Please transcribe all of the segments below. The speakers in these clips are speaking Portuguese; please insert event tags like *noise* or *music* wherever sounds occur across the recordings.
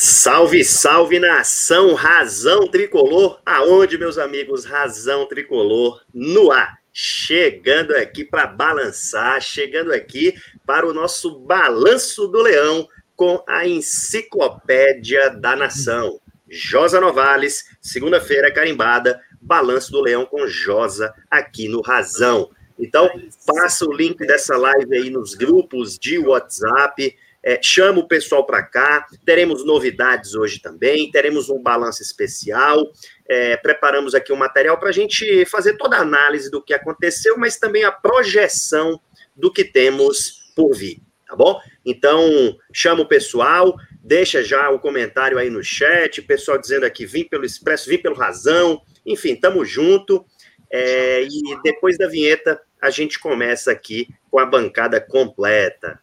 Salve, salve nação, razão tricolor. Aonde, meus amigos, razão tricolor no ar. Chegando aqui para balançar, chegando aqui para o nosso balanço do leão com a enciclopédia da nação. Josa Novales, segunda-feira carimbada, balanço do leão com Josa aqui no Razão. Então, passa o link dessa live aí nos grupos de WhatsApp é, chama o pessoal para cá. Teremos novidades hoje também, teremos um balanço especial. É, preparamos aqui um material para a gente fazer toda a análise do que aconteceu, mas também a projeção do que temos por vir, tá bom? Então, chama o pessoal, deixa já o comentário aí no chat, pessoal dizendo aqui, vim pelo Expresso, vim pelo Razão, enfim, tamo junto. É, e depois da vinheta, a gente começa aqui com a bancada completa.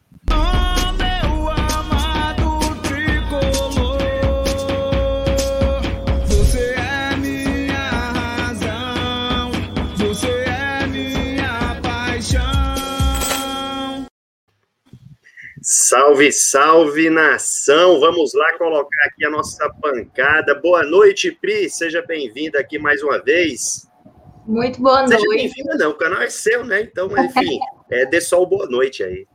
Salve, salve nação! Vamos lá colocar aqui a nossa bancada. Boa noite, Pri. Seja bem-vinda aqui mais uma vez. Muito boa noite. Seja bem-vinda, não. O canal é seu, né? Então, enfim, é, dê só o boa noite aí.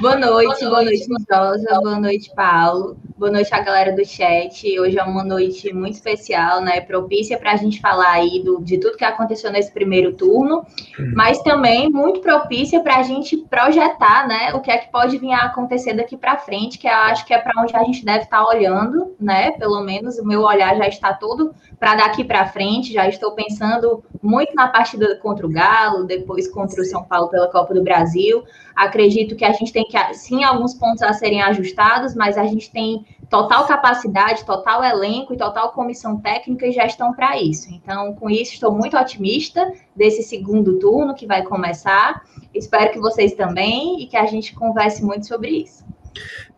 Boa noite, boa noite, Rosa. Boa noite, Paulo. Boa noite à galera do chat. Hoje é uma noite muito especial, né? Propícia para a gente falar aí do, de tudo que aconteceu nesse primeiro turno, mas também muito propícia para a gente projetar, né? O que é que pode vir a acontecer daqui para frente, que eu acho que é para onde a gente deve estar tá olhando, né? Pelo menos o meu olhar já está todo para daqui para frente. Já estou pensando muito na partida contra o Galo, depois contra o São Paulo pela Copa do Brasil. Acredito que a gente tem que, sim, alguns pontos a serem ajustados, mas a gente tem total capacidade, total elenco e total comissão técnica e gestão para isso. Então, com isso, estou muito otimista desse segundo turno que vai começar. Espero que vocês também e que a gente converse muito sobre isso.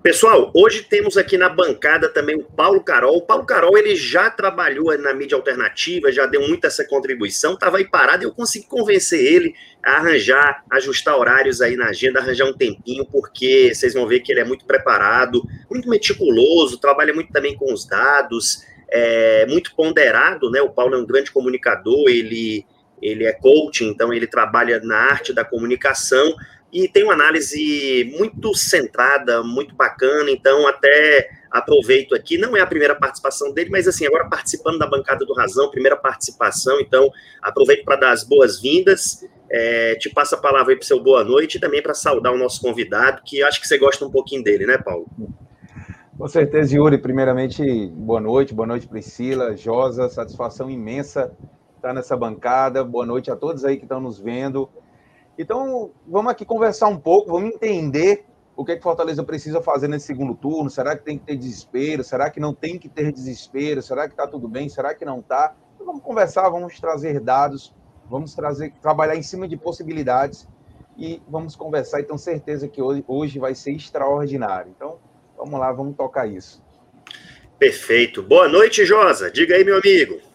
Pessoal, hoje temos aqui na bancada também o Paulo Carol. O Paulo Carol, ele já trabalhou na mídia alternativa, já deu muita essa contribuição, estava aí parado eu consegui convencer ele a arranjar, ajustar horários aí na agenda, arranjar um tempinho, porque vocês vão ver que ele é muito preparado, muito meticuloso, trabalha muito também com os dados, é muito ponderado, né? O Paulo é um grande comunicador, ele, ele é coach, então ele trabalha na arte da comunicação, e tem uma análise muito centrada, muito bacana, então até aproveito aqui, não é a primeira participação dele, mas assim, agora participando da bancada do Razão, primeira participação, então aproveito para dar as boas-vindas, é, te passo a palavra aí para o seu boa noite e também para saudar o nosso convidado, que acho que você gosta um pouquinho dele, né, Paulo? Com certeza, Yuri, primeiramente, boa noite, boa noite, Priscila, Josa, satisfação imensa estar nessa bancada, boa noite a todos aí que estão nos vendo, então, vamos aqui conversar um pouco, vamos entender o que, é que Fortaleza precisa fazer nesse segundo turno. Será que tem que ter desespero? Será que não tem que ter desespero? Será que está tudo bem? Será que não está? Então, vamos conversar, vamos trazer dados, vamos trazer, trabalhar em cima de possibilidades e vamos conversar. E tenho certeza que hoje, hoje vai ser extraordinário. Então, vamos lá, vamos tocar isso. Perfeito. Boa noite, Josa. Diga aí, meu amigo.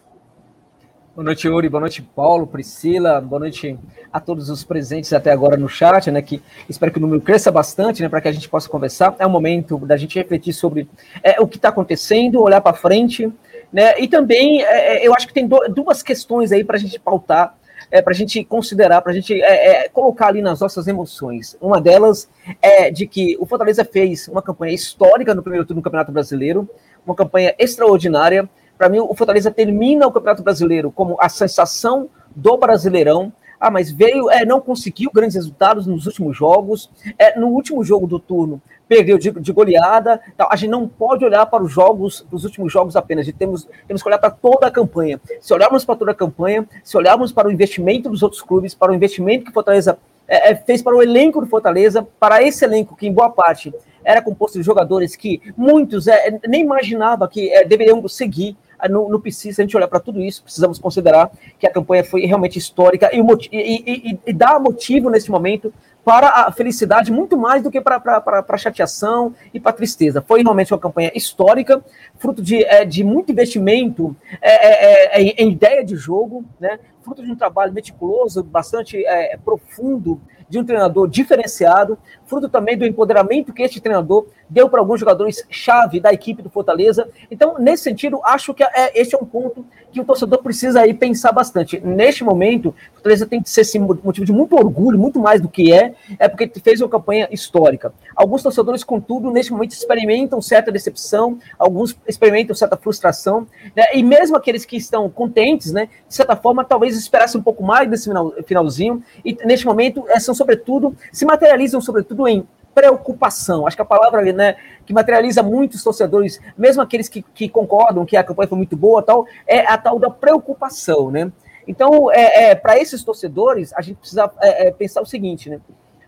Boa noite, Yuri. Boa noite, Paulo, Priscila. Boa noite a todos os presentes até agora no chat, né? Que espero que o número cresça bastante, né? Para que a gente possa conversar. É o momento da gente refletir sobre é, o que está acontecendo, olhar para frente, né? E também é, é eu acho que tem do, duas questões aí para a gente pautar, é, para a gente considerar, para a gente é, é, colocar ali nas nossas emoções. Uma delas é de que o Fortaleza fez uma campanha histórica no primeiro turno do Campeonato Brasileiro, uma campanha extraordinária para mim, o Fortaleza termina o Campeonato Brasileiro como a sensação do Brasileirão. Ah, mas veio, é, não conseguiu grandes resultados nos últimos jogos. É, no último jogo do turno, perdeu de, de goleada. Então, a gente não pode olhar para os jogos, os últimos jogos apenas. Temos, temos que olhar para toda a campanha. Se olharmos para toda a campanha, se olharmos para o investimento dos outros clubes, para o investimento que o Fortaleza é, é fez para o elenco do Fortaleza, para esse elenco que, em boa parte, era composto de jogadores que muitos é, nem imaginava que é, deveriam seguir no, no PC, se a gente olhar para tudo isso, precisamos considerar que a campanha foi realmente histórica e, e, e, e dá motivo nesse momento para a felicidade muito mais do que para a chateação e para tristeza. Foi realmente uma campanha histórica, fruto de, é, de muito investimento é, é, é em ideia de jogo, né? fruto de um trabalho meticuloso, bastante é, profundo de um treinador diferenciado, fruto também do empoderamento que este treinador deu para alguns jogadores chave da equipe do Fortaleza. Então, nesse sentido, acho que é, este é um ponto que o torcedor precisa aí pensar bastante. Neste momento, o Fortaleza tem que ser sim, motivo de muito orgulho, muito mais do que é, é porque fez uma campanha histórica. Alguns torcedores, contudo, neste momento experimentam certa decepção, alguns experimentam certa frustração, né? e mesmo aqueles que estão contentes, né, de certa forma, talvez esperassem um pouco mais desse final, finalzinho, e neste momento é, são sobretudo, se materializam sobretudo em preocupação. Acho que a palavra né, que materializa muitos torcedores, mesmo aqueles que, que, concordam que a campanha foi muito boa, tal, é a tal da preocupação, né? Então, é, é para esses torcedores, a gente precisa é, é pensar o seguinte, né?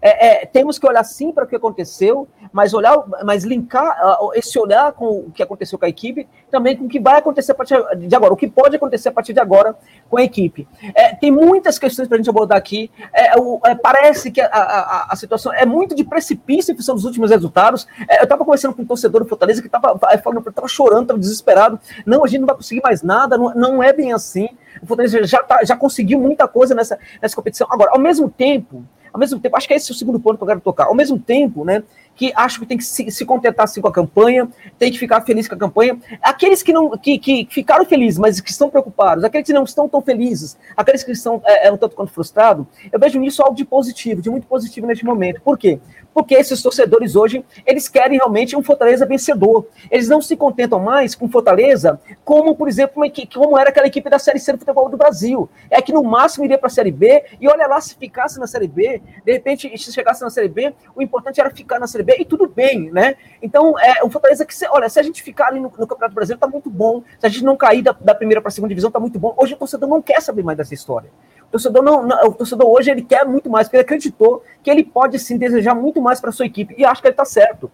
É, é, temos que olhar sim para o que aconteceu, mas olhar, mas linkar uh, esse olhar com o que aconteceu com a equipe, também com o que vai acontecer a partir de agora, o que pode acontecer a partir de agora com a equipe. É, tem muitas questões para a gente abordar aqui. É, o, é, parece que a, a, a, situação é muito de precipício em função dos últimos resultados. É, eu estava conversando com um torcedor do Fortaleza que estava chorando, estava desesperado. Não, a gente não vai conseguir mais nada, não, não é bem assim. O Fortaleza já, tá, já conseguiu muita coisa nessa, nessa competição. Agora, ao mesmo tempo, ao mesmo tempo, acho que esse é o segundo ponto que eu quero tocar. Ao mesmo tempo, né, que acho que tem que se, se contentar assim, com a campanha, tem que ficar feliz com a campanha. Aqueles que não que, que ficaram felizes, mas que estão preocupados, aqueles que não estão tão felizes, aqueles que estão é, é um tanto quanto frustrados, eu vejo nisso algo de positivo, de muito positivo neste momento. Por quê? porque esses torcedores hoje, eles querem realmente um Fortaleza vencedor. Eles não se contentam mais com Fortaleza como, por exemplo, como era aquela equipe da Série C do futebol do Brasil. É que no máximo iria para a Série B e olha lá, se ficasse na Série B, de repente, se chegasse na Série B, o importante era ficar na Série B e tudo bem, né? Então, é o Fortaleza que, olha, se a gente ficar ali no, no Campeonato Brasileiro, tá muito bom. Se a gente não cair da, da primeira para a segunda divisão, tá muito bom. Hoje o torcedor não quer saber mais dessa história. O torcedor, não, não, o torcedor hoje ele quer muito mais, porque ele acreditou que ele pode sim desejar muito mais para sua equipe. E acho que ele está certo.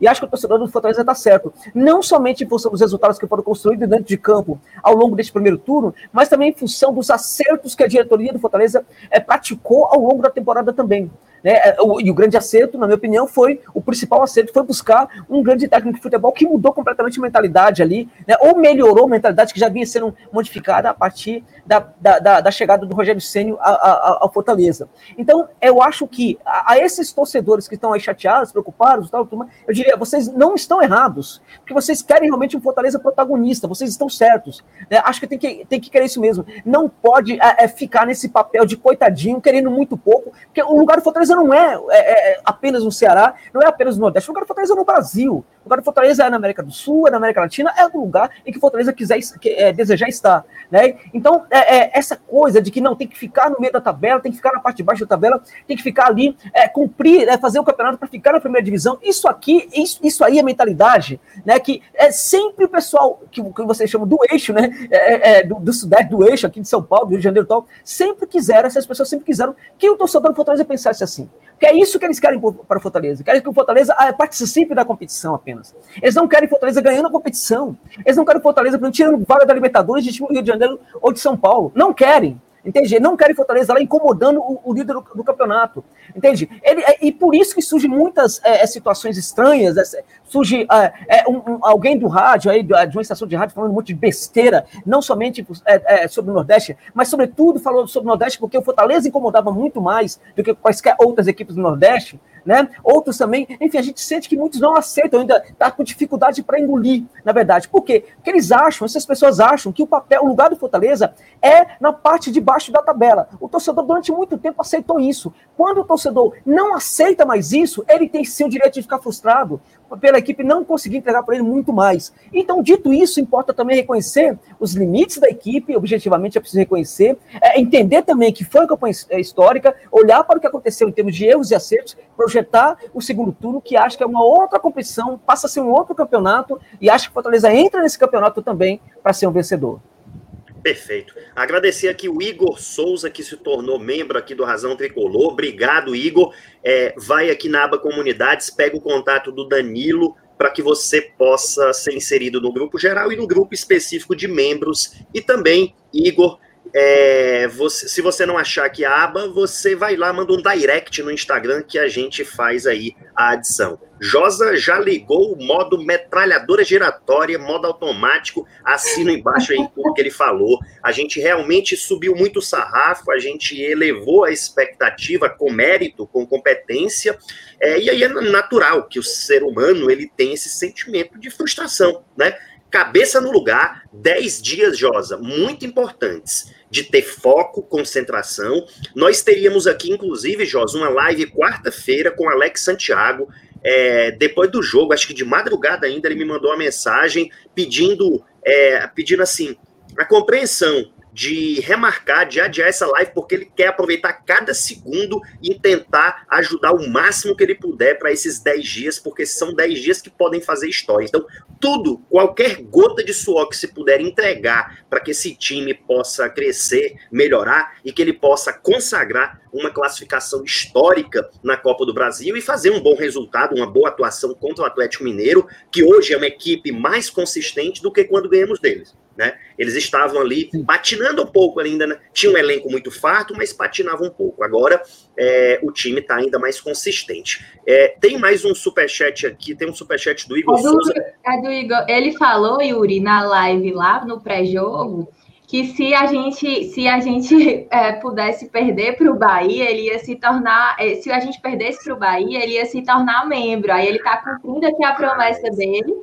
E acho que o torcedor do Fortaleza está certo. Não somente em função dos resultados que foram construídos dentro de campo ao longo deste primeiro turno, mas também em função dos acertos que a diretoria do Fortaleza é, praticou ao longo da temporada também. Né? É, e o grande acerto, na minha opinião, foi o principal acerto foi buscar um grande técnico de futebol que mudou completamente a mentalidade ali, né? ou melhorou a mentalidade que já vinha sendo modificada a partir da, da, da, da chegada do Rogério Ceni ao Fortaleza. Então, eu acho que a, a, esses torcedores que estão aí chateados, preocupados, tal, eu diria, vocês não estão errados, porque vocês querem realmente um Fortaleza protagonista, vocês estão certos. Né? Acho que tem, que tem que querer isso mesmo. Não pode é, é, ficar nesse papel de coitadinho, querendo muito pouco, porque o lugar do Fortaleza não é, é, é, apenas no Ceará, não é apenas no Nordeste, do Fortaleza no Brasil. Do Fortaleza é na América do Sul, é na América Latina, é o lugar em que Fortaleza quiser é, desejar estar. Né? Então, é, é, essa coisa de que não tem que ficar no meio da tabela, tem que ficar na parte de baixo da tabela, tem que ficar ali, é, cumprir, é, fazer o campeonato para ficar na primeira divisão. Isso aqui, isso, isso aí é mentalidade, né? Que é sempre o pessoal que, que vocês chamam do eixo, né? É, do, do, Sudeste, do eixo aqui de São Paulo, do Rio de Janeiro e tal, sempre quiseram, essas pessoas sempre quiseram que o torcedor do Fortaleza pensasse assim. Que é isso que eles querem para o Fortaleza. Querem que o Fortaleza ah, participe da competição apenas. Eles não querem Fortaleza ganhando a competição. Eles não querem Fortaleza tirando vaga da Libertadores de Rio de Janeiro ou de São Paulo. Não querem. Entende? Não querem Fortaleza lá incomodando o, o líder do, do, campeonato. Entende? Ele, é, e por isso que surgem muitas é, é situações estranhas. É, surge é, é, um, um, alguém do rádio, aí, de uma estação de rádio, falando um monte de besteira, não somente sobre o Nordeste, mas sobretudo falando sobre o Nordeste, porque o Fortaleza incomodava muito mais do que quaisquer outras equipes do Nordeste né? Outros também, enfim, a gente sente que muitos não aceitam, ainda está com dificuldade para engolir, na verdade. Por quê? Porque eles acham, essas pessoas acham que o papel, o lugar do Fortaleza é na parte de baixo da tabela. O torcedor durante muito tempo aceitou isso. Quando o torcedor não aceita mais isso, ele tem sim o direito de ficar frustrado pela equipe não conseguir entregar para ele muito mais. Então, dito isso, importa também reconhecer os limites da equipe, objetivamente é preciso reconhecer, é, entender também que foi uma campanha histórica, olhar para o que aconteceu em termos de erros e acertos, projetar o segundo turno, que acho que é uma outra competição, passa a ser um outro campeonato, e acho que Fortaleza entra nesse campeonato também para ser um vencedor. Perfeito. Agradecer aqui o Igor Souza, que se tornou membro aqui do Razão Tricolor. Obrigado, Igor. É, vai aqui na aba Comunidades, pega o contato do Danilo para que você possa ser inserido no grupo geral e no grupo específico de membros. E também, Igor, é, você, se você não achar aqui a aba, você vai lá, manda um direct no Instagram que a gente faz aí a adição. Josa já ligou o modo metralhadora giratória, modo automático, assino embaixo aí tudo que ele falou. A gente realmente subiu muito o sarrafo, a gente elevou a expectativa com mérito, com competência, é, e aí é natural que o ser humano ele tem esse sentimento de frustração, né? Cabeça no lugar, 10 dias, Josa, muito importantes, de ter foco, concentração. Nós teríamos aqui, inclusive, Josa, uma live quarta-feira com Alex Santiago, é, depois do jogo, acho que de madrugada ainda, ele me mandou uma mensagem pedindo, é, pedindo assim, a compreensão de remarcar, de adiar essa live, porque ele quer aproveitar cada segundo e tentar ajudar o máximo que ele puder para esses 10 dias, porque são 10 dias que podem fazer história. Então, tudo, qualquer gota de suor que se puder entregar para que esse time possa crescer, melhorar e que ele possa consagrar uma classificação histórica na Copa do Brasil e fazer um bom resultado, uma boa atuação contra o Atlético Mineiro, que hoje é uma equipe mais consistente do que quando ganhamos deles. Né? Eles estavam ali patinando um pouco ainda, né? tinha um elenco muito farto, mas patinava um pouco. Agora é, o time está ainda mais consistente. É, tem mais um superchat aqui, tem um superchat do Igor é do, Souza. É do Igor. Ele falou, Yuri, na live lá no pré-jogo, que se a gente se a gente é, pudesse perder para o Bahia, ele ia se tornar. É, se a gente perdesse para o Bahia, ele ia se tornar membro. Aí ele está cumprindo aqui a promessa dele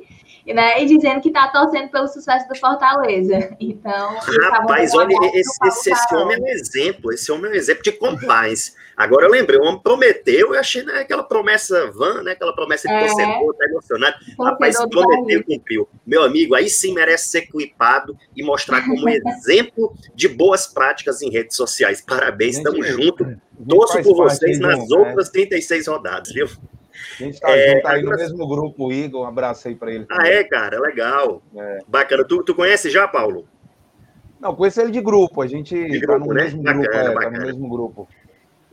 né? E dizendo que está torcendo pelo sucesso do Fortaleza. Então. Rapaz, olha, esse, esse, esse homem é um exemplo. Esse homem é um exemplo de compaz. Agora eu lembrei, o homem prometeu, eu achei né, aquela promessa van, né? Aquela promessa de é. torcedor, tá emocionado. Rapaz, prometeu e cumpriu. Meu amigo, aí sim merece ser clipado e mostrar como exemplo de boas práticas em redes sociais. Parabéns, estamos juntos. Torço por vocês nas né? outras 36 rodadas, viu? A gente tá é, junto aí no mesmo grupo, Igor. Um abraço aí para ele. Também. Ah, é, cara, legal. É. Bacana. Tu, tu conhece já, Paulo? Não, conheço ele de grupo. A gente de tá grupo, no né? mesmo bacana, grupo. É, tá no mesmo grupo.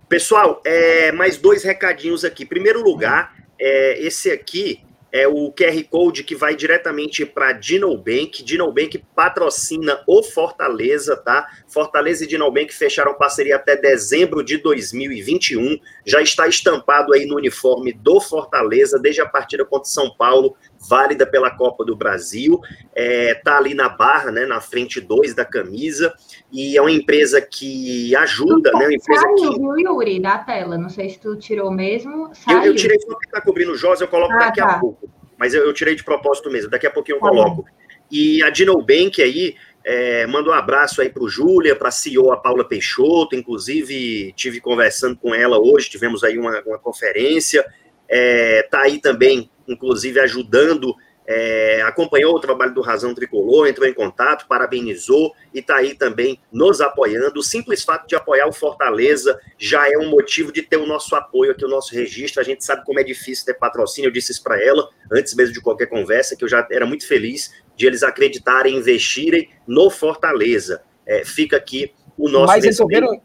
Pessoal, é, mais dois recadinhos aqui. Primeiro lugar, é, esse aqui é o QR Code que vai diretamente para Dinobank. Dinobank patrocina o Fortaleza, tá? Fortaleza e Dinobank fecharam parceria até dezembro de 2021. Já está estampado aí no uniforme do Fortaleza desde a partida contra São Paulo, válida pela Copa do Brasil. É, tá ali na barra, né, na frente 2 da camisa. E é uma empresa que ajuda, né? Uma empresa saiu, que... viu, Yuri, da tela? Não sei se tu tirou mesmo. Eu, eu, tirei só que tá cobrindo o Josa, eu coloco ah, daqui tá. a pouco. Mas eu, eu, tirei de propósito mesmo, daqui a pouquinho eu tá coloco. E a Dinobank aí, é, manda um abraço aí para o Júlia, para a CEO, a Paula Peixoto, inclusive tive conversando com ela hoje, tivemos aí uma, uma conferência, é, tá aí também, inclusive, ajudando é, acompanhou o trabalho do Razão Tricolor, entrou em contato, parabenizou e está aí também nos apoiando. O simples fato de apoiar o Fortaleza já é um motivo de ter o nosso apoio aqui, o nosso registro. A gente sabe como é difícil ter patrocínio. Eu disse isso para ela antes mesmo de qualquer conversa, que eu já era muito feliz de eles acreditarem, investirem no Fortaleza. É, fica aqui o nosso. Mas resolveram.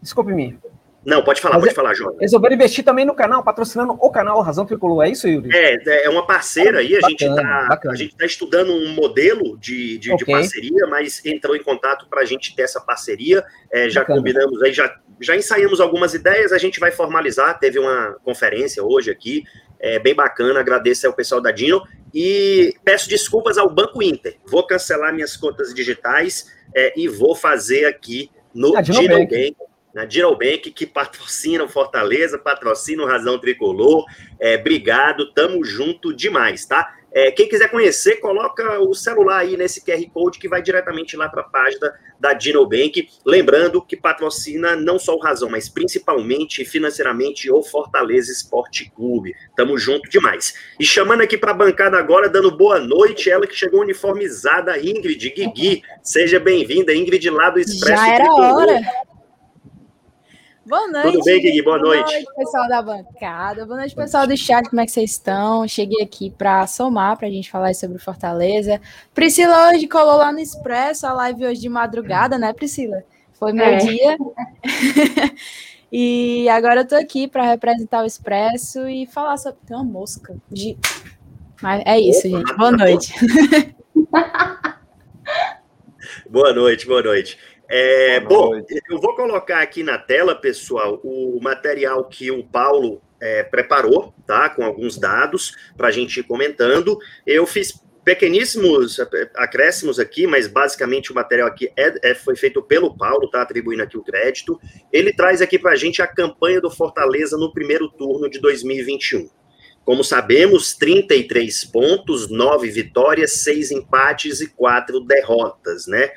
Desculpe-me, não, pode falar, Mas pode é, falar, João. Resolveram investir também no canal, patrocinando o canal Razão Tricolor, é isso, Yuri? É, é uma parceira aí, a bacana, gente está a gente tá estudando um modelo de, de, okay. de parceria, mas entrou em contato para a gente ter essa parceria, é, já bacana. combinamos aí, já, já ensaiamos algumas ideias, a gente vai formalizar, teve uma conferência hoje aqui, é bem bacana, agradeço ao pessoal da Dino, e peço desculpas ao Banco Inter, vou cancelar minhas contas digitais é, e vou fazer aqui no ah, Dino Bank. Bank na Diralbank, que patrocina o Fortaleza, patrocina o Razão Tricolor. É, obrigado, tamo junto demais, tá? É, quem quiser conhecer, coloca o celular aí nesse QR Code que vai diretamente lá para a página da Dinobank. Lembrando que patrocina não só o Razão, mas principalmente financeiramente o Fortaleza Esporte Clube. Tamo junto demais. E chamando aqui para a bancada agora, dando boa noite, ela que chegou uniformizada, Ingrid Guigui. Seja bem-vinda, Ingrid, lá do Expresso Já era Tricolor. hora. Boa noite. Tudo bem, Gui? Boa noite. Boa noite, pessoal da bancada. Boa noite, pessoal do chat. Como é que vocês estão? Cheguei aqui para somar, para a gente falar sobre Fortaleza. Priscila hoje colou lá no Expresso, a live hoje de madrugada, né, Priscila? Foi meu é. dia. *laughs* e agora eu tô aqui para representar o Expresso e falar sobre. Tem uma mosca. De... Mas é isso, gente. *laughs* Boa noite. boa noite, boa noite. É, bom, eu vou colocar aqui na tela, pessoal, o material que o Paulo é, preparou, tá? Com alguns dados para a gente ir comentando. Eu fiz pequeníssimos acréscimos aqui, mas basicamente o material aqui é, é, foi feito pelo Paulo, tá atribuindo aqui o crédito. Ele traz aqui para a gente a campanha do Fortaleza no primeiro turno de 2021. Como sabemos, 33 pontos, 9 vitórias, 6 empates e 4 derrotas, né?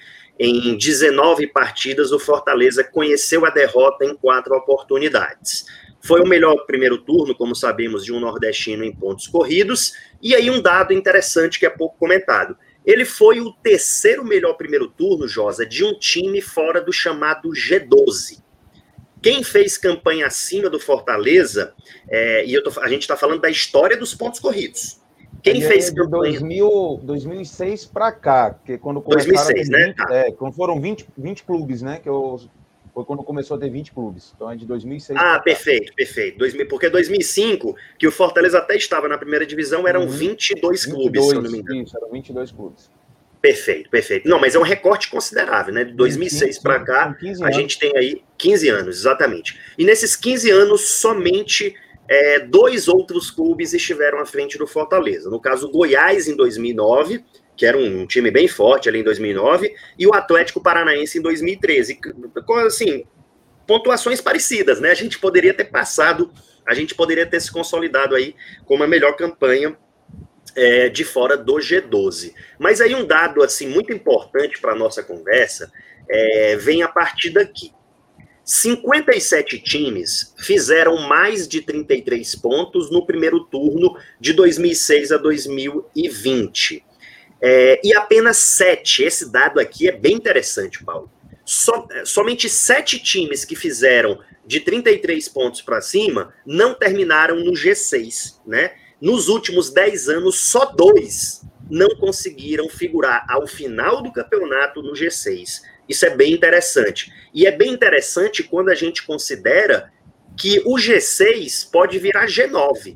Em 19 partidas, o Fortaleza conheceu a derrota em quatro oportunidades. Foi o melhor primeiro turno, como sabemos, de um nordestino em pontos corridos. E aí, um dado interessante que é pouco comentado. Ele foi o terceiro melhor primeiro turno, Josa, de um time fora do chamado G12. Quem fez campanha acima do Fortaleza, é, e tô, a gente está falando da história dos pontos corridos. Quem fez é. 2000, 2006 para cá, que quando 2006, 20, né? É, quando foram 20, 20 clubes, né? Que eu foi quando começou a ter 20 clubes. Então é de 2006. Ah, perfeito, perfeito. 2000, porque 2005, que o Fortaleza até estava na primeira divisão, eram uhum. 22 clubes, 22, se eu não me engano. Isso, eram 22 clubes. Perfeito, perfeito. Não, mas é um recorte considerável, né? De 2006 para cá, a gente tem aí 15 anos, exatamente. E nesses 15 anos, somente é, dois outros clubes estiveram à frente do Fortaleza. No caso, o Goiás em 2009 que era um time bem forte ali em 2009, e o Atlético Paranaense em 2013. Assim, pontuações parecidas, né? A gente poderia ter passado, a gente poderia ter se consolidado aí com uma melhor campanha é, de fora do G12. Mas aí um dado assim muito importante para a nossa conversa é, vem a partir daqui. 57 times fizeram mais de 33 pontos no primeiro turno de 2006 a 2020. É, e apenas sete, esse dado aqui é bem interessante, Paulo. So, somente sete times que fizeram de 33 pontos para cima não terminaram no G6, né? Nos últimos 10 anos, só dois não conseguiram figurar ao final do campeonato no G6. Isso é bem interessante. E é bem interessante quando a gente considera que o G6 pode virar G9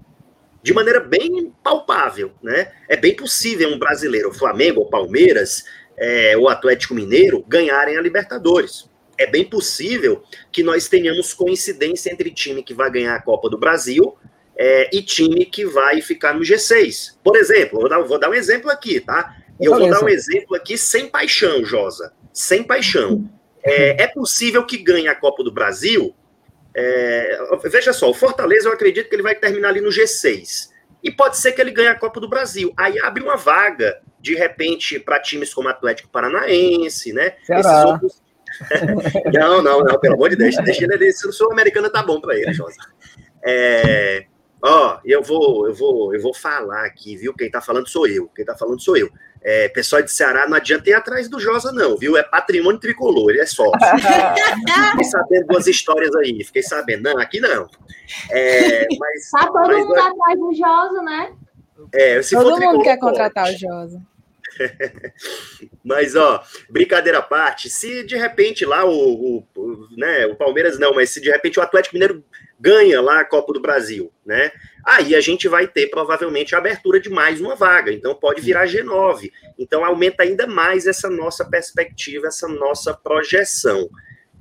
de maneira bem palpável, né? É bem possível um brasileiro, o Flamengo, o Palmeiras, é, o Atlético Mineiro, ganharem a Libertadores. É bem possível que nós tenhamos coincidência entre time que vai ganhar a Copa do Brasil é, e time que vai ficar no G6. Por exemplo, vou dar, vou dar um exemplo aqui, tá? Eu vou dar um exemplo aqui sem paixão, Josa. Sem paixão. É, é possível que ganhe a Copa do Brasil é, veja só, o Fortaleza eu acredito que ele vai terminar ali no G6. E pode ser que ele ganhe a Copa do Brasil. Aí abre uma vaga, de repente, para times como Atlético Paranaense, né? Esses outros. *laughs* não, não, não, pelo amor de Deus, deixa ele. Se o Sul-Americana tá bom para ele, Josa. É, ó, eu vou, eu vou, eu vou falar aqui, viu? Quem tá falando sou eu. Quem tá falando sou eu. É, pessoal de Ceará, não adianta ir atrás do Josa, não, viu? É patrimônio tricolor, ele é sócio. *laughs* fiquei sabendo duas histórias aí, fiquei sabendo. Não, aqui não. É, mas, tá todo mas, mundo atrás do Josa, né? É, se todo mundo tricolor, quer contratar pode. o Josa. *laughs* mas, ó, brincadeira à parte, se de repente lá o, o, o, né, o Palmeiras não, mas se de repente o Atlético Mineiro ganha lá a Copa do Brasil, né? Aí a gente vai ter provavelmente a abertura de mais uma vaga, então pode virar G9. Então aumenta ainda mais essa nossa perspectiva, essa nossa projeção.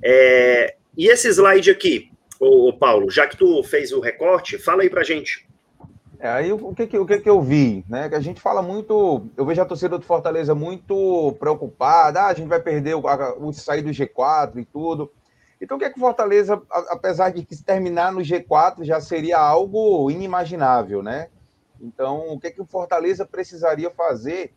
É... E esse slide aqui, ô, Paulo, já que tu fez o recorte, fala aí pra gente. É, aí o que, que, o que, que eu vi, né? Que a gente fala muito, eu vejo a torcida do Fortaleza muito preocupada, ah, a gente vai perder o, o sair do G4 e tudo. Então, o que é que o Fortaleza, apesar de que terminar no G4 já seria algo inimaginável, né? Então, o que é que o Fortaleza precisaria fazer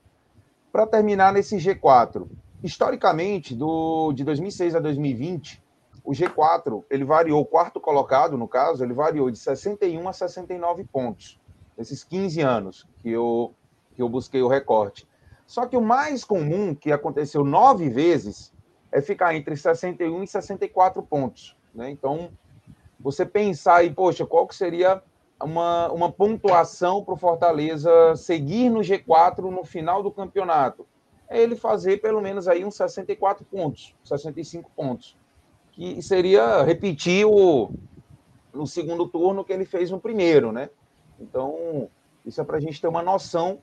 para terminar nesse G4? Historicamente, do, de 2006 a 2020, o G4, ele variou, o quarto colocado, no caso, ele variou de 61 a 69 pontos, nesses 15 anos que eu, que eu busquei o recorte. Só que o mais comum, que aconteceu nove vezes, é ficar entre 61 e 64 pontos. Né? Então, você pensar aí, poxa, qual que seria uma, uma pontuação para o Fortaleza seguir no G4 no final do campeonato? É ele fazer pelo menos aí uns 64 pontos, 65 pontos. Que seria repetir o, no segundo turno que ele fez no primeiro, né? Então, isso é para a gente ter uma noção.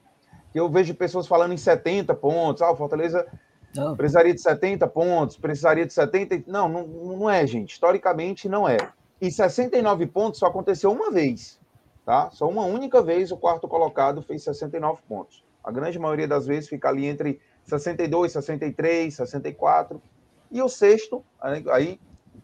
Eu vejo pessoas falando em 70 pontos. Ah, o Fortaleza Não. Precisaria de 70 pontos, precisaria de 70. Não, não, não é, gente. Historicamente, não é. E 69 pontos só aconteceu uma vez. Tá? Só uma única vez o quarto colocado fez 69 pontos. A grande maioria das vezes fica ali entre 62, 63, 64. E o sexto, aí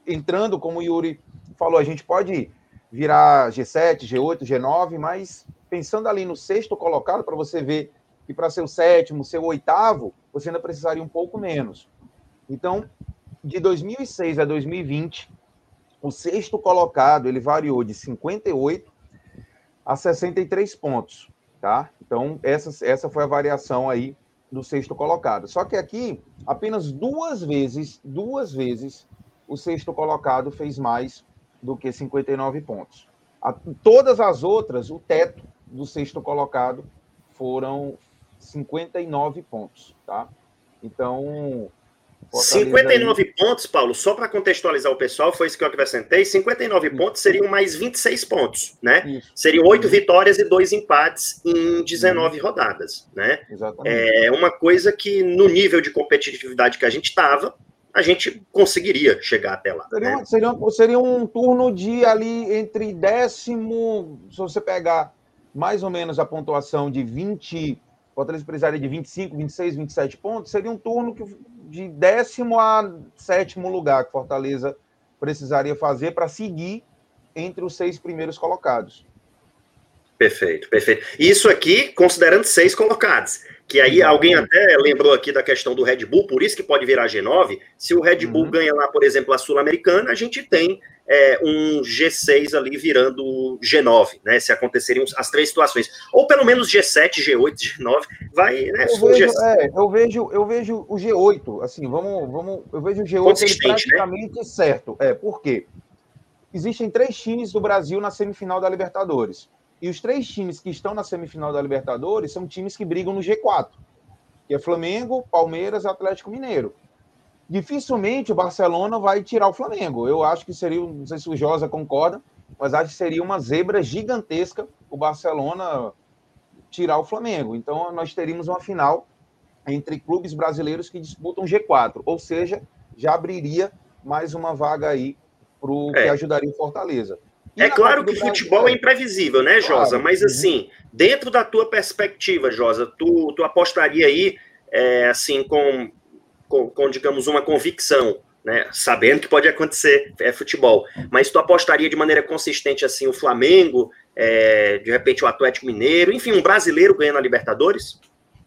entrando, como o Yuri falou, a gente pode virar G7, G8, G9, mas pensando ali no sexto colocado, para você ver que para ser o sétimo, ser o oitavo, você ainda precisaria um pouco menos. Então, de 2006 a 2020, o sexto colocado ele variou de 58 a 63 pontos, tá? Então, essa, essa foi a variação aí do sexto colocado. Só que aqui, apenas duas vezes, duas vezes, o sexto colocado fez mais do que 59 pontos. A, todas as outras, o teto do sexto colocado foram 59 pontos, tá? Então, 59 aí... pontos, Paulo, só para contextualizar o pessoal, foi isso que eu acrescentei. 59 isso. pontos seriam mais 26 pontos, né? Isso. Seriam oito vitórias e dois empates em 19 uhum. rodadas, né? Exatamente. É uma coisa que, no nível de competitividade que a gente estava, a gente conseguiria chegar até lá. Seria, né? seria, seria um turno de ali entre décimo, se você pegar mais ou menos a pontuação de 20 Fortaleza precisaria de 25, 26, 27 pontos, seria um turno que, de décimo a sétimo lugar que Fortaleza precisaria fazer para seguir entre os seis primeiros colocados. Perfeito, perfeito. Isso aqui, considerando seis colocados. Que aí alguém até lembrou aqui da questão do Red Bull, por isso que pode virar G9. Se o Red Bull uhum. ganha lá, por exemplo, a Sul-Americana, a gente tem é, um G6 ali virando G9, né? Se aconteceriam as três situações. Ou pelo menos G7, G8, G9, vai, né? Eu vejo, é, eu vejo, eu vejo o G8, assim, vamos, vamos, eu vejo o G8 né? praticamente né? certo. É, por quê? Existem três times do Brasil na semifinal da Libertadores. E os três times que estão na semifinal da Libertadores são times que brigam no G4, que é Flamengo, Palmeiras e Atlético Mineiro. Dificilmente o Barcelona vai tirar o Flamengo. Eu acho que seria, não sei se o Josa concorda, mas acho que seria uma zebra gigantesca o Barcelona tirar o Flamengo. Então nós teríamos uma final entre clubes brasileiros que disputam G4, ou seja, já abriria mais uma vaga aí para o é. que ajudaria o Fortaleza. E é claro que o futebol é imprevisível, né, Josa? Claro. Mas assim, dentro da tua perspectiva, Josa, tu, tu apostaria aí, é, assim, com, com, com, digamos, uma convicção, né? Sabendo que pode acontecer, é futebol. Mas tu apostaria de maneira consistente, assim, o Flamengo, é, de repente o Atlético Mineiro, enfim, um brasileiro ganhando a Libertadores?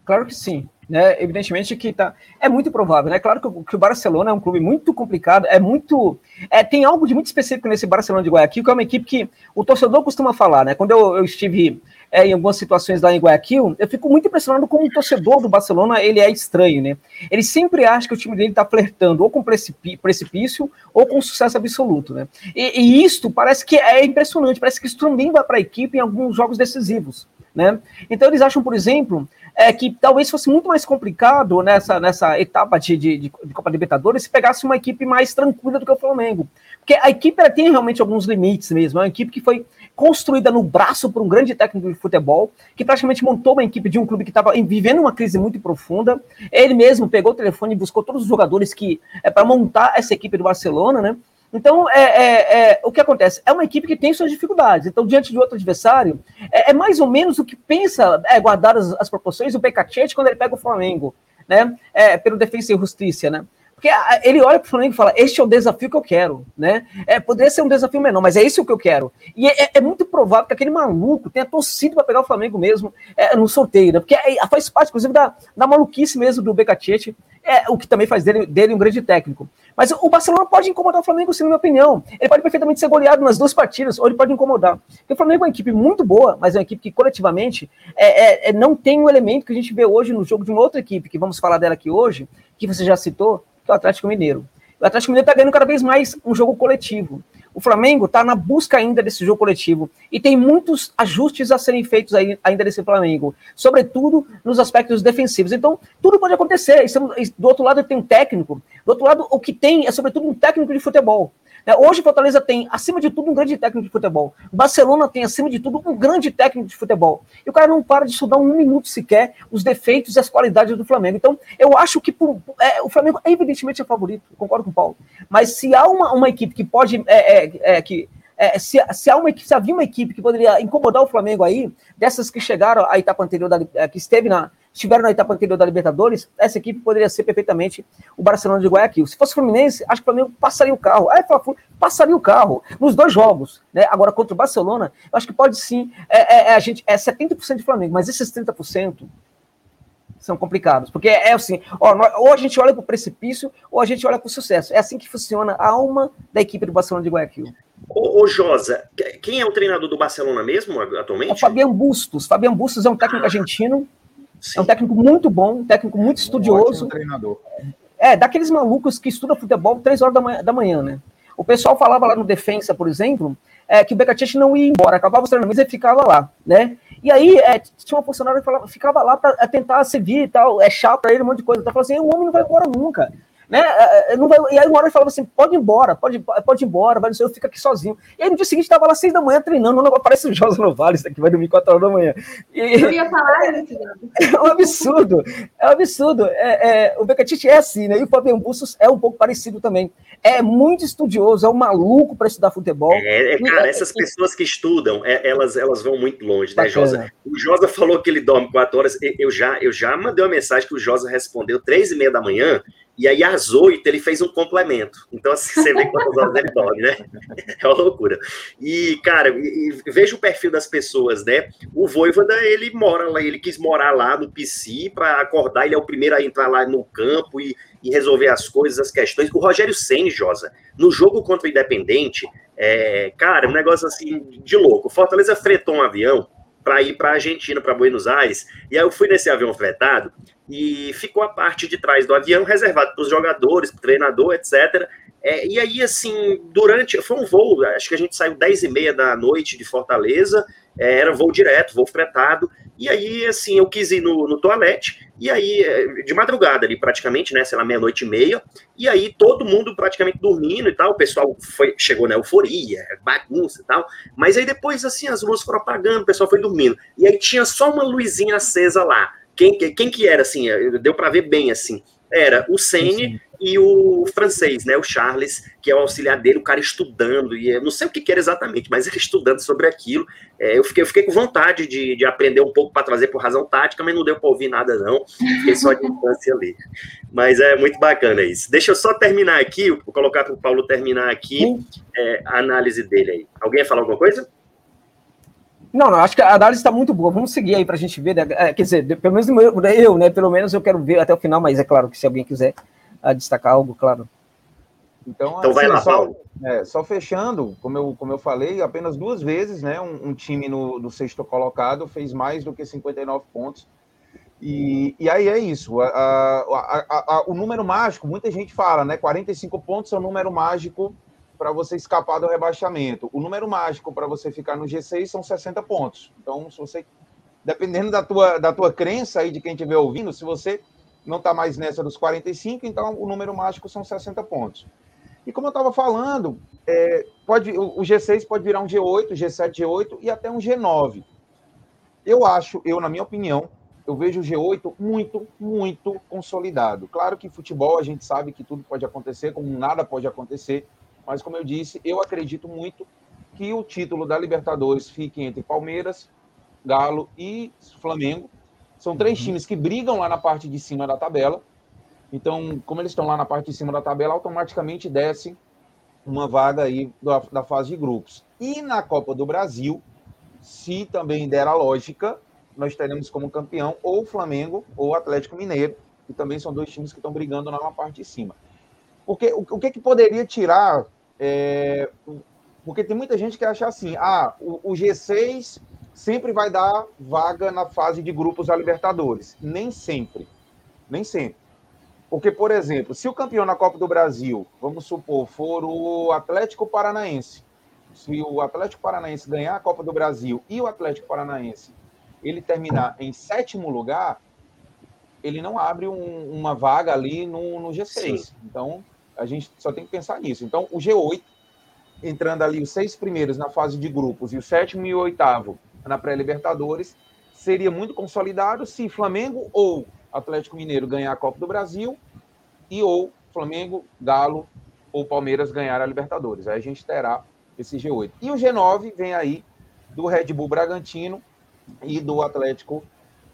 Claro que sim. Né, evidentemente que tá, é muito provável, né? Claro que o, que o Barcelona é um clube muito complicado, é muito. É, tem algo de muito específico nesse Barcelona de Guayaquil, que é uma equipe que o torcedor costuma falar, né? Quando eu, eu estive é, em algumas situações lá em Guayaquil, eu fico muito impressionado como o torcedor do Barcelona ele é estranho, né? Ele sempre acha que o time dele está flertando ou com precipício ou com sucesso absoluto, né? E, e isto parece que é impressionante, parece que isso também vai para a equipe em alguns jogos decisivos. Né? Então eles acham, por exemplo, é, que talvez fosse muito mais complicado nessa, nessa etapa de, de, de, Copa Libertadores se pegasse uma equipe mais tranquila do que o Flamengo. Porque a equipe tem realmente alguns limites mesmo. É uma equipe que foi construída no braço por um grande técnico de futebol, que praticamente montou uma equipe de um clube que estava vivendo uma crise muito profunda. Ele mesmo pegou o telefone e buscou todos os jogadores que é para montar essa equipe do Barcelona, né? Então, é, é, é, o que acontece? É uma equipe que tem suas dificuldades. Então, diante de outro adversário, é, é mais ou menos o que pensa, é, guardar as, proporções, o Becacete quando ele pega o Flamengo, né? É, pelo Defensa e Justiça, né? Porque ele olha para o Flamengo e fala: Este é o desafio que eu quero, né? É, poderia ser um desafio menor, mas é isso que eu quero. E é, é muito provável que aquele maluco tenha torcido para pegar o Flamengo mesmo é, no sorteio, né? Porque é, faz parte, inclusive, da, da maluquice mesmo do Becacete, é, o que também faz dele, dele um grande técnico. Mas o Barcelona pode incomodar o Flamengo, sim, na minha opinião. Ele pode perfeitamente ser goleado nas duas partidas, ou ele pode incomodar. Porque o Flamengo é uma equipe muito boa, mas é uma equipe que coletivamente é, é, é não tem o um elemento que a gente vê hoje no jogo de uma outra equipe, que vamos falar dela aqui hoje, que você já citou, que é o Atlético Mineiro. O Atlético Mineiro está ganhando cada vez mais um jogo coletivo. O Flamengo está na busca ainda desse jogo coletivo e tem muitos ajustes a serem feitos aí, ainda desse Flamengo, sobretudo nos aspectos defensivos. Então, tudo pode acontecer. Do outro lado, tem um técnico, do outro lado, o que tem é, sobretudo, um técnico de futebol. Né? Hoje Fortaleza tem, acima de tudo, um grande técnico de futebol. Barcelona tem, acima de tudo, um grande técnico de futebol. E o cara não para de estudar um minuto sequer os defeitos e as qualidades do Flamengo. Então, eu acho que é, o Flamengo é evidentemente é favorito, concordo com o Paulo. Mas se há uma, uma equipe que pode. É, é, é que, é, se, se, há uma, se havia uma equipe que poderia incomodar o Flamengo aí, dessas que chegaram à etapa anterior, da, é, que esteve na, estiveram na etapa anterior da Libertadores, essa equipe poderia ser perfeitamente o Barcelona de Guayaquil. Se fosse Fluminense, acho que o Flamengo passaria o carro. É, passaria o carro nos dois jogos. Né? Agora, contra o Barcelona, acho que pode sim. É, é, é a gente, é 70% de Flamengo, mas esses 30% são complicados. Porque é assim, ó, ou a gente olha para o precipício, ou a gente olha para o sucesso. É assim que funciona a alma da equipe do Barcelona de Guayaquil. Ô, ô, Josa, quem é o treinador do Barcelona mesmo atualmente? É o Fabian Bustos. Fabian Bustos é um técnico ah, argentino. Sim. É um técnico muito bom, um técnico muito estudioso. Um treinador. É, daqueles malucos que estudam futebol três horas da manhã, da manhã, né? O pessoal falava lá no Defensa, por exemplo, é, que o Becatete não ia embora, acabava os treinamentos e ficava lá, né? E aí é, tinha uma funcionária que falava, ficava lá para é, tentar servir e tal, é chato para ele, um monte de coisa. Então, falando assim, o homem não vai embora nunca. Né? É, é, não vai, e aí uma hora ele falava assim, pode ir embora, pode, pode ir embora, vai, eu fico aqui sozinho. E aí no dia seguinte estava lá seis da manhã treinando, não parece o Josa Novales, que vai dormir quatro horas da manhã. E, eu ia falar isso. *laughs* É um absurdo, é um absurdo. É, é, o Becatite é assim, né? E o Fabian Bustos é um pouco parecido também. É muito estudioso, é um maluco para estudar futebol. É, é cara, essas pessoas que estudam, elas, elas vão muito longe, né, Josa? O Josa falou que ele dorme quatro horas, eu já, eu já mandei uma mensagem que o Josa respondeu três e meia da manhã, e aí, às oito, ele fez um complemento. Então, assim, você vê quantas horas ele dorme, né? *laughs* É uma loucura. E, cara, e, veja o perfil das pessoas, né? O Voivoda, ele mora lá, ele quis morar lá no PC para acordar, ele é o primeiro a entrar lá no campo e, e resolver as coisas, as questões. O Rogério Senni, Josa, no jogo contra o Independente, é, cara, um negócio assim de louco. Fortaleza fretou um avião para ir para a Argentina, para Buenos Aires, e aí eu fui nesse avião fretado, e ficou a parte de trás do avião reservado para os jogadores, para o treinador, etc. É, e aí, assim, durante. Foi um voo, acho que a gente saiu 10 e meia da noite de Fortaleza, é, era voo direto, voo fretado. E aí, assim, eu quis ir no, no toalete, e aí, é, de madrugada ali, praticamente, né, sei lá, meia-noite e meia, e aí todo mundo praticamente dormindo e tal, o pessoal foi, chegou na euforia, bagunça e tal, mas aí depois, assim, as luzes foram apagando, o pessoal foi dormindo, e aí tinha só uma luzinha acesa lá, quem, quem que era, assim, deu para ver bem, assim, era o Sene e o francês, né, o Charles, que é o auxiliar dele, o cara estudando, e eu não sei o que, que era exatamente, mas ele estudando sobre aquilo, é, eu, fiquei, eu fiquei com vontade de, de aprender um pouco para trazer por razão tática, mas não deu para ouvir nada não, fiquei só de infância ali, mas é muito bacana isso. Deixa eu só terminar aqui, vou colocar para o Paulo terminar aqui é, a análise dele aí. Alguém ia falar alguma coisa? Não, não, acho que a análise está muito boa. Vamos seguir aí para a gente ver. Né? É, quer dizer, pelo menos eu, né? Pelo menos eu quero ver até o final, mas é claro que se alguém quiser uh, destacar algo, claro. Então, então assim, vai lá, só, Paulo. É, só fechando, como eu, como eu falei, apenas duas vezes, né? Um, um time no, do sexto colocado fez mais do que 59 pontos. E, e aí é isso. A, a, a, o número mágico, muita gente fala, né? 45 pontos é o número mágico para você escapar do rebaixamento. O número mágico para você ficar no G6 são 60 pontos. Então, se você dependendo da tua, da tua crença aí de quem estiver ouvindo, se você não está mais nessa dos 45, então o número mágico são 60 pontos. E como eu estava falando, é, pode, o G6 pode virar um G8, G7, G8 e até um G9. Eu acho, eu na minha opinião, eu vejo o G8 muito, muito consolidado. Claro que futebol a gente sabe que tudo pode acontecer, como nada pode acontecer, mas, como eu disse, eu acredito muito que o título da Libertadores fique entre Palmeiras, Galo e Flamengo. São três uhum. times que brigam lá na parte de cima da tabela. Então, como eles estão lá na parte de cima da tabela, automaticamente desce uma vaga aí da, da fase de grupos. E na Copa do Brasil, se também der a lógica, nós teremos como campeão ou o Flamengo ou o Atlético Mineiro, que também são dois times que estão brigando lá na parte de cima. Porque o, o que, que poderia tirar é, porque tem muita gente que acha assim: ah, o, o, G6 sempre vai dar vaga na fase de grupos da Libertadores. Nem sempre. Nem sempre. Porque, por exemplo, se o campeão na Copa do Brasil, vamos supor, for o Atlético Paranaense, se o Atlético Paranaense ganhar a Copa do Brasil e o Atlético Paranaense ele terminar em sétimo lugar, ele não abre um, uma vaga ali no, no G6. Sim. Então, a gente só tem que pensar nisso. Então, o G8 entrando ali os seis primeiros na fase de grupos e o sétimo e o oitavo na pré-Libertadores, seria muito consolidado se Flamengo ou Atlético Mineiro ganhar a Copa do Brasil e ou Flamengo, Galo ou Palmeiras ganhar a Libertadores. Aí a gente terá esse G8. E o G9 vem aí do Red Bull Bragantino e do Atlético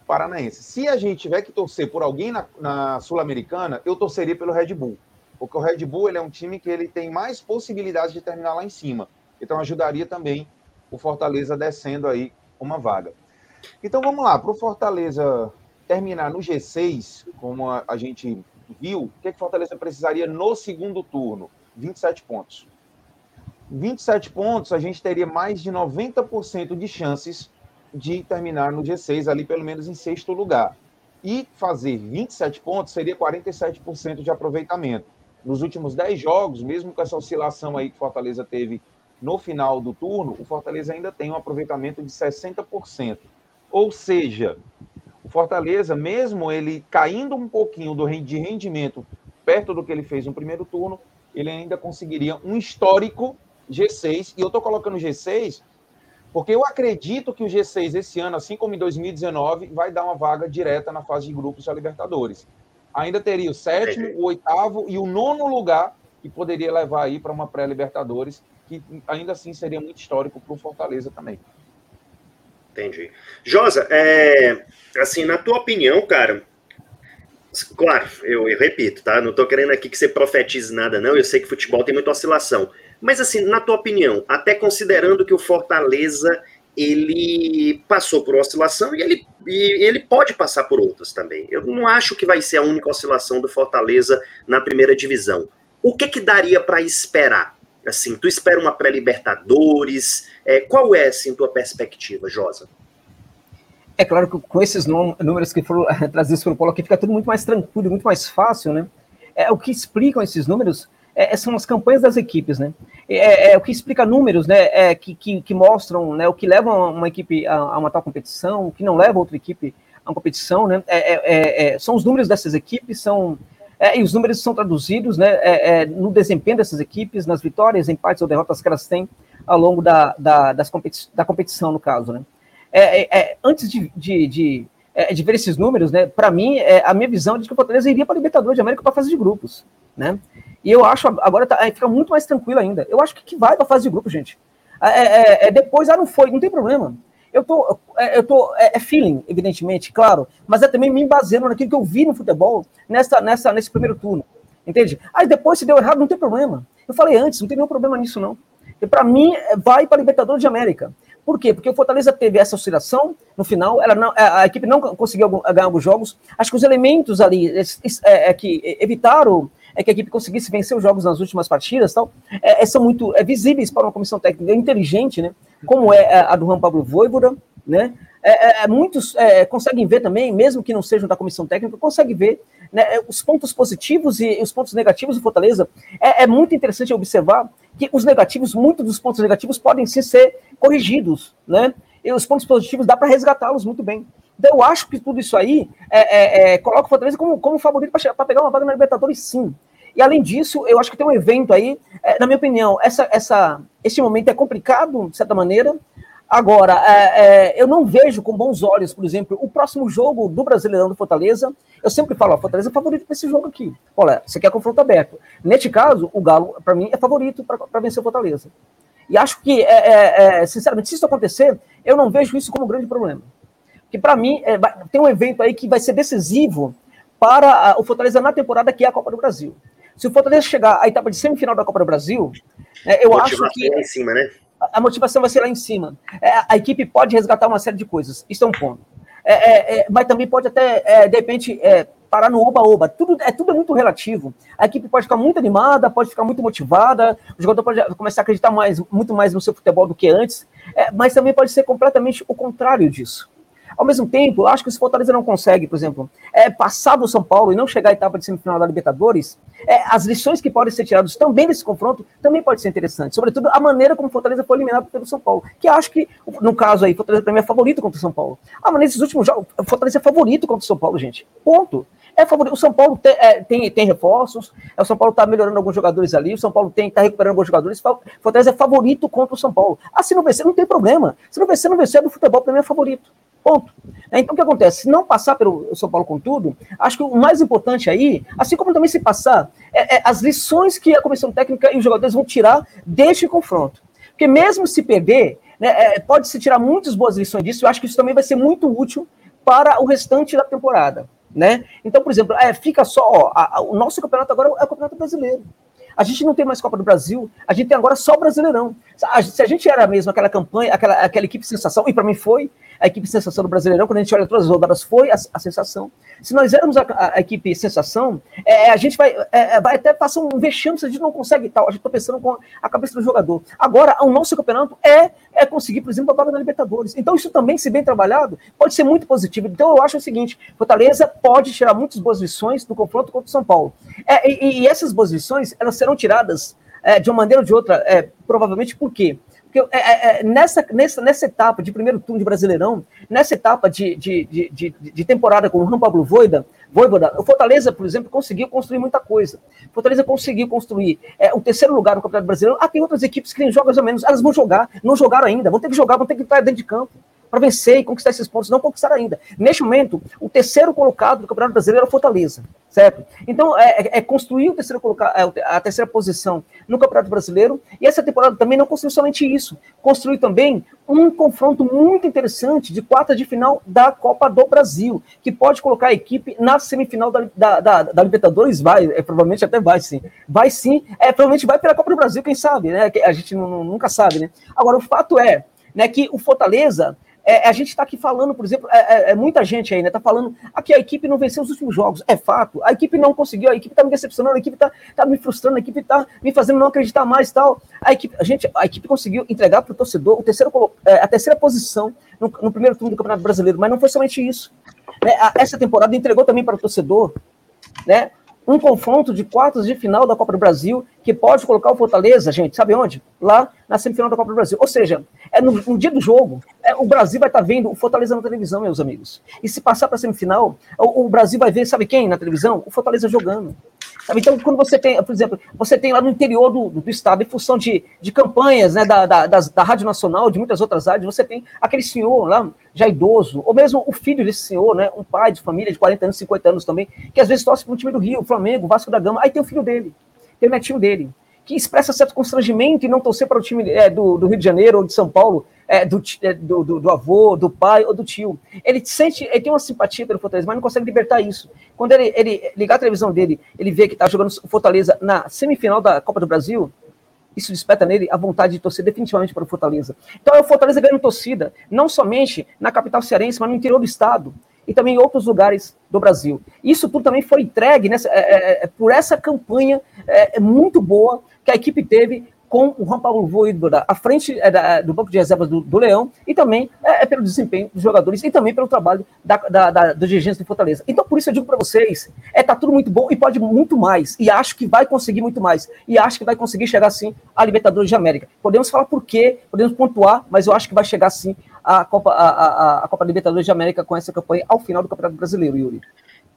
Paranaense. Se a gente tiver que torcer por alguém na, na Sul-Americana, eu torceria pelo Red Bull. Porque o Red Bull ele é um time que ele tem mais possibilidades de terminar lá em cima. Então ajudaria também o Fortaleza descendo aí uma vaga. Então vamos lá, para o Fortaleza terminar no G6, como a, a gente viu, o que, é que Fortaleza precisaria no segundo turno? 27 pontos. 27 pontos, a gente teria mais de 90% de chances de terminar no G6, ali pelo menos em sexto lugar. E fazer 27 pontos seria 47% de aproveitamento. Nos últimos 10 jogos, mesmo com essa oscilação aí que Fortaleza teve no final do turno, o Fortaleza ainda tem um aproveitamento de 60%. Ou seja, o Fortaleza, mesmo ele caindo um pouquinho do de rendimento perto do que ele fez no primeiro turno, ele ainda conseguiria um histórico G6. E eu estou colocando G6 porque eu acredito que o G6 esse ano, assim como em 2019, vai dar uma vaga direta na fase de grupos da Libertadores. Ainda teria o sétimo, o oitavo e o nono lugar que poderia levar aí para uma pré-Libertadores, que ainda assim seria muito histórico para o Fortaleza também. Entendi. Josa, é, assim, na tua opinião, cara, claro, eu, eu repito, tá? Não estou querendo aqui que você profetize nada, não. Eu sei que futebol tem muita oscilação. Mas, assim, na tua opinião, até considerando que o Fortaleza ele passou por oscilação e ele, e ele pode passar por outras também. Eu não acho que vai ser a única oscilação do Fortaleza na primeira divisão. O que que daria para esperar? Assim, tu espera uma pré-Libertadores? É, qual é, assim, tua perspectiva, Josa? É claro que com esses números que foram *laughs* trazidos pelo Paulo aqui, fica tudo muito mais tranquilo, muito mais fácil, né? É, o que explicam esses números é, são as campanhas das equipes, né? É, é, é, o que explica números, né? É, que, que, que, mostram né, o que leva uma equipe a, a, uma tal competição, o que não leva outra equipe a uma competição, né? É, é, são os números dessas equipes, são e os números são traduzidos, né? no desempenho dessas equipes, nas vitórias, empates ou derrotas que elas têm ao longo da, da, das competi da competição, no caso, né? antes de, de, de de ver esses números, né? Para mim, é, a minha visão é de que o Fortaleza iria para a Libertadores de América para a fase de grupos, né? E eu acho, agora tá, fica muito mais tranquilo ainda. Eu acho que, que vai para a fase de grupo, gente. É, é, é, depois, ah, não foi, não tem problema. Eu tô, é, eu tô, é, é, feeling, evidentemente, claro, mas é também me baseando naquilo que eu vi no futebol nessa, nessa, nesse primeiro turno, entende? Aí depois, se deu errado, não tem problema. Eu falei antes, não tem nenhum problema nisso, não. E para mim, vai para Libertadores de América. Por quê? Porque o Fortaleza teve essa oscilação no final, ela não, a equipe não conseguiu ganhar alguns jogos. Acho que os elementos ali é, é, que evitaram é que a equipe conseguisse vencer os jogos nas últimas partidas, tal, é, é, são muito é, visíveis para uma comissão técnica inteligente, né? Como é a do Juan Pablo Voivoda, né? É, é, é muitos é, conseguem ver também, mesmo que não sejam da comissão técnica, conseguem ver né, os pontos positivos e, os pontos negativos do Fortaleza. É, muito interessante observar que os negativos, muitos dos pontos negativos podem sim ser corrigidos, né? E os pontos positivos dá para resgatá-los muito bem. Então, eu acho que tudo isso aí é, é, é, coloca o Fortaleza como, como favorito para pegar uma vaga na Libertadores, sim. E além disso, eu acho que tem um evento aí, é, na minha opinião, essa, essa, esse momento é complicado, de certa maneira. Agora, é, é, eu não vejo com bons olhos, por exemplo, o próximo jogo do Brasileirão do Fortaleza. Eu sempre falo, a Fortaleza é favorito para esse jogo aqui. Olha, você quer confronto aberto. Neste caso, o Galo, para mim, é favorito para vencer o Fortaleza. E acho que, sinceramente, se isso acontecer, eu não vejo isso como um grande problema que para mim é, tem um evento aí que vai ser decisivo para o Fortaleza na temporada, que é a Copa do Brasil. Se o Fortaleza chegar à etapa de semifinal da Copa do Brasil, é, eu acho que. Lá em cima, né? A motivação vai ser lá em cima. É, a equipe pode resgatar uma série de coisas. Isso é um ponto. É, é, é mas também pode até, de repente, parar no oba-oba. Tudo, é, tudo é muito relativo. A equipe pode ficar muito animada, pode ficar muito motivada, o jogador pode começar a acreditar mais, muito mais no seu futebol do que antes, mas também pode ser completamente o contrário disso Ao mesmo tempo, acho que se o Fortaleza não consegue, por exemplo, é, passar do São Paulo e não chegar à etapa de semifinal da Libertadores, é, as lições que podem ser tiradas também desse confronto também pode ser interessante. Sobretudo a maneira como o Fortaleza foi eliminado pelo São Paulo. Que acho que, no caso aí, o Fortaleza mim é favorito contra o São Paulo. Ah, mas nesses últimos jogos, o Fortaleza é favorito contra o São Paulo, gente. Ponto. É favorito. O São Paulo tem, é, tem, tem, reforços, é, o São Paulo está melhorando alguns jogadores ali, o São Paulo está recuperando alguns jogadores. O Fortaleza é favorito contra o São Paulo. Ah, se não vencer, não tem problema. Se não vencer, não vencer, do futebol para mim é favorito. Ponto. É, então, o que acontece? Se não passar pelo São Paulo com tudo, acho que o mais importante aí, assim como também se passar, é, é as lições que a comissão técnica e os jogadores vão tirar deste confronto. Porque mesmo se perder, né, é, pode-se tirar muitas boas lições disso, eu acho que isso também vai ser muito útil para o restante da temporada. Né? Então, por exemplo, é, fica só, ó, a, a, o nosso campeonato agora é o campeonato brasileiro. A gente não tem mais Copa do Brasil, a gente tem agora só o Brasileirão. Se a gente era mesmo aquela campanha, aquela, aquela equipe sensação, e para mim foi, a equipe sensação do Brasileirão, quando a gente olha todas as rodadas, foi a, a sensação. Se nós éramos a, a, a equipe sensação, é, a gente vai, é, é vai até passar um vexame se a gente não consegue tal. A gente está pensando com a cabeça do jogador. Agora, o nosso campeonato é, é conseguir, por exemplo, a vaga na Libertadores. Então, isso também, se bem trabalhado, pode ser muito positivo. Então, eu acho o seguinte: Fortaleza pode tirar muitas boas lições do confronto contra o São Paulo. É, e, e, essas boas lições, elas serão tiradas é, de uma maneira ou de outra, é, provavelmente por quê? Porque é, é, é, nessa, nessa, nessa etapa de primeiro turno de Brasileirão, nessa etapa de, de, de, de, temporada com o Ram Pablo Voida, Voivoda, o Fortaleza, por exemplo, conseguiu construir muita coisa. O Fortaleza conseguiu construir é, o terceiro lugar no Campeonato Brasileiro. Ah, tem outras equipes que jogam mais ou menos, elas vão jogar, não jogaram ainda, vão ter que jogar, vão ter que estar dentro de campo para vencer e conquistar esses pontos, não conquistaram ainda. Neste momento, o terceiro colocado do Campeonato Brasileiro é o Fortaleza, certo? Então, é, é, é construir o terceiro colocado, é, a terceira posição no Campeonato Brasileiro, e essa temporada também não construiu somente isso, construiu também um confronto muito interessante de quarta de final da Copa do Brasil, que pode colocar a equipe na semifinal da, da, da, da Libertadores, vai, é, provavelmente até vai sim, vai sim, é, provavelmente vai pela Copa do Brasil, quem sabe, né? A gente não, nunca sabe, né? Agora, o fato é né, que o Fortaleza é, a gente está aqui falando, por exemplo, é, é, é, muita gente aí, né? Está falando aqui a equipe não venceu os últimos jogos. É fato. A equipe não conseguiu, a equipe está me decepcionando, a equipe está tá me frustrando, a equipe está me fazendo não acreditar mais tal. A equipe, a gente, a equipe conseguiu entregar para o torcedor o terceiro, é, a terceira posição no, no, primeiro turno do Campeonato Brasileiro, mas não foi somente isso. Né? Essa temporada entregou também para o torcedor, né? Um confronto de quartos de final da Copa do Brasil que pode colocar o Fortaleza, gente, sabe onde? Lá na semifinal da Copa do Brasil. Ou seja, é no, no dia do jogo, é, o Brasil vai estar tá vendo o Fortaleza na televisão, meus amigos. E se passar para a semifinal, o, o, Brasil vai ver, sabe quem na televisão? O Fortaleza jogando. Então, quando você tem, por exemplo, você tem lá no interior do, do, do estado, em função de, de campanhas né, da, da, da, da Rádio Nacional, de muitas outras rádios, você tem aquele senhor lá, já idoso, ou mesmo o filho desse senhor, né, um pai de família de 40 anos, 50 anos também, que às vezes torce para um time do Rio, Flamengo, Vasco da Gama, aí tem o filho dele, tem o netinho dele, que expressa certo constrangimento e não torcer para o time é, do, do, Rio de Janeiro ou de São Paulo, é, do, é, do, do, do, avô, do pai ou do tio. Ele sente, ele tem uma simpatia pelo Fortaleza, mas não consegue libertar isso. Quando ele, ele ligar a televisão dele, ele vê que está jogando Fortaleza na semifinal da Copa do Brasil, isso desperta nele a vontade de torcer definitivamente para o Fortaleza. Então é o Fortaleza ganhando torcida, não somente na capital cearense, mas no interior do estado e também em outros lugares do Brasil. Isso tudo também foi entregue nessa, é, é, é por essa campanha é, muito boa que a equipe teve com o Juan Paulo Voivoda à frente é, da, do banco de reservas do, do Leão e também é, é, pelo desempenho dos jogadores e também pelo trabalho da, da, da, dos dirigentes do Fortaleza. Então, por isso eu digo para vocês, é tá tudo muito bom e pode muito mais. E acho que vai conseguir muito mais. E acho que vai conseguir chegar sim à Libertadores de América. Podemos falar por quê, podemos pontuar, mas eu acho que vai chegar sim à Copa, a, a, a Copa Libertadores de América com essa campanha ao final do Campeonato Brasileiro, Yuri.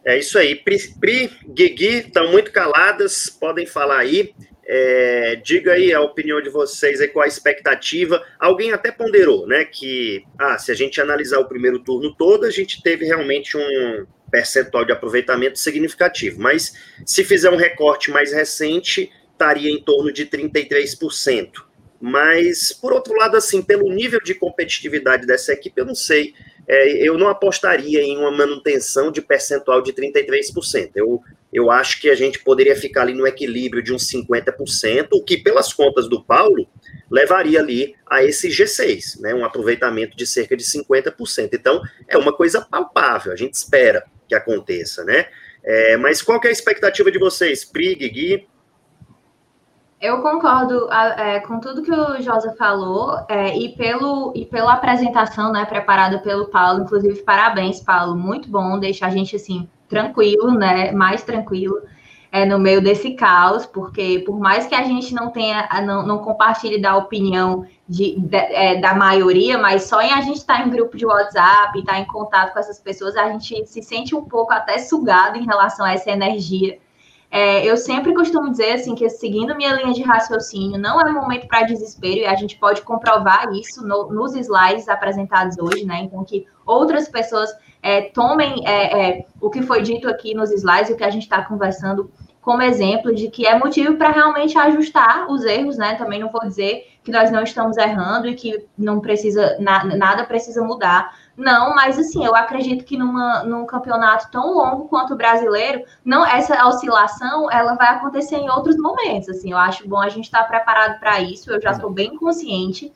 É isso aí. Pri, Pri Guigui estão muito caladas, podem falar aí. É, diga aí a opinião de vocês aí, qual a expectativa. Alguém até ponderou, né, que ah, se a gente analisar o primeiro turno todo, a gente teve realmente um percentual de aproveitamento significativo. Mas se fizer um recorte mais recente, estaria em torno de 33%. Mas, por outro lado, assim, pelo nível de competitividade dessa equipe, eu não sei. É, eu não apostaria em uma manutenção de percentual de 33%. Eu eu acho que a gente poderia ficar ali no equilíbrio de uns 50%, o que, pelas contas do Paulo, levaria ali a esse G6, né? Um aproveitamento de cerca de 50%. Então, é uma coisa palpável, a gente espera que aconteça, né? É, mas qual é a expectativa de vocês, Pri, Gui? Eu concordo é, com tudo que o Josa falou é, e, pelo, e pela apresentação né, preparada pelo Paulo. Inclusive, parabéns, Paulo. Muito bom deixar a gente assim tranquilo, né? Mais tranquilo é, no meio desse caos, porque por mais que a gente não tenha, não, não compartilhe da opinião de, de é, da maioria, mas só em a gente estar tá em grupo de WhatsApp, estar tá em contato com essas pessoas, a gente se sente um pouco até sugado em relação a essa energia é, eu sempre costumo dizer assim que seguindo minha linha de raciocínio, não é momento para desespero e a gente pode comprovar isso no, nos slides apresentados hoje, né? Então que outras pessoas é, tomem é, é o que foi dito aqui nos slides, o que a gente está conversando como exemplo de que é motivo para realmente ajustar os erros, né? Também não vou dizer que nós não estamos errando e que não precisa na, nada precisa mudar, não, mas assim, eu acredito que numa, num campeonato tão longo quanto o brasileiro, não essa oscilação ela vai acontecer em outros momentos. Assim, eu acho bom a gente estar tá preparado para isso. Eu já estou bem consciente.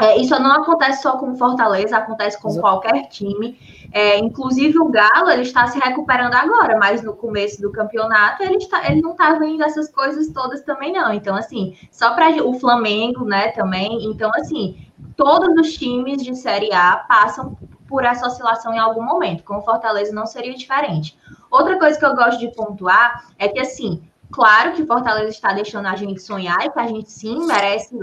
É, isso não acontece só com o Fortaleza, acontece com qualquer time. É, inclusive o Galo ele está se recuperando agora, mas no começo do campeonato ele, está, ele não estava indo essas coisas todas também não. Então assim, só para o Flamengo, né, também. Então assim, todos os times de Série A passam por essa oscilação em algum momento. Com o Fortaleza não seria diferente. Outra coisa que eu gosto de pontuar é que, assim, claro que o Fortaleza está deixando a gente sonhar e que a gente sim merece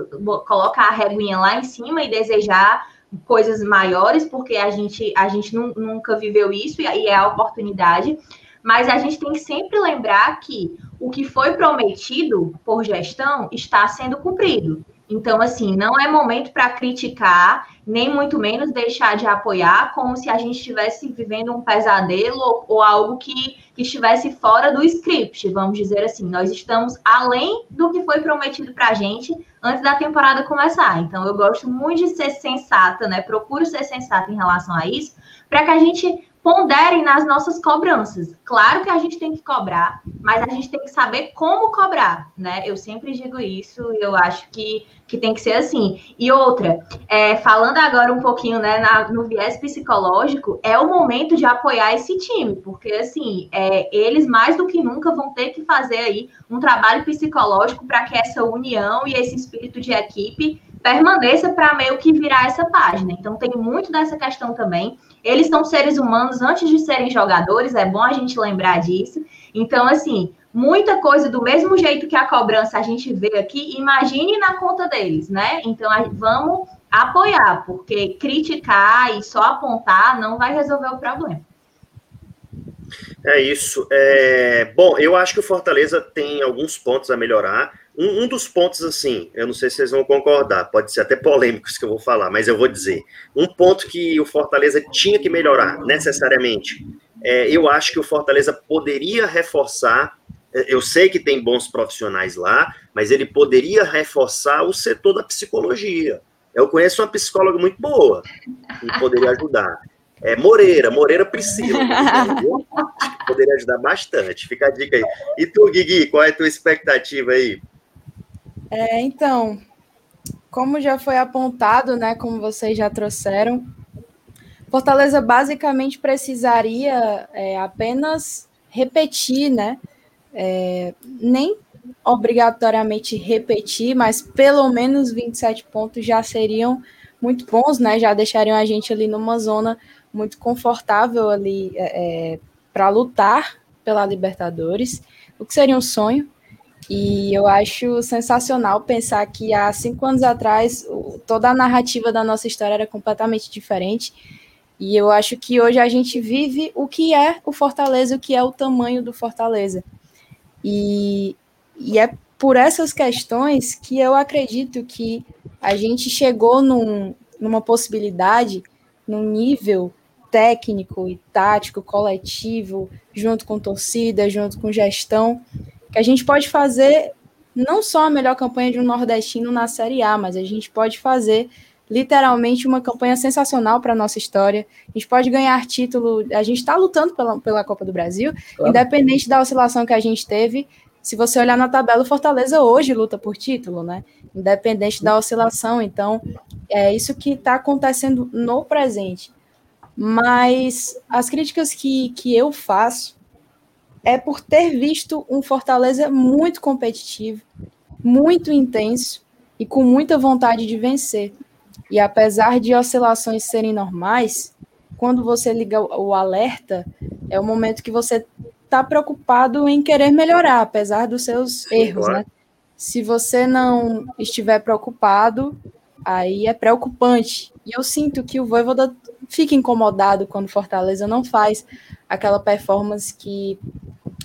colocar a reguinha lá em cima e desejar coisas maiores, porque a gente, a gente nunca viveu isso e é a oportunidade. Mas a gente tem que sempre lembrar que o que foi prometido por gestão está sendo cumprido. Então, assim, não é momento para criticar, nem muito menos deixar de apoiar, como se a gente estivesse vivendo um pesadelo ou, ou algo que, que, estivesse fora do script, vamos dizer assim. Nós estamos além do que foi prometido para a gente antes da temporada começar. Então, eu gosto muito de ser sensata, né? Procuro ser sensata em relação a isso, para que a gente ponderem nas nossas cobranças. Claro que a gente tem que cobrar, mas a gente tem que saber como cobrar, né? Eu sempre digo isso e eu acho que, que tem que ser assim. E outra, é, falando agora um pouquinho né, na, no viés psicológico, é o momento de apoiar esse time, porque assim, é, eles mais do que nunca vão ter que fazer aí um trabalho psicológico para que essa união e esse espírito de equipe permaneça para meio que virar essa página. Então tem muito dessa questão também. Eles são seres humanos antes de serem jogadores, é bom a gente lembrar disso. Então, assim, muita coisa do mesmo jeito que a cobrança a gente vê aqui, imagine na conta deles, né? Então, vamos apoiar, porque criticar e só apontar não vai resolver o problema. É isso. É... Bom, eu acho que o Fortaleza tem alguns pontos a melhorar. Um, um, dos pontos, assim, eu não sei se vocês vão concordar, pode ser até polêmico isso que eu vou falar, mas eu vou dizer. Um ponto que o Fortaleza tinha que melhorar, necessariamente, é, eu acho que o Fortaleza poderia reforçar. Eu sei que tem bons profissionais lá, mas ele poderia reforçar o setor da psicologia. Eu conheço uma psicóloga muito boa que poderia ajudar. É Moreira, Moreira Priscila. poderia ajudar bastante. Fica a dica aí. E tu, Guigui, qual é a tua expectativa aí? É, então, como já foi apontado, né, como vocês já trouxeram, Fortaleza basicamente precisaria é, apenas repetir, né, é, nem obrigatoriamente repetir, mas pelo menos 27 pontos já seriam muito bons, né, já deixariam a gente ali numa zona muito confortável ali é, é para lutar pela Libertadores, o que seria um sonho, e eu acho sensacional pensar que há cinco anos atrás toda a narrativa da nossa história era completamente diferente. E eu acho que hoje a gente vive o que é o Fortaleza, o que é o tamanho do Fortaleza. E, e é por essas questões que eu acredito que a gente chegou num, numa possibilidade, num nível técnico e tático, coletivo, junto com torcida, junto com gestão, que a gente pode fazer não só a melhor campanha de um nordestino na Série A, mas a gente pode fazer literalmente uma campanha sensacional para a nossa história. A gente pode ganhar título, a gente está lutando pela, pela Copa do Brasil, claro. independente da oscilação que a gente teve. Se você olhar na tabela, o Fortaleza hoje luta por título, né? Independente da oscilação. Então, é isso que está acontecendo no presente. Mas as críticas que, que eu faço é por ter visto um Fortaleza muito competitivo, muito intenso e com muita vontade de vencer. E apesar de oscilações serem normais, quando você liga o alerta, é o momento que você está preocupado em querer melhorar, apesar dos seus erros, né? Se você não estiver preocupado, aí é preocupante. E eu sinto que o Voivoda fica incomodado quando Fortaleza não faz aquela performance que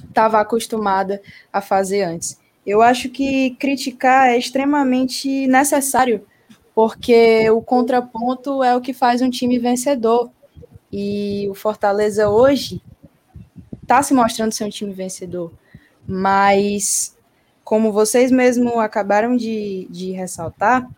estava acostumada a fazer antes. Eu acho que criticar é extremamente necessário, porque o contraponto é o que faz um time vencedor. E o Fortaleza hoje está se mostrando ser um time vencedor. Mas, como vocês mesmo acabaram de, de ressaltar,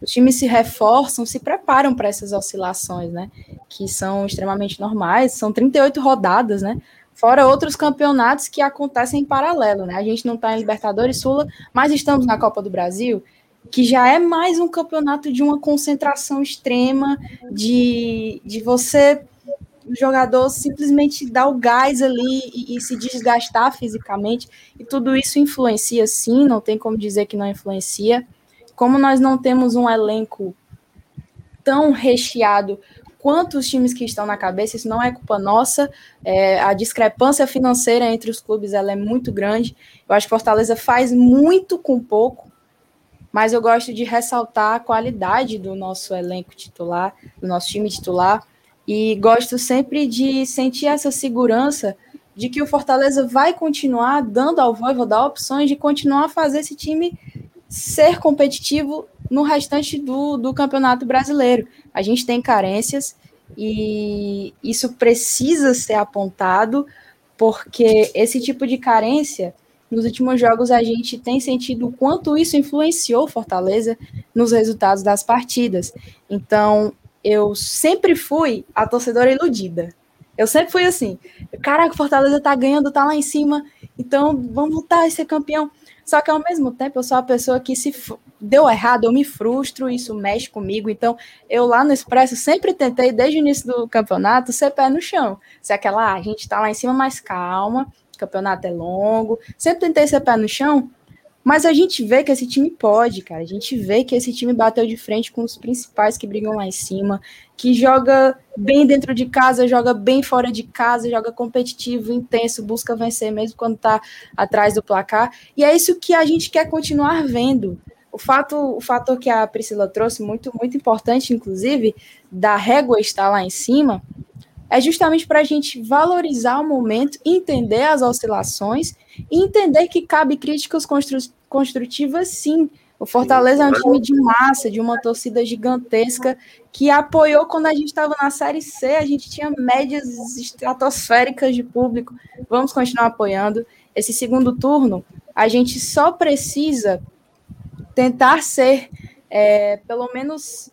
os times se reforçam, se preparam para essas oscilações, né? Que são extremamente normais, são 38 rodadas, né? Fora outros campeonatos que acontecem em paralelo, né? A gente não está em Libertadores Sula, mas estamos na Copa do Brasil, que já é mais um campeonato de uma concentração extrema, de, de você, o jogador simplesmente dar o gás ali e, e se desgastar fisicamente, e tudo isso influencia sim, não tem como dizer que não influencia. Como nós não temos um elenco tão recheado quanto os times que estão na cabeça, isso não é culpa nossa. É, a discrepância financeira entre os clubes ela é muito grande. Eu acho que Fortaleza faz muito com pouco, mas eu gosto de ressaltar a qualidade do nosso elenco titular, do nosso time titular, e gosto sempre de sentir essa segurança de que o Fortaleza vai continuar dando ao Voivoda opções de continuar a fazer esse time ser competitivo no restante do, do Campeonato Brasileiro. A gente tem carências e isso precisa ser apontado, porque esse tipo de carência, nos últimos jogos, a gente tem sentido o quanto isso influenciou Fortaleza nos resultados das partidas. Então, eu sempre fui a torcedora iludida. Eu sempre fui assim, caraca, Fortaleza tá ganhando, tá lá em cima, então vamos lutar e ser campeão. Só que ao mesmo tempo eu sou a pessoa que se deu errado, eu me frustro, isso mexe comigo. Então, eu lá no Expresso sempre tentei, desde o início do campeonato, ser pé no chão. Se aquela, ah, a gente tá lá em cima, mais calma, campeonato é longo. Sempre tentei ser pé no chão, mas a gente vê que esse time pode, cara. A gente vê que esse time bateu de frente com os principais que brigam lá em cima, que joga bem dentro de casa, joga bem fora de casa, joga competitivo, intenso, busca vencer mesmo quando tá atrás do placar. E é isso que a gente quer continuar vendo. O fato, o fator que a Priscila trouxe, muito, muito importante, inclusive, da régua estar lá em cima, é justamente para a gente valorizar o momento, entender as oscilações e entender que cabe críticas constru construtivas, sim. O Fortaleza é um time de massa, de uma torcida gigantesca que apoiou quando a gente estava na Série C, a gente tinha médias estratosféricas de público. Vamos continuar apoiando. Esse segundo turno, a gente só precisa tentar ser é, pelo menos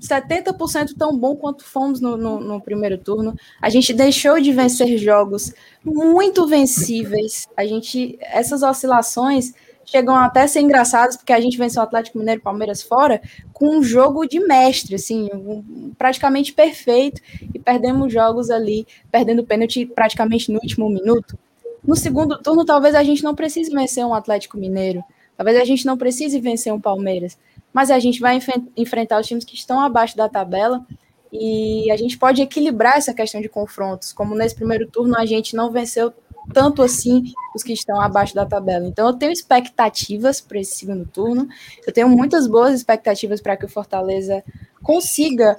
70% tão bom quanto fomos no, no, no, primeiro turno. A gente deixou de vencer jogos muito vencíveis. A gente, essas oscilações chegam até a ser engraçadas, porque a gente venceu o Atlético Mineiro e Palmeiras fora com um jogo de mestre, assim, um, praticamente perfeito, e perdemos jogos ali, perdendo pênalti praticamente no último minuto. No segundo turno, talvez a gente não precise vencer um Atlético Mineiro, talvez a gente não precise vencer um Palmeiras mas a gente vai enf enfrentar os times que estão abaixo da tabela e a gente pode equilibrar essa questão de confrontos, como nesse primeiro turno a gente não venceu tanto assim os que estão abaixo da tabela. Então eu tenho expectativas para esse segundo turno. Eu tenho muitas boas expectativas para que o Fortaleza consiga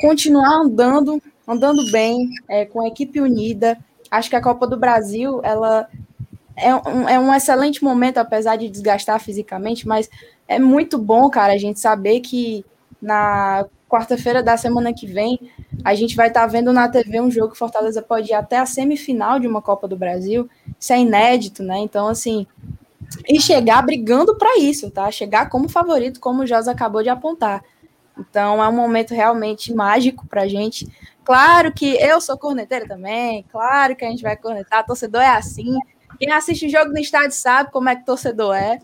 continuar andando, andando bem, é, com a equipe unida. Acho que a Copa do Brasil ela é um, é um excelente momento, apesar de desgastar fisicamente, mas é muito bom, cara, a gente saber que na quarta-feira da semana que vem a gente vai estar tá vendo na TV um jogo que Fortaleza pode ir até a semifinal de uma Copa do Brasil. Isso é inédito, né? Então, assim, e chegar brigando para isso, tá? Chegar como favorito, como o Josa acabou de apontar. Então, é um momento realmente mágico para a gente. Claro que eu sou corneteira também, claro que a gente vai cornetar, torcedor é assim. Quem assiste jogo no estádio sabe como é que torcedor é.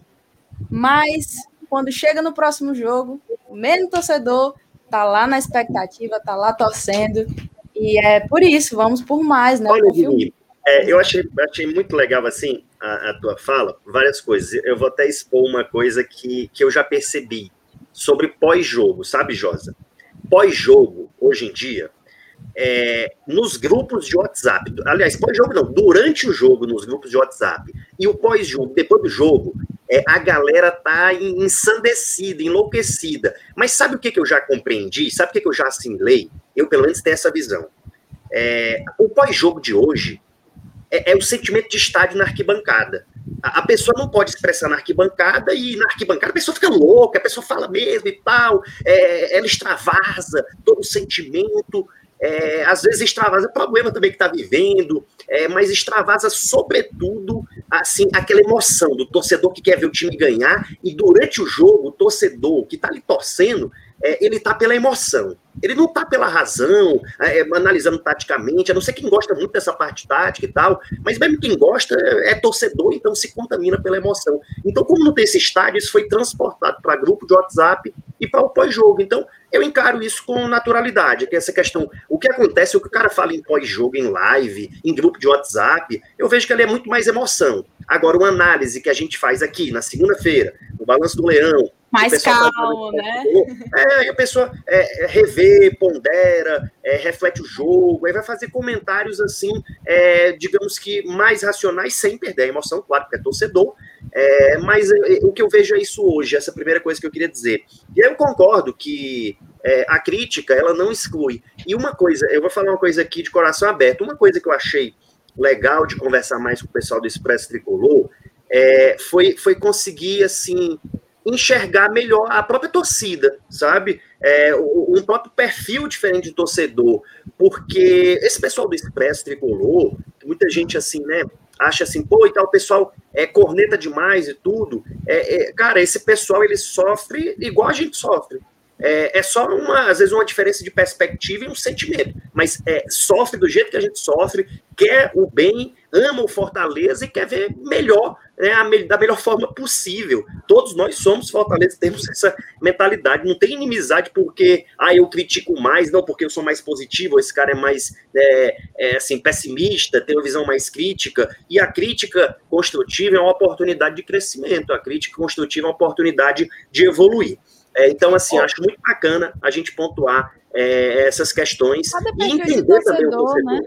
Mas quando chega no próximo jogo, o mesmo torcedor tá lá na expectativa, tá lá torcendo. E é por isso, vamos por mais, né? Olha, Guilherme, é, eu achei, achei muito legal assim a, a, tua fala, várias coisas. Eu vou até expor uma coisa que, que eu já percebi sobre pós-jogo, sabe, Josa? Pós-jogo, hoje em dia, é, nos grupos de WhatsApp, aliás, pós-jogo não, durante o jogo nos grupos de WhatsApp e o pós-jogo, depois do jogo, é, a galera tá ensandecida, enlouquecida. Mas sabe o que, que eu já compreendi? Sabe o que, que eu já assimilei? Eu, pelo menos, tenho essa visão. É, o pós-jogo de hoje é, é, o sentimento de estádio na arquibancada. A, a, pessoa não pode expressar na arquibancada e na arquibancada a pessoa fica louca, a pessoa fala mesmo e tal, é, ela extravasa todo o sentimento. É, às vezes extravasa problema também que está vivendo, é, mas extravasa sobretudo assim aquela emoção do torcedor que quer ver o time ganhar e durante o jogo o torcedor que está ali torcendo é, ele está pela emoção. Ele não está pela razão, é, analisando taticamente, a não ser quem gosta muito dessa parte tática e tal, mas mesmo quem gosta é, é torcedor, então se contamina pela emoção. Então, como não tem esse estádio, isso foi transportado para grupo de WhatsApp e para o pós-jogo. Então, eu encaro isso com naturalidade, que essa questão, o que acontece, o que o cara fala em pós-jogo, em live, em grupo de WhatsApp, eu vejo que ele é muito mais emoção. Agora, uma análise que a gente faz aqui na segunda-feira, no Balanço do Leão, mais calmo, né? É, aí a pessoa é, é, revê, pondera, é, reflete o jogo, aí vai fazer comentários assim, é, digamos que mais racionais, sem perder a emoção, claro, porque é torcedor. É, mas é, o que eu vejo é isso hoje, essa primeira coisa que eu queria dizer. E eu concordo que a crítica, ela não exclui. E uma coisa, eu vou falar uma coisa aqui de coração aberto, uma coisa que eu achei legal de conversar mais com o pessoal do Expresso Tricolor foi, foi conseguir, assim, enxergar melhor a própria torcida, sabe? É, um próprio perfil diferente de torcedor, porque esse pessoal do Expresso Tricolor, muita gente assim, né, acha assim, pô, e tal, o pessoal é corneta demais e tudo. É, é, cara, esse pessoal ele sofre igual a gente sofre. É, é, só uma, às vezes, uma diferença de perspectiva e um sentimento, mas é, sofre do jeito que a gente sofre, quer o bem, ama o Fortaleza e quer ver melhor, né, a, da melhor forma possível. Todos nós somos Fortaleza, temos essa mentalidade. Não tem inimizade porque ah, eu critico mais, não, porque eu sou mais positivo, esse cara é mais é, é, assim, pessimista, tem uma visão mais crítica. E a crítica construtiva é uma oportunidade de crescimento, a crítica construtiva é uma oportunidade de evoluir. É, então, assim, acho muito bacana a gente pontuar é, essas questões e entender também o torcedor. Né?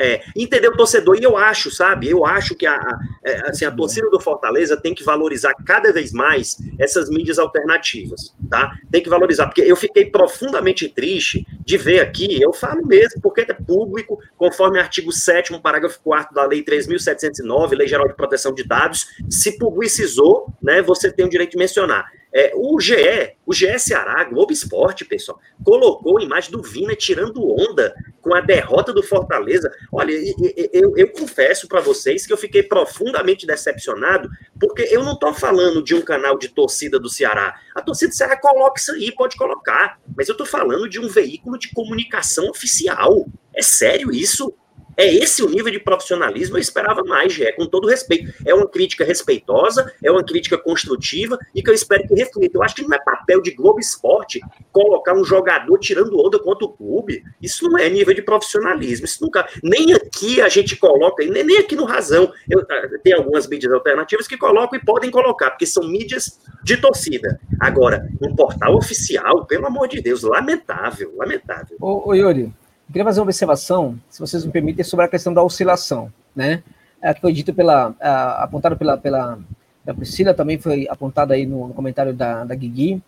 É, entender o torcedor, e eu acho, sabe, eu acho que a, a, é, assim, a torcida do Fortaleza tem que valorizar cada vez mais essas mídias alternativas, tá? Tem que valorizar, porque eu fiquei profundamente triste de ver aqui, eu falo mesmo, porque é público, conforme artigo 7 parágrafo 4 da Lei 3.709, Lei Geral de Proteção de Dados, se publicizou, né, você tem o direito de mencionar. É, o GE, o GE Ceará, Globo Esporte, pessoal, colocou a imagem do Vina tirando onda com a derrota do Fortaleza. Olha, eu, eu, eu confesso para vocês que eu fiquei profundamente decepcionado, porque eu não estou falando de um canal de torcida do Ceará. A torcida do Ceará coloca isso aí, pode colocar, mas eu estou falando de um veículo de comunicação oficial. É sério isso? É esse o nível de profissionalismo, eu esperava mais, Gé, com todo respeito. É uma crítica respeitosa, é uma crítica construtiva e que eu espero que reflita. Eu acho que não é papel de Globo Esporte colocar um jogador tirando onda contra o clube. Isso não é nível de profissionalismo. Isso nunca. Nem aqui a gente coloca, nem, nem aqui no Razão. Eu, ah, tem algumas mídias alternativas que colocam e podem colocar, porque são mídias de torcida. Agora, um portal oficial, pelo amor de Deus, lamentável, lamentável. Ô, ô Yuri, queria fazer uma observação, se vocês me permitem, sobre a questão da oscilação, né? É, que foi dito pela, apontado pela, pela da Priscila, também foi apontado aí no, no, comentário da, da Guigui.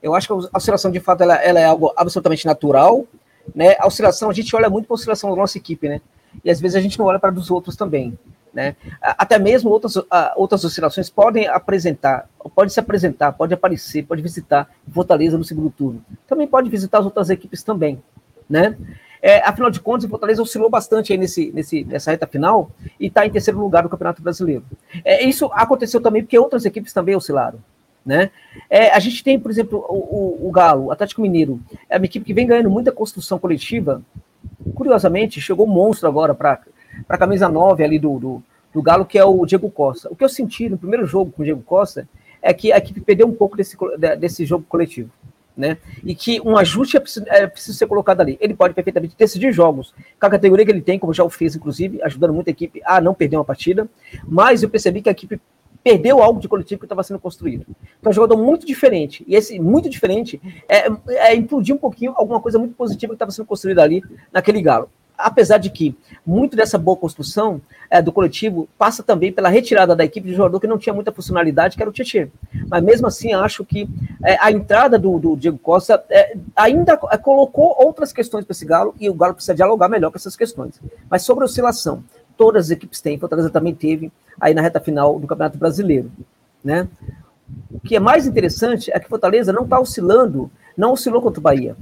Eu acho que a oscilação, de fato, ela, ela é algo absolutamente natural, né? A oscilação, a gente olha muito para a oscilação da nossa equipe, né? E às vezes a gente não olha para dos outros também, né? Até mesmo outras, outras oscilações podem apresentar, pode se apresentar, pode aparecer, pode visitar Fortaleza no segundo turno. Também pode visitar as outras equipes também, né? É, afinal de contas, o Fortaleza oscilou bastante aí nesse, nesse, nessa reta final e está em terceiro lugar no Campeonato Brasileiro. É, isso aconteceu também porque outras equipes também oscilaram. Né? É, a gente tem, por exemplo, o, o, o, Galo, o Atlético Mineiro, é uma equipe que vem ganhando muita construção coletiva. Curiosamente, chegou um monstro agora para a camisa 9 ali do, do, do, Galo, que é o Diego Costa. O que eu senti no primeiro jogo com o Diego Costa é que a equipe perdeu um pouco desse, desse jogo coletivo. Né? E que um ajuste é preciso, é preciso, ser colocado ali. Ele pode perfeitamente decidir jogos com a categoria que ele tem, como já o fez, inclusive, ajudando muito a equipe a não perder uma partida. Mas eu percebi que a equipe perdeu algo de coletivo que estava sendo construído. Então, é um jogador muito diferente. E esse muito diferente é, é implodir um pouquinho alguma coisa muito positiva que estava sendo construída ali naquele galo apesar de que muito dessa boa construção é, do coletivo passa também pela retirada da equipe de jogador que não tinha muita funcionalidade, que era o Tietchan. Mas mesmo assim, acho que é, a entrada do, do Diego Costa é, ainda é, colocou outras questões para esse Galo e o Galo precisa dialogar melhor com essas questões. Mas sobre a oscilação, todas as equipes têm, Fortaleza também teve aí na reta final do Campeonato Brasileiro. Né? O que é mais interessante é que Fortaleza não está oscilando, não oscilou contra o Bahia.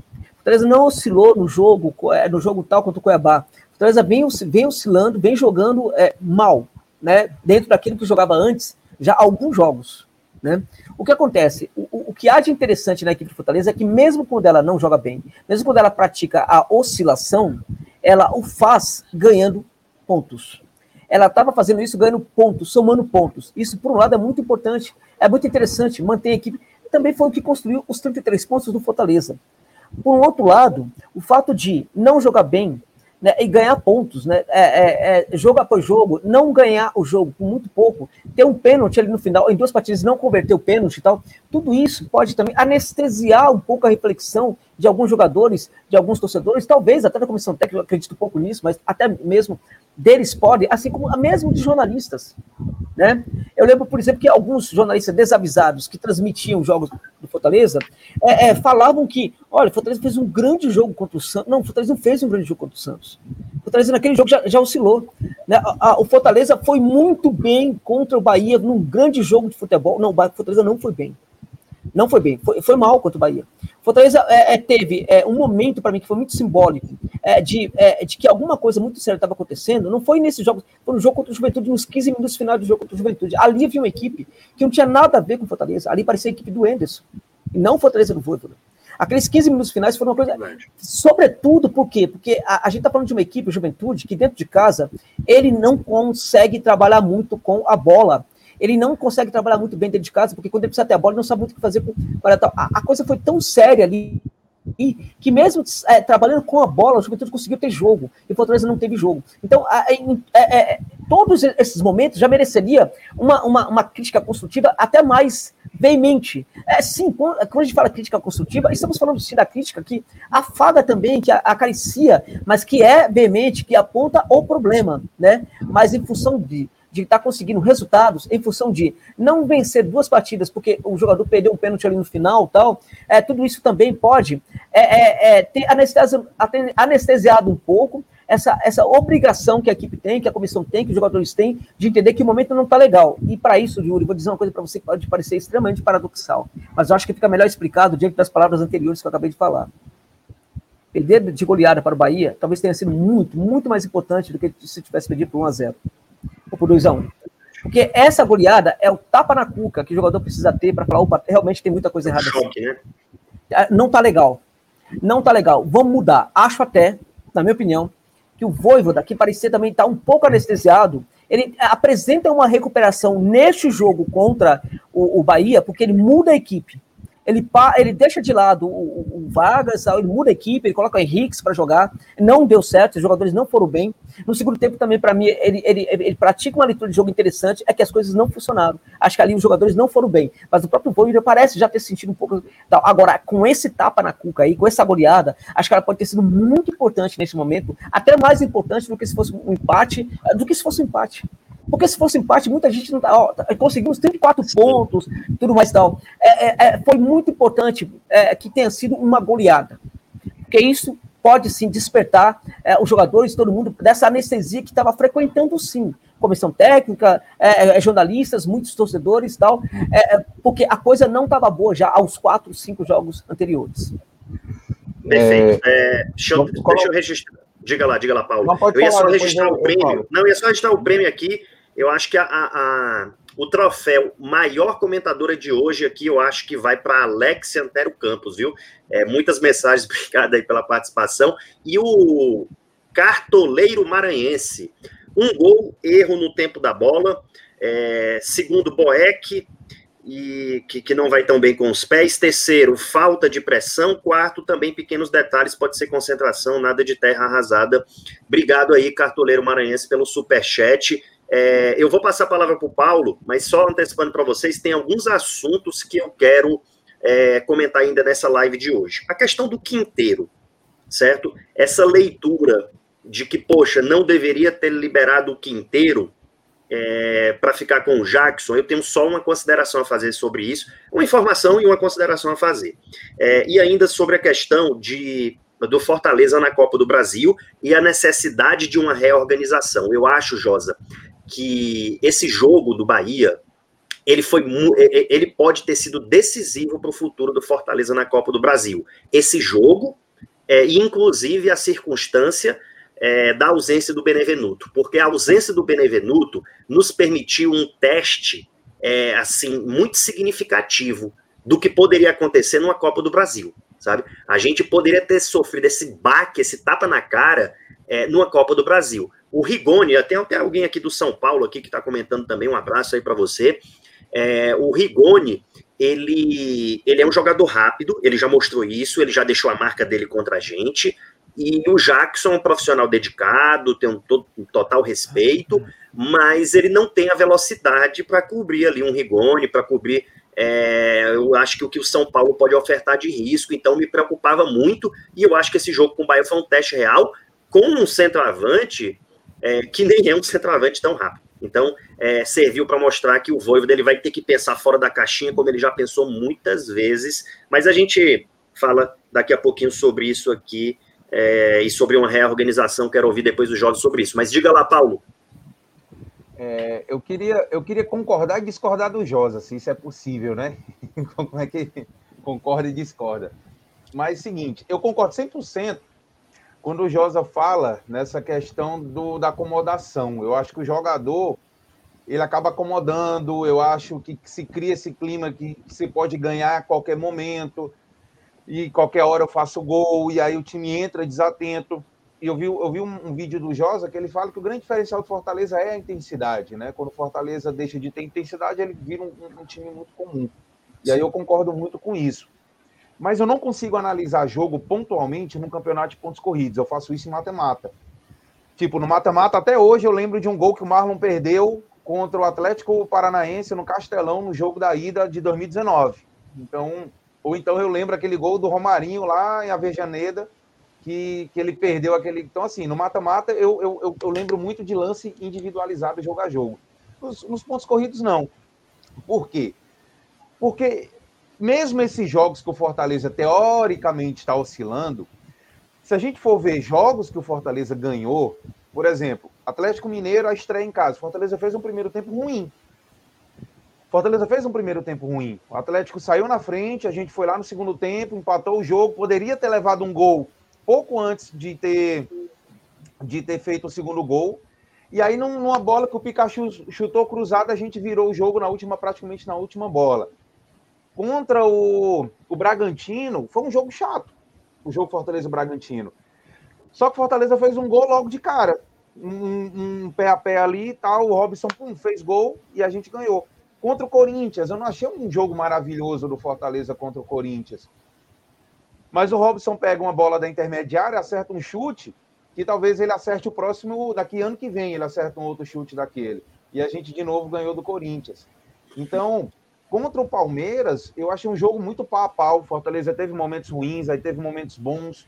Fortaleza não oscilou no jogo, é, no jogo tal contra o Cuiabá. Fortaleza vem, vem oscilando, vem jogando é, mal, né? Dentro daquilo que jogava antes, já alguns jogos. Né? O que acontece? O, o, que há de interessante na equipe de Fortaleza é que, mesmo quando ela não joga bem, mesmo quando ela pratica a oscilação, ela o faz ganhando pontos. Ela estava fazendo isso ganhando pontos, somando pontos. Isso, por um lado, é muito importante, é muito interessante, manter a equipe. Também foi o que construiu os 33 pontos do Fortaleza. Por outro lado, o fato de não jogar bem né, e ganhar pontos, né, é, é, é, jogo após jogo, não ganhar o jogo com muito pouco, ter um pênalti ali no final, em duas partidas não converter o pênalti e tal, tudo isso pode também anestesiar um pouco a reflexão de alguns jogadores, de alguns torcedores, talvez até da comissão técnica, acredito pouco nisso, mas até mesmo deles podem, assim como mesmo de jornalistas. Né? Eu lembro, por exemplo, que alguns jornalistas desavisados que transmitiam jogos do Fortaleza é, é, falavam que, olha, o Fortaleza fez um grande jogo contra o Santos. Não, o Fortaleza não fez um grande jogo contra o Santos. O Fortaleza naquele jogo já, já oscilou. Né? A, a, o Fortaleza foi muito bem contra o Bahia num grande jogo de futebol. Não, o Fortaleza não foi bem. Não foi bem, foi, foi mal contra o Bahia. Fortaleza é, é, teve é, um momento para mim que foi muito simbólico é, de, é, de que alguma coisa muito séria estava acontecendo. Não foi nesse jogo, foi no jogo contra o Juventude, nos 15 minutos finais do jogo contra o Juventude. Ali havia uma equipe que não tinha nada a ver com Fortaleza. Ali parecia a equipe do Enderson, e não Fortaleza do Voivoda. Aqueles 15 minutos finais foram uma coisa. Sobretudo, por quê? Porque a, a gente está falando de uma equipe, Juventude, que dentro de casa ele não consegue trabalhar muito com a bola ele não consegue trabalhar muito bem dentro de casa, porque quando ele precisa ter a bola, ele não sabe muito o que fazer com. A, a coisa foi tão séria ali e que mesmo é, trabalhando com a bola, o Juventude conseguiu ter jogo, e o Fortaleza não teve jogo. Então, é, é, todos esses momentos já mereceria uma, uma, uma, crítica construtiva até mais veemente. É, sim, quando, a gente fala crítica construtiva, estamos falando sim da crítica que afaga também, que acaricia, mas que é veemente, que aponta o problema, né? Mas em função de de estar tá conseguindo resultados em função de não vencer duas partidas porque o jogador perdeu um pênalti ali no final tal, é, tudo isso também pode é, é, é ter anestesiado um pouco essa, essa obrigação que a equipe tem, que a comissão tem, que os jogadores têm, de entender que o momento não está legal. E para isso, Yuri, vou dizer uma coisa para você que pode parecer extremamente paradoxal, mas eu acho que fica melhor explicado diante das palavras anteriores que eu acabei de falar. Perder de goleada para o Bahia talvez tenha sido muito, muito mais importante do que se tivesse perdido por 1 a 0 por 2x1. Um. Porque essa goleada é o tapa na cuca que o jogador precisa ter para falar, opa, realmente tem muita coisa errada. Choque, né? É, não tá legal. Não tá legal. Vamos mudar. Acho até, na minha opinião, que o Voivoda, que parecia também estar tá um pouco anestesiado, ele apresenta uma recuperação neste jogo contra o, o Bahia, porque ele muda a equipe ele, ele deixa de lado o, o Vargas, ele muda a equipe, ele coloca o Henrique para jogar, não deu certo, os jogadores não foram bem. No segundo tempo também, para mim, ele, ele, ele, pratica uma leitura de jogo interessante, é que as coisas não funcionaram. Acho que ali os jogadores não foram bem, mas o próprio Voivoda parece já ter sentido um pouco... Agora, com esse tapa na cuca aí, com essa goleada, acho que ela pode ter sido muito importante nesse momento, até mais importante do que se fosse um empate, do que se fosse um empate. Porque se fosse empate, muita gente não tá. Ó, tá, conseguimos 34 pontos, tudo mais tal. É, é, é, foi muito importante é, que tenha sido uma goleada. Porque isso pode sim despertar é, os jogadores, todo mundo, dessa anestesia que estava frequentando sim. Comissão técnica, é, jornalistas, muitos torcedores e tal, porque a coisa não estava boa já aos quatro, cinco jogos anteriores. Perfeito. deixa, eu, deixa eu registrar. Diga lá, diga lá, Paulo. Eu ia só registrar o prêmio. Não, eu ia só registrar o prêmio aqui eu acho que a, a, o troféu maior comentadora de hoje aqui, eu acho que vai para Alex Antero Campos, viu? É, muitas mensagens, *laughs* obrigado aí pela participação. E o Cartoleiro Maranhense, um gol, erro no tempo da bola. É, segundo Boeck, e que, que não vai tão bem com os pés. Terceiro, falta de pressão. Quarto, também pequenos detalhes, pode ser concentração, nada de terra arrasada. Obrigado aí, cartoleiro maranhense, pelo superchat. É, eu vou passar a palavra para o Paulo, mas só antecipando para vocês, tem alguns assuntos que eu quero é, comentar ainda nessa live de hoje. A questão do quinteiro, certo? Essa leitura de que, poxa, não deveria ter liberado o quinteiro é, para ficar com o Jackson, eu tenho só uma consideração a fazer sobre isso, uma informação e uma consideração a fazer. É, e ainda sobre a questão de do Fortaleza na Copa do Brasil e a necessidade de uma reorganização. Eu acho, Josa, que esse jogo do Bahia ele foi ele pode ter sido decisivo para o futuro do Fortaleza na Copa do Brasil. Esse jogo é, inclusive a circunstância é, da ausência do Benevenuto, porque a ausência do Benevenuto nos permitiu um teste é, assim muito significativo do que poderia acontecer numa Copa do Brasil, sabe? A gente poderia ter sofrido esse baque, esse tapa na cara é, numa Copa do Brasil. O Rigoni, até, até alguém aqui do São Paulo aqui que está comentando também, um abraço aí para você. É, o Rigoni, ele, ele é um jogador rápido, ele já mostrou isso, ele já deixou a marca dele contra a gente. E o Jackson é um profissional dedicado, tem um, um total respeito, mas ele não tem a velocidade para cobrir ali um Rigoni, para cobrir. É, eu acho que o que o São Paulo pode ofertar de risco, então me preocupava muito. E eu acho que esse jogo com o Bahia foi um teste real com um centroavante é, que nem é um centroavante tão rápido. Então, é, serviu para mostrar que o Voivoda ele vai ter que pensar fora da caixinha, como ele já pensou muitas vezes. Mas a gente fala daqui a pouquinho sobre isso aqui é, e sobre uma reorganização. Quero ouvir depois dos jogos sobre isso. Mas diga lá, Paulo. É, eu, queria, eu queria concordar e discordar do Josa, se isso é possível, né? *laughs* Como é que concorda e discorda? Mas, seguinte, eu concordo 100% quando o Josa fala nessa questão do, da acomodação. Eu acho que o jogador ele acaba acomodando, eu acho que, se cria esse clima que, que se pode ganhar a qualquer momento e qualquer hora eu faço gol, e aí o time entra desatento. E eu vi, eu vi um, um, vídeo do Josa que ele fala que o grande diferencial do Fortaleza é a intensidade, né? Quando o Fortaleza deixa de ter intensidade, ele vira um, um time muito comum. E aí eu concordo muito com isso. Mas eu não consigo analisar jogo pontualmente no campeonato de pontos corridos. Eu faço isso em mata-mata. Tipo, no mata-mata, até hoje eu lembro de um gol que o Marlon perdeu contra o Atlético Paranaense no Castelão, no jogo da ida de 2019. Então, ou então eu lembro aquele gol do Romarinho lá em Avejaneda, que, que ele perdeu aquele. Então, assim, no mata-mata eu, eu, eu, eu, lembro muito de lance individualizado jogo a jogo. Nos, nos pontos corridos, não. Por quê? Porque mesmo esses jogos que o Fortaleza teoricamente está oscilando, se a gente for ver jogos que o Fortaleza ganhou, por exemplo, Atlético Mineiro, a estreia em casa, Fortaleza fez um primeiro tempo ruim. Fortaleza fez um primeiro tempo ruim. O Atlético saiu na frente, a gente foi lá no segundo tempo, empatou o jogo, poderia ter levado um gol pouco antes de ter, de ter feito o segundo gol. E aí, numa bola que o Pikachu chutou cruzada, a gente virou o jogo na última, praticamente na última bola. Contra o, o Bragantino, foi um jogo chato. O jogo Fortaleza-Bragantino. Só que Fortaleza fez um gol logo de cara. Um, um, pé a pé ali e tal. O Robson pum, fez gol e a gente ganhou. Contra o Corinthians, eu não achei um jogo maravilhoso do Fortaleza contra o Corinthians. Mas o Robson pega uma bola da intermediária, acerta um chute, que talvez ele acerte o próximo, daqui ano que vem, ele acerta um outro chute daquele. E a gente de novo ganhou do Corinthians. Então, contra o Palmeiras, eu achei um jogo muito pau a pau. O Fortaleza teve momentos ruins, aí teve momentos bons.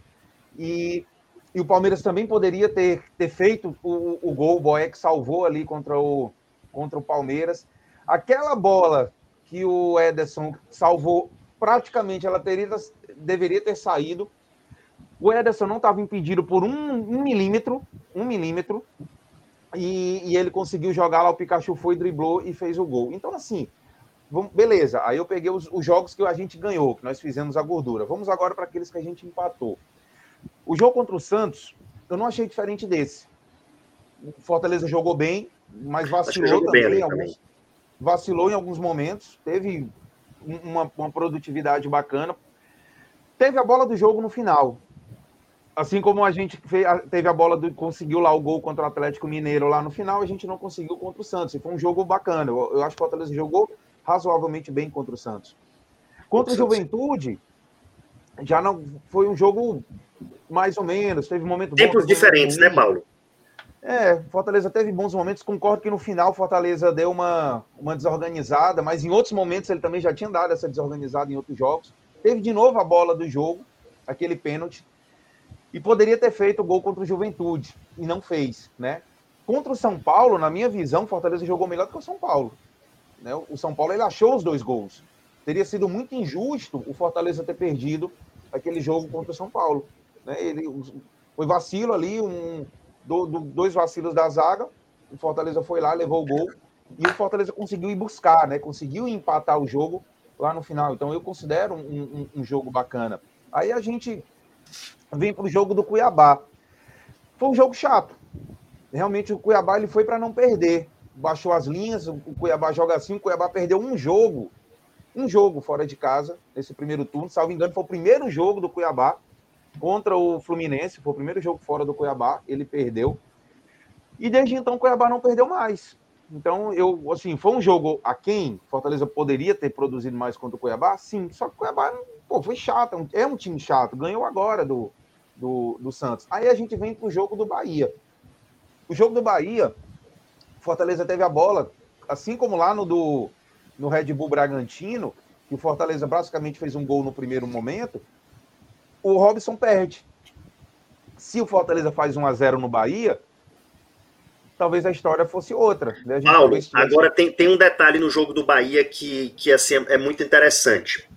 E, e o Palmeiras também poderia ter, ter feito o, o gol, o Boeck salvou ali contra o, contra o Palmeiras. Aquela bola que o Ederson salvou, praticamente ela teria, deveria ter saído. O Ederson não estava impedido por um, um, milímetro, um milímetro, e, e, ele conseguiu jogar lá, o Pikachu foi, driblou e fez o gol. Então, assim, vamos, beleza. Aí eu peguei os, os, jogos que a gente ganhou, que nós fizemos a gordura. Vamos agora para aqueles que a gente empatou. O jogo contra o Santos, eu não achei diferente desse. O Fortaleza jogou bem, mas vacilou também, bem, alguns, também vacilou em alguns momentos, teve uma, uma produtividade bacana. Teve a bola do jogo no final. Assim como a gente fez, teve a bola do. conseguiu lá o gol contra o Atlético Mineiro lá no final, a gente não conseguiu contra o Santos. E foi um jogo bacana. Eu, eu acho que o Atlético jogou razoavelmente bem contra o Santos. Contra o Juventude, já não foi um jogo mais ou menos, teve momentos Tempos diferentes, né, Paulo? É, Fortaleza teve bons momentos. Concordo que no final Fortaleza deu uma, uma desorganizada, mas em outros momentos ele também já tinha dado essa desorganizada em outros jogos. Teve de novo a bola do jogo, aquele pênalti, e poderia ter feito o gol contra o Juventude, e não fez, né? Contra o São Paulo, na minha visão, Fortaleza jogou melhor do que o São Paulo. Né? O São Paulo ele achou os dois gols. Teria sido muito injusto o Fortaleza ter perdido aquele jogo contra o São Paulo. Né? Ele, foi vacilo ali, um, do, do, dois vacilos da zaga. O Fortaleza foi lá, levou o gol. E o Fortaleza conseguiu ir buscar, né? Conseguiu empatar o jogo lá no final. Então eu considero um, um, um jogo bacana. Aí a gente vem para o jogo do Cuiabá. Foi um jogo chato. Realmente o Cuiabá ele foi para não perder. Baixou as linhas, o Cuiabá joga assim, o Cuiabá perdeu um jogo. Um jogo fora de casa, nesse primeiro turno. Salvo engano, foi o primeiro jogo do Cuiabá contra o Fluminense, foi o primeiro jogo fora do Cuiabá, ele perdeu. E desde então o Cuiabá não perdeu mais. Então, eu, assim, foi um jogo a quem Fortaleza poderia ter produzido mais contra o Cuiabá? Sim, só que o Cuiabá pô, foi chato, é um time chato, ganhou agora do, do, do Santos. Aí a gente vem para o jogo do Bahia. O jogo do Bahia, Fortaleza teve a bola, assim como lá no, do, no Red Bull Bragantino, que o Fortaleza basicamente fez um gol no primeiro momento, o Robson perde. Se o Fortaleza faz 1 a 0 no Bahia, talvez a história fosse outra. Né? Paulo, tivesse... agora tem, tem um detalhe no jogo do Bahia que, que assim, é muito interessante.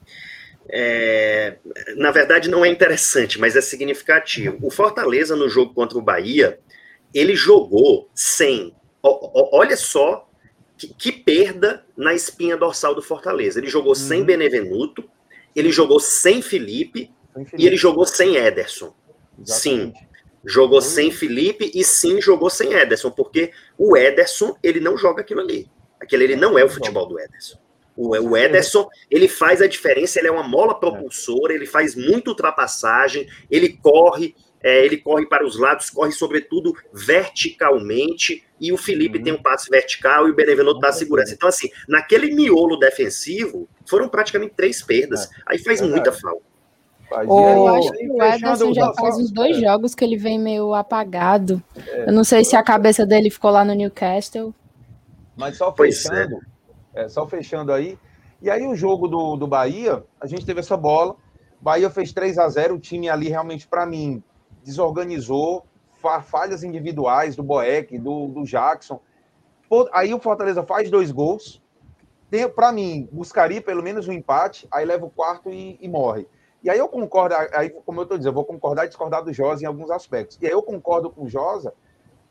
É, na verdade, não é interessante, mas é significativo. O Fortaleza, no jogo contra o Bahia, ele jogou sem. Olha só que, que, perda na espinha dorsal do Fortaleza. Ele jogou uhum. sem Benevenuto, ele jogou sem Felipe e ele jogou sem Ederson. Exatamente. Sim. Jogou então, sem Felipe e sim jogou sem Ederson, porque o Ederson, ele não joga aquilo ali. Aquele ele não é o futebol do Ederson. O, o Ederson, ele faz a diferença, ele é uma mola propulsora, ele faz muita ultrapassagem, ele corre, é, ele corre para os lados, corre sobretudo verticalmente, e o Felipe uhum. tem um passe vertical e o Benevenuto dá a segurança. Então, assim, naquele miolo defensivo, foram praticamente três perdas. É. Aí faz é muita falta. Eu acho que o Ederson já faz uns dois jogos que ele vem meio apagado. É, eu não sei se a cabeça dele ficou lá no Newcastle. Mas só é. fechando, é. só fechando aí. E aí o jogo do, do Bahia, a gente teve essa bola. Bahia fez 3 a 0 o time ali realmente, para mim, desorganizou. Falhas individuais do Boeck, do, do Jackson. Aí o Fortaleza faz dois gols. Para mim, buscaria pelo menos um empate, aí leva o quarto e, e morre. E aí eu concordo, aí, como eu estou dizendo, eu vou concordar e discordar do Josa em alguns aspectos. E aí eu concordo com o Josa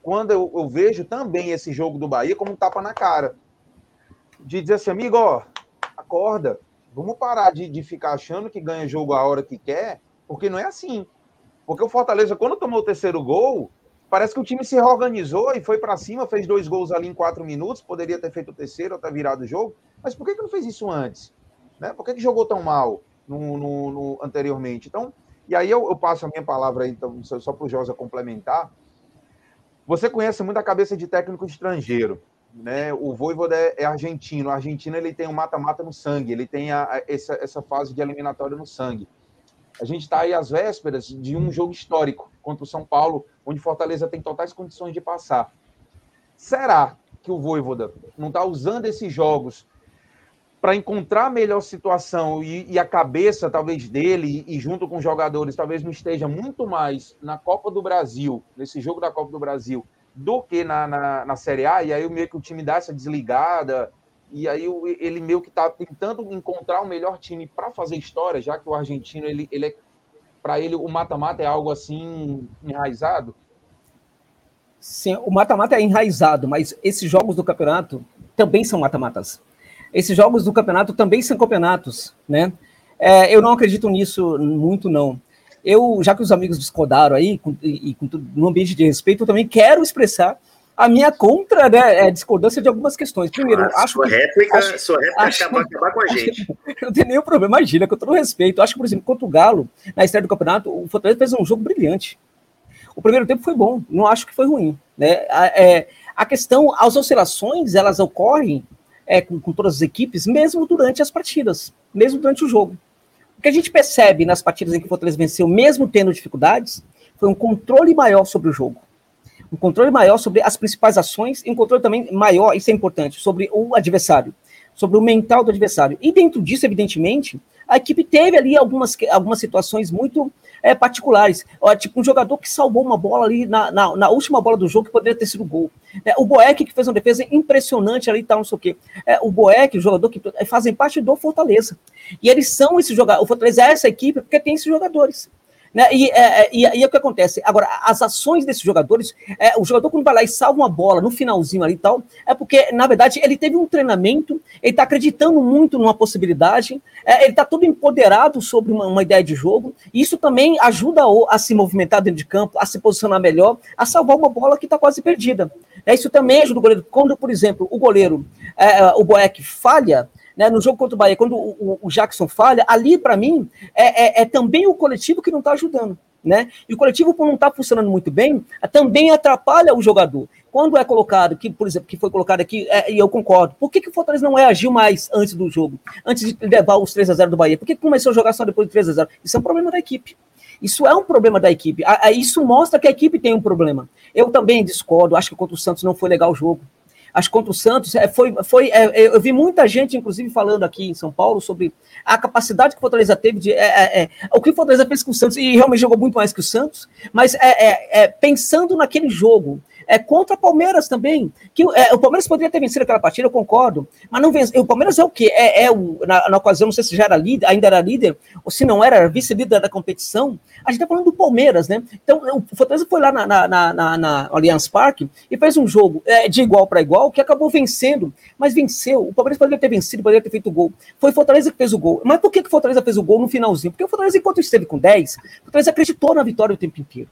quando eu, eu, vejo também esse jogo do Bahia como um tapa na cara. De dizer assim, amigo, ó, acorda, vamos parar de, de ficar achando que ganha jogo a hora que quer, porque não é assim. Porque o Fortaleza, quando tomou o terceiro gol, parece que o time se reorganizou e foi para cima, fez dois gols ali em quatro minutos, poderia ter feito o terceiro, até virado o jogo. Mas por que, que não fez isso antes? Né? Por que, que jogou tão mal? no, no, no anteriormente. Então, e aí eu, eu, passo a minha palavra aí, então, só para o Josa complementar. Você conhece muito a cabeça de técnico estrangeiro, né? O Voivoda é, é argentino. O argentino ele tem o um mata-mata no sangue, ele tem a, a, essa, essa fase de eliminatória no sangue. A gente está aí às vésperas de um jogo histórico contra o São Paulo, onde Fortaleza tem totais condições de passar. Será que o Voivoda não está usando esses jogos para encontrar a melhor situação e, e, a cabeça, talvez, dele e, junto com os jogadores, talvez não esteja muito mais na Copa do Brasil, nesse jogo da Copa do Brasil, do que na, na, na Série A, e aí meio que o time dá essa desligada, e aí ele meio que está tentando encontrar o melhor time para fazer história, já que o argentino, ele, ele é, para ele, o mata-mata é algo assim enraizado? Sim, o mata-mata é enraizado, mas esses jogos do campeonato também são mata-matas esses jogos do campeonato também são campeonatos, né? É, eu não acredito nisso muito, não. Eu, já que os amigos discordaram aí, com, e, com no ambiente de respeito, eu também quero expressar a minha contra né, é, discordância de algumas questões. Primeiro, ah, acho sua que. Réplica, acho, sua réplica acho, acabar, acabar com a gente. *laughs* Não tem nenhum problema, imagina, com todo respeito. Acho que, por exemplo, contra o Galo, na estreia do campeonato, o Fortaleza fez um jogo brilhante. O primeiro tempo foi bom, não acho que foi ruim. Né? A, é, a questão, as oscilações, elas ocorrem é, com, com todas as equipes, mesmo durante as partidas, mesmo durante o jogo. O que a gente percebe nas partidas em que o Fortaleza venceu, mesmo tendo dificuldades, foi um controle maior sobre o jogo. Um controle maior sobre as principais ações e um controle também maior, isso é importante, sobre o adversário, sobre o mental do adversário. E dentro disso, evidentemente, a equipe teve ali algumas, algumas situações muito é, particulares. Tipo, um jogador que salvou uma bola ali na, na, na, última bola do jogo que poderia ter sido gol. É, o Boeck, que fez uma defesa impressionante ali e tal, não sei o quê. É, o Boeck, o jogador que fazem parte do Fortaleza. E eles são esses jogadores. O Fortaleza é essa equipe porque tem esses jogadores. Né? E, é, é, e, e, é o que acontece. Agora, as ações desses jogadores, é, o jogador quando vai lá e salva uma bola no finalzinho ali e tal, é porque, na verdade, ele teve um treinamento, ele está acreditando muito numa possibilidade, é, ele está todo empoderado sobre uma, uma, ideia de jogo, e isso também ajuda a, a, se movimentar dentro de campo, a se posicionar melhor, a salvar uma bola que está quase perdida. É, isso também ajuda o goleiro. Quando, por exemplo, o goleiro, é, o Boeck falha, né, no jogo contra o Bahia, quando o, o Jackson falha, ali, para mim, é, é, é, também o coletivo que não está ajudando. Né? E o coletivo, por não estar tá funcionando muito bem, também atrapalha o jogador. Quando é colocado, que, por exemplo, que foi colocado aqui, é, e eu concordo, por que, que o Fortaleza não reagiu mais antes do jogo, antes de levar os 3 a 0 do Bahia? Por que, que começou a jogar só depois de 3 a 0 Isso é um problema da equipe. Isso é um problema da equipe. Isso mostra que a equipe tem um problema. Eu também discordo, acho que contra o Santos não foi legal o jogo. Acho contra o Santos, é, foi, foi, é, é, eu vi muita gente, inclusive, falando aqui em São Paulo sobre a capacidade que o Fortaleza teve de. É, é, o que o Fortaleza fez com o Santos, e realmente jogou muito mais que o Santos, mas pensando naquele jogo, é, contra o Palmeiras também. Que é, o Palmeiras poderia ter vencido aquela partida, eu concordo, mas não venceu. O Palmeiras é o quê? É, é o, na, na, ocasião, não sei se já era líder, ainda era líder, ou se não era, era vice-líder da competição. A gente está falando do Palmeiras, né? Então, o Fortaleza foi lá na, na, na, na Allianz Parque e fez um jogo é, de igual para igual que acabou vencendo, mas venceu. O Palmeiras poderia ter vencido, poderia ter feito o gol. Foi o Fortaleza que fez o gol. Mas por que, o Fortaleza fez o gol no finalzinho? Porque o Fortaleza, enquanto esteve com 10, o Fortaleza acreditou na vitória o tempo inteiro.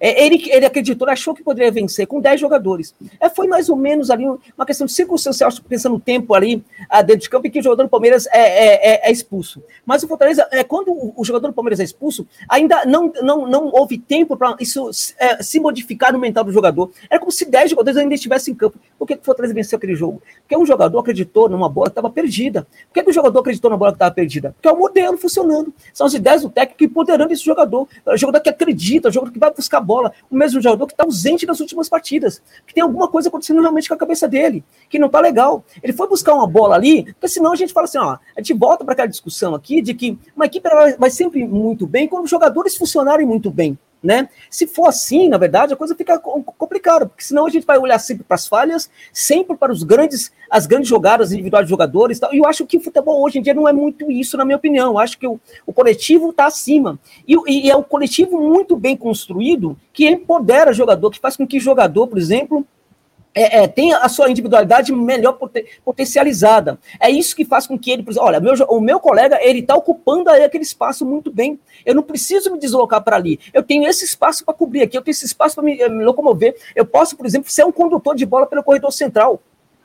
É, ele, ele acreditou, achou que poderia vencer com 10 jogadores. É, foi mais ou menos ali uma questão de circunstancial, pensando no tempo ali ah, dentro de campo, em que o jogador do Palmeiras é, é, é, é expulso. Mas o Fortaleza, é, quando o, jogador do Palmeiras é expulso, ainda não, não, não houve tempo para isso é, se modificar no mental do jogador. Era como se 10 jogadores ainda estivessem em campo. Por que, o Fortaleza venceu aquele jogo? Porque um jogador acreditou numa bola que estava perdida. Por que, que o jogador acreditou na bola que estava perdida? Porque é o modelo funcionando. São as ideias do técnico empoderando esse jogador. O jogador que acredita, o jogador que vai buscar bola. O mesmo jogador que está ausente nas últimas partidas, que tem alguma coisa acontecendo realmente com a cabeça dele, que não está legal. Ele foi buscar uma bola ali, porque senão a gente fala assim, ó, a gente volta para aquela discussão aqui de que uma equipe vai sempre muito bem quando os jogadores funcionarem muito bem. Né? Se for assim, na verdade, a coisa fica complicada, porque senão a gente vai olhar sempre para as falhas, sempre para os grandes, as grandes jogadas individuais de jogadores. Tal. E eu acho que o futebol hoje em dia não é muito isso, na minha opinião. Eu acho que o, o coletivo está acima. E, e, é um coletivo muito bem construído que empodera jogador, que faz com que o jogador, por exemplo, é, é, tem a sua individualidade melhor potencializada. É isso que faz com que ele, olha, meu, o meu colega, ele está ocupando aí aquele espaço muito bem. Eu não preciso me deslocar para ali. Eu tenho esse espaço para cobrir aqui, eu tenho esse espaço para me, me, locomover. Eu posso, por exemplo, ser um condutor de bola pelo corredor central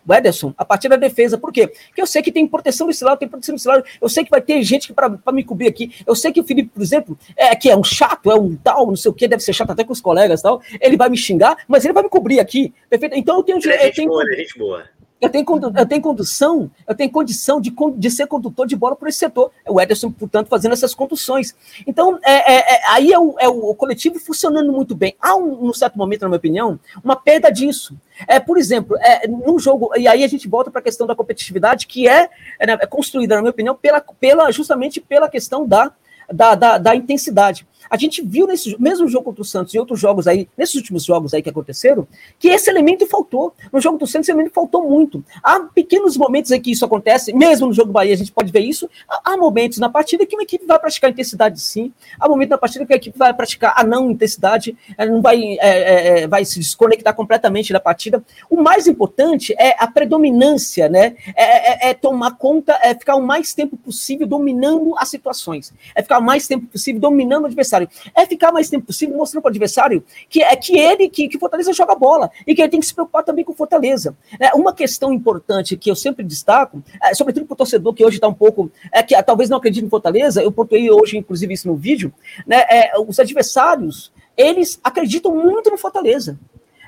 o Ederson, a partir da defesa. Por quê? Porque eu sei que tem proteção desse lado, tem proteção desse lado. Eu sei que vai ter gente para me cobrir aqui. Eu sei que o Felipe, por exemplo, é que é um chato, é um tal, não sei o que, deve ser chato até com os colegas tal. Ele vai me xingar, mas ele vai me cobrir aqui. Perfeito? Então eu tenho. Ele é gente tenho, boa, ele é gente boa. Eu tenho, eu tenho condução, eu tenho condição de, de ser condutor de bola por esse setor. O Ederson, portanto, fazendo essas conduções. Então, é, é, é, aí é o, é o, coletivo funcionando muito bem. Há, um, um certo momento, na minha opinião, uma perda disso. É, por exemplo, é, num jogo, e aí a gente volta para a questão da competitividade, que é, é, né, é construída, na minha opinião, pela, pela, justamente pela questão da, da, da, da intensidade. A gente viu nesse mesmo jogo contra o Santos e outros jogos aí, nesses últimos jogos aí que aconteceram, que esse elemento faltou. No jogo do Santos, esse elemento faltou muito. Há pequenos momentos em que isso acontece, mesmo no jogo do Bahia, a gente pode ver isso. Há momentos na partida que uma equipe vai praticar intensidade sim, há momentos na partida que a equipe vai praticar a não intensidade, ela não vai, é, é, é, vai se desconectar completamente da partida. O mais importante é a predominância, né? É, é, é tomar conta, é ficar o mais tempo possível dominando as situações, é ficar o mais tempo possível dominando o adversário adversário. É ficar mais tempo possível mostrando para o adversário que é que ele, que, que Fortaleza joga bola e que ele tem que se preocupar também com Fortaleza. É, uma questão importante que eu sempre destaco, é, sobretudo para o torcedor que hoje está um pouco, é que talvez não acredite em Fortaleza, eu pontuei hoje, inclusive, isso no vídeo, né? É, os adversários, eles acreditam muito no Fortaleza.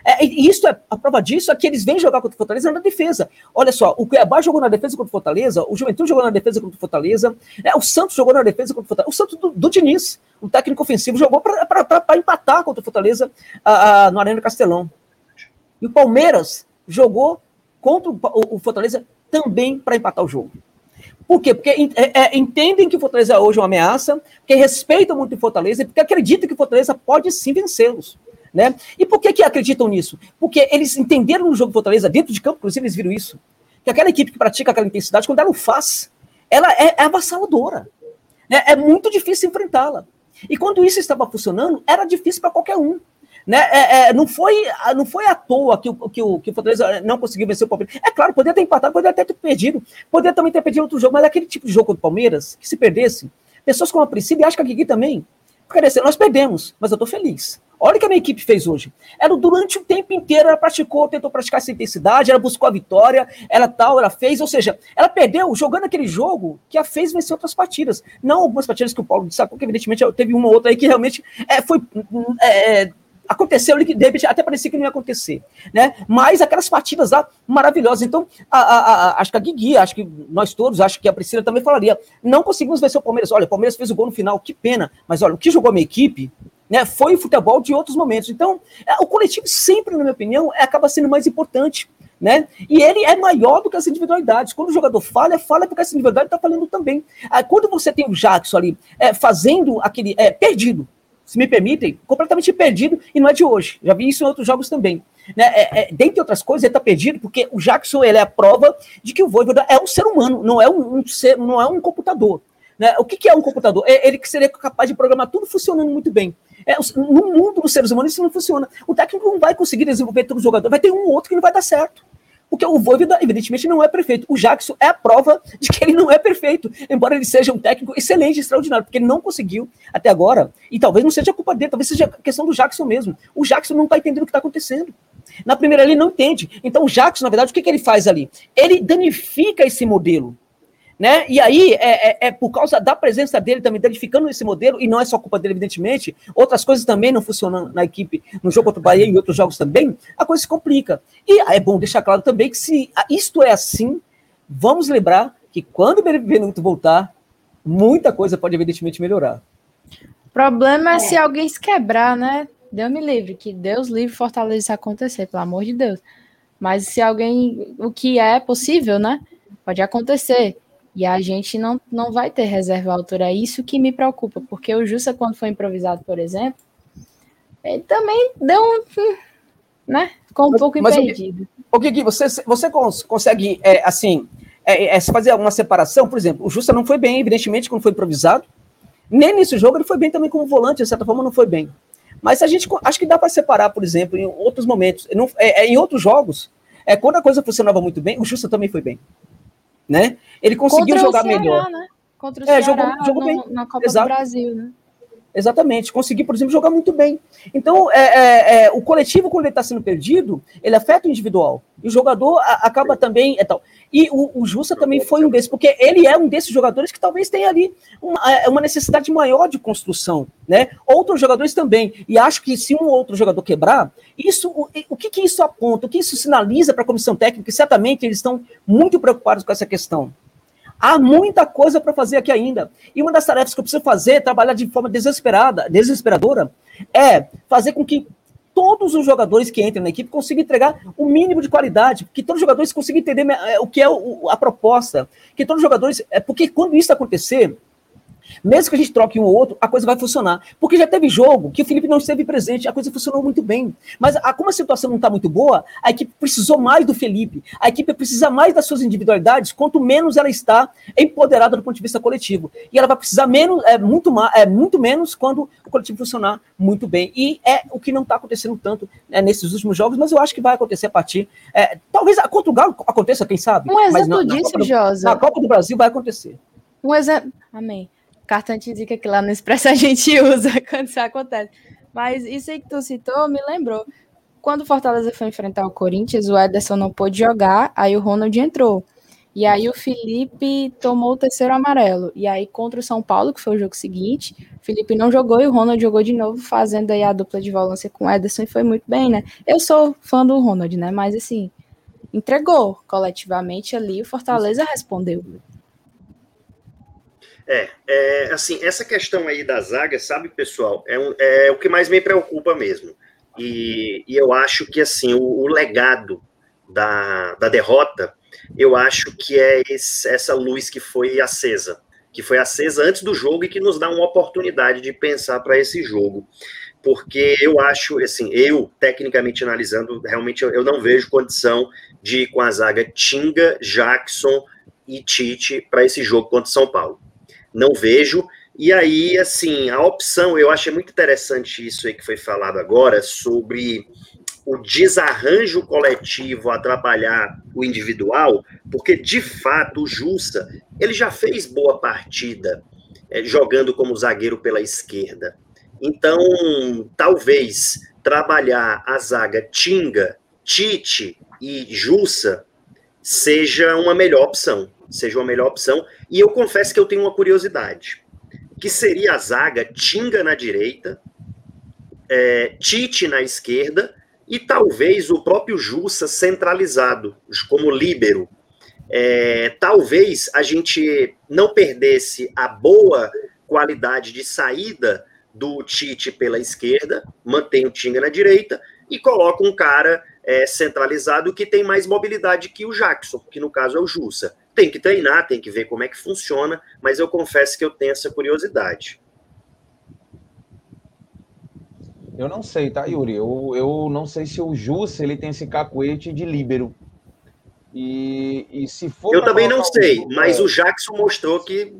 É, e isso é a prova disso é que eles vêm jogar contra o Fortaleza na defesa. Olha só, o Cuiabá jogou na defesa contra o Fortaleza, o Juventude jogou na defesa contra o Fortaleza, é, o Santos jogou na defesa contra o Fortaleza, o Santos do, do Diniz, o técnico ofensivo, jogou para empatar contra o Fortaleza a, a, no Arena Castelão. E o Palmeiras jogou contra o, o Fortaleza também para empatar o jogo. Por quê? Porque é, é, entendem que o Fortaleza hoje é uma ameaça, porque respeitam muito o Fortaleza e porque acreditam que o Fortaleza pode sim vencê-los. Né? E por que, que acreditam nisso? Porque eles entenderam no jogo do Fortaleza, dentro de campo, inclusive, eles viram isso. Que aquela equipe que pratica aquela intensidade, quando ela o faz, ela é, é avassaladora. Né? É muito difícil enfrentá-la. E quando isso estava funcionando, era difícil para qualquer um. Né? É, é, não, foi, não foi à toa que o, que, o, que o Fortaleza não conseguiu vencer o Palmeiras. É claro, poderia ter empatado, poderia até ter perdido, poderia também ter perdido outro jogo, mas aquele tipo de jogo contra o Palmeiras, que se perdesse, pessoas como a Priscila e acho que a Guigui também, dizer, nós perdemos, mas eu estou feliz. Olha o que a minha equipe fez hoje. Ela, durante o tempo inteiro, ela praticou, tentou praticar essa intensidade, ela buscou a vitória, ela tal, ela fez, ou seja, ela perdeu jogando aquele jogo que a fez vencer outras partidas. Não algumas partidas que o Paulo destacou, que evidentemente teve uma ou outra aí que realmente é, foi. É, aconteceu, de repente até parecia que não ia acontecer, né? Mas aquelas partidas lá maravilhosas. Então, a, a, a, acho que a Guigui, acho que nós todos, acho que a Priscila também falaria, não conseguimos vencer o Palmeiras. Olha, o Palmeiras fez o gol no final, que pena. Mas olha, o que jogou a minha equipe, né, foi o futebol de outros momentos. Então, é, o coletivo sempre, na minha opinião, é, acaba sendo mais importante. Né? E ele é maior do que as individualidades. Quando o jogador falha, falha porque essa individualidade está falando também. Quando você tem o Jackson ali é, fazendo aquele. É, perdido, se me permitem, completamente perdido e não é de hoje. Já vi isso em outros jogos também. Né? É, é, dentre outras coisas, ele está perdido porque o Jackson ele é a prova de que o Voivoda é um ser humano, não é um, um ser, não é um computador. Né? O que, que, é um computador? É ele que seria capaz de programar tudo funcionando muito bem. É, no mundo dos seres humanos isso não funciona. O técnico não vai conseguir desenvolver todo o jogador, vai ter um ou outro que não vai dar certo. Porque o Voivoda, evidentemente, não é perfeito. O Jackson é a prova *laughs* de que ele não é perfeito, embora ele seja um técnico excelente, extraordinário, porque ele não conseguiu até agora, e talvez não seja culpa dele, talvez seja questão do Jackson mesmo. O Jackson não está entendendo o que está acontecendo. Na primeira ele não entende. Então o Jackson, na verdade, o que, que ele faz ali? Ele danifica esse modelo. Né? E aí, é, é, é, por causa da presença dele também danificando esse modelo, e não é só culpa dele, evidentemente, outras coisas também não funcionam na equipe, no jogo contra o Bahia e em outros jogos também, a coisa se complica. E é bom deixar claro também que se isto é assim, vamos lembrar que quando o Benevenuto voltar, muita coisa pode evidentemente melhorar. O problema é se alguém se quebrar, né? Deus me livre, que Deus livre Fortaleza isso acontecer, pelo amor de Deus. Mas se alguém, o que é possível, né? Pode acontecer. E a gente não, não vai ter reserva à altura. É isso que me preocupa, porque o Justa, quando foi improvisado, por exemplo, ele também deu um. né? Ficou um mas, pouco mas impedido. O que, você, você consegue, é, assim, é, é, fazer alguma separação? Por exemplo, o Justa não foi bem, evidentemente, quando foi improvisado. Nem nesse jogo ele foi bem também como volante, de certa forma, não foi bem. Mas a gente acho que dá para separar, por exemplo, em outros momentos. Não, é, é, em outros jogos, é, quando a coisa funcionava muito bem, o Justa também foi bem né? Ele conseguiu Contra jogar Ceará, melhor. Né? Contra o é, Ceará, jogou, jogou no, bem. na Copa Exato. do Brasil, né? Exatamente, conseguir, por exemplo, jogar muito bem. Então, é, é, é o coletivo, quando ele está sendo perdido, ele afeta o individual. E o jogador a, acaba também. É tal. E o, o, Justa também foi um desses, porque ele é um desses jogadores que talvez tenha ali uma, é, uma, necessidade maior de construção. Né? Outros jogadores também. E acho que se um outro jogador quebrar, isso, o, o que, que isso aponta? O que isso sinaliza para a comissão técnica? E certamente eles estão muito preocupados com essa questão. Há muita coisa para fazer aqui ainda. E uma das tarefas que eu preciso fazer, trabalhar de forma desesperada, desesperadora, é fazer com que todos os jogadores que entrem na equipe consigam entregar o mínimo de qualidade, que todos os jogadores consigam entender é, o que é a proposta, que todos os jogadores, é porque quando isso acontecer, mesmo que a gente troque um ou outro, a coisa vai funcionar. Porque já teve jogo que o Felipe não esteve presente, a coisa funcionou muito bem. Mas a, como a situação não está muito boa, a equipe precisou mais do Felipe. A equipe precisa mais das suas individualidades, quanto menos ela está empoderada do ponto de vista coletivo. E ela vai precisar menos, é, muito, é, muito menos quando o coletivo funcionar muito bem. E é o que não está acontecendo tanto né, nesses últimos jogos, mas eu acho que vai acontecer a partir. É, talvez contra o Galo aconteça, quem sabe? Um exemplo na, disso, na Josa. Na Copa do Brasil vai acontecer. Um exemplo. Amém cartão antizica que lá no Expresso a gente *laughs* usa quando isso acontece. Mas isso aí que tu citou me lembrou. Quando o Fortaleza foi enfrentar o Corinthians, o Ederson não pôde jogar, aí o Ronald entrou. E aí o Felipe tomou o terceiro amarelo. E aí contra o São Paulo, que foi o jogo seguinte, o Felipe não jogou e o Ronald jogou de novo, fazendo aí a dupla de volância com o Ederson e foi muito bem, né? Eu sou fã do Ronald, né? Mas assim, entregou coletivamente ali, o Fortaleza respondeu. É, é, assim, essa questão aí da zaga, sabe, pessoal, é, um, é o que mais me preocupa mesmo. E, e eu acho que, assim, o, o legado da, da derrota, eu acho que é esse, essa luz que foi acesa, que foi acesa antes do jogo e que nos dá uma oportunidade de pensar para esse jogo. Porque eu acho, assim, eu, tecnicamente analisando, realmente eu, eu não vejo condição de ir com a zaga Tinga, Jackson e Tite para esse jogo contra São Paulo não vejo. E aí, assim, a opção, eu achei muito interessante isso aí que foi falado agora, sobre o desarranjo coletivo atrapalhar o individual, porque de fato o Jussa, ele já fez boa partida é, jogando como zagueiro pela esquerda. Então, talvez trabalhar a zaga Tinga, Tite e Jussa seja uma melhor opção seja uma melhor opção. E eu confesso que eu tenho uma curiosidade, que seria a zaga Tinga na direita, é, Tite na esquerda e talvez o próprio Jussa centralizado, como líbero. É, talvez a gente não perdesse a boa qualidade de saída do Tite pela esquerda, mantém o Tinga na direita e coloca um cara é, centralizado que tem mais mobilidade que o Jackson, que no caso é o Jussa. Tem que treinar, tem que ver como é que funciona, mas eu confesso que eu tenho essa curiosidade. Eu não sei, tá, Yuri? Eu, eu não sei se o Jus ele tem esse cacuete de líbero. E, e se for. Eu também não sei, mas é... o Jackson mostrou que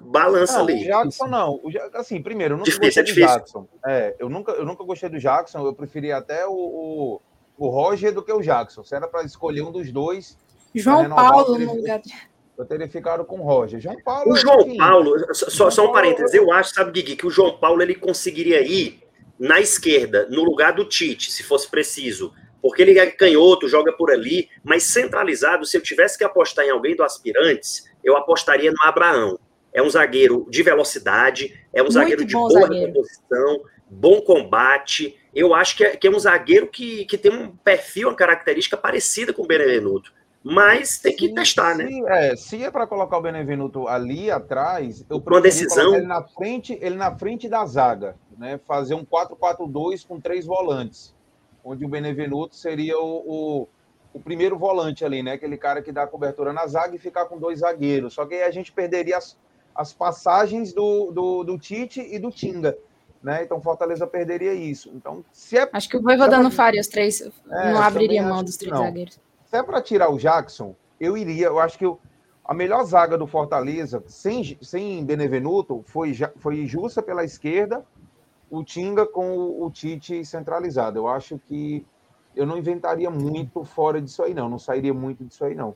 balança não, ali. O Jackson não. O, assim, primeiro, eu nunca difícil, gostei é do Jackson. É, eu nunca, eu nunca gostei do Jackson. Eu preferia até o, o, o Roger do que o Jackson. Se era para escolher um dos dois, João Paulo no lugar de. Eu teria ficado com o Roger. João Paulo. O João enfim, Paulo, só, só um parênteses, eu acho, sabe, Gui, que o João Paulo ele conseguiria ir na esquerda, no lugar do Tite, se fosse preciso. Porque ele é canhoto, joga por ali, mas centralizado, se eu tivesse que apostar em alguém do aspirantes, eu apostaria no Abraão. É um zagueiro de velocidade, é um Muito zagueiro de boa zagueiro. reposição, bom combate. Eu acho que é, que é um zagueiro que, que tem um perfil, uma característica parecida com o Benevenuto. Mas tem que se, testar, né? se, né? É, se é para colocar o Benevenuto ali atrás, eu uma decisão ele na frente, ele na frente da zaga, né? Fazer um 4-4-2 com três volantes, onde o Benevenuto seria o, o, o, primeiro volante ali, né? Aquele cara que dá cobertura na zaga e ficar com dois zagueiros. Só que aí a gente perderia as, as passagens do, do, do Tite e do Tinga. Né? Então Fortaleza perderia isso. Então, se é, acho que o Voivoda não faria os três, é, não abriria mão dos três zagueiros se é para tirar o Jackson, eu iria. Eu acho que eu, a melhor zaga do Fortaleza, sem, sem Benevenuto, foi, foi Justa pela esquerda, o Tinga com o, o Tite centralizado. Eu acho que eu não inventaria muito fora disso aí, não. Não sairia muito disso aí, não.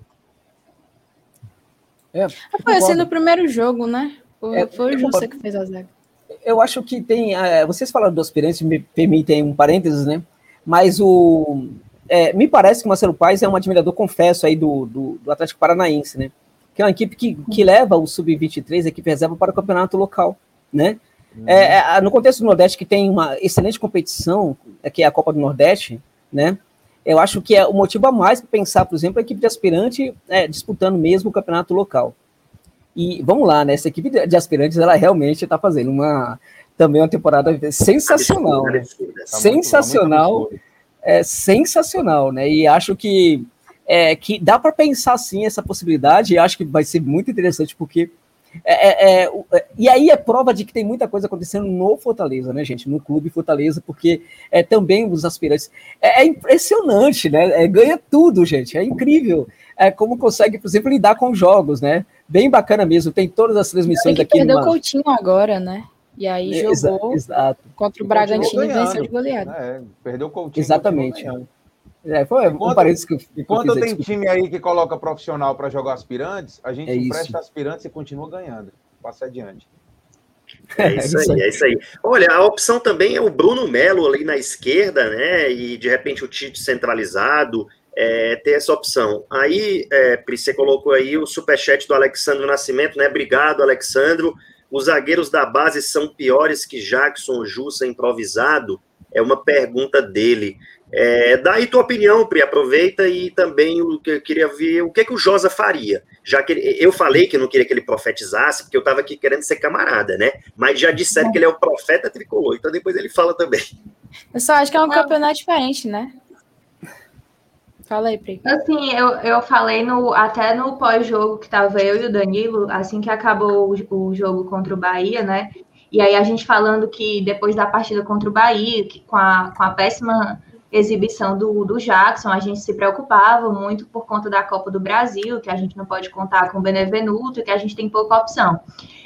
É, foi assim no primeiro jogo, né? Foi, é, foi o Justa que fez a zaga. Eu acho que tem. É, vocês falaram do aspirante, me permitem um parênteses, né? Mas o, é, me parece que o Marcelo Paes é um admirador, confesso, aí do, do, do Atlético Paranaense, né? Que é uma equipe que, que leva o Sub-23, a equipe reserva, para o campeonato local, né? Uhum. É, é, no contexto do Nordeste, que tem uma excelente competição, é, que é a Copa do Nordeste, né? Eu acho que é o motivo a mais para pensar, por exemplo, a equipe de aspirante é, disputando mesmo o campeonato local. E vamos lá, né? Essa equipe de aspirantes, ela realmente está fazendo uma também uma temporada sensacional, né? Tá sensacional é sensacional, né? E acho que, é, que dá para pensar sim essa possibilidade, e acho que vai ser muito interessante, porque. É, é, é, é, e aí é prova de que tem muita coisa acontecendo no Fortaleza, né, gente? No clube Fortaleza, porque é, também os aspirantes. É, impressionante, né? ganha tudo, gente. É incrível. É, como consegue, por exemplo, lidar com jogos, né? Bem bacana mesmo. Tem todas as transmissões aqui. Perdeu o Coutinho agora, né? E aí é, jogou exato. contra o Bragantino e venceu de goleada. É, perdeu o Coutinho. Exatamente. É, foi enquanto, um parênteses que eu, que enquanto tem time aí que coloca profissional para jogar aspirantes, a gente é empresta aspirantes e continua ganhando. Passa adiante. É isso aí, é isso aí. Olha, a opção também é o Bruno Melo ali na esquerda, né? E de repente o Tite centralizado. é, ter essa opção. Aí, é, Pri, você colocou aí o superchat do Alexandre Nascimento, né? Obrigado, Alexandro. Os zagueiros da base são piores que Jackson Jussa improvisado? É uma pergunta dele. É, dá aí tua opinião, Pri, aproveita e também o que eu queria ver, o que, que o Josa faria. Já que ele, eu falei que eu não queria que ele profetizasse, porque eu estava aqui querendo ser camarada, né? Mas já disseram que ele é o profeta tricolor, então depois ele fala também. Eu só acho que é um campeonato diferente, né? Fala aí, Pri. Assim, eu, eu falei no, até no pós-jogo que tava eu e o Danilo, assim que acabou o, o, jogo contra o Bahia, né? E aí a gente falando que depois da partida contra o Bahia, que com, a, com a péssima exibição do, do Jackson, a gente se preocupava muito por conta da Copa do Brasil, que a gente não pode contar com o Benevenuto, que a gente tem pouca opção.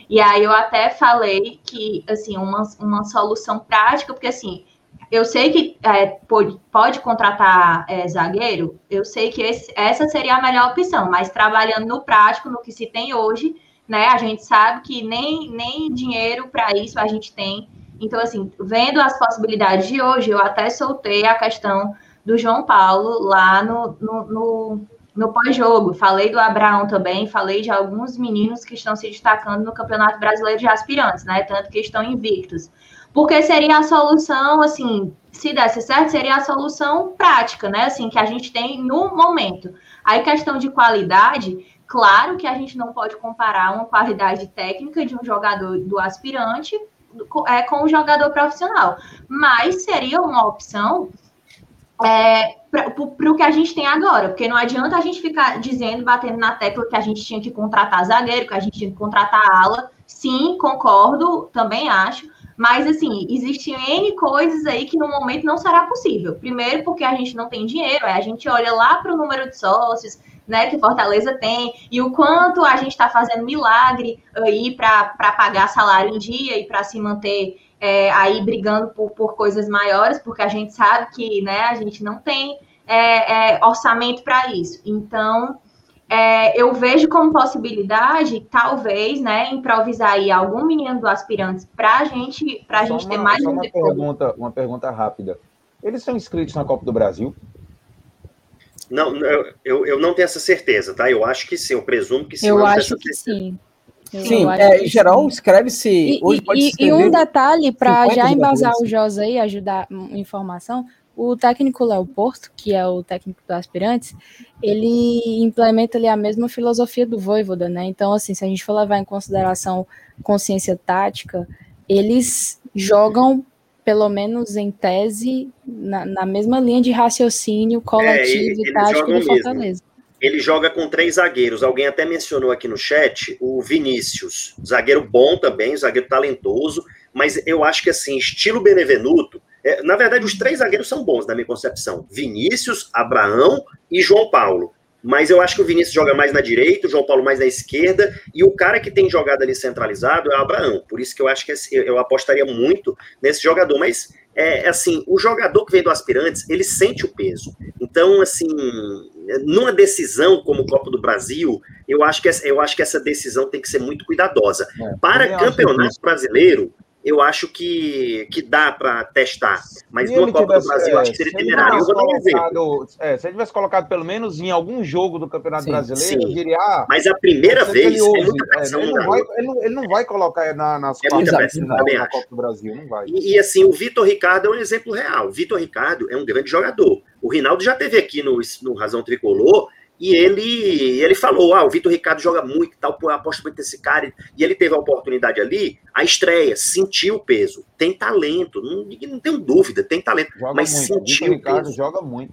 E aí eu até falei que, assim, uma, uma solução prática, porque assim, eu sei que é, pode, pode contratar é, zagueiro, eu sei que esse, essa seria a melhor opção, mas trabalhando no prático, no que se tem hoje, né? A gente sabe que nem, nem dinheiro para isso a gente tem. Então, assim, vendo as possibilidades de hoje, eu até soltei a questão do João Paulo lá no, no, no, no pós-jogo. Falei do Abraão também, falei de alguns meninos que estão se destacando no Campeonato Brasileiro de Aspirantes, né? Tanto que estão invictos porque seria a solução, assim, se desse certo, seria a solução prática, né? Assim, que a gente tem no momento. Aí, questão de qualidade, claro que a gente não pode comparar uma qualidade técnica de um jogador do aspirante é, com um jogador profissional, mas seria uma opção é, para o que a gente tem agora, porque não adianta a gente ficar dizendo, batendo na tecla que a gente tinha que contratar zagueiro, que a gente tinha que contratar ala. Sim, concordo, também acho, mas, assim, existem N coisas aí que no momento não será possível. Primeiro, porque a gente não tem dinheiro, a gente olha lá para o número de sócios, né, que Fortaleza tem, e o quanto a gente está fazendo milagre aí para pagar salário em dia e para se manter é, aí brigando por, por coisas maiores, porque a gente sabe que né, a gente não tem é, é, orçamento para isso. Então, é, eu vejo como possibilidade, talvez, né, improvisar aí algum menino do aspirantes para a gente, pra gente uma, ter mais uma pergunta, uma pergunta rápida. Eles são inscritos na Copa do Brasil? Não, eu, eu não tenho essa certeza, tá? Eu acho que sim, eu presumo que sim. Eu acho que sim. Eu sim, é, em geral, escreve-se. E, e, e, um detalhe, para já embasar o Josa aí, ajudar informação, o técnico Léo Porto, que é o técnico do Aspirantes, ele implementa ali a mesma filosofia do Voivoda, né? Então, assim, se a gente for levar em consideração consciência tática, eles jogam, pelo menos em tese, na, na mesma linha de raciocínio coletivo é, e tático do Fortaleza. Mesmo. Ele joga com três zagueiros. Alguém até mencionou aqui no chat o Vinícius, zagueiro bom também, zagueiro talentoso, mas eu acho que assim, estilo Benevenuto, é, na verdade, os três zagueiros são bons, na minha concepção: Vinícius, Abraão e João Paulo. Mas eu acho que o Vinícius joga mais na direita, o João Paulo mais na esquerda, e o cara que tem jogado ali centralizado é o Abraão. Por isso que eu acho que eu apostaria muito nesse jogador. Mas, é assim, o jogador que vem do Aspirantes, ele sente o peso. Então, assim, numa decisão como o Copa do Brasil, eu acho que essa, eu acho que essa decisão tem que ser muito cuidadosa. É, Para campeonato brasileiro, eu acho que, que dá para testar. Mas no Copa tivesse, do Brasil, é, acho que seria temerário. Eu vou dar um exemplo. É, se ele tivesse colocado pelo menos em algum jogo do Campeonato sim, Brasileiro, sim. eu diria. Ah, mas a primeira vez ele, é pressão, é, ele, não vai, ele, não, ele, não vai, colocar na, nas é pressão, na, na Copa do Brasil, não vai. E, e assim, o Vitor Ricardo é um exemplo real. O Vitor Ricardo é um grande jogador. O Rinaldo já teve aqui no, no Razão Tricolor e ele, ele falou: ah, o Vitor Ricardo joga muito, tal, aposto muito nesse cara. E ele teve a oportunidade ali, a estreia, sentiu o peso. Tem talento, não, não tenho dúvida, tem talento. Joga mas muito. sentiu o Ricardo peso. joga muito.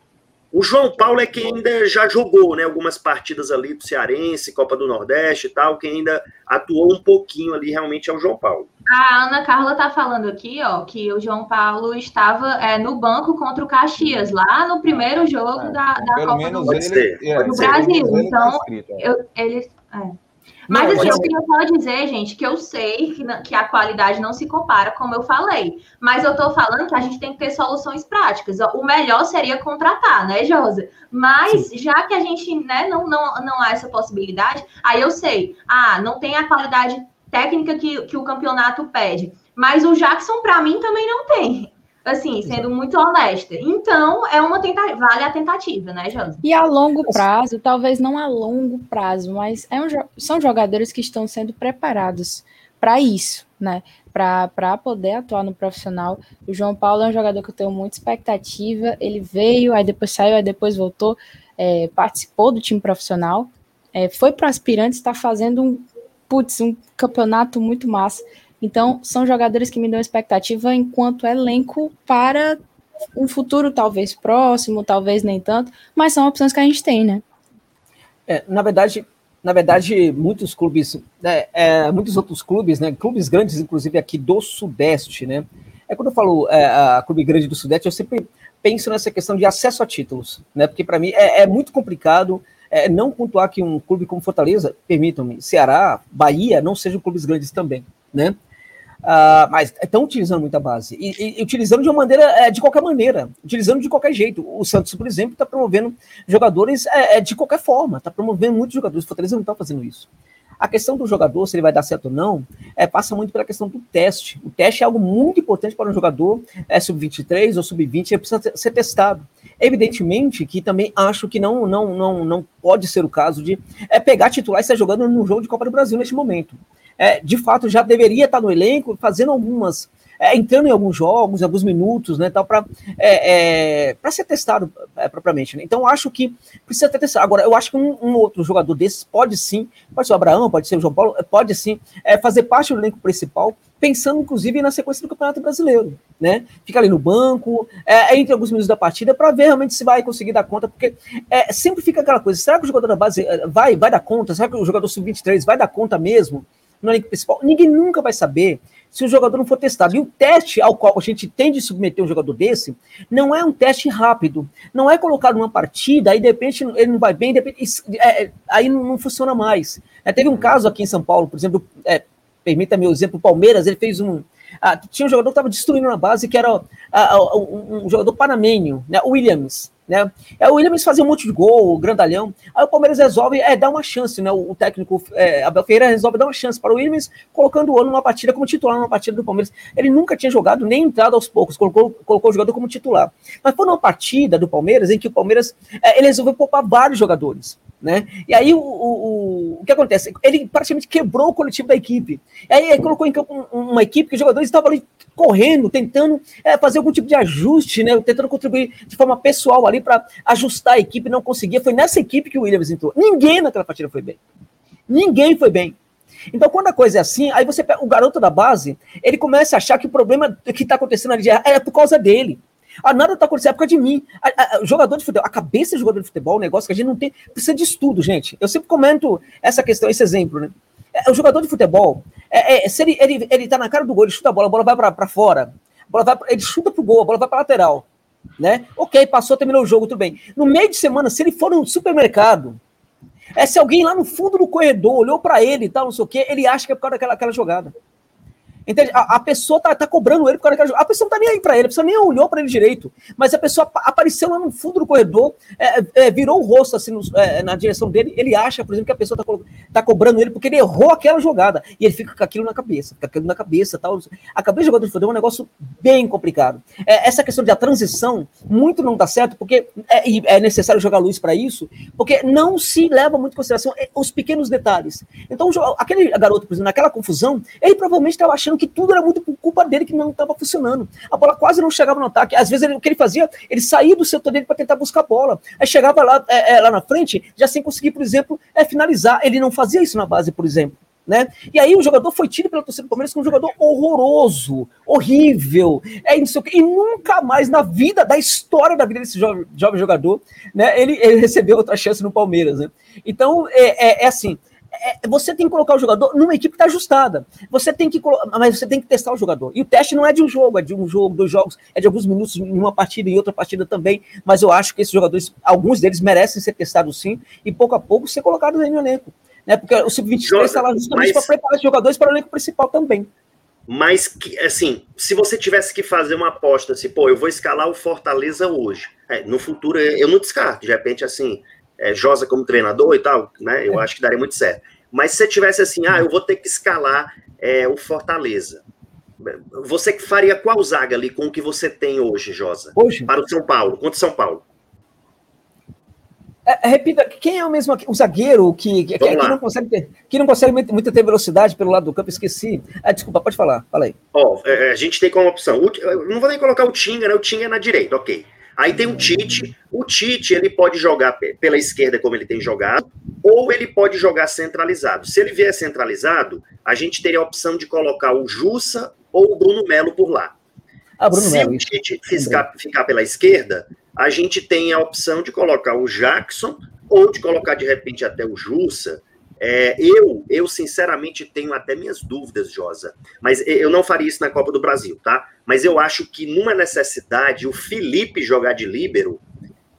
O João Paulo é quem ainda já jogou, né? Algumas partidas ali do Cearense, Copa do Nordeste e tal, quem ainda atuou um pouquinho ali realmente é o João Paulo. A Ana Carla tá falando aqui, ó, que o João Paulo estava é, no banco contra o Caxias, lá no primeiro jogo é, da, da Copa do, ele, é, do Brasil. Então, eu, ele. É. Mas não, assim, eu queria só dizer, gente, que eu sei que, que a qualidade não se compara, como eu falei. Mas eu tô falando que a gente tem que ter soluções práticas. O melhor seria contratar, né, Josa? Mas Sim. já que a gente né, não, não, não há essa possibilidade, aí eu sei, ah, não tem a qualidade técnica que, que o campeonato pede. Mas o Jackson, para mim, também não tem. Assim, sendo muito honesta. Então, é uma tentativa, vale a tentativa, né, Josi? E a longo prazo, talvez não a longo prazo, mas é um, são jogadores que estão sendo preparados para isso, né? Para poder atuar no profissional. O João Paulo é um jogador que eu tenho muita expectativa. Ele veio, aí depois saiu, aí depois voltou, é, participou do time profissional, é, foi para aspirantes, está fazendo um, putz, um campeonato muito massa. Então, são jogadores que me dão expectativa enquanto elenco para um futuro talvez próximo, talvez nem tanto, mas são opções que a gente tem, né? É, na verdade, na verdade, muitos clubes, né, é, muitos outros clubes, né, clubes grandes, inclusive aqui do Sudeste, né, é quando eu falo é, a clube grande do Sudeste, eu sempre penso nessa questão de acesso a títulos, né, porque para mim é, é, muito complicado é, não pontuar que um clube como Fortaleza, permitam-me, Ceará, Bahia, não sejam clubes grandes também, né, Uh, mas estão utilizando muita base. E, e, utilizando de uma maneira, é, de qualquer maneira, utilizando de qualquer jeito. O Santos, por exemplo, está promovendo jogadores é, é, de qualquer forma, está promovendo muitos jogadores. O Fortaleza não está fazendo isso. A questão do jogador, se ele vai dar certo ou não, é, passa muito pela questão do teste. O teste é algo muito importante para um jogador é, sub-23 ou sub-20, ele precisa ser testado. Evidentemente que também acho que não, não, não, não pode ser o caso de é, pegar titular e estar jogando no jogo de Copa do Brasil neste momento é, de fato já deveria estar no elenco, fazendo algumas, é, entrando em alguns jogos, alguns minutos, né, tal, para é, é para ser testado é, propriamente. Né? Então acho que precisa ter testado. Agora, eu acho que um, um, outro jogador desses pode sim, pode ser o Abraão, pode ser o João Paulo, pode sim é, fazer parte do elenco principal, pensando inclusive na sequência do Campeonato Brasileiro, né? Fica ali no banco, é, entre alguns minutos da partida, para ver realmente se vai conseguir dar conta, porque é, sempre fica aquela coisa: será que o jogador da base vai, vai dar conta? Será que o jogador sub-23 vai dar conta mesmo? No elenco principal. Ninguém nunca vai saber se o jogador não for testado. E o teste ao qual a gente tem de submeter um jogador desse não é um teste rápido. Não é colocar numa partida, aí de repente ele não vai bem, repente, é, é, aí não, não, funciona mais. É, teve um caso aqui em São Paulo, por exemplo, é, permita-me o exemplo, o Palmeiras, ele fez um. Ah, tinha um jogador que estava destruindo na base, que era ah, um, um, jogador panamenho, né, Williams. Né? É, o Williams fazia um monte de gol, o grandalhão. Aí o Palmeiras resolve é, dar uma chance, né? O, o técnico é, Abel Ferreira resolve dar uma chance para o Williams, colocando o ano numa partida como titular numa partida do Palmeiras. Ele nunca tinha jogado, nem entrado aos poucos, colocou, colocou o jogador como titular. Mas foi numa partida do Palmeiras em que o Palmeiras é, ele resolveu poupar vários jogadores. Né? E aí o, o, o que acontece? Ele praticamente quebrou o coletivo da equipe. E aí ele colocou em campo uma equipe que os jogadores estavam ali correndo, tentando é, fazer algum tipo de ajuste, né? Tentando contribuir de forma pessoal ali para ajustar a equipe, não conseguia. Foi nessa equipe que o Williams entrou. Ninguém naquela partida foi bem. Ninguém foi bem. Então, quando a coisa é assim, aí você pega o garoto da base, ele começa a achar que o problema que está acontecendo ali é por causa dele. Ah, nada está acontecendo, é por causa de mim. A, a, jogador de futebol, a cabeça de jogador de futebol é negócio que a gente não tem, precisa de estudo, gente. Eu sempre comento essa questão, esse exemplo, né? É, o jogador de futebol, é, é, se ele, ele, ele tá na cara do gol, ele chuta a bola, a bola vai para fora, bola vai, ele chuta pro gol, a bola vai para lateral, né? Ok, passou, terminou o jogo, tudo bem. No meio de semana, se ele for no supermercado, é se alguém lá no fundo do corredor olhou para ele e tal, não sei o quê, ele acha que é por causa daquela, jogada. Entende? A, a, pessoa tá, tá cobrando ele por causa daquela A pessoa não tá nem aí para ele, a pessoa nem olhou para ele direito. Mas a pessoa apareceu lá no fundo do corredor, é, é, virou o rosto assim no, é, na direção dele. Ele acha, por exemplo, que a pessoa tá, tá, cobrando ele porque ele errou aquela jogada. E ele fica com aquilo na cabeça, fica aquilo na cabeça tal. A cabeça de futebol é um negócio bem complicado. É, essa questão de a transição muito não dá certo, porque é, é necessário jogar luz para isso, porque não se leva muito em consideração é, os pequenos detalhes. Então, aquele garoto, por exemplo, naquela confusão, ele provavelmente estava achando achando que tudo era muito por culpa dele que não estava funcionando. A bola quase não chegava no ataque. Às vezes ele, o que ele fazia, ele saía do setor dele para tentar buscar a bola. Aí chegava lá, é, é, lá na frente, já sem conseguir, por exemplo, é, finalizar. Ele não fazia isso na base, por exemplo. Né? E aí o jogador foi tido pela torcida do Palmeiras como um jogador horroroso, horrível, é isso e nunca mais na vida, da história da vida desse jovem, jovem jogador, né, ele, ele recebeu outra chance no Palmeiras, né? Então é, é, é assim, é, você tem que colocar o jogador numa equipe que está ajustada. Você tem que mas você tem que testar o jogador. E o teste não é de um jogo, é de um jogo, dois jogos, é de alguns minutos em uma partida e outra partida também. Mas eu acho que esses jogadores, alguns deles merecem ser testados sim, e pouco a pouco ser colocados no elenco. Né? Porque o Sub-23 está lá justamente mas... para preparar os jogadores para o elenco principal também. Mas, assim, se você tivesse que fazer uma aposta, assim, pô, eu vou escalar o Fortaleza hoje. É, no futuro, eu não descarto. De repente, assim, é, Josa como treinador e tal, né? Eu é. acho que daria muito certo. Mas se você tivesse assim, ah, eu vou ter que escalar é, o Fortaleza. você faria qual zaga ali com o que você tem hoje, Josa? Hoje? Para o São Paulo, contra o São Paulo. É, é, repita, quem é o mesmo o zagueiro que, que, que não consegue ter, que não consegue muito ter velocidade pelo lado do campo? Esqueci. Ah, desculpa, pode falar. Fala aí. Ó, é, a gente tem como opção. O, não vou nem colocar o Tinga, né? O Tinga é na direita, ok. Aí tem o Tite. O Tite ele pode jogar pela esquerda como ele tem jogado, ou ele pode jogar centralizado. Se ele vier centralizado, a gente teria a opção de colocar o Jussa ou o Bruno Melo por lá. Ah, Bruno Se Melo, o Tite ficar, ficar pela esquerda, a gente tem a opção de colocar o Jackson ou de colocar de repente até o Jussa. É, eu, eu sinceramente tenho até minhas dúvidas, Josa, mas eu não faria isso na Copa do Brasil, tá? Mas eu acho que numa necessidade o Felipe jogar de líbero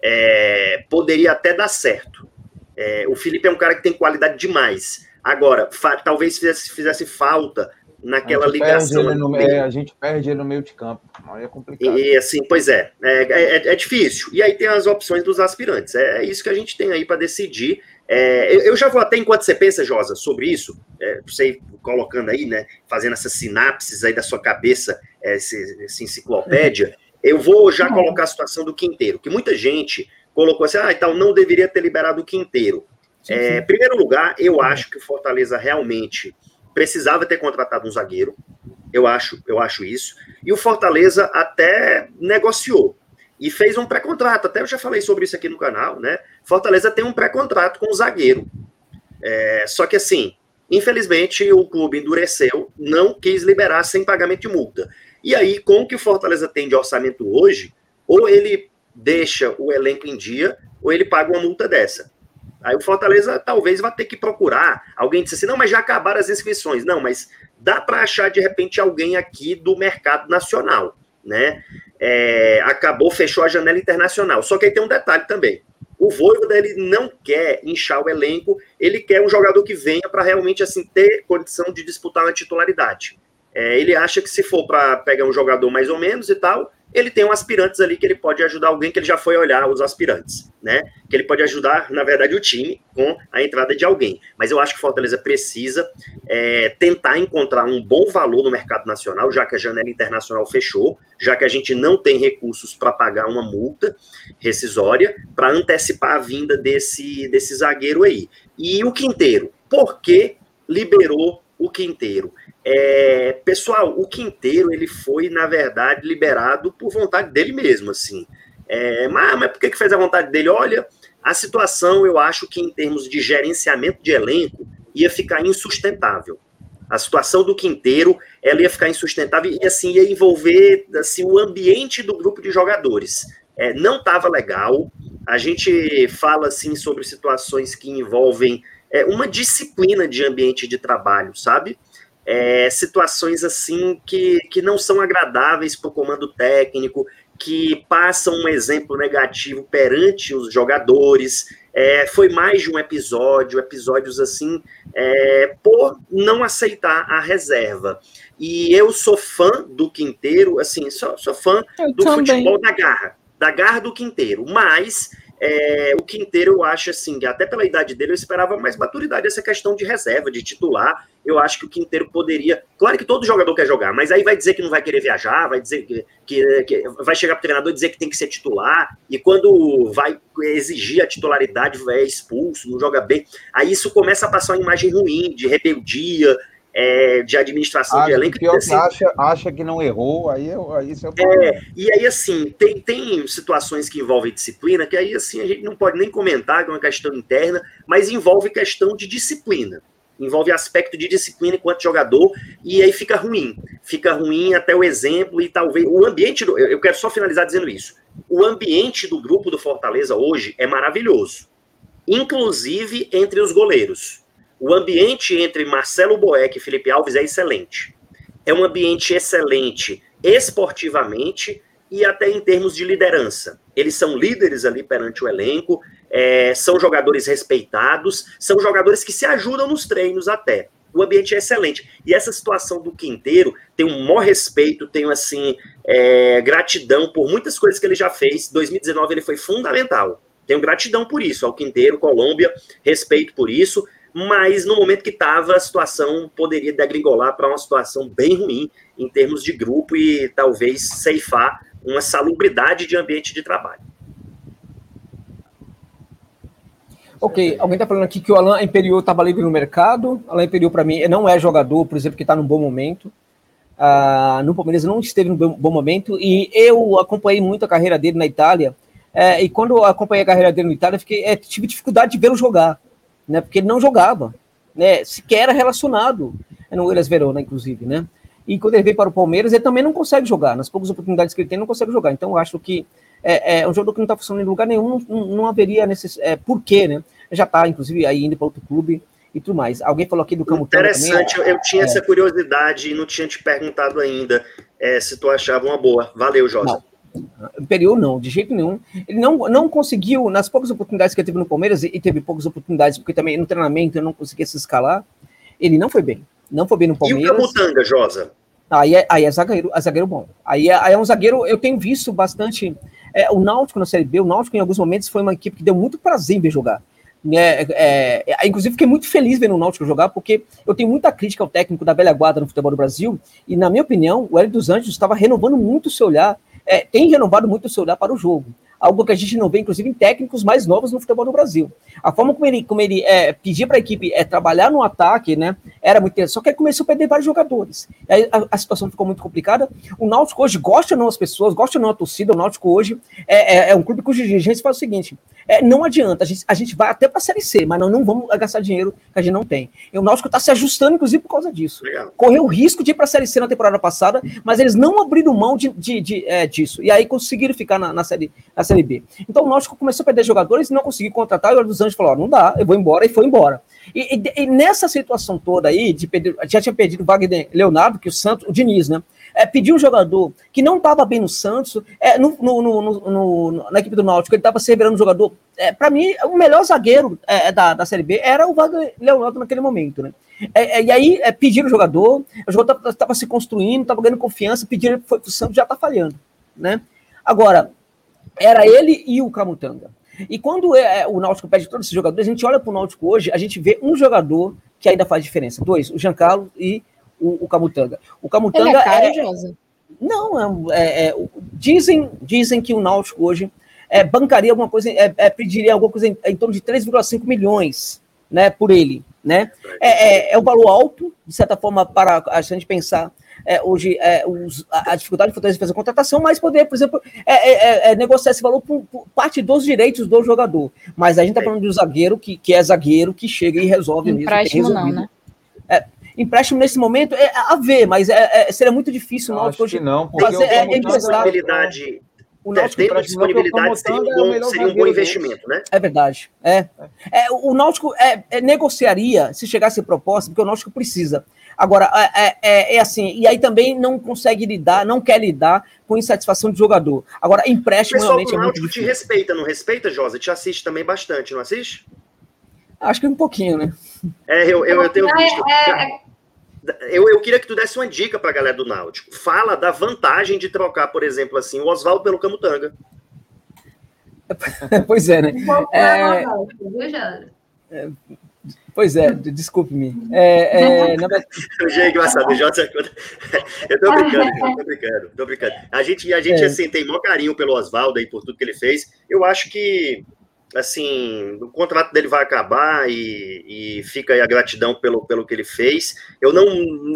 é, poderia até dar certo. É, o Felipe é um cara que tem qualidade demais. Agora, talvez fizesse, fizesse falta naquela a ligação. No, é, a gente perde ele no meio de campo. Aí é complicado. E assim, pois é, é, é, é difícil. E aí tem as opções dos aspirantes. É, é isso que a gente tem aí para decidir. É, eu já vou até enquanto você pensa, Josa, sobre isso, é, você colocando aí, né, fazendo essas sinapses aí da sua cabeça, essa, essa enciclopédia, eu vou já colocar a situação do Quinteiro, que muita gente colocou assim, ah, então não deveria ter liberado o Quinteiro. Em primeiro lugar, eu acho que o Fortaleza realmente precisava ter contratado um zagueiro. Eu acho, eu acho isso. E o Fortaleza até negociou e fez um pré-contrato. Até eu já falei sobre isso aqui no canal, né? Fortaleza tem um pré-contrato com o zagueiro. É, só que assim, infelizmente o clube endureceu, não quis liberar sem pagamento de multa. E aí, com o que o Fortaleza tem de orçamento hoje, ou ele deixa o elenco em dia, ou ele paga uma multa dessa. Aí o Fortaleza talvez vá ter que procurar. Alguém disse assim: não, mas já acabaram as inscrições. Não, mas dá para achar de repente alguém aqui do mercado nacional, né? É, acabou, fechou a janela internacional. Só que aí tem um detalhe também. O Voivoda ele não quer inchar o elenco, ele quer um jogador que venha para realmente assim ter condição de disputar uma titularidade. É, ele acha que se for para pegar um jogador mais ou menos e tal, ele tem um aspirantes ali que ele pode ajudar alguém que ele já foi olhar os aspirantes, né? Que ele pode ajudar, na verdade, o time com a entrada de alguém. Mas eu acho que Fortaleza precisa é, tentar encontrar um bom valor no mercado nacional, já que a janela internacional fechou, já que a gente não tem recursos para pagar uma multa rescisória para antecipar a vinda desse, desse zagueiro aí. E o Quinteiro, por que liberou o Quinteiro? É, pessoal, o Quinteiro ele foi, na verdade, liberado por vontade dele mesmo, assim. É, mas, mas por que, que fez a vontade dele? Olha, a situação, eu acho que em termos de gerenciamento de elenco, ia ficar insustentável. A situação do Quinteiro, ela ia ficar insustentável e, assim, ia envolver, assim, o ambiente do grupo de jogadores. É, não estava legal. A gente fala, assim, sobre situações que envolvem é, uma disciplina de ambiente de trabalho, sabe? É, situações assim que, que não são agradáveis para o comando técnico, que passam um exemplo negativo perante os jogadores. É, foi mais de um episódio, episódios assim, é, por não aceitar a reserva. E eu sou fã do Quinteiro, assim, sou, sou fã eu do também. futebol da garra, da garra do Quinteiro, mas é, o Quinteiro, eu acho assim, até pela idade dele, eu esperava mais maturidade essa questão de reserva, de titular. Eu acho que o Quinteiro poderia. Claro que todo jogador quer jogar, mas aí vai dizer que não vai querer viajar, vai dizer que, que, que vai chegar para o treinador dizer que tem que ser titular, e quando vai exigir a titularidade, é expulso, não joga bem. Aí isso começa a passar uma imagem ruim, de rebeldia, é, de administração acha de elenco. Pior assim, acha, acha que não errou, aí, aí isso é, é E aí, assim, tem, tem situações que envolvem disciplina, que aí, assim, a gente não pode nem comentar, que é uma questão interna, mas envolve questão de disciplina. Envolve aspecto de disciplina enquanto jogador, e aí fica ruim. Fica ruim até o exemplo, e talvez. O ambiente. Do, eu quero só finalizar dizendo isso. O ambiente do grupo do Fortaleza hoje é maravilhoso. Inclusive entre os goleiros o ambiente entre Marcelo Boeck e Felipe Alves é excelente. É um ambiente excelente esportivamente e até em termos de liderança. Eles são líderes ali perante o elenco, é, são jogadores respeitados, são jogadores que se ajudam nos treinos até. O ambiente é excelente. E essa situação do Quinteiro tem um maior respeito, tenho assim, é, gratidão por muitas coisas que ele já fez. 2019 ele foi fundamental. Tenho gratidão por isso, ao Quinteiro, Colômbia, respeito por isso. Mas no momento que estava, a situação poderia degringolar para uma situação bem ruim em termos de grupo e talvez ceifar uma salubridade de ambiente de trabalho. Ok, alguém está falando aqui que o Alain Imperial estava livre no mercado. Alain Imperial, para mim, não é jogador, por exemplo, que está num bom momento. Uh, no Palmeiras não esteve num bom momento e eu acompanhei muito a carreira dele na Itália. É, e quando acompanhei a carreira dele na Itália, fiquei, é, tive dificuldade de vê-lo jogar, né? Porque ele não jogava, né? Sequer era relacionado no Williams Verona, inclusive, né? E quando ele veio para o Palmeiras, ele também não consegue jogar. Nas poucas oportunidades que ele tem, não consegue jogar. Então, eu acho que é, é um jogador que não está funcionando em lugar nenhum, não, não haveria necess... é, porquê, né? Já está, inclusive, aí indo para outro clube e tudo mais. Alguém falou aqui do Camutanga Interessante, também, eu tinha é. essa curiosidade e não tinha te perguntado ainda é, se tu achava uma boa. Valeu, Jorge. Imperial não, de jeito nenhum. Ele não, não conseguiu, nas poucas oportunidades que ele teve no Palmeiras, e teve poucas oportunidades, porque também no treinamento ele não conseguia se escalar, ele não foi bem. Não foi bem no Palmeiras. E o Camutanga, Josa? Aí é, aí é zagueiro, é zagueiro bom. Aí é, aí é um zagueiro, eu tenho visto bastante. É, o Náutico na Série B, o Náutico em alguns momentos foi uma equipe que deu muito prazer em ver jogar. É, é, é, inclusive, fiquei muito feliz vendo o Náutico jogar, porque eu tenho muita crítica ao técnico da velha guarda no futebol do Brasil, e na minha opinião, o Hélio dos Anjos estava renovando muito o seu olhar, é, tem renovado muito o seu olhar para o jogo algo que a gente não vê, inclusive, em técnicos mais novos no futebol no Brasil. A forma como ele, como ele é, pedia para a equipe é, trabalhar no ataque, né, era muito interessante, só que ele começou a perder vários jogadores. Aí a, a, situação ficou muito complicada. O Náutico hoje gosta ou não as pessoas, gosta ou não a torcida, o Náutico hoje é, é, é um clube cuja dirigência faz o seguinte, é, não adianta, a gente, a gente vai até para a Série C, mas não, não vamos gastar dinheiro que a gente não tem. E o Náutico está se ajustando, inclusive, por causa disso. Legal. Correu o risco de ir para a Série C na temporada passada, mas eles não abriram mão de, de, de é, disso. E aí conseguiram ficar na, na, série, na Série B. Então o Náutico começou a perder jogadores e não conseguiu contratar, e o dos Anjos falou: não dá, eu vou embora, e foi embora. E, e, e, nessa situação toda aí, de perder, já tinha perdido o Wagner Leonardo, que o Santos, o Diniz, né? É, pediu um jogador que não estava bem no Santos, é, no, no, no, na equipe do Náutico, ele estava revelando um jogador. É, Para mim, o melhor zagueiro é, da, da Série B era o Wagner Leonardo naquele momento, né? É, é, e aí é, pediram o jogador, o jogador estava se construindo, estava ganhando confiança, pediram foi o Santos já está falhando, né? Agora, era ele e o Camutanga. E quando é, é, o Náutico pede todos esses jogadores, a gente olha para o Náutico hoje, a gente vê um jogador que ainda faz diferença. Dois, o Giancarlo e o, o Camutanga. O Camutanga ele é, cara, é. Não, é, é, dizem, dizem que o Náutico hoje é, bancaria alguma coisa, é, é, pediria alguma coisa em, em torno de 3,5 milhões né, por ele. Né? É, é, é um valor alto, de certa forma, para a gente pensar é, hoje é, os, a, a, dificuldade de Fortaleza fazer a contratação, mas poder, por exemplo, é, é, é, é negociar esse valor por, por, parte dos direitos do jogador. Mas a gente está falando de um zagueiro que, que é zagueiro, que chega e resolve Empréstimo mesmo. Empréstimo não, né? empréstimo nesse momento é a ver, mas é, seria muito difícil o Náutico hoje. não, porque mas é, é disponibilidade o Náutico tendo disponibilidade seria um bom, seria um bom investimento, né? É verdade. É. é o Náutico é, é, negociaria se chegasse proposta, porque o Náutico precisa. Agora, é, é, é, é, assim, e aí também não consegue lidar, não quer lidar com insatisfação de jogador. Agora, empréstimo realmente é muito difícil. te respeita, não respeita, Josa? Te assiste também bastante, não assiste? Acho que um pouquinho, né? É, eu, eu, eu tenho é, visto. É, eu, eu queria que tu desse uma dica para a galera do Náutico. Fala da vantagem de trocar, por exemplo, assim, o Oswaldo pelo Camutanga. *laughs* pois é, né? É, é, Pois é, desculpe-me. É, é, na... é *laughs* engraçado, Jota. Eu tô brincando, eu tô brincando, tô brincando. A gente, a gente é. assim, tem maior carinho pelo Oswaldo e por tudo que ele fez. Eu acho que, assim, o contrato dele vai acabar e, e fica aí a gratidão pelo, pelo que ele fez. Eu não,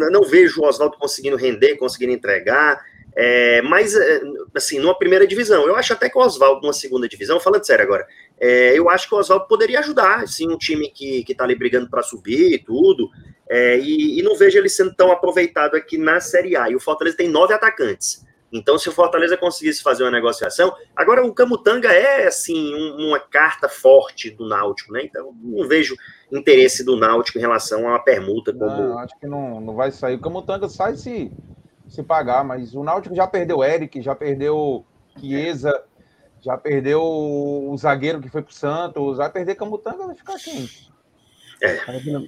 não vejo o Oswaldo conseguindo render, conseguindo entregar. É, mas, é, assim, numa primeira divisão, eu acho até que o Oswaldo, numa segunda divisão, falando sério agora, é, eu acho que o Oswaldo poderia ajudar, assim, um time que, que tá ali brigando para subir e tudo, é, e, e, não vejo ele sendo tão aproveitado aqui na Série A. E o Fortaleza tem nove atacantes. Então, se o Fortaleza conseguisse fazer uma negociação. Agora, o Camutanga é, assim, um, uma carta forte do Náutico, né? Então, não vejo interesse do Náutico em relação a uma permuta. Como... Não, acho que não, não vai sair. O Camutanga sai se se pagar, mas o Náutico já perdeu Eric, já perdeu Chiesa, já perdeu o zagueiro que foi pro Santos, vai perder Camutanga, vai ficar quem? É.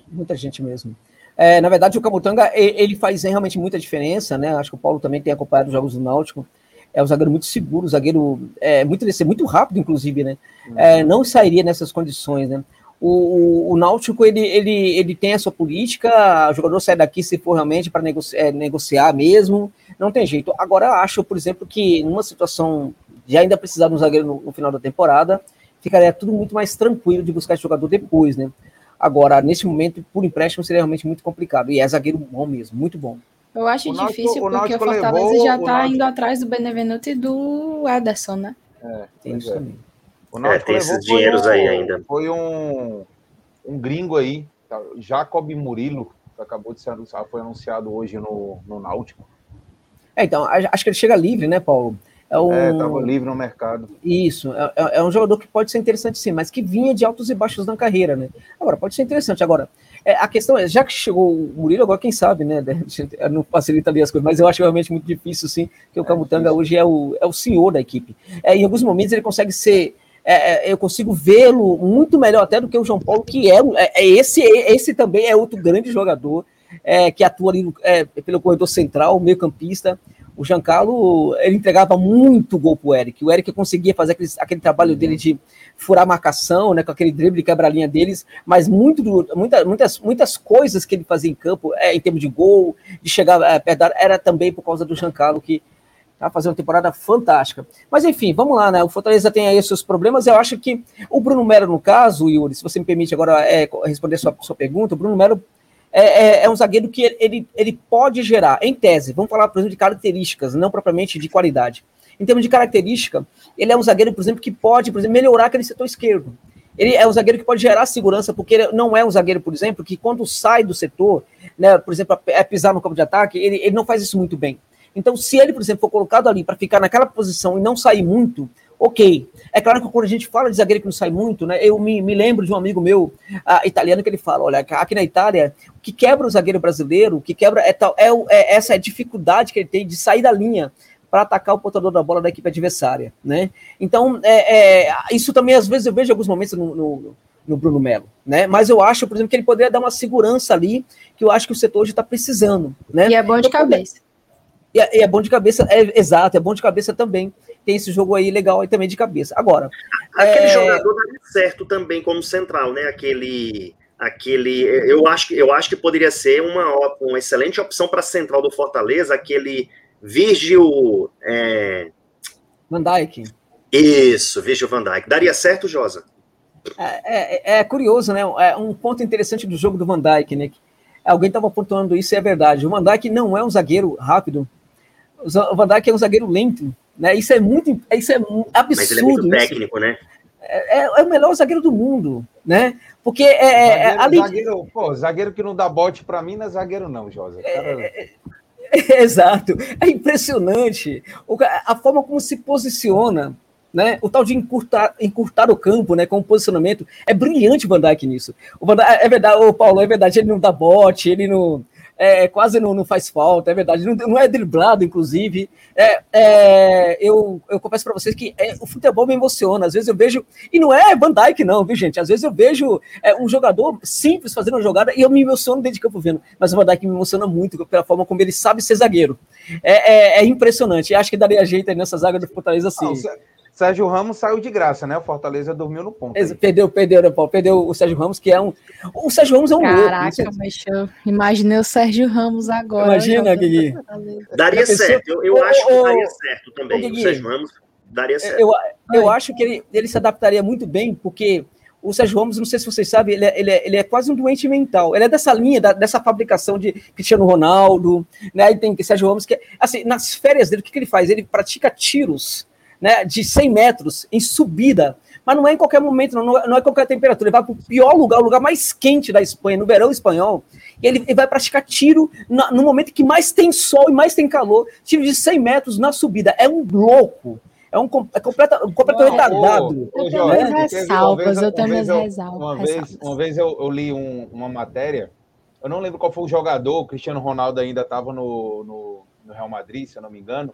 Muita gente mesmo. É, na verdade, o Camutanga, ele faz realmente muita diferença, né? Acho que o Paulo também tem acompanhado os jogos do Náutico. É um zagueiro muito seguro, um zagueiro é, muito, muito rápido, inclusive, né? Uhum. É, não sairia nessas condições, né? O, O, o, Náutico ele, ele, ele tem a sua política, o jogador sai daqui se for realmente para negoci é, negociar mesmo, não tem jeito. Agora, acho, por exemplo, que numa situação de ainda precisar de um zagueiro no, no, final da temporada, ficaria tudo muito mais tranquilo de buscar esse jogador depois, né? Agora, nesse momento, por empréstimo, seria realmente muito complicado. E é zagueiro bom mesmo, muito bom. Eu acho o difícil Náutico, porque o, o Fortaleza levou, já está indo atrás do Benevenuto e do Ederson, né? É, tem isso é. também. O Náutico é, tem esses dinheiros um, aí ainda. Foi um, um gringo aí, tá, Jacob Murilo, que acabou de ser anunciado, foi anunciado hoje no, no Náutico. É, então, acho que ele chega livre, né, Paulo? É, um... é tava livre no mercado. Isso, é, é, é, um jogador que pode ser interessante sim, mas que vinha de altos e baixos na carreira, né? Agora, pode ser interessante. Agora, é, a questão é, já que chegou o Murilo, agora quem sabe, né? *laughs* Não facilita ali as coisas, mas eu acho realmente muito difícil, sim, que o é, Camutanga hoje é o, é o senhor da equipe. É, em alguns momentos ele consegue ser. É, eu consigo vê-lo muito melhor até do que o João Paulo, que é, é, esse, esse também é outro grande jogador que atua ali pelo corredor central, meio campista o Giancarlo, ele entregava muito gol pro Eric. O Eric conseguia fazer aquele, aquele trabalho dele de furar marcação, né, com aquele drible quebra-linha deles, mas muito, muita, muitas, muitas coisas que ele fazia em campo, é, em termos de gol, de chegar é, perto da, era também por causa do Giancarlo, que tá fazendo uma temporada fantástica. Mas enfim, vamos lá, né? O Fortaleza tem aí seus problemas. Eu acho que o Bruno Melo, no caso, Yuri, se você me permite agora é, responder a sua, sua pergunta, o Bruno Melo é, é, é, um zagueiro que ele, ele pode gerar, em tese, vamos falar, por exemplo, de características, não propriamente de qualidade. Em termos de característica, ele é um zagueiro, por exemplo, que pode, por exemplo, melhorar aquele setor esquerdo. Ele é um zagueiro que pode gerar segurança, porque ele não é um zagueiro, por exemplo, que quando sai do setor, né, por exemplo, é pisar no campo de ataque, ele, ele não faz isso muito bem. Então, se ele, por exemplo, for colocado ali para ficar naquela posição e não sair muito, ok. É claro que quando a gente fala de zagueiro que não sai muito, né? Eu me, me lembro de um amigo meu uh, italiano que ele fala: olha, aqui na Itália, o que quebra o zagueiro brasileiro, o que quebra é, tal, é, é essa é dificuldade que ele tem de sair da linha para atacar o portador da bola da equipe adversária, né? Então, é, é, isso também às vezes eu vejo alguns momentos no, no, no, Bruno Melo, né? Mas eu acho, por exemplo, que ele poderia dar uma segurança ali que eu acho que o setor hoje está precisando, né? E é bom de então, cabeça. E é, é, bom de cabeça, é exato, é bom de cabeça também tem esse jogo aí legal aí também de cabeça. Agora. Aquele é... jogador daria certo também como central, né? Aquele. Aquele. Eu acho, eu acho que poderia ser uma, uma excelente opção para central do Fortaleza, aquele Virgil. É... Van Dyke. Isso, Virgil Van Dyke. Daria certo, Josa? É, é, é, curioso, né? É um ponto interessante do jogo do Van Dyke, né? Alguém estava pontuando isso e é verdade. O Van Dyke não é um zagueiro rápido. O Van Dyke é um zagueiro lento. Né? Isso é muito, isso é absurdo. Mas ele é muito técnico, isso. né? É, é, é, o melhor zagueiro do mundo, né? Porque é, é zagueiro, zagueiro, pô, zagueiro que não dá bote para mim não é zagueiro não, Josa. Cara... É, é, *laughs* exato, é impressionante a forma como se posiciona, né? O tal de encurtar, encurtar o campo, né? Com o posicionamento é brilhante o Van Dijk nisso. O Van Dijk, é verdade, o Paulo, é verdade, ele não dá bote, ele não é, quase não, não, faz falta, é verdade, não, não é driblado, inclusive. É, é, eu, eu confesso para vocês que é, o futebol me emociona, às vezes eu vejo, e não é Van Dijk não, viu gente, às vezes eu vejo é, um jogador simples fazendo uma jogada e eu me emociono dentro de campo vendo, mas o Van Dijk me emociona muito pela forma como ele sabe ser zagueiro. É, é, é impressionante, acho que daria jeito nessa zaga do Fortaleza assim. Sérgio Ramos saiu de graça, né? O Fortaleza dormiu no ponto. Aí. Perdeu, perdeu, né, Paulo? Perdeu o Sérgio Ramos, que é um. O Sérgio Ramos é um Caraca, louco. mas eu imaginei o Sérgio Ramos agora. Imagina, Gui. Daria certo. Eu, eu acho que daria certo também. O Sérgio Ramos daria certo. Eu, eu acho que ele, ele se adaptaria muito bem, porque o Sérgio Ramos, não sei se vocês sabem, ele é, ele é, ele é quase um doente mental. Ele é dessa linha, da, dessa fabricação de Cristiano Ronaldo, né? Aí tem Sérgio Ramos que, assim, nas férias dele, o que, que ele faz? Ele pratica tiros né, de 100 metros em subida, mas não é em qualquer momento, não, não é qualquer temperatura. Ele vai para o pior lugar, o lugar mais quente da Espanha, no verão espanhol, e ele, ele vai praticar tiro na, no momento que mais tem sol e mais tem calor, tiro de 100 metros na subida. É um louco. É um é completa, completamente retardado. Eu tenho minhas ressalvas, eu tenho minhas ressalvas. Uma vez, uma vez eu, eu li um, uma matéria, eu não lembro qual foi o jogador, o Cristiano Ronaldo ainda estava no, no, no Real Madrid, se eu não me engano,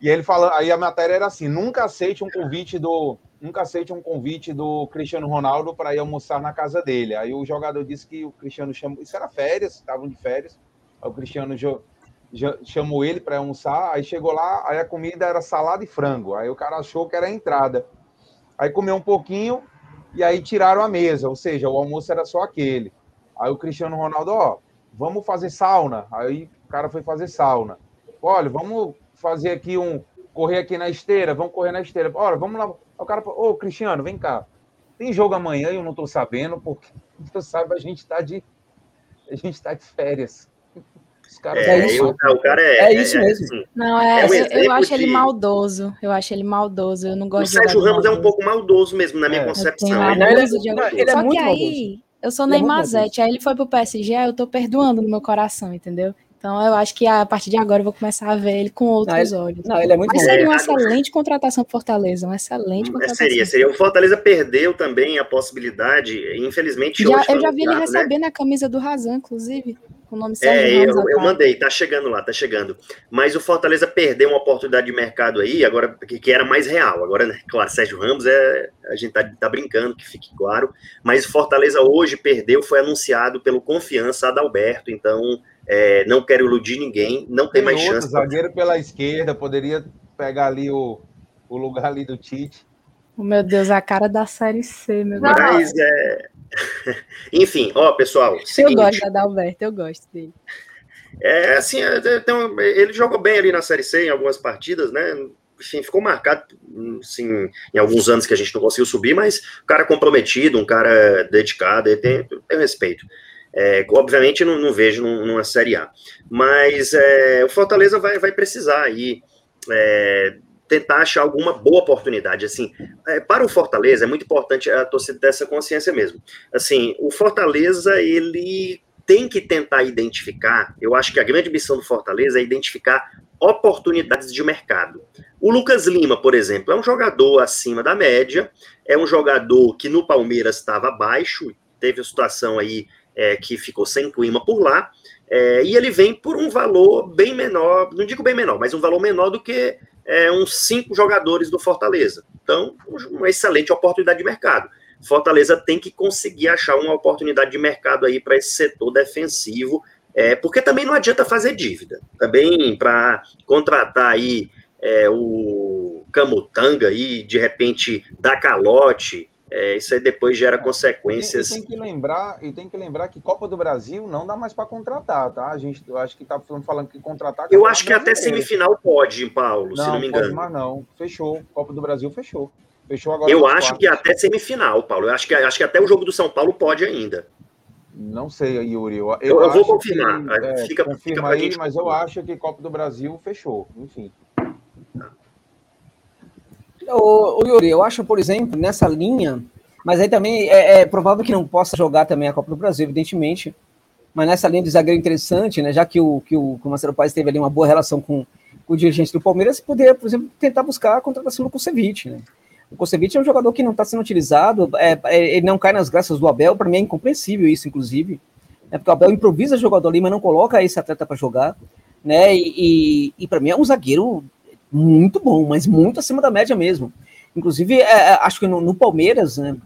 e ele fala, aí a matéria era assim: nunca aceite um convite do, nunca aceite um convite do Cristiano Ronaldo para ir almoçar na casa dele. Aí o jogador disse que o Cristiano chamou, isso era férias, estavam de férias. Aí o Cristiano jo, jo, chamou ele para almoçar, aí chegou lá, aí a comida era salada e frango. Aí o cara achou que era a entrada. Aí comeu um pouquinho, E aí tiraram a mesa, ou seja, o almoço era só aquele. Aí o Cristiano Ronaldo, ó, vamos fazer sauna. Aí o cara foi fazer sauna. Olha, vamos fazer aqui um. Correr aqui na esteira, vamos correr na esteira. Olha, vamos lá. O cara falou, ô, Cristiano, vem cá. Tem jogo amanhã e eu não tô sabendo, porque *laughs* tu sabe, a gente tá de. A gente tá de férias. *laughs* Os caras é, isso. Eu, o cara é, é isso é, mesmo. Assim, não, é, é um eu, eu acho de... ele maldoso. Eu acho ele maldoso. Eu não gosto o Sérgio Ramos maldoso. é um pouco maldoso mesmo, na minha é. concepção. Ele, ele, é, ele é Só muito que aí, maldoso. eu sou Neymar Zete, aí ele foi pro PSG, aí eu tô perdoando no meu coração, entendeu? Então eu acho que a partir de agora eu vou começar a ver ele com outros não, olhos. Não, ele é muito Mas bom. seria uma excelente contratação pro Fortaleza, uma excelente contratação. Seria, seria. O Fortaleza perdeu também a possibilidade, infelizmente já, Eu já vi ele né? recebendo a camisa do Razan, inclusive, com o nome Sérgio É, eu, eu, mandei, tá chegando lá, tá chegando. Mas o Fortaleza perdeu uma oportunidade de mercado aí, agora que, que era mais real. Agora, né, claro, Sérgio Ramos é a gente tá, tá brincando, que fique claro. Mas o Fortaleza hoje perdeu, foi anunciado pelo Confiança Adalberto, então é, não quero iludir ninguém, não tem, tem mais outro, chance. Zagueiro pela esquerda, poderia pegar ali o, o lugar ali do Tite. Oh, meu Deus, a cara da série C, meu Deus. Mas é. *laughs* Enfim, ó, pessoal. Seguinte, eu gosto da Adalberto, eu gosto dele. É assim, então, ele jogou bem ali na Série C em algumas partidas, né? Enfim, ficou marcado assim, em alguns anos que a gente não conseguiu subir, mas um cara comprometido, um cara dedicado, ele tem, tem respeito. É, obviamente não, não vejo numa Série A. Mas é, o Fortaleza vai, vai precisar aí é, tentar achar alguma boa oportunidade. Assim, é, para o Fortaleza é muito importante a torcida ter essa consciência mesmo. Assim, o Fortaleza ele tem que tentar identificar. Eu acho que a grande missão do Fortaleza é identificar oportunidades de mercado. O Lucas Lima, por exemplo, é um jogador acima da média, é um jogador que no Palmeiras estava abaixo, teve a situação aí é, que ficou sem clima por lá, é, e ele vem por um valor bem menor, não digo bem menor, mas um valor menor do que é, uns cinco jogadores do Fortaleza. Então, uma excelente oportunidade de mercado. Fortaleza tem que conseguir achar uma oportunidade de mercado aí para esse setor defensivo, é, porque também não adianta fazer dívida. Também para contratar aí é, o Camutanga e de repente dar calote, é, isso aí depois gera consequências. E, tem que lembrar, e tem que lembrar que Copa do Brasil não dá mais para contratar, tá? A gente, eu acho que tá falando que contratar. Eu acho que até semifinal pode, Paulo, não, se não me engano. Pode, mas não, fechou. Copa do Brasil fechou. Fechou agora. Eu acho quartos. que até semifinal, Paulo. Eu acho que, acho que até o jogo do São Paulo pode ainda. Não sei, Yuri. Eu, eu, eu vou confirmar. Que, é, fica, confirma fica aí, gente... mas eu acho que Copa do Brasil fechou. Enfim. O, Yuri, eu acho, por exemplo, nessa linha, mas aí também é, é, provável que não possa jogar também a Copa do Brasil, evidentemente. Mas nessa linha de zagueiro interessante, né? Já que o, que o, que o Marcelo Paes teve ali uma boa relação com, com o dirigente do Palmeiras, poderia, por exemplo, tentar buscar a contratação do Kusevich, né? O Kusevich é um jogador que não está sendo utilizado, é, é, ele não cai nas graças do Abel, para mim é incompreensível isso, inclusive. Né, porque o Abel improvisa jogador ali, mas não coloca esse atleta para jogar. Né, e, e, e para mim é um zagueiro muito bom, mas muito acima da média mesmo. Inclusive, é, é acho que no, no Palmeiras, né,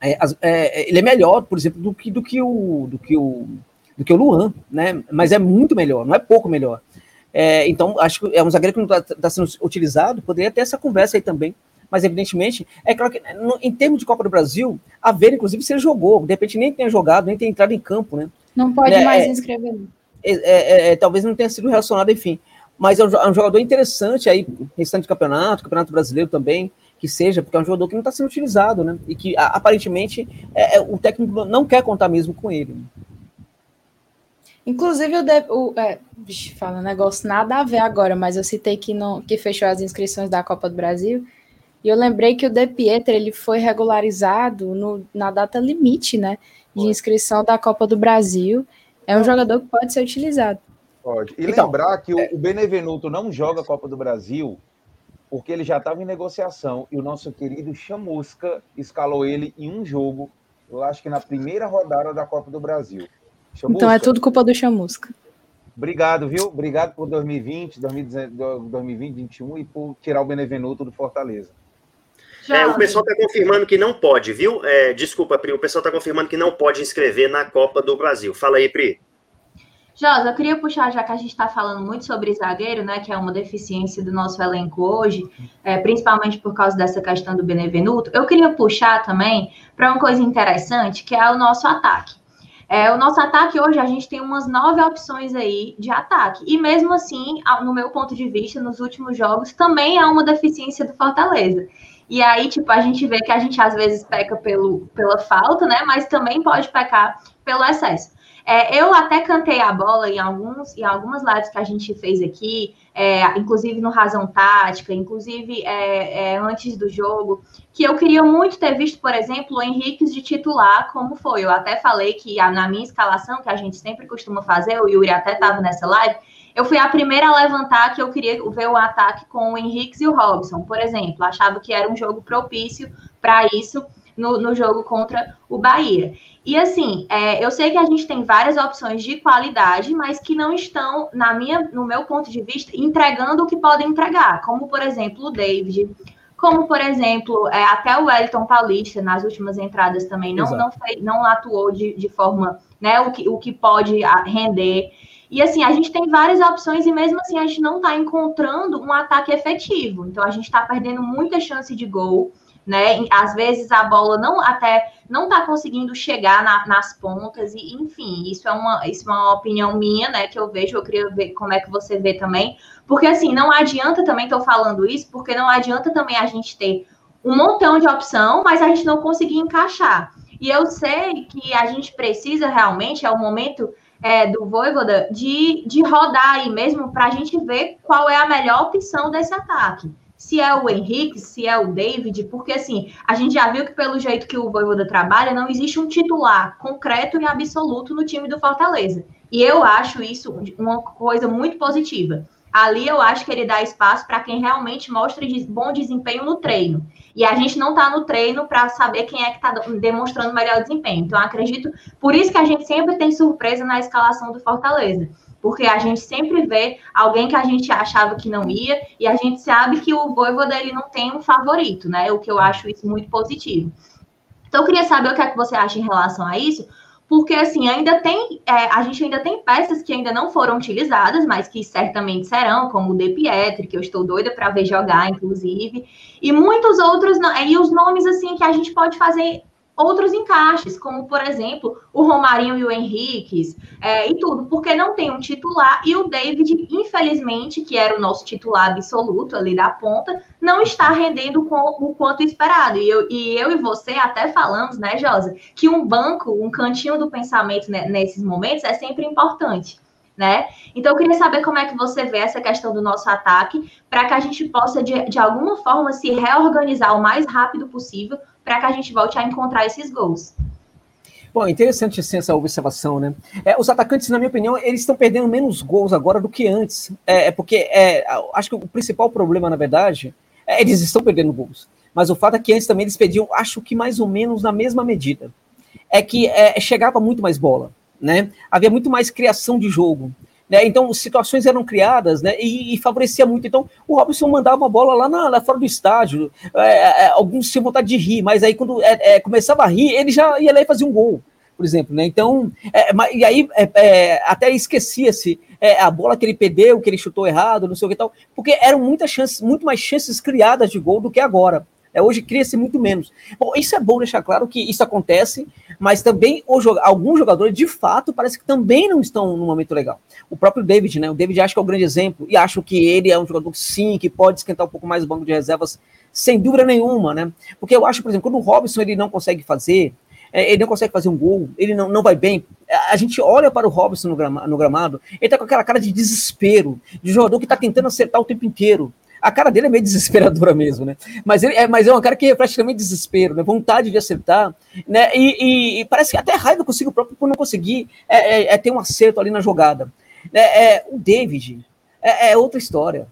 é, é, ele é melhor, por exemplo, do que, do que o do que o do que o Luan, né? Mas é muito melhor, não é pouco melhor. É, então, acho que é um zagueiro que não está tá sendo utilizado, poderia ter essa conversa aí também. Mas, evidentemente, é claro que no, em termos de Copa do Brasil, a ver, inclusive, se ele jogou, de repente nem tenha jogado, nem tenha entrado em campo, né? Não pode é, mais inscrever. talvez não tenha sido relacionado, enfim mas é um, é um jogador interessante aí, restante do campeonato, campeonato brasileiro também, que seja, porque é um jogador que não está sendo utilizado, né? E que a, aparentemente é, é, o técnico não quer contar mesmo com ele. Inclusive, o, de, o é, bicho, fala negócio nada a ver agora, mas eu citei que, não, que fechou as inscrições da Copa do Brasil. E eu lembrei que o De Pietro ele foi regularizado no, na data limite, né? De inscrição da Copa do Brasil. É um jogador que pode ser utilizado. Pode. E então, lembrar que é... o Benevenuto não joga a Copa do Brasil porque ele já estava em negociação e o nosso querido Chamusca escalou ele em um jogo, eu acho que na primeira rodada da Copa do Brasil. Chamusca, então é tudo culpa do Chamusca. Obrigado, viu? Obrigado por 2020, 2020, 2021 e por tirar o Benevenuto do Fortaleza. É, o pessoal está confirmando que não pode, viu? É, desculpa, Pri, o pessoal está confirmando que não pode inscrever na Copa do Brasil. Fala aí, Pri. Josa, eu queria puxar, já que a gente está falando muito sobre zagueiro, né, que é uma deficiência do nosso elenco hoje, é, principalmente por causa dessa questão do Benevenuto, eu queria puxar também para uma coisa interessante, que é o nosso ataque. É, o nosso ataque hoje, a gente tem umas nove opções aí de ataque. E mesmo assim, no meu ponto de vista, nos últimos jogos, também há uma deficiência do Fortaleza. E aí, tipo, a gente vê que a gente às vezes peca pelo, pela falta, né? Mas também pode pecar pelo excesso. É, eu até cantei a bola em, alguns, em algumas lives que a gente fez aqui, é, inclusive no Razão Tática, inclusive é, é antes do jogo, que eu queria muito ter visto, por exemplo, o Henrique de titular, como foi. Eu até falei que na minha escalação, que a gente sempre costuma fazer, o Yuri até estava nessa live, eu fui a primeira a levantar que eu queria ver o ataque com o Henrique e o Robson, por exemplo. Achava que era um jogo propício para isso no, no jogo contra o Bahia. E assim, é, eu sei que a gente tem várias opções de qualidade, mas que não estão, na minha, no meu ponto de vista, entregando o que podem entregar, como por exemplo o David, como por exemplo, é, até o Wellington Paulista nas últimas entradas também não, não, fez, não atuou de, de forma, né, o que, o que pode render. E assim, a gente tem várias opções e mesmo assim a gente não está encontrando um ataque efetivo. Então a gente está perdendo muita chance de gol né? Às vezes a bola não até não está conseguindo chegar na, nas pontas e enfim, isso é uma isso é uma opinião minha, né? Que eu vejo, eu queria ver como é que você vê também, porque assim não adianta também estou falando isso, porque não adianta também a gente ter um montão de opção, mas a gente não conseguir encaixar. E eu sei que a gente precisa realmente é o momento é, do Voivoda de, de rodar aí mesmo para a gente ver qual é a melhor opção desse ataque se é o Henrique, se é o David, porque assim, a gente já viu que pelo jeito que o Voivoda trabalha, não existe um titular concreto e absoluto no time do Fortaleza. E eu acho isso uma coisa muito positiva. Ali eu acho que ele dá espaço para quem realmente mostra bom desempenho no treino. E a gente não está no treino para saber quem é que está demonstrando melhor desempenho. Então, acredito, por isso que a gente sempre tem surpresa na escalação do Fortaleza porque a gente sempre vê alguém que a gente achava que não ia, e a gente sabe que o Voivoda ele não tem um favorito, né? O que eu acho isso muito positivo. Então, eu queria saber o que é que você acha em relação a isso, porque assim, ainda tem, é, a gente ainda tem peças que ainda não foram utilizadas, mas que certamente serão, como o De Pietri, que eu estou doida para ver jogar, inclusive, e muitos outros, e os nomes assim que a gente pode fazer outros encaixes, como, por exemplo, o Romarinho e o Henriques, é, e tudo, porque não tem um titular, e o David, infelizmente, que era o nosso titular absoluto ali da ponta, não está rendendo o quanto esperado. E eu, e eu e você até falamos, né, Josa, que um banco, um cantinho do pensamento nesses momentos é sempre importante. Né? Então, eu queria saber como é que você vê essa questão do nosso ataque, para que a gente possa, de, de alguma forma, se reorganizar o mais rápido possível para que a gente volte a encontrar esses gols. Bom, interessante sim, essa observação, né? É, os atacantes, na minha opinião, eles estão perdendo menos gols agora do que antes. É, é porque é, acho que o principal problema, na verdade, é eles estão perdendo gols. Mas o fato é que antes também eles perdiam, acho que mais ou menos na mesma medida. É que é, chegava muito mais bola, né? Havia muito mais criação de jogo. Né? Então, situações eram criadas né? e, e, favorecia muito. Então, o Robson mandava uma bola lá, na, lá fora do estádio. É, é, é alguns tinham vontade de rir, mas aí quando é, é, começava a rir, ele já ia lá e fazia um gol, por exemplo. Né? Então, é, e aí até esquecia-se a bola que ele perdeu, que ele chutou errado, não sei o que tal, porque eram muitas chances, muito mais chances criadas de gol do que agora. É, hoje cria-se muito menos. Bom, isso é bom deixar claro que isso acontece, mas também o, alguns jogadores, de fato, parece que também não estão num momento legal. O próprio David, né? O David acho que é um grande exemplo, e acho que ele é um jogador, sim, que pode esquentar um pouco mais o banco de reservas, sem dúvida nenhuma, né? Porque eu acho, por exemplo, quando o Robson ele não consegue fazer, é, ele não consegue fazer um gol, ele não, não vai bem. A gente olha para o Robson no, grama, no gramado, ele tá com aquela cara de desespero, de jogador que está tentando acertar o tempo inteiro. A cara dele é meio *laughs* desesperadora mesmo, né? Mas ele é, mas é uma cara que é praticamente desespero, né? Vontade de acertar, né? E, e, e parece que até raiva consigo próprio por não conseguir é, é, é ter um acerto ali na jogada. É, é o David é, é outra história.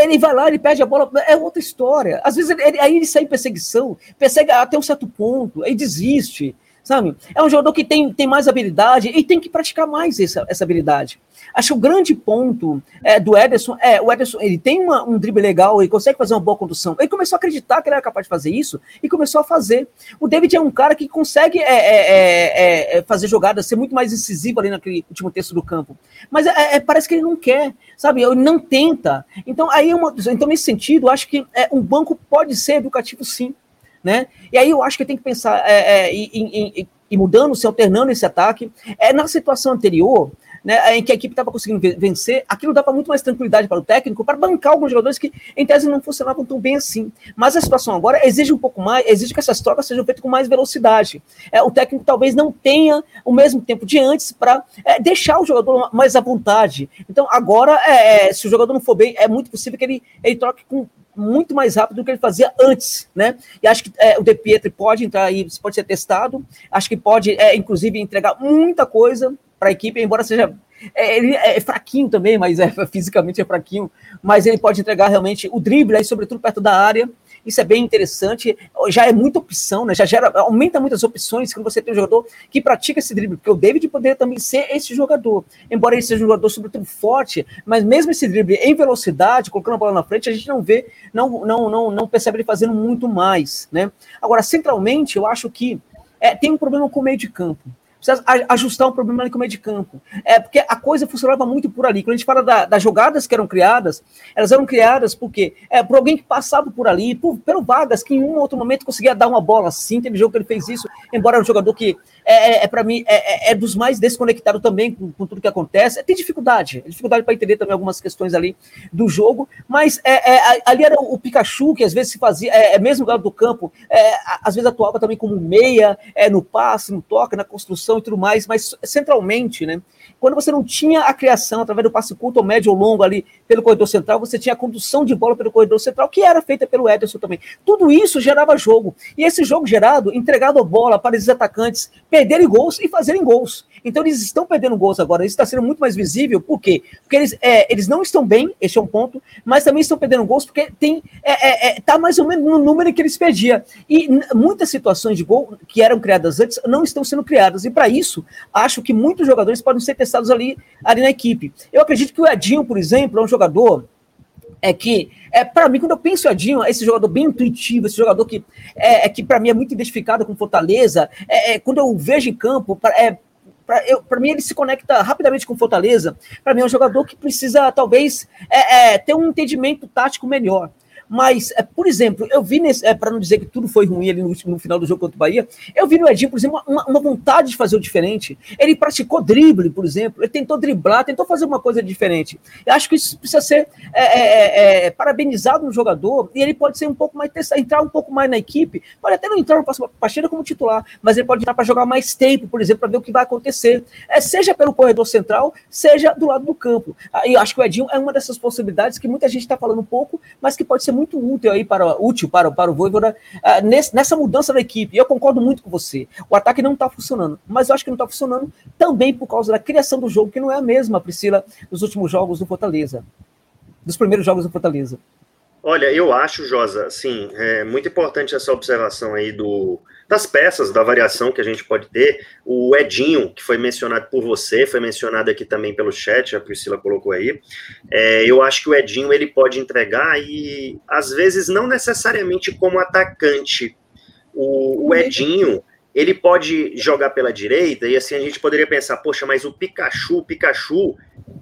Ele vai lá, ele perde a bola, é outra história. Às vezes ele, ele, aí ele sai em perseguição, persegue até um certo ponto, aí desiste, sabe? É um jogador que tem, tem mais habilidade e tem que praticar mais essa, essa habilidade. Acho que o grande ponto é, do Ederson é o Ederson ele tem uma, um drible legal, ele consegue fazer uma boa condução. Ele começou a acreditar que ele era capaz de fazer isso e começou a fazer. O David é um cara que consegue é, é, é, é fazer jogadas, ser muito mais incisivo ali naquele último terço do campo. Mas é, parece que ele não quer, sabe? Ele não tenta. Então, aí uma, então nesse sentido, acho que um banco pode ser educativo sim. Né? E aí eu acho que tem que pensar em, em, em, em mudando, se alternando esse ataque. É, na situação anterior, né, em que a equipe estava conseguindo vencer, aquilo dava muito mais tranquilidade para o técnico, para bancar alguns jogadores que, em tese, não funcionavam tão bem assim. Mas a situação agora exige um pouco mais, exige que essas trocas sejam feitas com mais velocidade. É, o técnico talvez não tenha o mesmo tempo de antes para é, deixar o jogador mais à vontade. Então, agora, é, é, se o jogador não for bem, é muito possível que ele, ele troque com muito mais rápido do que ele fazia antes, né? E acho que é, o De Pietri pode entrar aí, pode ser testado, acho que pode, é, inclusive, entregar muita coisa para a equipe, embora seja. É, ele é fraquinho também, mas é, *laughs* fisicamente é fraquinho, mas ele pode entregar realmente o drible, aí, sobretudo perto da área. Isso é bem interessante. Já é muita opção, né? Já gera, aumenta muitas opções quando você tem um jogador que pratica esse drible, porque o David poderia também ser esse jogador. Embora ele seja um jogador, sobretudo, forte, mas mesmo esse drible em velocidade, colocando a bola na frente, a gente não vê, não, não, não, não percebe ele fazendo muito mais, né? Agora, centralmente, eu acho que é, tem um problema com o meio de campo precisa ajustar um problema ali com o meio de campo. É porque a coisa funcionava muito por ali. Quando a gente fala da, das jogadas que eram criadas, elas eram criadas porque é, por alguém que passava por ali, por, pelo Vargas, que em um outro momento conseguia dar uma bola assim. Teve jogo que ele fez isso, embora era um jogador que é, é, é para mim é, é, é, dos mais desconectados também com, com, tudo que acontece. Tem dificuldade, dificuldade para entender também algumas questões ali do jogo, mas é, é, ali era o Pikachu que às vezes se fazia, é, mesmo lado do campo, às vezes atuava também como meia, no passe, no toque, na construção e tudo mais, mas centralmente, né? Quando você não tinha a criação através do passe curto ou médio ou longo ali pelo corredor central, você tinha a condução de bola pelo corredor central, que era feita pelo Ederson também. Tudo isso gerava jogo. E esse jogo gerado, entregado a bola para esses atacantes perderem gols e fazerem gols. Então eles estão perdendo gols agora. Isso está sendo muito mais visível. Por quê? Porque eles, é, eles não estão bem, esse é um ponto, mas também estão perdendo gols porque tem é, é, é tá mais ou menos no número que eles perdiam. E muitas situações de gol que eram criadas antes não estão sendo criadas. E para isso, acho que muitos jogadores podem ser testados ali, ali na equipe. Eu acredito que o Edinho, por exemplo, é um jogador é que, é, para mim, quando eu penso em Edinho, esse jogador bem intuitivo, esse jogador que, é, é que para mim, é muito identificado com Fortaleza, é, é, quando eu vejo em campo, é, para mim, ele se conecta rapidamente com Fortaleza. Para mim, é um jogador que precisa, talvez, é, é, ter um entendimento tático melhor. Mas, é, por exemplo, eu vi, é, para não dizer que tudo foi ruim ali no, no, final do jogo contra o Bahia, eu vi no Edinho, por exemplo, uma, uma, vontade de fazer o diferente. Ele praticou drible, por exemplo, ele tentou driblar, tentou fazer uma coisa diferente. Eu acho que isso precisa ser é, é, é, é parabenizado no jogador e ele pode ser um pouco mais, entrar um pouco mais na equipe, pode até não entrar no próximo partida como titular, mas ele pode entrar para jogar mais tempo, por exemplo, para ver o que vai acontecer, é, seja pelo corredor central, seja do lado do campo. E eu acho que o Edinho é uma dessas possibilidades que muita gente está falando um pouco, mas que pode ser muito muito útil aí para útil para, para o Voivoda uh, nesse, nessa mudança da equipe. Eu concordo muito com você. O ataque não está funcionando, mas eu acho que não está funcionando também por causa da criação do jogo, que não é a mesma, Priscila, dos últimos jogos do Fortaleza. Dos primeiros jogos do Fortaleza. Olha, eu acho, Josa, assim, é muito importante essa observação aí do, das peças, da variação que a gente pode ter. O Edinho, que foi mencionado por você, foi mencionado aqui também pelo chat, a Priscila colocou aí. É, eu acho que o Edinho ele pode entregar e, às vezes, não necessariamente como atacante. O, o Edinho ele pode jogar pela direita e assim a gente poderia pensar, poxa, mas o Pikachu, o Pikachu,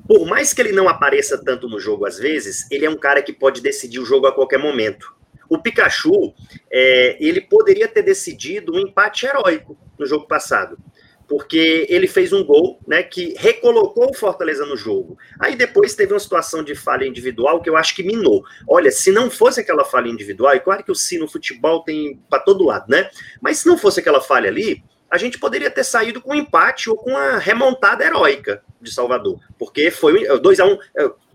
por mais que ele não apareça tanto no jogo às vezes, ele é um cara que pode decidir o jogo a qualquer momento. O Pikachu, é, ele poderia ter decidido um empate heróico no jogo passado porque ele fez um gol, né, que recolocou o Fortaleza no jogo. Aí depois teve uma situação de falha individual que eu acho que minou. Olha, se não fosse aquela falha individual, e claro que o sim no futebol tem para todo lado, né? Mas se não fosse aquela falha ali, a gente poderia ter saído com um empate ou com uma remontada heróica de Salvador, porque foi 2 a 1 um,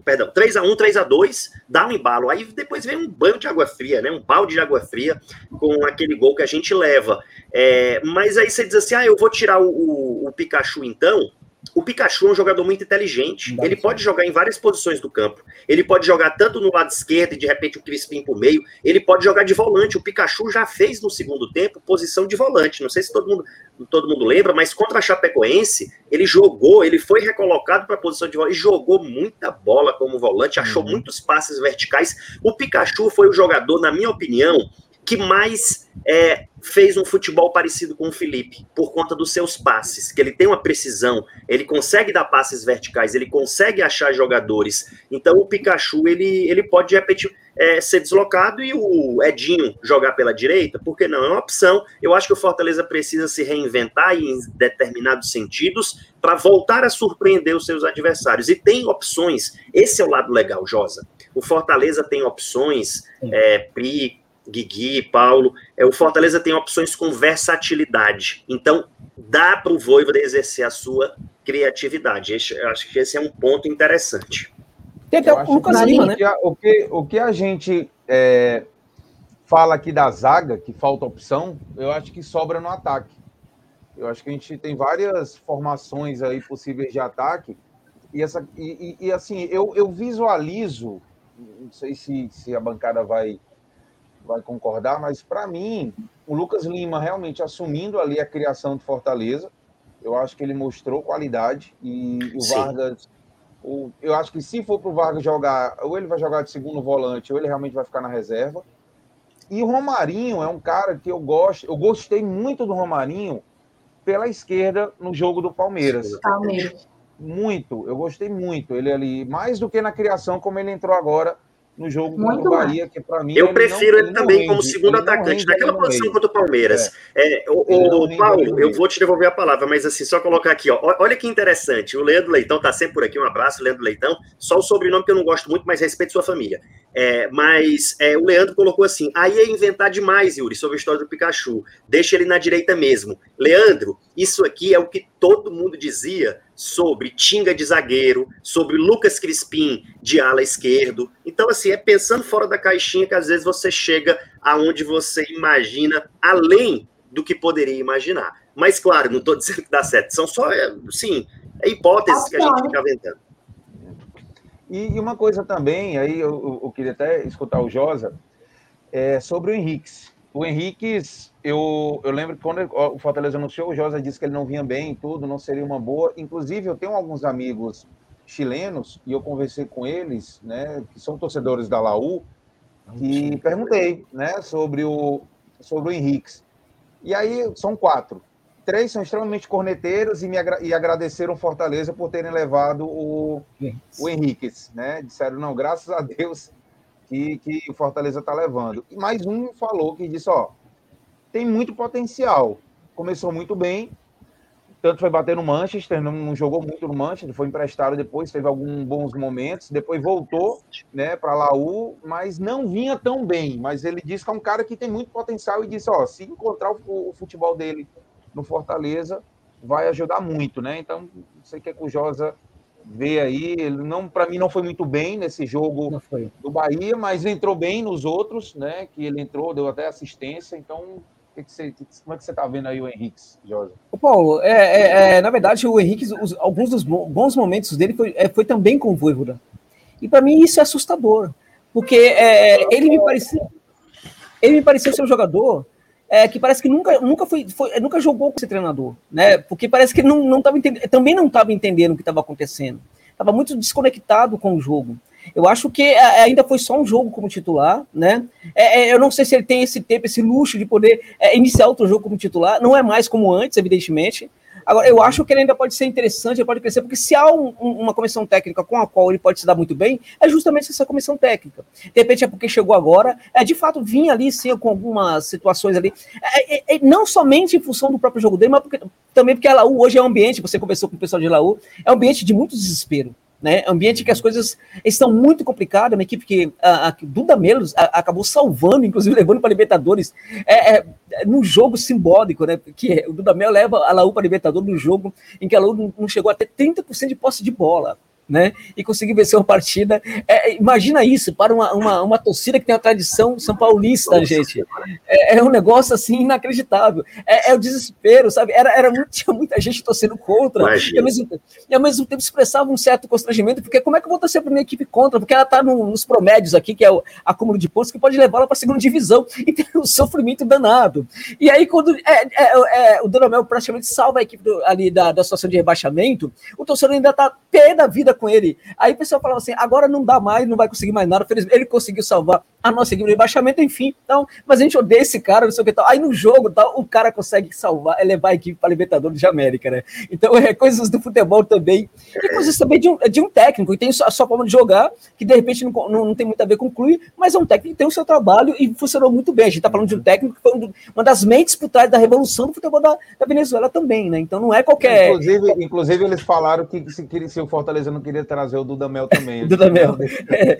perdão, 3 a 1 3 a 2 dá um embalo. Aí depois vem um banho de água fria, né? Um balde de água fria com aquele gol que a gente leva. É, mas aí você diz assim: ah, eu vou tirar o, o, o Pikachu então. O Pikachu é um jogador muito inteligente. Ele pode jogar em várias posições do campo. Ele pode jogar tanto no lado esquerdo e de repente o Crispim por meio. Ele pode jogar de volante. O Pikachu já fez no segundo tempo posição de volante. Não sei se todo mundo, todo mundo lembra, mas contra a Chapecoense, ele jogou, ele foi recolocado para a posição de volante e jogou muita bola como volante, achou uhum. muitos passes verticais. O Pikachu foi o jogador, na minha opinião, que mais é, fez um futebol parecido com o Felipe, por conta dos seus passes, que ele tem uma precisão, ele consegue dar passes verticais, ele consegue achar jogadores. Então o Pikachu, ele, ele pode, de repente, é, ser deslocado e o Edinho jogar pela direita, porque não, é uma opção. Eu acho que o Fortaleza precisa se reinventar em determinados sentidos para voltar a surpreender os seus adversários. E tem opções, esse é o lado legal, Josa. O Fortaleza tem opções, é, Pri, Guigui, Paulo, é, o Fortaleza tem opções com versatilidade. Então, dá para o Voivoda exercer a sua criatividade. Esse, eu acho que esse é um ponto interessante. Tem até o Lucas Lima, né? O que, o que a gente é, fala aqui da zaga, que falta opção, eu acho que sobra no ataque. Eu acho que a gente tem várias formações aí possíveis de ataque. E, essa, e, e, e assim, eu, eu visualizo, não sei se, se a bancada vai vai concordar, mas para mim, o Lucas Lima realmente assumindo ali a criação de Fortaleza, eu acho que ele mostrou qualidade e o Sim. Vargas, o, eu acho que se for para o Vargas jogar, ou ele vai jogar de segundo volante, ou ele realmente vai ficar na reserva. E o Romarinho é um cara que eu gosto, eu gostei muito do Romarinho pela esquerda no jogo do Palmeiras. Palmeiras. Muito, eu gostei muito. Ele ali, mais do que na criação, como ele entrou agora no jogo Muito contra o Bahia, que para mim. Eu prefiro ele, ele também rende, como segundo atacante, naquela posição contra o Palmeiras. É. É, o, o Paulo, eu vou te devolver a palavra, mas assim, só colocar aqui, ó. Olha que interessante. O Leandro Leitão tá sempre por aqui. Um abraço, Leandro Leitão. Só o sobrenome que eu não gosto muito, mas respeito sua família. É, mas é, o Leandro colocou assim: aí é inventar demais, Yuri, sobre a história do Pikachu. Deixa ele na direita mesmo. Leandro, isso aqui é o que todo mundo dizia sobre Tinga de zagueiro, sobre Lucas Crispim de ala esquerdo. Então, assim, é pensando fora da caixinha que às vezes você chega aonde você imagina, além do que poderia imaginar. Mas, claro, não estou dizendo que dá certo, são só, é, sim, é hipóteses que a gente fica aventando. E, uma coisa também, aí eu, eu, queria até escutar o Josa, é sobre o Henrique. O Henrique, eu, eu lembro que quando o Fortaleza anunciou, o Josa disse que ele não vinha bem e tudo, não seria uma boa. Inclusive, eu tenho alguns amigos chilenos e eu conversei com eles, né, que são torcedores da Laú, e perguntei, né, sobre o sobre o Henrique. E aí são quatro. Três são extremamente corneteiros e me agra e agradeceram Fortaleza por terem levado o, o Henrique, né? Disseram não, graças a Deus que, que o Fortaleza está levando. E mais um falou que disse, ó, tem muito potencial. Começou muito bem, tanto foi bater no Manchester, não, não, jogou muito no Manchester, foi emprestado depois, teve alguns bons momentos, depois voltou né, para Laú, mas não vinha tão bem. Mas ele disse que é um cara que tem muito potencial e disse: ó, se encontrar o, o futebol dele no Fortaleza, vai ajudar muito, né? Então, não sei que, é que o Josa vê aí. Ele não, para mim, não foi muito bem nesse jogo do Bahia, mas entrou bem nos outros, né? Que ele entrou, deu até assistência, então que que você, que, como é que você está vendo aí o Henrique, Jorge? O Paulo, é, é, é, na verdade, o Henrique, os, alguns dos bons momentos dele foi, é, foi também com o Voivoda. E para mim isso é assustador, porque é, é, ele me parecia, ele me pareceu ser um jogador é, que parece que nunca, nunca foi, foi, nunca jogou com esse treinador, né? Porque parece que ele não, não tava também não estava entendendo o que estava acontecendo, estava muito desconectado com o jogo. Eu acho que é, ainda foi só um jogo como titular, né? É, é, eu não sei se ele tem esse tempo, esse luxo de poder é, iniciar outro jogo como titular. Não é mais como antes, evidentemente. Agora, eu acho que ele ainda pode ser interessante, ele pode crescer, porque se há um, um, uma comissão técnica com a qual ele pode se dar muito bem, é justamente essa comissão técnica. De repente é porque chegou agora, é de fato vinha ali sim com algumas situações ali, é, é, é não somente em função do próprio jogo dele, mas porque, também porque a Laú hoje é um ambiente, você conversou com o pessoal de Laú, é um ambiente de muito desespero né? Ambiente que as coisas estão muito complicadas, uma equipe que a, a Duda Melos acabou salvando, inclusive levando para Libertadores, é, é, é, num jogo simbólico, né? Que o Duda Melo leva a Laú para Libertadores num jogo em que a Laú não chegou a ter 30% de posse de bola. Né? E conseguir vencer uma partida. É, imagina isso para uma, uma, uma, torcida que tem a tradição são paulista, gente. É, é, um negócio assim inacreditável. É, é, o desespero, sabe? Era, era muito, tinha muita gente torcendo contra. E ao, mesmo, e ao, mesmo, tempo expressava um certo constrangimento, porque como é que eu vou torcer para minha equipe contra? Porque ela está no, nos promédios aqui, que é o acúmulo de pontos, que pode levá-la para a segunda divisão. E tem um sofrimento danado. E aí, quando é, é, é o Donamel praticamente salva a equipe do, ali da, da situação de rebaixamento, o torcedor ainda está pé da vida com ele. Aí o pessoal falava assim: agora não dá mais, não vai conseguir mais nada. Felizmente, ele conseguiu salvar a nossa equipe no rebaixamento, enfim. Então, mas a gente odeia esse cara, não sei o que tal. Aí no jogo, tal, o cara consegue salvar, levar a equipe para Libertadores de América, né? Então, é coisas do futebol também. E coisas também de um, de um técnico, que tem a sua forma de jogar, que de repente não, não, não tem muito a ver com o clube, mas é um técnico que tem o seu trabalho e funcionou muito bem. A gente está falando de um técnico que foi uma das mentes por trás da revolução do futebol da, da Venezuela também, né? Então não é qualquer. Inclusive, inclusive eles falaram que se, se o Fortaleza não queria trazer o Dudamel também. *laughs* Dudamel. É,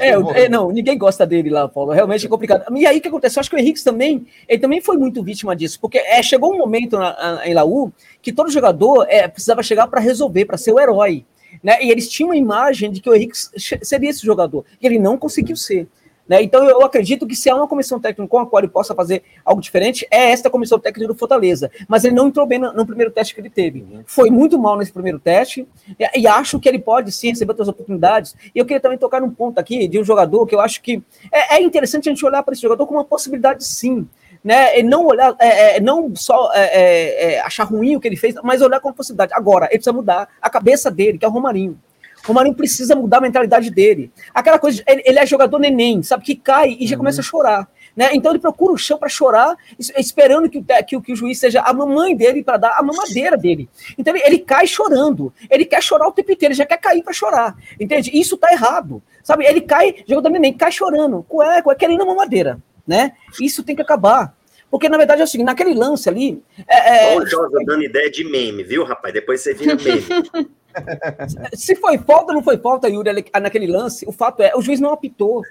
é, é, não, ninguém gosta dele lá, Paulo. Realmente é complicado. E aí o que acontece? Eu acho que o Henrique também, ele também foi muito vítima disso, porque é, chegou um momento na, em Laú que todo jogador é, precisava chegar para resolver, para ser o herói. Né? E eles tinham uma imagem de que o Henrique seria esse jogador. E ele não conseguiu ser. Né? Então, eu acredito que se há uma comissão técnica com a qual ele possa fazer algo diferente, é esta comissão técnica do Fortaleza. Mas ele não entrou bem no, no primeiro teste que ele teve. Foi muito mal nesse primeiro teste, e, e, acho que ele pode sim receber outras oportunidades. E eu queria também tocar num ponto aqui de um jogador que eu acho que é, é interessante a gente olhar para esse jogador como uma possibilidade, sim. Né, e não olhar, é, é, não só é, é, é, achar ruim o que ele fez, mas olhar como possibilidade. Agora, ele precisa mudar a cabeça dele, que é o Romarinho. O Romarinho precisa mudar a mentalidade dele. Aquela coisa, ele, ele é jogador neném, sabe, que cai e já uhum. começa a chorar. Né? Então ele procura o chão para chorar, esperando que o, que, que o juiz seja a mamãe dele para dar a mamadeira dele. Então ele, ele, cai chorando. Ele quer chorar o tempo inteiro, ele já quer cair para chorar. Entende? Isso tá errado. Sabe? Ele cai, jogador neném, cai chorando, cué, cué, querendo a mamadeira. Né? Isso tem que acabar. Porque, na verdade, é o seguinte, naquele lance ali. É, é... Olha dando ideia de meme, viu, rapaz? Depois você vira meme. *laughs* Se foi falta ou não foi falta, Yuri, naquele lance, o fato é, o juiz não apitou.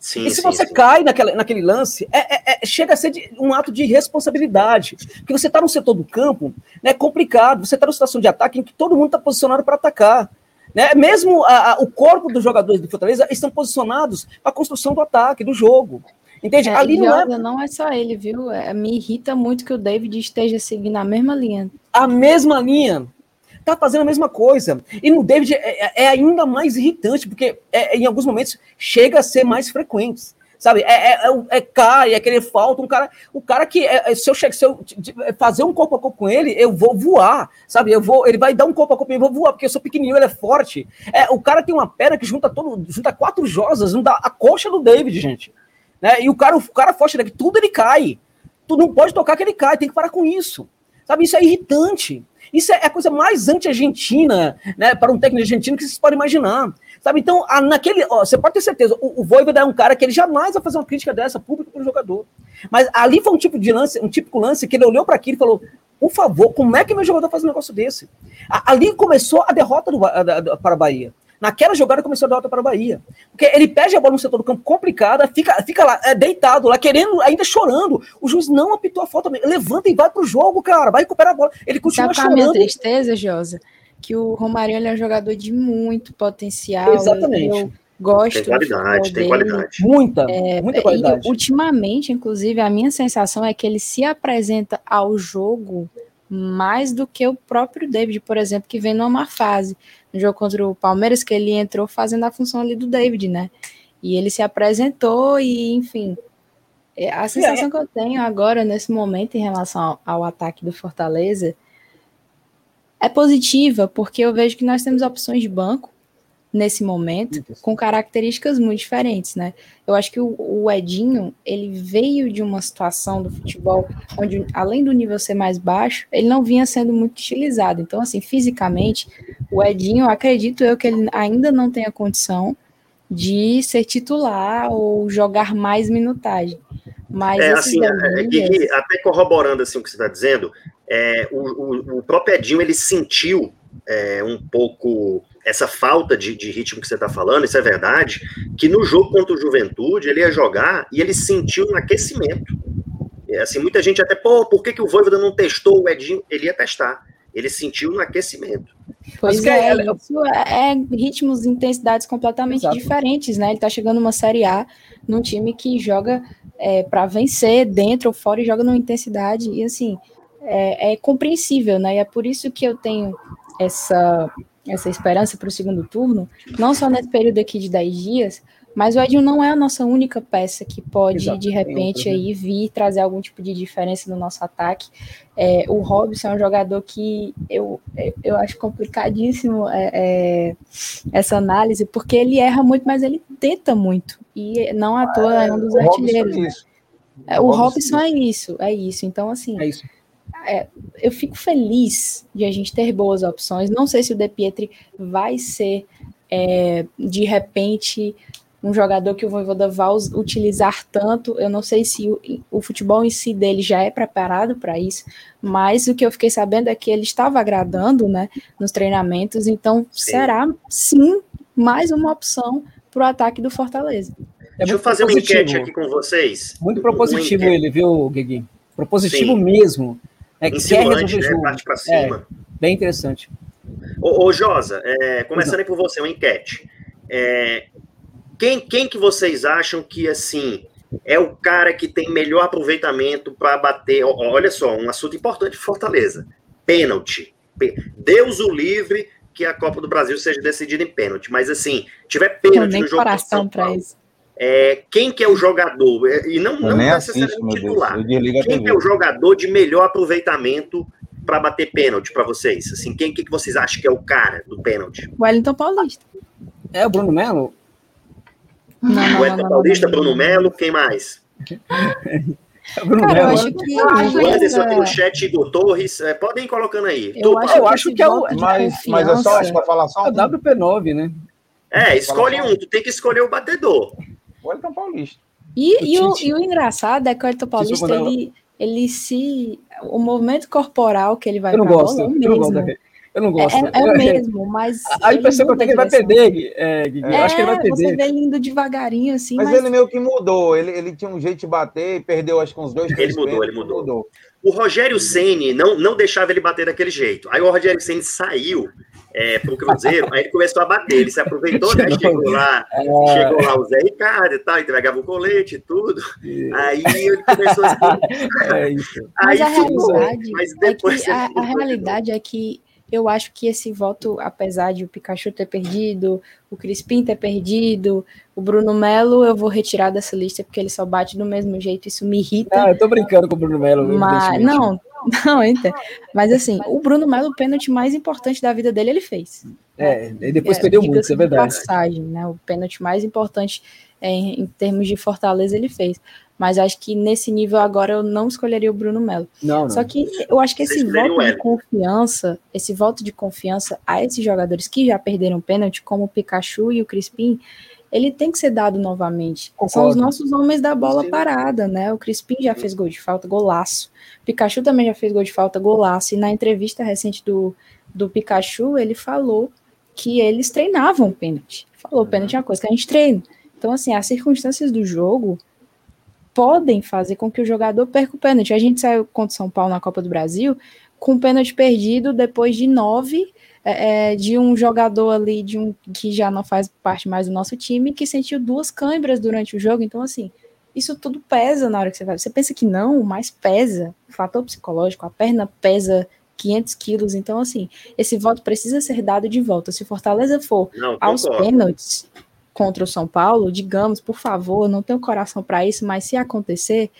Sim, e se sim, você sim. cai naquela, naquele lance, é, é, é, chega a ser de, um ato de responsabilidade. Porque você está no setor do campo, é né, complicado, você está numa situação de ataque em que todo mundo está posicionado para atacar. Né? Mesmo a, a, o corpo dos jogadores do Fortaleza estão posicionados para a construção do ataque, do jogo. Entende? É, Ali não é... não é só ele, viu? É, me irrita muito que o David esteja seguindo a mesma linha. A mesma linha tá fazendo a mesma coisa. E no David é, é, é ainda mais irritante, porque é, em alguns momentos chega a ser mais frequente. Sabe, é, é, é, é cai, é querer falta, um cara, o cara que se eu se eu fazer um corpo a corpo com ele, eu vou voar, sabe? Eu vou, ele vai dar um corpo a corpo, eu vou voar, porque eu sou pequenininho, ele é forte. É, o cara tem uma perna que junta todo, junta quatro josas, não dá a coxa do David, gente. Né? E o cara, o cara forte daqui, tudo ele cai. Tu não pode tocar que ele cai, tem que parar com isso. Sabe, isso é irritante. Isso é a coisa mais anti-argentina, né, para um técnico argentino que vocês podem imaginar. Sabe? Então, a, naquele, ó, você pode ter certeza, o, o Voivoda é um cara que ele jamais vai fazer uma crítica dessa pública para o jogador. Mas ali foi um tipo de lance, um típico lance que ele olhou para aquilo e falou: por favor, como é que meu jogador faz um negócio desse? A, ali começou a derrota do, a, para a Bahia. Naquela jogada começou a derrota para a Bahia. Porque ele perde a bola no setor do campo complicada, fica, fica lá é, deitado, lá querendo, ainda chorando. O juiz não apitou a falta, levanta e vai pro jogo, cara, vai recuperar a bola. Ele continua Sabe chorando. a minha tristeza, Josa? Que o Romário é um jogador de muito potencial. Exatamente. Eu gosto. Tem qualidade, tem qualidade. Muita, é, muita qualidade. E, ultimamente, inclusive, a minha sensação é que ele se apresenta ao jogo mais do que o próprio David, por exemplo, que vem numa má fase. No jogo contra o Palmeiras, que ele entrou fazendo a função ali do David, né? E ele se apresentou e, enfim. É, a sensação é. que eu tenho agora, nesse momento, em relação ao, ao ataque do Fortaleza, é positiva, porque eu vejo que nós temos opções de banco nesse momento, com características muito diferentes, né? Eu acho que o, o, Edinho, ele veio de uma situação do futebol onde, além do nível ser mais baixo, ele não vinha sendo muito utilizado. Então, assim, fisicamente, o Edinho, acredito eu que ele ainda não tenha condição de ser titular ou jogar mais minutagem. Mas é, assim, é, e, até corroborando assim o que você está dizendo, é, o, o, o próprio Edinho ele sentiu é, um pouco essa falta de, de ritmo que você está falando, isso é verdade, que no jogo contra o Juventude ele ia jogar e ele sentiu um aquecimento. É, assim, muita gente até, pô, por que, que o Voivoda não testou o Edinho? Ele ia testar. Ele sentiu no aquecimento. Pois é, é, isso é, é ritmos e intensidades completamente Exato. diferentes, né? Ele tá chegando numa Série A num time que joga é, para vencer dentro ou fora e joga numa intensidade e assim é, é, compreensível, né? E é por isso que eu tenho essa essa esperança para o segundo turno, não só nesse período aqui de 10 dias, mas o Edinho não é a nossa única peça que pode, Exatamente. de repente, aí vir trazer algum tipo de diferença no nosso ataque. É, o Robson é um jogador que eu, eu acho complicadíssimo é, é, essa análise, porque ele erra muito, mas ele tenta muito. E não à toa é um dos artilheiros. Né? É, o, o Robson é isso, é isso. Então, assim. É isso. É, eu fico feliz de a gente ter boas opções. Não sei se o De Pietri vai ser é, de repente um jogador que o Voivoda vai utilizar tanto. Eu não sei se o, o futebol em si dele já é preparado para isso, mas o que eu fiquei sabendo é que ele estava agradando né, nos treinamentos, então sim. será sim mais uma opção para o ataque do Fortaleza. É Deixa eu fazer uma enquete aqui com vocês. Muito propositivo ele, viu, Guigui? Propositivo sim. mesmo. É, Insinuante, né? Parte para cima. É, bem interessante. Ô, ô Josa, é, começando aí por você, uma enquete. É, quem, quem que vocês acham que, assim, é o cara que tem melhor aproveitamento para bater? Olha só, um assunto importante Fortaleza. Pênalti. Deus o livre que a Copa do Brasil seja decidida em pênalti. Mas, assim, tiver pênalti no jogo coração para isso. É, quem que é o jogador, é, e não, não necessariamente titular, quem que é o jogador de melhor aproveitamento para bater pênalti para vocês? Assim, quem que vocês acham que é o cara do pênalti? Wellington Paulista. É o Bruno Melo? Não, Wellington Paulista, Bruno Melo, quem mais? Bruno Cara, Melo. Eu acho que o Anderson aqui no chat, Igor Torres, é, podem ir colocando aí. Eu, acho, eu acho que é o. Mas, mas é só acho, falar só um. É o WP9, né? É, escolhe um, tu tem que escolher o batedor. O Elton Paulista. E, e, o, e o engraçado é que o Elton Paulista, ele, ele se. O movimento corporal que ele vai eu não gosto, é eu não gosto. Eu não gosto. É, é o mesmo, mas. A impressão que eu tenho que ele vai perder, é, é, acho que ele vai perder. Você vê ele indo devagarinho, assim. Mas, mas, ele meio que mudou. Ele, ele tinha um jeito de bater e perdeu, acho que uns dois, três Ele mudou, ele mudou. mudou. O Rogério Ceni não, não deixava ele bater daquele jeito. Aí o Rogério Ceni saiu é, pro Cruzeiro, aí ele começou a bater, ele se aproveitou, né? *laughs* Chegou lá, é... chegou lá o Zé Ricardo e tal, entregava o colete e tudo. Aí ele começou a se... *laughs* é isso. Aí mas a realidade, mas depois é a, a realidade é que eu acho que esse voto, apesar de o Pikachu ter perdido, o Crispim ter perdido, o Bruno Melo, eu vou retirar dessa lista porque ele só bate do mesmo jeito, isso me irrita. Ah, eu tô brincando com o Bruno Melo. Mas, não, não, então. Mas assim, o Bruno Melo, o pênalti mais importante da vida dele, ele fez. É, e depois é, perdeu muito, isso é verdade. Passagem, né? O pênalti mais importante é, em, em termos de Fortaleza ele fez. Mas acho que nesse nível agora eu não escolheria o Bruno Melo. Não, não. Só que eu acho que esse voto de confiança, esse voto de confiança a esses jogadores que já perderam pênalti, como o Pikachu e o Crispim, ele tem que ser dado novamente. Concordo. São os nossos homens da bola Sim. parada, né? O Crispim já fez gol de falta, golaço. O Pikachu também já fez gol de falta, golaço. E na entrevista recente do, do Pikachu, ele falou que eles treinavam pênalti. Falou, pênalti é uma coisa que a gente treina. Então, assim, as circunstâncias do jogo podem fazer com que o jogador perca o pênalti. A gente saiu contra o São Paulo na Copa do Brasil com o pênalti perdido depois de nove é, é, de um jogador ali de um que já não faz parte mais do nosso time que sentiu duas câimbras durante o jogo. Então, assim, isso tudo pesa na hora que você vai. Você pensa que não, mas pesa. O fator psicológico, a perna pesa 500 quilos. Então, assim, esse voto precisa ser dado de volta. Se Fortaleza for não, aos pênaltis, contra o São Paulo, digamos, por favor, não tenho coração para isso, mas se acontecer,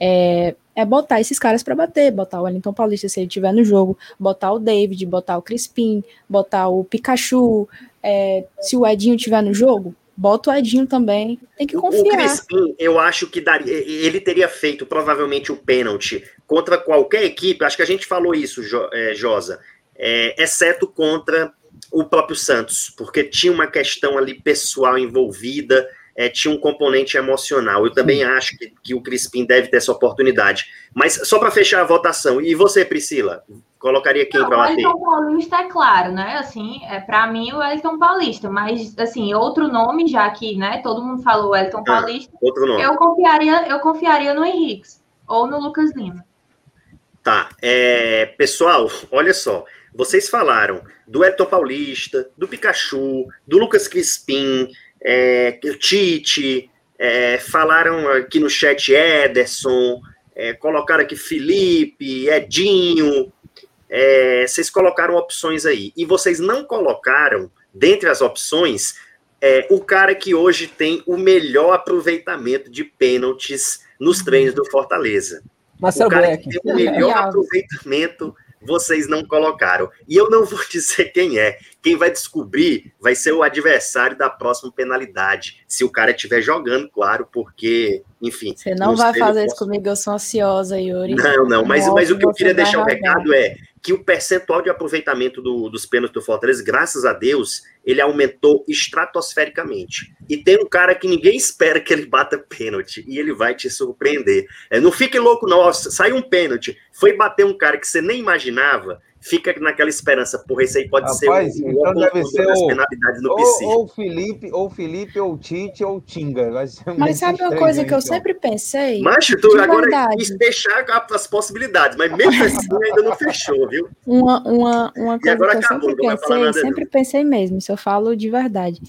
é, é botar esses caras para bater, botar o Wellington Paulista se ele estiver no jogo, botar o David, botar o Crispim, botar o Pikachu, é, se o Edinho estiver no jogo, bota o Edinho também, tem que confiar. O Crispim, eu acho que daria, ele teria feito provavelmente o pênalti contra qualquer equipe, acho que a gente falou isso, é, Josa, é, exceto contra o próprio Santos, porque tinha uma questão ali pessoal envolvida, é, tinha um componente emocional. Eu também acho que, que, o Crispim deve ter essa oportunidade. Mas só para fechar a votação, e você, Priscila? Colocaria quem para bater? O Elton Paulista é claro, né? Assim, é, para mim o Elton Paulista, mas assim, outro nome, já que né, todo mundo falou Elton ah, Paulista, outro nome. eu confiaria, eu confiaria no Henrique ou no Lucas Lima. Tá. É, pessoal, olha só. vocês falaram do Elton Paulista, do Pikachu, do Lucas Crispim, é, Tite, é, falaram aqui no chat Ederson, é, colocaram aqui Felipe, Edinho, é, vocês colocaram opções aí. E vocês não colocaram, dentre as opções, é, o cara que hoje tem o melhor aproveitamento de pênaltis nos treinos do Fortaleza. Marcelo o cara Black. que tem o melhor aproveitamento vocês não colocaram. E eu não vou *laughs* dizer quem é. Quem vai descobrir vai ser o adversário da próxima penalidade. Se o cara estiver jogando, claro, porque, enfim. Você não vai fazer isso comigo, eu sou ansiosa, Yuri. Não, não, mas, mas o que eu queria deixar o um recado é que o percentual de aproveitamento do, dos pênaltis do Fortaleza, graças a Deus, ele aumentou estratosfericamente. E tem um cara que ninguém espera que ele bata pênalti, e ele vai te surpreender. É, não fique louco, não. Saiu um pênalti, foi bater um cara que você nem imaginava, fica naquela esperança, porra, esse aí pode Rapaz, ser o, então deve ser das o, penalidades no ou, PC. ou Felipe, ou Felipe, ou Tite, ou Tinga. Ser Mas sabe uma coisa que eu então. sempre pensei? Macho, tu agora verdade. quis fechar as possibilidades, mas mesmo *laughs* assim ainda não fechou, viu? Uma, uma, uma coisa que eu acabou, sempre pensei, sempre pensei mesmo, isso eu falo de verdade.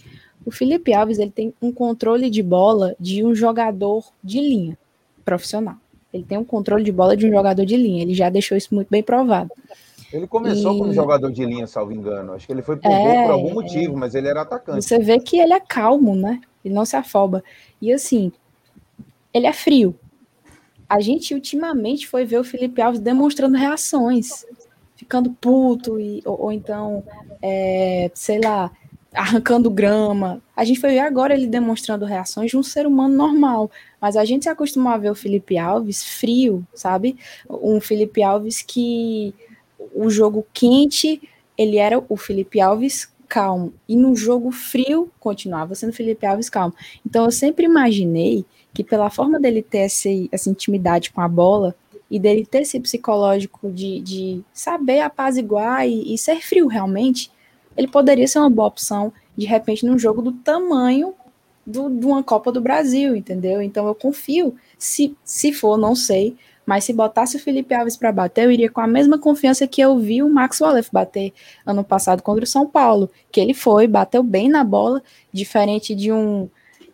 O Felipe Alves ele tem um controle de bola de um jogador de linha profissional. Ele tem um controle de bola de um jogador de linha. Ele já deixou isso muito bem provado. Ele começou e... como jogador de linha, salvo engano. Acho que ele foi pro é, por algum motivo, mas ele era atacante. Você vê que ele é calmo, né? Ele não se afoba. E assim, ele é frio. A gente ultimamente foi ver o Felipe Alves demonstrando reações, ficando puto, e, ou, ou então, é, sei lá, arrancando grama. A gente foi ver agora ele demonstrando reações de um ser humano normal. Mas a gente se acostumou a ver o Felipe Alves frio, sabe? Um Felipe Alves que o jogo quente, ele era o Felipe Alves calmo. E no jogo frio, continuava sendo Felipe Alves calmo. Então eu sempre imaginei que pela forma dele ter essa, essa intimidade com a bola e dele ter esse psicológico de, de saber apaziguar e, e ser frio realmente, ele poderia ser uma boa opção, de repente, num jogo do tamanho do, de uma Copa do Brasil, entendeu? Então eu confio, se, se for, não sei, mas se botasse o Felipe Alves para bater, eu iria com a mesma confiança que eu vi o Max Wallace bater ano passado contra o São Paulo, que ele foi, bateu bem na bola, diferente de um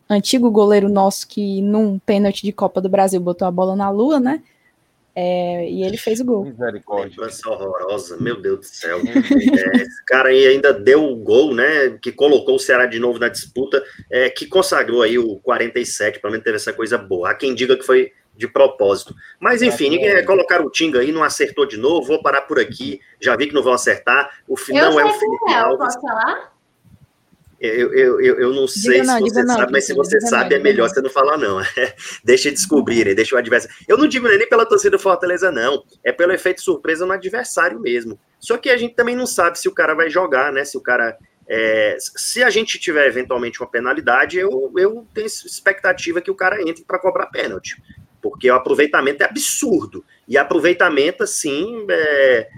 antigo goleiro nosso que num pênalti de Copa do Brasil botou a bola na lua, né? É, e ele fez o gol. Misericórdia. Nossa, horrorosa, meu Deus do céu. é, esse cara aí ainda deu o gol, né? Que colocou o Ceará de novo na disputa, é, que consagrou aí o 47, pelo menos teve essa coisa boa. Há quem diga que foi de propósito. Mas enfim, ninguém é colocar o Tinga aí, não acertou de novo, vou parar por aqui. Já vi que não vão acertar. O final é o Felipe é, Alves. Posso falar? Eu, eu, eu, eu não sei não, se você não, sabe, mas se você sabe, não, é melhor você não falar, não. *laughs* deixa descobrirem, deixa o adversário. Eu não digo nem pela torcida do Fortaleza, não. É pelo efeito surpresa no adversário mesmo. Só que a gente também não sabe se o cara vai jogar, né? Se o cara. É... se a gente tiver eventualmente uma penalidade, eu, eu tenho expectativa que o cara entre para cobrar pênalti. Porque o aproveitamento é absurdo. E aproveitamento, assim, é,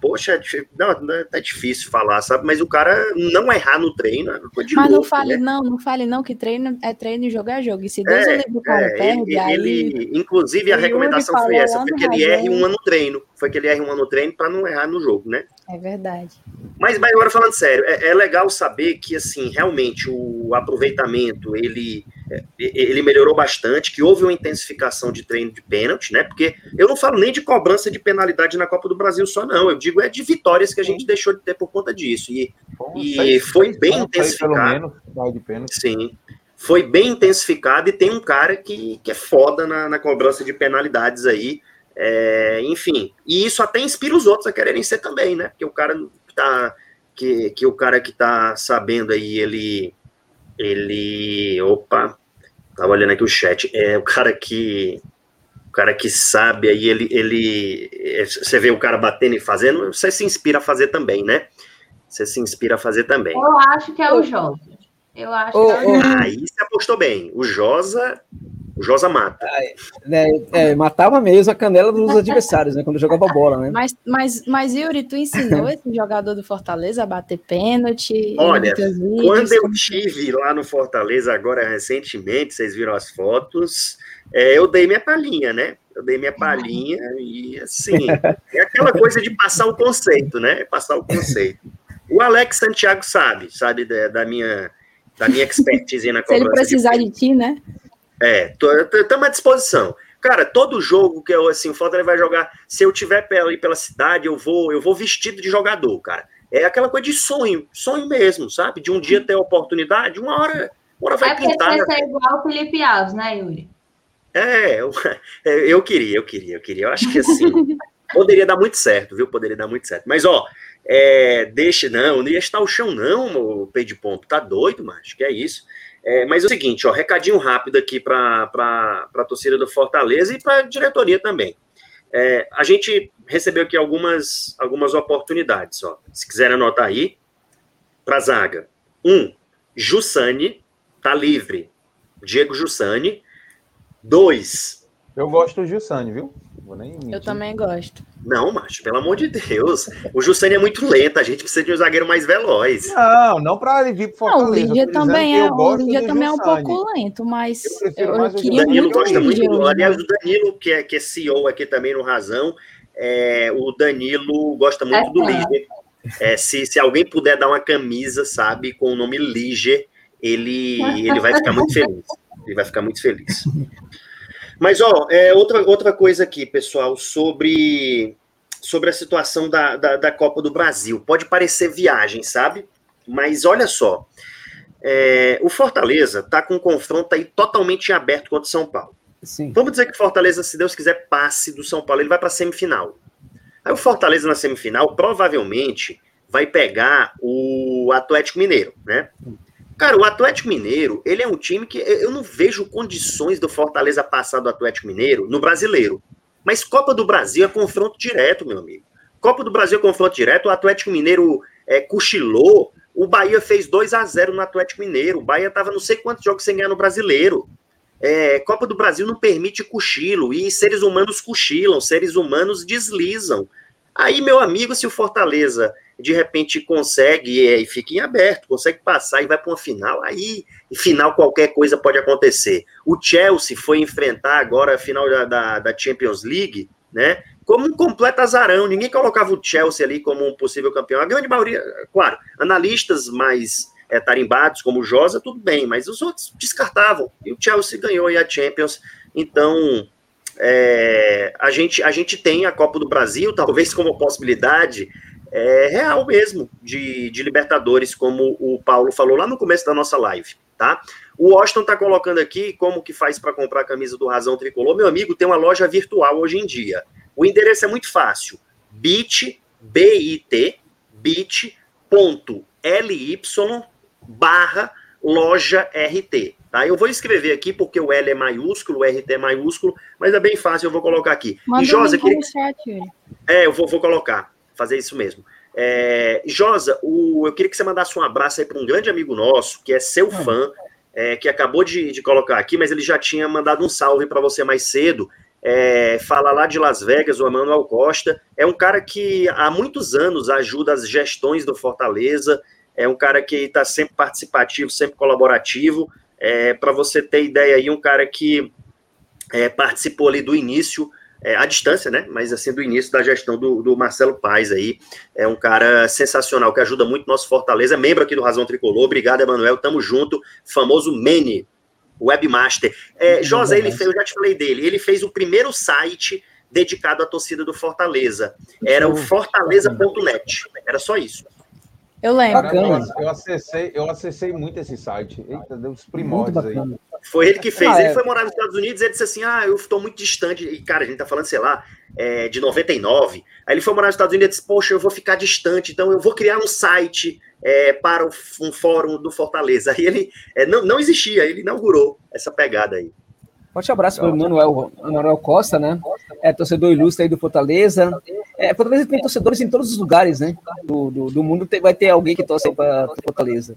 poxa, é não, é difícil falar, sabe? Mas o cara não errar no treino é Mas louco, não fale, né? não, não fale não, que treino é treino e jogo é jogo. E se Deus é, o cara é, perde, ele, aí... Ele, inclusive, a recomendação foi essa, foi que ele erre um ano no treino. Foi que ele erre um ano no treino para não errar no jogo, né? É verdade. Mas, mas agora falando sério, é, é legal saber que, assim, realmente o aproveitamento, ele ele melhorou bastante, que houve uma intensificação de treino de pênalti, né? Porque eu não falo nem de cobrança de penalidade na Copa do Brasil só, não. Eu digo é de vitórias que a gente deixou de ter por conta disso. E, Bom, e foi bem intensificado. Menos, Sim. Foi bem intensificado e tem um cara que, que é foda na, na cobrança de penalidades aí. É, enfim, e isso até inspira os outros a quererem ser também, né? Porque o cara tá. Que, que o cara que tá sabendo aí, ele. Ele. Opa, Tava olhando aqui o chat. É o cara que. O cara que sabe aí, ele, ele. Você vê o cara batendo e fazendo, você se inspira a fazer também, né? Você se inspira a fazer também. Eu acho que é o Josa. Eu acho oh, que é o Josa. Aí você apostou bem. O Josa. O Josa mata. É, é, matava mesmo a canela dos adversários, né? Quando jogava bola, né? Mas, mas, mas Yuri, tu ensinou esse *laughs* jogador do Fortaleza a bater pênalti? Olha, quando eu tive lá no Fortaleza, agora recentemente, vocês viram as fotos, é, eu dei minha palhinha, né? Eu dei minha palhinha e assim, é aquela coisa de passar o conceito, né? Passar o conceito. O Alex Santiago sabe, sabe da, da minha da minha expertise na cobrança. *laughs* Se ele precisar de, de ti, né? É, estamos à disposição. Cara, todo jogo que eu, assim, o Fortaleza vai jogar, se eu tiver ali pela cidade, eu vou, eu vou vestido de jogador, cara. É aquela coisa de sonho, sonho mesmo, sabe? De um dia ter oportunidade, uma hora, uma hora vai é pintar. Vai ser igual o Felipe Alves, né, Yuri? É, eu, *laughs* é, eu queria, eu queria, eu queria. Eu acho que assim, *laughs* poderia dar muito certo, viu? Poderia dar muito certo. Mas, ó, é, deixa, não, não ia estar o chão, não, o pé de pompo. Tá doido, macho, que é isso. É, mas é o seguinte, ó, recadinho rápido aqui para a torcida do Fortaleza e para a diretoria também. É, a gente recebeu aqui algumas, algumas oportunidades, ó. Se quiser anotar aí, para zaga. Um, Jussani, tá livre. Diego Jussani. Dois. Eu gosto do Jussani, viu? Eu também gosto. Não, macho, pelo amor de Deus. O Jussani é muito lento, a gente precisa de um zagueiro mais veloz. Não, não para ele vir pro Fortaleza. Não, o Lídia também, é, o Lídia também é um pouco lento, mas eu, eu, eu queria o Danilo muito gosta muito do, Aliás, o Danilo, que é, que é CEO aqui também no Razão, é, o Danilo gosta muito é, do Lígia. É, se, se alguém puder dar uma camisa, sabe, com o nome Liger, ele, ele vai ficar muito feliz. Ele vai ficar muito feliz. Mas, ó, é, outra, outra coisa aqui, pessoal, sobre, sobre a situação da, da, da Copa do Brasil. Pode parecer viagem, sabe? Mas olha só. É, o Fortaleza está com um confronto aí totalmente aberto contra o São Paulo. Sim. Vamos dizer que o Fortaleza, se Deus quiser, passe do São Paulo, ele vai para a semifinal. Aí o Fortaleza na semifinal provavelmente vai pegar o Atlético Mineiro, né? Cara, o Atlético Mineiro, ele é um time que eu não vejo condições do Fortaleza passar do Atlético Mineiro no brasileiro. Mas Copa do Brasil é confronto direto, meu amigo. Copa do Brasil é confronto direto, o Atlético Mineiro é, cochilou, o Bahia fez 2 a 0 no Atlético Mineiro, o Bahia tava não sei quantos jogos sem ganhar no brasileiro. É, Copa do Brasil não permite cochilo, e seres humanos cochilam, seres humanos deslizam. Aí, meu amigo, se o Fortaleza de repente consegue e fica em aberto, consegue passar e vai para uma final, aí final qualquer coisa pode acontecer. O Chelsea foi enfrentar agora a final da, da, da, Champions League, né? Como um completo azarão, ninguém colocava o Chelsea ali como um possível campeão. A grande maioria, claro, analistas mais é, tarimbados, como o Josa, tudo bem, mas os outros descartavam. E o Chelsea ganhou aí a Champions. Então, é, a, gente, a gente tem a Copa do Brasil, talvez como possibilidade é, real mesmo de, de Libertadores, como o Paulo falou lá no começo da nossa live, tá? O Washington tá colocando aqui como que faz para comprar a camisa do Razão Tricolor. Meu amigo, tem uma loja virtual hoje em dia. O endereço é muito fácil. bit, B-I-T, bit.ly barra loja RT. Tá? Eu vou escrever aqui porque o L é maiúsculo, o RT é maiúsculo, mas é bem fácil, eu vou colocar aqui. Manda e Josa, queria... chat, É, eu vou, vou colocar fazer isso mesmo. É, Josa, o, eu queria que você mandasse um abraço aí para um grande amigo nosso, que é seu hum. fã, é, que acabou de, de, colocar aqui, mas ele já tinha mandado um salve para você mais cedo. É, fala lá de Las Vegas, o Emanuel Costa. É um cara que há muitos anos ajuda as gestões do Fortaleza, é um cara que está sempre participativo, sempre colaborativo. É, para você ter ideia aí, um cara que é, participou ali do início é, à distância, né? Mas assim, do início da gestão do, do, Marcelo Paes aí. É um cara sensacional, que ajuda muito nosso Fortaleza, membro aqui do Razão Tricolor. Obrigado, Emanuel. Tamo junto. Famoso Mene, webmaster. É, José, ele fez, eu já te falei dele, ele fez o primeiro site dedicado à torcida do Fortaleza. Era o fortaleza.net. Era só isso. Eu lembro. Bacana. Eu, acessei, eu acessei muito esse site. Eita, deu os primórdios aí. Foi ele que fez. Ah, ele é. foi morar nos Estados Unidos e ele disse assim: Ah, eu estou muito distante. E, cara, a gente tá falando, sei lá, é, de 99. Aí ele foi morar nos Estados Unidos e disse: Poxa, eu vou ficar distante, então eu vou criar um site é, para um fórum do Fortaleza. *laughs* Aí ele é, não, não existia, ele inaugurou essa pegada aí. Forte abraço para o Manuel, Manuel Costa, né? É torcedor ilustre aí do Fortaleza. É, Fortaleza tem torcedores em todos os lugares, né? Do, do, do mundo tem, vai ter alguém que torce para Fortaleza.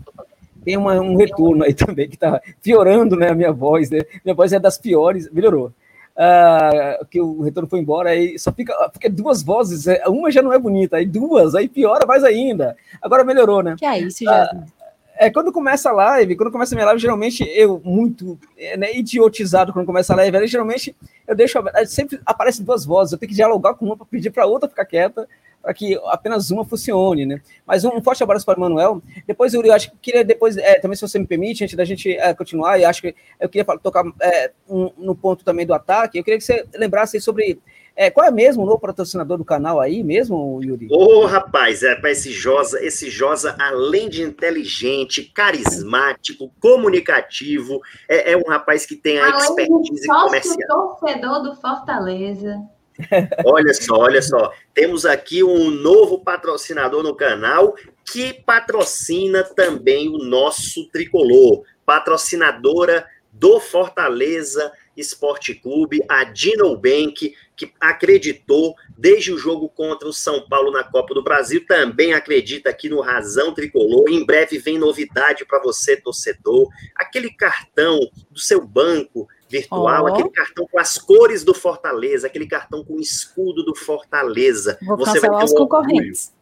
tem uma, um retorno aí *laughs* também que está piorando né, a minha voz, né? Minha voz é das piores, melhorou. Uh, que o retorno foi embora, aí só fica, fica duas vozes, é, uma já não é bonita, aí duas, aí piora mais ainda. Agora melhorou, né? Que é isso, já. Uh, é, quando começa a live, quando começa a minha live, geralmente eu, muito é, né, idiotizado quando começa a live, aí, geralmente eu deixo, sempre aparecem duas vozes, eu tenho que dialogar com uma para pedir para outra ficar quieta, para que apenas uma funcione, né? Mas um, forte abraço para o Manuel. Depois, eu, eu acho que queria, depois, é, também, se você me permite, antes da gente é, continuar, e acho que eu queria tocar é, um, no ponto também do ataque, eu queria que você lembrasse sobre é, qual é mesmo o novo patrocinador do canal aí mesmo, Yuri? Ô, oh, rapaz, é, esse Josa, esse Josa, além de inteligente, carismático, comunicativo, é, é um rapaz que tem a além expertise comercial. torcedor do Fortaleza. *laughs* Olha só, olha só. Temos aqui um novo patrocinador no canal que patrocina também o nosso tricolor. Patrocinadora do Fortaleza Esporte Clube, a Dino Bank, que acreditou desde o jogo contra o São Paulo na Copa do Brasil, também acredita aqui no Razão Tricolor. Em breve vem novidade para você, torcedor. Aquele cartão do seu banco virtual, oh. aquele cartão com as cores do Fortaleza, aquele cartão com o escudo do Fortaleza. Vou Você vai ter os um concorrentes.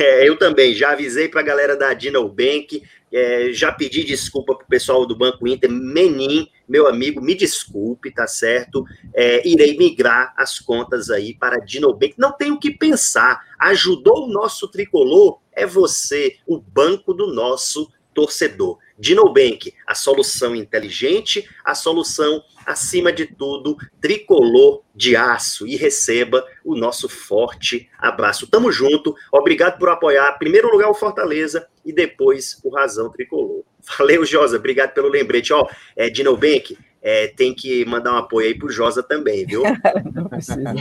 É, eu também, já avisei para a galera da Dino Bank, é, já pedi desculpa para o pessoal do Banco Inter, Menin, meu amigo, me desculpe, tá certo? É, irei migrar as contas aí para a Dino Bank. Não tenho o que pensar, ajudou o nosso tricolor, é você, o banco do nosso torcedor. Dinobank, a solução inteligente, a solução, acima de tudo, tricolor de aço. E receba o nosso forte abraço. Tamo junto. Obrigado por apoiar, em primeiro lugar, o Fortaleza e depois o Razão Tricolor. Valeu, Josa. Obrigado pelo lembrete. Ó, é, Dinobank, é, tem que mandar um apoio aí pro Josa também, viu? *laughs* não precisa.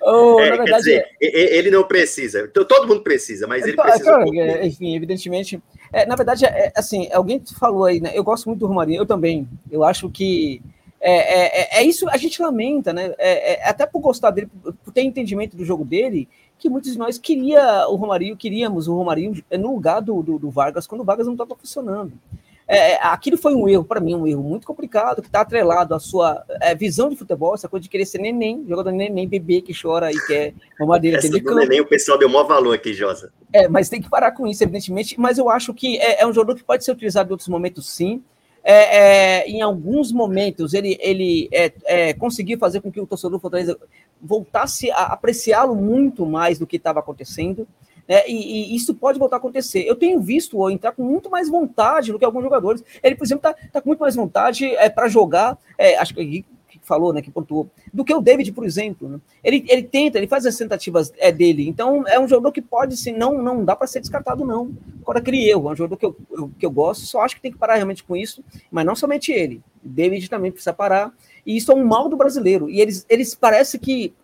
oh, é, verdade, dizer, é... ele não precisa. Todo mundo precisa, mas ele precisa. Um enfim, evidentemente. É, na verdade, é, assim, alguém falou aí, né? Eu gosto muito do Romarinho, eu também. Eu acho que é, é, é isso, a gente lamenta, né? até por gostar dele, ter entendimento do jogo dele, que muitos de nós queria o Romarinho, queríamos o Romarinho no lugar do, do, do Vargas, quando o Vargas não estava funcionando. É, é, aquilo foi um erro, para mim, um erro muito complicado, que está atrelado à sua é, visão de futebol, essa coisa de querer ser neném, jogador neném, bebê que chora e quer mamadeira. *laughs* Essa do neném, o pessoal deu maior valor aqui, Josa. É, mas tem que parar com isso, evidentemente. Mas eu acho que é, é um jogador que pode ser utilizado em outros momentos, sim. É, é, em alguns momentos ele, ele é, é, conseguiu fazer com que o torcedor do Fortaleza voltasse a apreciá-lo muito mais do que estava acontecendo. Né? E, e, isso pode voltar a acontecer. Eu tenho visto o entrar com muito mais vontade do que alguns jogadores. Ele, por exemplo, está tá com muito mais vontade é, para jogar. É, acho que falou, né, que pontuou, do que o David, por exemplo. Né? Ele, ele tenta, ele faz as tentativas é, dele. Então, é um jogador que pode, sim, não, não dá para ser descartado, não. Agora, aquele erro, é um jogador que eu, eu, que eu gosto, só acho que tem que parar realmente com isso, mas não somente ele. David também precisa parar. E isso é um mal do brasileiro. E eles, eles parece que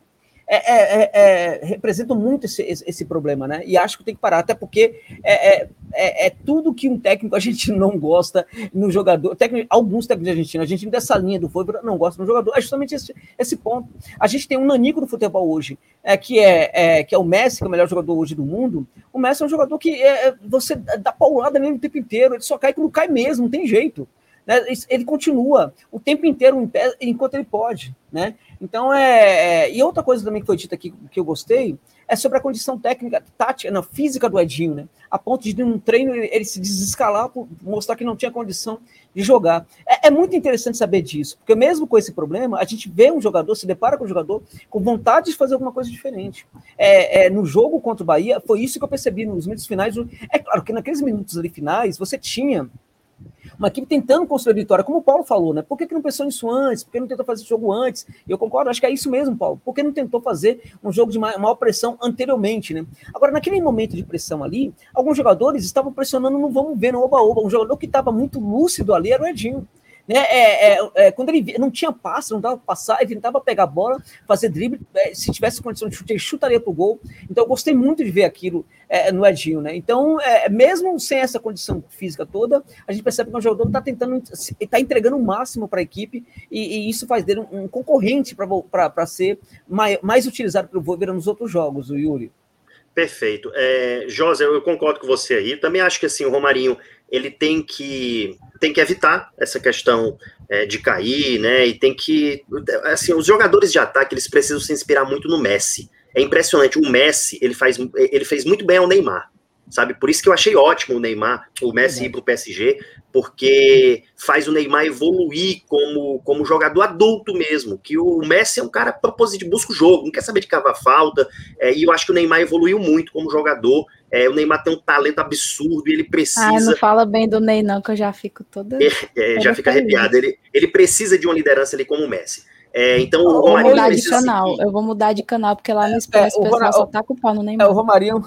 é, é, é, é, representam muito esse, esse, problema, né? E acho que tem que parar, até porque é, é, é, tudo que um técnico *laughs* a gente não gosta no jogador. Técnico, alguns técnicos argentinos, a gente dessa linha do futebol não gosta no jogador. É justamente esse, esse ponto. A gente tem um nanico do futebol hoje, é, que, é, que é o Messi, que é o melhor jogador hoje do mundo. O Messi é um jogador que você dá paulada nele o tempo inteiro, ele só cai quando cai mesmo, não tem jeito. Né? Ele continua o tempo inteiro em pé, enquanto ele pode, né? Então, é, é, E outra coisa também que foi dita aqui que eu gostei é sobre a condição técnica, tática, não, física do Edinho, né? A ponto de, num treino, ele, ele se desescalar por mostrar que não tinha condição de jogar. É, é, muito interessante saber disso, porque mesmo com esse problema, a gente vê um jogador, se depara com um jogador com vontade de fazer alguma coisa diferente. É, é, no jogo contra o Bahia, foi isso que eu percebi nos minutos finais. É claro que naqueles minutos ali finais, você tinha uma equipe tentando construir a vitória, como o Paulo falou, né? Por que, que não pensou nisso antes? Por que não tentou fazer esse jogo antes? Eu concordo, acho que é isso mesmo, Paulo. Por que não tentou fazer um jogo de maior pressão anteriormente, né? Agora, naquele momento de pressão ali, alguns jogadores estavam pressionando no vamos ver, no oba-oba. Um jogador que estava muito lúcido ali era o Edinho. Né? É, é, é, quando ele não tinha passe, não dava passar, ele tentava pegar a bola, fazer drible. É, se tivesse condição de chute, ele chutaria para o gol. Então, eu gostei muito de ver aquilo é, no Edinho. Né? Então, é, mesmo sem essa condição física toda, a gente percebe que o jogador está tentando, está entregando o máximo para a equipe e, e, isso faz dele um, um concorrente para ser mais, mais utilizado pelo Wolverine nos outros jogos, o Yuri. Perfeito. É, José, eu concordo com você aí. Também acho que assim, o Romarinho ele tem que tem que evitar essa questão é, de cair, né? E tem que assim, os jogadores de ataque eles precisam se inspirar muito no Messi. É impressionante, o Messi ele faz ele fez muito bem ao Neymar sabe? Por isso que eu achei ótimo o Neymar, o Messi ir para o PSG, porque faz o Neymar evoluir como, como jogador adulto mesmo, que o Messi é um cara propositivo, busca o jogo, não quer saber de cavar falta, é, e eu acho que o Neymar evoluiu muito como jogador, é, o Neymar tem um talento absurdo, ele precisa... Ah, não fala bem do Ney não, que eu já fico toda... É, é já fica arrepiado, ele, ele precisa de uma liderança ali como o Messi. É, então eu vou mudar de canal, seguir. eu vou mudar de canal, porque lá no Expresso é, o pessoal só tá culpando o Neymar. É, o Romarinho,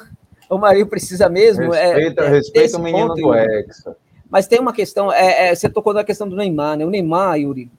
o Marinho precisa mesmo. É, respeita, é, respeita o menino ponto, do Hexa. Mas tem uma questão, é, é, você tocou na questão do Neymar, né? O Neymar, Yuri,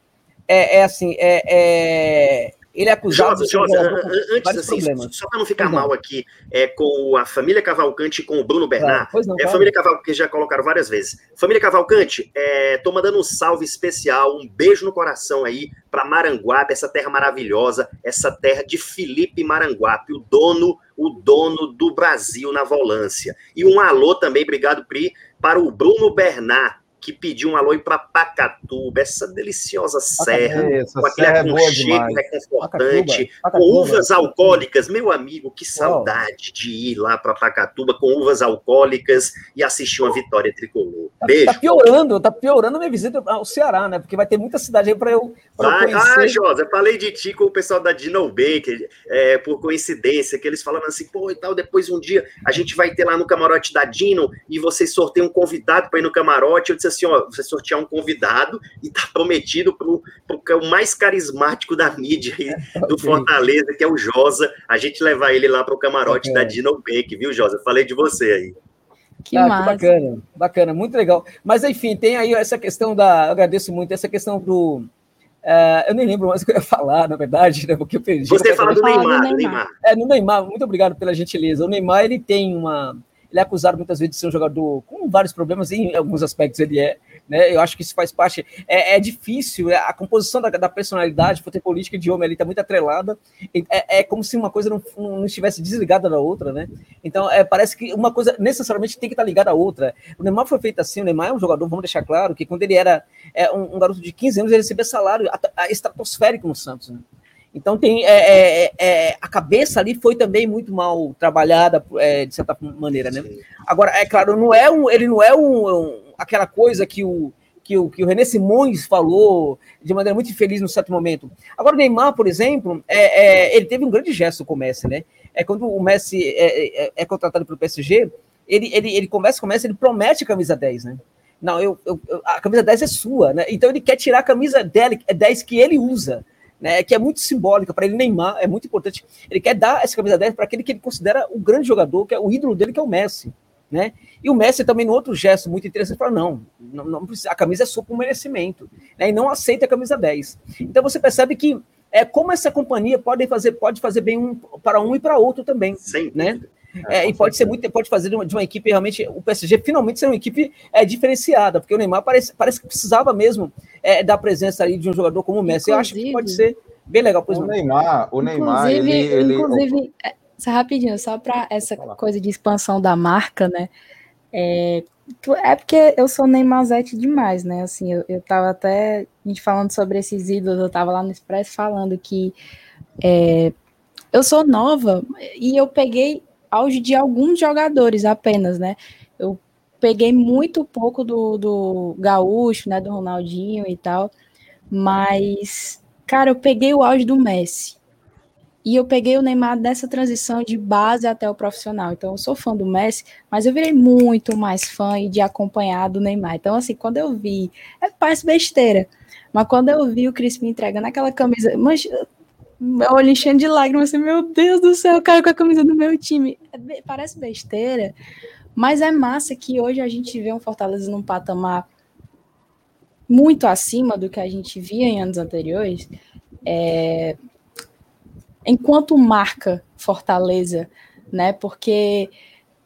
é, é assim, é, é ele é acusado Jota, Jota, antes assim, problemas. só para não ficar mal aqui, é com a família Cavalcante e com o Bruno Bernard. Claro, não, é a família Cavalcante já colocaram várias vezes. Família Cavalcante, é, tô mandando um salve especial, um beijo no coração aí para Maranguape, essa terra maravilhosa, essa terra de Felipe Maranguape, o dono, o dono do Brasil na volância. E um alô também, obrigado Pri, para o Bruno Bernard, que pediu um alô para Pacatuba, essa deliciosa serra, com aquele serra é aconchego reconfortante, com uvas alcoólicas. Meu amigo, que saudade de ir lá para Pacatuba com uvas alcoólicas e assistir uma vitória tricolor. Tá, Beijo. Tá piorando, tá piorando a minha visita ao Ceará, né? Porque vai ter muita cidade aí para eu, eu conhecer. Ah, Josa, falei de ti com o pessoal da Dino Baker, é, por coincidência, que eles falaram assim, pô, e tal, depois um dia a gente vai ter lá no camarote da Dino e vocês sorteiam um convidado para ir no camarote. Eu disse assim, ó, você sortear um convidado e tá prometido pro, pro o mais carismático da mídia aí, *laughs* do okay. Fortaleza, que é o Josa, a gente levar ele lá pro camarote okay. da Dino Bank, viu, Josa? Falei de você aí. Que, ah, que bacana, bacana, muito legal. Mas enfim, tem aí essa questão da. Eu agradeço muito essa questão do. Uh, eu nem lembro mais o que eu ia falar, na verdade, né? Porque eu perdi. Você fala do Neymar, do Neymar. É, no Neymar, muito obrigado pela gentileza. O Neymar, ele tem uma ele é acusado muitas vezes de ser um jogador com vários problemas, em alguns aspectos ele é. Né? Eu acho que isso faz parte. É, é difícil, é, a composição da, da personalidade política de homem ali está muito atrelada. É, é, como se uma coisa não, não estivesse desligada da outra, né? Então, é, parece que uma coisa necessariamente tem que estar ligada à outra. O Neymar foi feito assim, o Neymar é um jogador, vamos deixar claro, que quando ele era é, um, um garoto de 15 anos, ele recebia salário a, a estratosférico no Santos. Né? Então tem é, é, é, a cabeça ali foi também muito mal trabalhada é, de certa maneira, né? Agora é claro, não é um, ele não é um, um, aquela coisa que o que o, que o René Simões falou de maneira muito infeliz no certo momento. Agora o Neymar, por exemplo, é, é, ele teve um grande gesto com o Messi, né? É quando o Messi é, contratado pelo PSG, ele, ele, ele começa, começa, ele promete a camisa 10, né? Não, eu, eu, a camisa 10 é sua, né? Então ele quer tirar a camisa dele, é 10 que ele usa né, que é muito simbólica para ele, Neymar, é muito importante. Ele quer dar essa camisa 10 para aquele que ele considera o grande jogador, que é o ídolo dele, que é o Messi. Né? E o Messi também, no outro gesto muito interessante, fala: não, não, não precisa, a camisa é sua por merecimento, né? e não aceita a camisa 10. Então você percebe que é como essa companhia pode fazer, pode fazer bem um, para um e para outro também. Sim. Né? É, e pode ser muito, pode fazer de uma, de uma, equipe realmente, o PSG finalmente ser uma equipe é, diferenciada, porque o Neymar parece, parece que precisava mesmo é, da presença aí de um jogador como o Messi. Inclusive, Eu acho que pode ser bem legal. O Neymar, o Neymar, inclusive, ele, inclusive é, só rapidinho, só para essa coisa de expansão da marca, né? É, é porque eu sou Neymarzete demais, né? Assim, eu, eu tava até a gente falando sobre esses ídolos, eu tava lá no Express falando que é, eu sou nova e eu peguei auge de alguns jogadores apenas, né? Eu peguei muito pouco do, do Gaúcho, né? Do Ronaldinho e tal. Mas, cara, eu peguei o auge do Messi. E eu peguei o Neymar dessa transição de base até o profissional. Então, eu sou fã do Messi, mas eu virei muito mais fã e de acompanhar do Neymar. Então, assim, quando eu vi. É, parece besteira. Mas quando eu vi o Crispim entregando aquela camisa. Mas meu olho enchendo de lágrimas, assim, meu Deus do céu, o cara com a camisa do meu time. É, parece besteira, mas é massa que hoje a gente vê um Fortaleza num patamar muito acima do que a gente via em anos anteriores. É, enquanto marca Fortaleza, né? Porque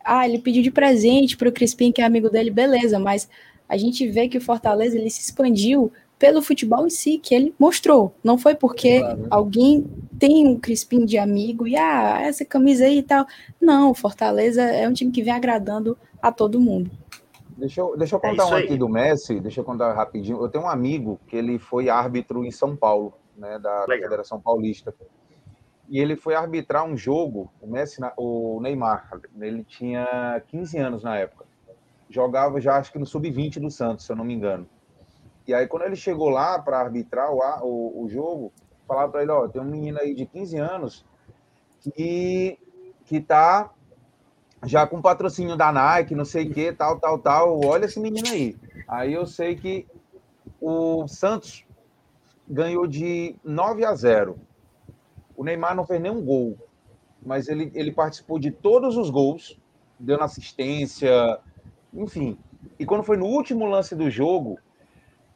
ah, ele pediu de presente para o Crispim, que é amigo dele, beleza, mas a gente vê que o Fortaleza ele se expandiu pelo futebol em si que ele mostrou. Não foi porque claro. alguém tem um Crispim de amigo e ah, essa camisa aí e tal. Não, o Fortaleza é um time que vem agradando a todo mundo. Deixa eu, deixa eu é contar é um aqui do Messi, deixa eu contar rapidinho. Eu tenho um amigo que ele foi árbitro em São Paulo, né, da, da Federação Paulista. E ele foi arbitrar um jogo, o Messi, o Neymar, ele tinha 15 anos na época. Jogava já acho que no sub-20 do Santos, se eu não me engano. E aí quando ele chegou lá para arbitrar o, o, o jogo, falava para ele, ó, tem um menino aí de 15 anos que que tá já com patrocínio da Nike, não sei o que, tal, tal, tal. Olha esse menino aí. Aí eu sei que o Santos ganhou de 9 a 0. O Neymar não fez nenhum gol, mas ele, ele participou de todos os gols, dando assistência, enfim. E quando foi no último lance do jogo,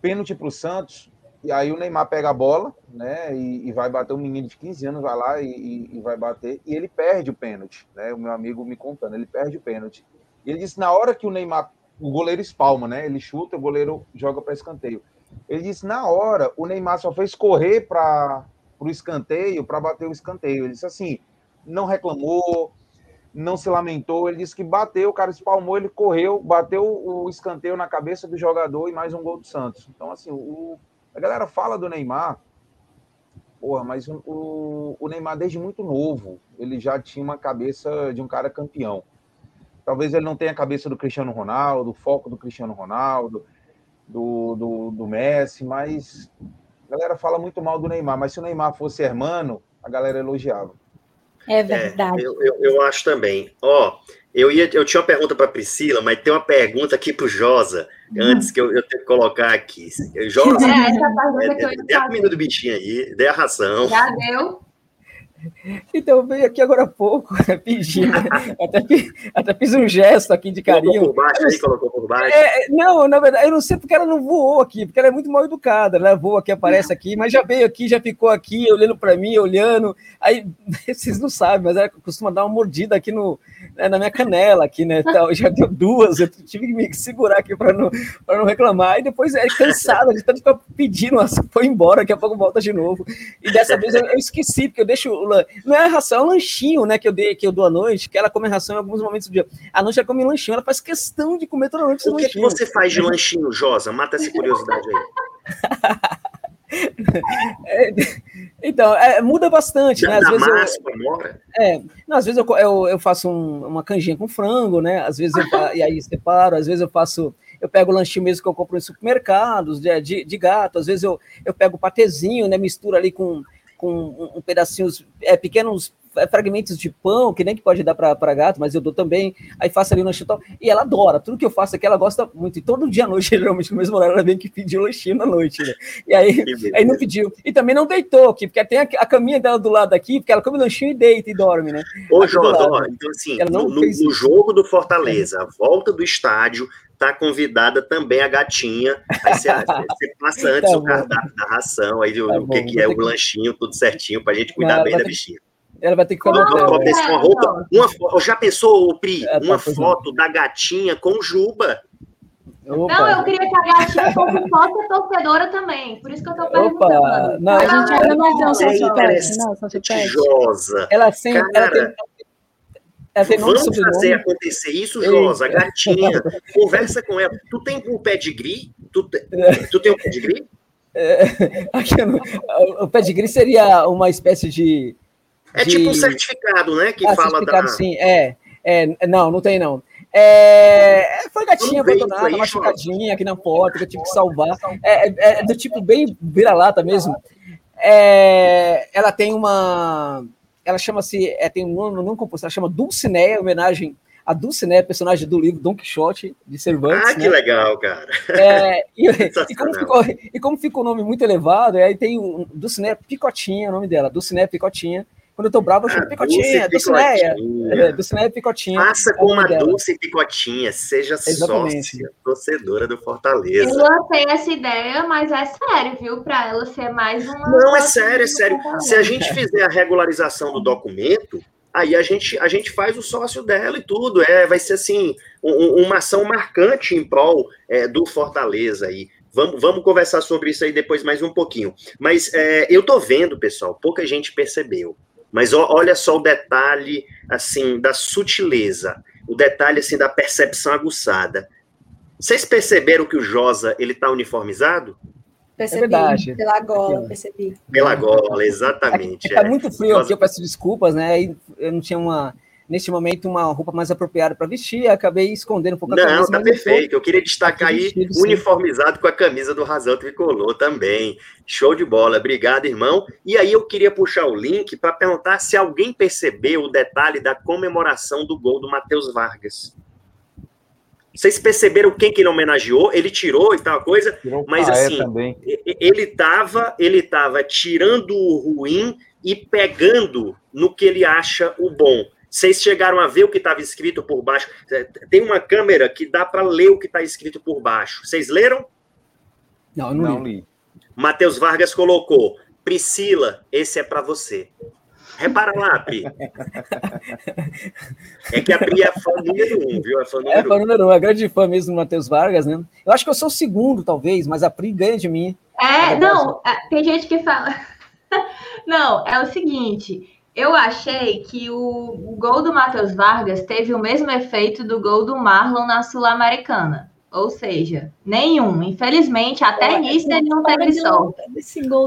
pênalti para o Santos, e aí o Neymar pega a bola, né? E, e vai bater um menino de 15 anos, vai lá e, e, vai bater, e ele perde o pênalti, né? O meu amigo me contando, ele perde o pênalti. Ele disse: na hora que o Neymar, o goleiro espalma, né? Ele chuta, o goleiro joga para escanteio. Ele disse: na hora, o Neymar só fez correr para o escanteio, para bater o escanteio. Ele disse assim: não reclamou, não se lamentou. Ele disse que bateu, o cara espalmou, ele correu, bateu o escanteio na cabeça do jogador e mais um gol do Santos. Então, assim, o a galera fala do Neymar, porra, mas o, o Neymar, desde muito novo, ele já tinha uma cabeça de um cara campeão. Talvez ele não tenha a cabeça do Cristiano Ronaldo, o foco do Cristiano Ronaldo, do, do, do Messi, mas a galera fala muito mal do Neymar. Mas se o Neymar fosse hermano, a galera elogiava. É verdade. É, eu, eu, eu, acho também. Ó, eu, ia, eu tinha uma pergunta para Priscila, mas tem uma pergunta aqui para o Josa, antes que eu, eu tenho que colocar aqui. Josa, *laughs* é, essa pergunta é, dê a comida do bichinho aí, dê a ração. Já deu? Então, veio aqui agora há pouco, *laughs* pedindo, até, até fiz um gesto aqui de carinho. Colocou por baixo aí, colocou por baixo. É, não, na verdade, eu não sei porque ela não voou aqui, porque ela é muito mal educada, ela voa aqui, aparece aqui, mas já veio aqui, já ficou aqui, olhando para mim, olhando, aí, *laughs* vocês não sabem, mas ela costuma dar uma mordida aqui no, né, na minha canela, aqui, né, tal, já deu duas, eu tive que me segurar aqui para não, não reclamar, e depois é cansada de tanto ficar pedindo, *laughs* foi embora, daqui a pouco volta de novo, e dessa vez eu, eu esqueci, porque eu deixo não é ração, é um lanchinho, né, que eu dei, que eu dou à noite, que ela come ração em alguns momentos do dia. À noite ela come lanchinho, ela faz questão de comer toda noite O que, que você faz de lanchinho, Josa? Mata essa curiosidade aí. *laughs* É, então, é, muda bastante, né? Às vezes massa, eu, é, não, às vezes eu, eu, eu faço um, uma canjinha com frango, né? Às vezes eu, e aí separo, às vezes eu faço eu pego o lanchinho mesmo que eu compro em supermercados, de, de, de gato, às vezes eu, eu pego o patezinho, né, misturo ali com, com um, pedacinhos, é, pequenos fragmentos de pão, que nem que pode dar para gato, mas eu dou também. Aí faço ali no lanchinho e ela adora. Tudo que eu faço aqui, ela gosta muito. E todo dia à noite, *laughs* geralmente no mesmo horário, ela vem que pedir o lanchinho na noite, né? E aí, aí não pediu. E também não deitou aqui, porque tem a, a, caminha dela do lado aqui, porque ela come lanchinho e deita e dorme, né? Ô, João, então assim, no, no, no jogo do Fortaleza, a volta do estádio, tá convidada também a gatinha. Aí você, *laughs* você passa antes tá o cardápio da ração, aí tá o, que, que é o lanchinho, tudo certinho, pra gente cuidar bem da bichinha. Ela vai ter que colocar uma, uma roupa. Uma, já pensou, Pri, é, tá, uma foto da gatinha com Juba? Opa. Não, eu queria que a gatinha fosse sócia torcedora também. Por isso que eu tô perguntando. Não, a gente ainda não tem um sócio pet, não, sócio pet. Ela sempre. Ela tem, Vamos fazer acontecer isso, Josa, gatinha. Conversa com ela. Tu tem um pedigree? Tu, te... tu tem um pedigree? É, *laughs* o pedigree seria uma espécie de. É de... tipo um certificado, né? Que ah, fala da. Sim, é, é. Não, não tem, não. É, é foi gatinha abandonada, machucadinha aqui na porta, que eu tive que salvar. É, é, é do tipo bem vira-lata mesmo. É, ela tem uma ela chama-se, é, tem um nome não composto, ela chama Dulcinea, homenagem a Dulcinea, personagem do livro Don Quixote, de Cervantes. Ah, que né? legal, cara. É, e, *laughs* e, como ficou, e como ficou o nome muito elevado, aí tem o Dulcinea Picotinha, o nome dela, Dulcinea Picotinha, quando eu tô bravo, eu chamo ah, picotinha, Dulcineia. É, Dulcineia Picotinha. Faça com uma dela. dulce picotinha, seja Exatamente. sócia, torcedora do Fortaleza. Eu tenho essa ideia, mas é sério, viu? Para ela ser mais uma. Não, é sério, é sério. Se a gente fizer a regularização do documento, aí a gente, a gente faz o sócio dela e tudo. É, vai ser assim, um, uma ação marcante em prol é, do Fortaleza aí. Vamos, vamos conversar sobre isso aí depois mais um pouquinho. Mas é, eu tô vendo, pessoal, pouca gente percebeu. Mas olha só o detalhe assim da sutileza, o detalhe assim da percepção aguçada. Vocês perceberam que o Josa ele tá uniformizado? Percebi, é verdade. pela gola, percebi. Pela gola, exatamente. Tá é. muito frio aqui, eu peço desculpas, né? Eu não tinha uma neste momento uma roupa mais apropriada para vestir, acabei escondendo um pouco a camisa. Não, tá perfeito. Eu queria destacar aí vestido, uniformizado com a camisa do Razão Tricolor também. Show de bola. Obrigado, irmão. E aí eu queria puxar o link para perguntar se alguém percebeu o detalhe da comemoração do gol do Matheus Vargas. Vocês perceberam quem que ele homenageou? Ele tirou e tal coisa, tirou mas assim, também. ele estava ele tava tirando o ruim e pegando no que ele acha o bom. Vocês chegaram a ver o que estava escrito por baixo? É, tem uma câmera que dá para ler o que está escrito por baixo. Vocês leram? Não, não, não li. Matheus Vargas colocou: Priscila, esse é para você. Repara lá, Pri. *laughs* É que a Pri é fã número um, viu? É fã número, é fã número um, é grande fã mesmo do Matheus Vargas, né? Eu acho que eu sou o segundo, talvez, mas a Pri ganha de mim. É, não, é, tem gente que fala. *laughs* Não, é o seguinte. Eu achei que o, gol do Matheus Vargas teve o mesmo efeito do gol do Marlon na Sul-Americana. Ou seja, nenhum. Infelizmente, até nisso ele não teve sorte.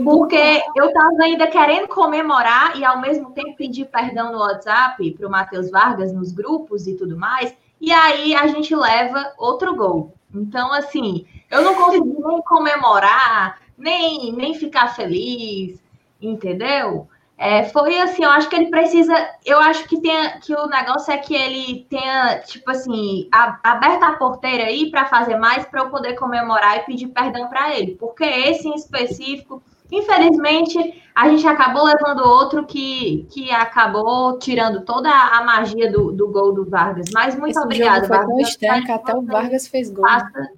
Porque eu estava ainda querendo comemorar e ao mesmo tempo pedir perdão no WhatsApp para o Matheus Vargas nos grupos e tudo mais. E aí a gente leva outro gol. Então, assim, eu não consegui nem comemorar, nem, nem ficar feliz, entendeu? É, foi assim, eu acho que ele precisa. Eu acho que, tem, que o negócio é que ele tenha, tipo assim, a, aberta a porteira aí para fazer mais para eu poder comemorar e pedir perdão para ele. Porque esse em específico, infelizmente, a gente acabou levando outro que, que acabou tirando toda a magia do, do gol do Vargas. Mas muito esse obrigada, foi Vargas. Tão estranho até o Vargas fez gol. Faça,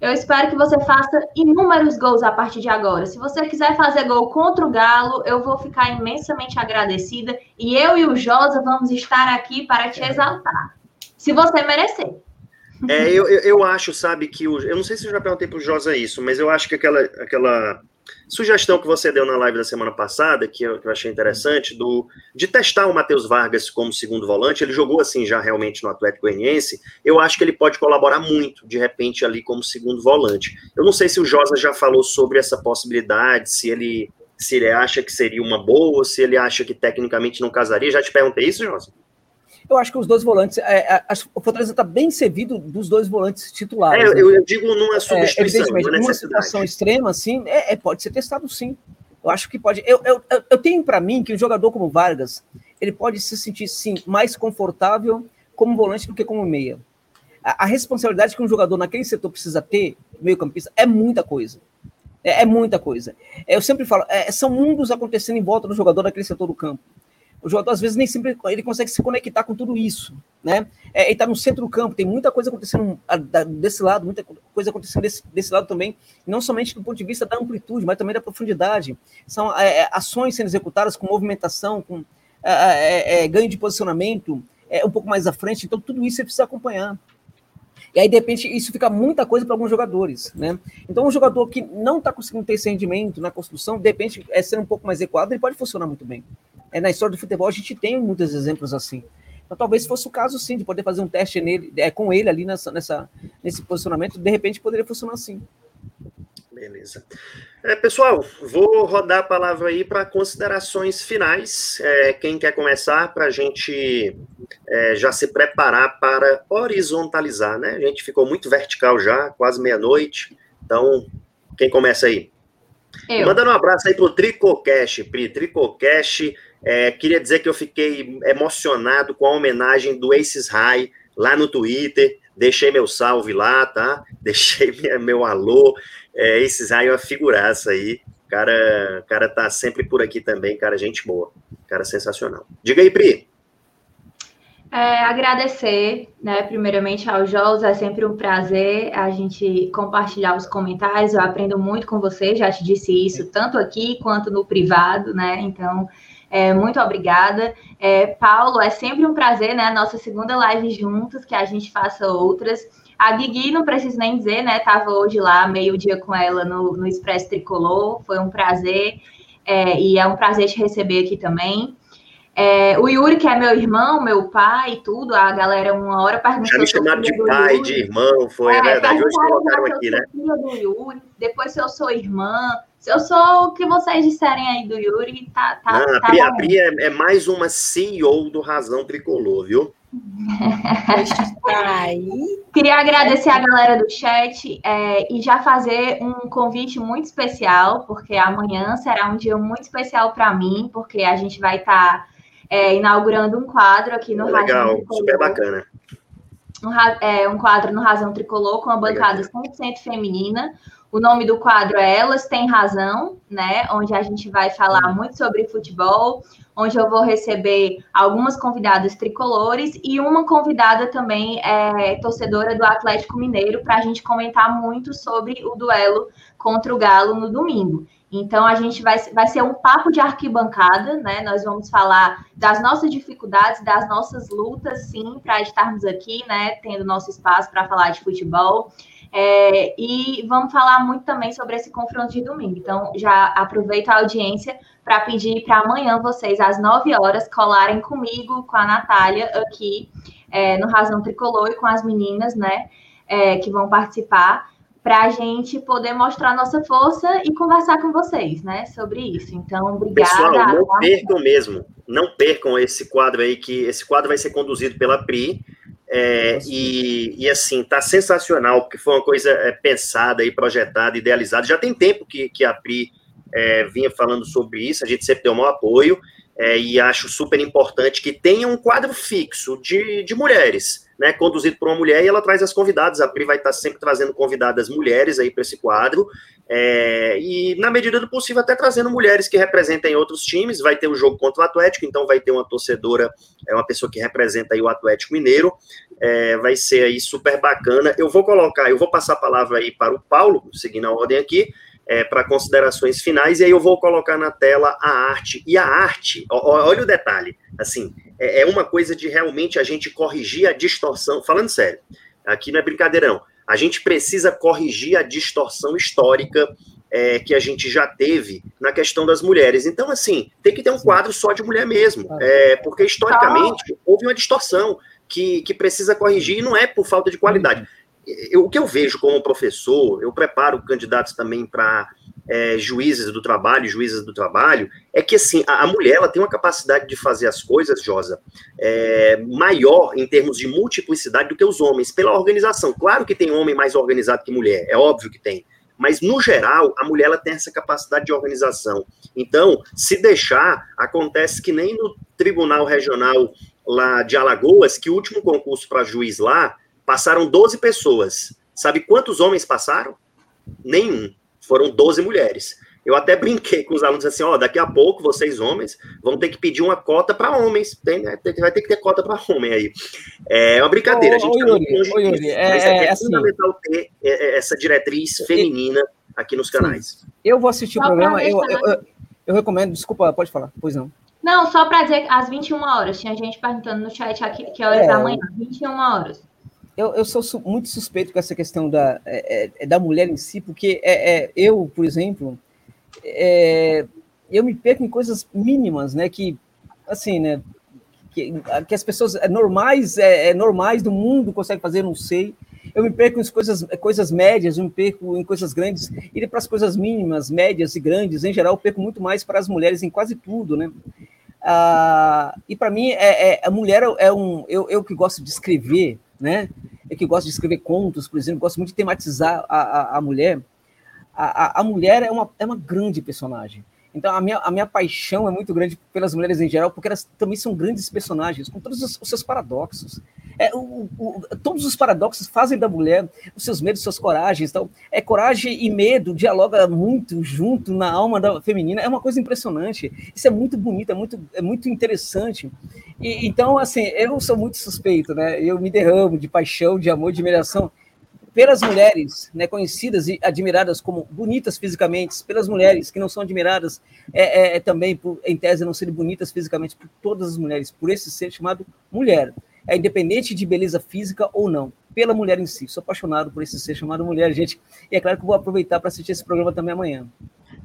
eu espero que você faça inúmeros gols a partir de agora. Se você quiser fazer gol contra o Galo, eu vou ficar imensamente agradecida. E eu e o Josa vamos estar aqui para te exaltar. Se você merecer. É, eu, eu, eu acho, sabe, que o, eu não sei se eu já perguntei para o Josa isso, mas eu acho que aquela, aquela Sugestão que você deu na live da semana passada, que eu, que eu achei interessante, do, de testar o Matheus Vargas como segundo volante, ele jogou assim já realmente no Atlético Goianiense, eu acho que ele pode colaborar muito, de repente, ali como segundo volante. Eu não sei se o Josa já falou sobre essa possibilidade, se ele, se ele acha que seria uma boa, se ele acha que tecnicamente não casaria. Já te perguntei isso, Josa? Eu acho que os dois volantes. É, a, o Fortaleza está bem servido dos dois volantes titulares. É, né? eu, eu, digo numa é, substituição. É, evidentemente, numa situação extrema, assim, é, é, pode ser testado sim. Eu acho que pode. Eu, eu, eu tenho para mim que um jogador como Vargas ele pode se sentir sim mais confortável como volante do que como meia. A, a responsabilidade que um jogador naquele setor precisa ter, meio-campista, é muita coisa. É, é muita coisa. É, eu sempre falo, é, são mundos acontecendo em volta do jogador naquele setor do campo o jogador às vezes nem sempre ele consegue se conectar com tudo isso, né? É, ele está no centro do campo, tem muita coisa acontecendo desse lado, muita coisa acontecendo desse, desse lado também, não somente do ponto de vista da amplitude, mas também da profundidade. São é, é ações sendo executadas com movimentação, com é, é, é, ganho de posicionamento, é, um pouco mais à frente, então tudo isso você precisa acompanhar. E aí, de repente, isso fica muita coisa para alguns jogadores, né? Então, um jogador que não está conseguindo ter esse rendimento na construção, de repente, é sendo um pouco mais equado, ele pode funcionar muito bem. É, na história do futebol, a gente tem muitos exemplos assim. Então, talvez fosse o caso, sim, de poder fazer um teste nele, é, com ele ali nessa, nessa, nesse posicionamento, de repente poderia funcionar assim. Beleza. É, pessoal, vou rodar a palavra aí para considerações finais. É, quem quer começar para a gente é, já se preparar para horizontalizar, né? A gente ficou muito vertical já, quase meia-noite. Então, quem começa aí? Eu. Mandando um abraço aí pro Tricocast, Pri. Tricocast, é, queria dizer que eu fiquei emocionado com a homenagem do Aces High lá no Twitter. Deixei meu salve lá, tá? *laughs* Deixei minha, meu alô. É, Aces High é uma figuraça aí. Cara, cara tá sempre por aqui também, cara, gente boa. Cara sensacional. Diga aí, Pri. É, agradecer, né, primeiramente ao Jos, é sempre um prazer a gente compartilhar os comentários, eu aprendo muito com você, já te disse isso, tanto aqui quanto no privado, né, então, é, muito obrigada. É, Paulo, é sempre um prazer, né, nossa segunda live juntos, que a gente faça outras. A Guigui, não preciso nem dizer, né, estava hoje lá, meio-dia com ela no, no Expresso Tricolor, foi um prazer, é, e é um prazer te receber aqui também. É, o Yuri, que é meu irmão, meu pai e tudo, a galera uma hora perguntou. Já me chamaram de pai, Yuri. de irmão, foi é, verdade. Hoje colocaram aqui, né? Do Yuri, depois se eu sou irmã, eu sou o que vocês disserem aí do Yuri, tá. tá, Não, tá a Pri, a Pri é, é, mais uma CEO do Razão Tricolor, viu? Queria agradecer a galera do chat é, e já fazer um convite muito especial, porque amanhã será um dia muito especial para mim, porque a gente vai estar. Tá é, inaugurando um quadro aqui no Legal, Razão super bacana. Um, é, um quadro no Razão Tricolor com a bancada 100% feminina. O nome do quadro é Elas Têm Razão, né? Onde a gente vai falar muito sobre futebol, onde eu vou receber algumas convidadas tricolores e uma convidada também é, torcedora do Atlético Mineiro para a gente comentar muito sobre o duelo contra o Galo no domingo. Então, a gente vai, vai ser um papo de arquibancada, né? Nós vamos falar das nossas dificuldades, das nossas lutas, sim, para estarmos aqui, né? Tendo nosso espaço para falar de futebol. É, e vamos falar muito também sobre esse confronto de domingo. Então, já aproveito a audiência para pedir para amanhã vocês, às 9 horas, colarem comigo, com a Natália, aqui é, no Razão Tricolor e com as meninas, né? É, que vão participar para a gente poder mostrar nossa força e conversar com vocês, né, sobre isso. Então, obrigada. Pessoal, não percam mesmo, não percam esse quadro aí, que esse quadro vai ser conduzido pela Pri, é, e, e, assim, tá sensacional, porque foi uma coisa é, pensada e projetada, idealizada. Já tem tempo que, que a Pri é, vinha falando sobre isso, a gente sempre deu um apoio, é, e acho super importante que tenha um quadro fixo de, de mulheres né, conduzido por uma mulher, e ela traz as convidadas. A Pri vai estar sempre trazendo convidadas mulheres aí para esse quadro, é, e na medida do possível, até trazendo mulheres que representem outros times. Vai ter o um jogo contra o Atlético, então vai ter uma torcedora, é uma pessoa que representa aí o Atlético Mineiro. É, vai ser aí super bacana. Eu vou colocar, eu vou passar a palavra aí para o Paulo, seguindo a ordem aqui. É, para considerações finais, e aí eu vou colocar na tela a arte. E a arte, ó, olha o detalhe, assim, é, é uma coisa de realmente a gente corrigir a distorção. Falando sério, aqui não é brincadeirão. A gente precisa corrigir a distorção histórica é, que a gente já teve na questão das mulheres. Então, assim, tem que ter um quadro só de mulher mesmo, é, porque historicamente houve uma distorção que, que precisa corrigir e não é por falta de qualidade. Eu, o que eu vejo como professor, eu preparo candidatos também para é, juízes do trabalho, juízes do trabalho, é que assim, a, a, mulher ela tem uma capacidade de fazer as coisas, Josa, é, maior em termos de multiplicidade do que os homens, pela organização. Claro que tem homem mais organizado que mulher, é óbvio que tem. Mas, no geral, a mulher ela tem essa capacidade de organização. Então, se deixar, acontece que nem no Tribunal Regional lá de Alagoas, que o último concurso para juiz lá, passaram 12 pessoas. Sabe quantos homens passaram? Nenhum foram 12 mulheres. Eu até brinquei com os alunos assim, ó, daqui a pouco vocês homens vão ter que pedir uma cota para homens, tem, né, vai ter que ter cota para homem aí. É uma brincadeira, a gente está muito longe ô, Yuri, é, mas é, é, é assim, fundamental ter é, é, essa diretriz feminina aqui nos canais. Eu vou assistir o programa, eu, eu, eu, eu, recomendo, desculpa, pode falar, pois não. Não, só para dizer, às 21 horas, tinha gente perguntando no chat aqui que horas da manhã, 21 horas eu, eu sou su muito suspeito com essa questão da, é, é, da mulher em si, porque é, é eu, por exemplo, é, eu me perco em coisas mínimas, né? Que, assim, né? Que, que as pessoas normais, é, normais do mundo conseguem fazer, não sei. Eu me perco em coisas, coisas médias, eu me perco em coisas grandes, e para as coisas mínimas, médias e grandes, em geral, eu perco muito mais para as mulheres em quase tudo, né? Ah, e para mim, é, é, a mulher é um. Eu, eu que gosto de escrever, né? Eu que gosto de escrever contos, por exemplo, gosto muito de tematizar a, a, a mulher. A, a, a, mulher é uma, é uma grande personagem. Então, a minha, a minha paixão é muito grande pelas mulheres em geral, porque elas também são grandes personagens, com todos os, os seus paradoxos. É, o, o, todos os paradoxos fazem da mulher os seus medos, suas coragens. Então, é coragem e medo dialoga muito junto na alma da feminina. É uma coisa impressionante. Isso é muito bonito, é muito, é muito interessante. E, então, assim, eu sou muito suspeito, né? Eu me derramo de paixão, de amor, de admiração pelas mulheres né, conhecidas e admiradas como bonitas fisicamente, pelas mulheres que não são admiradas é, é, é, também, por, em tese, não serem bonitas fisicamente, por todas as mulheres, por esse ser chamado mulher. É independente de beleza física ou não, pela mulher em si. Sou apaixonado por esse ser chamado mulher, gente. E é claro que vou aproveitar para assistir esse programa também amanhã.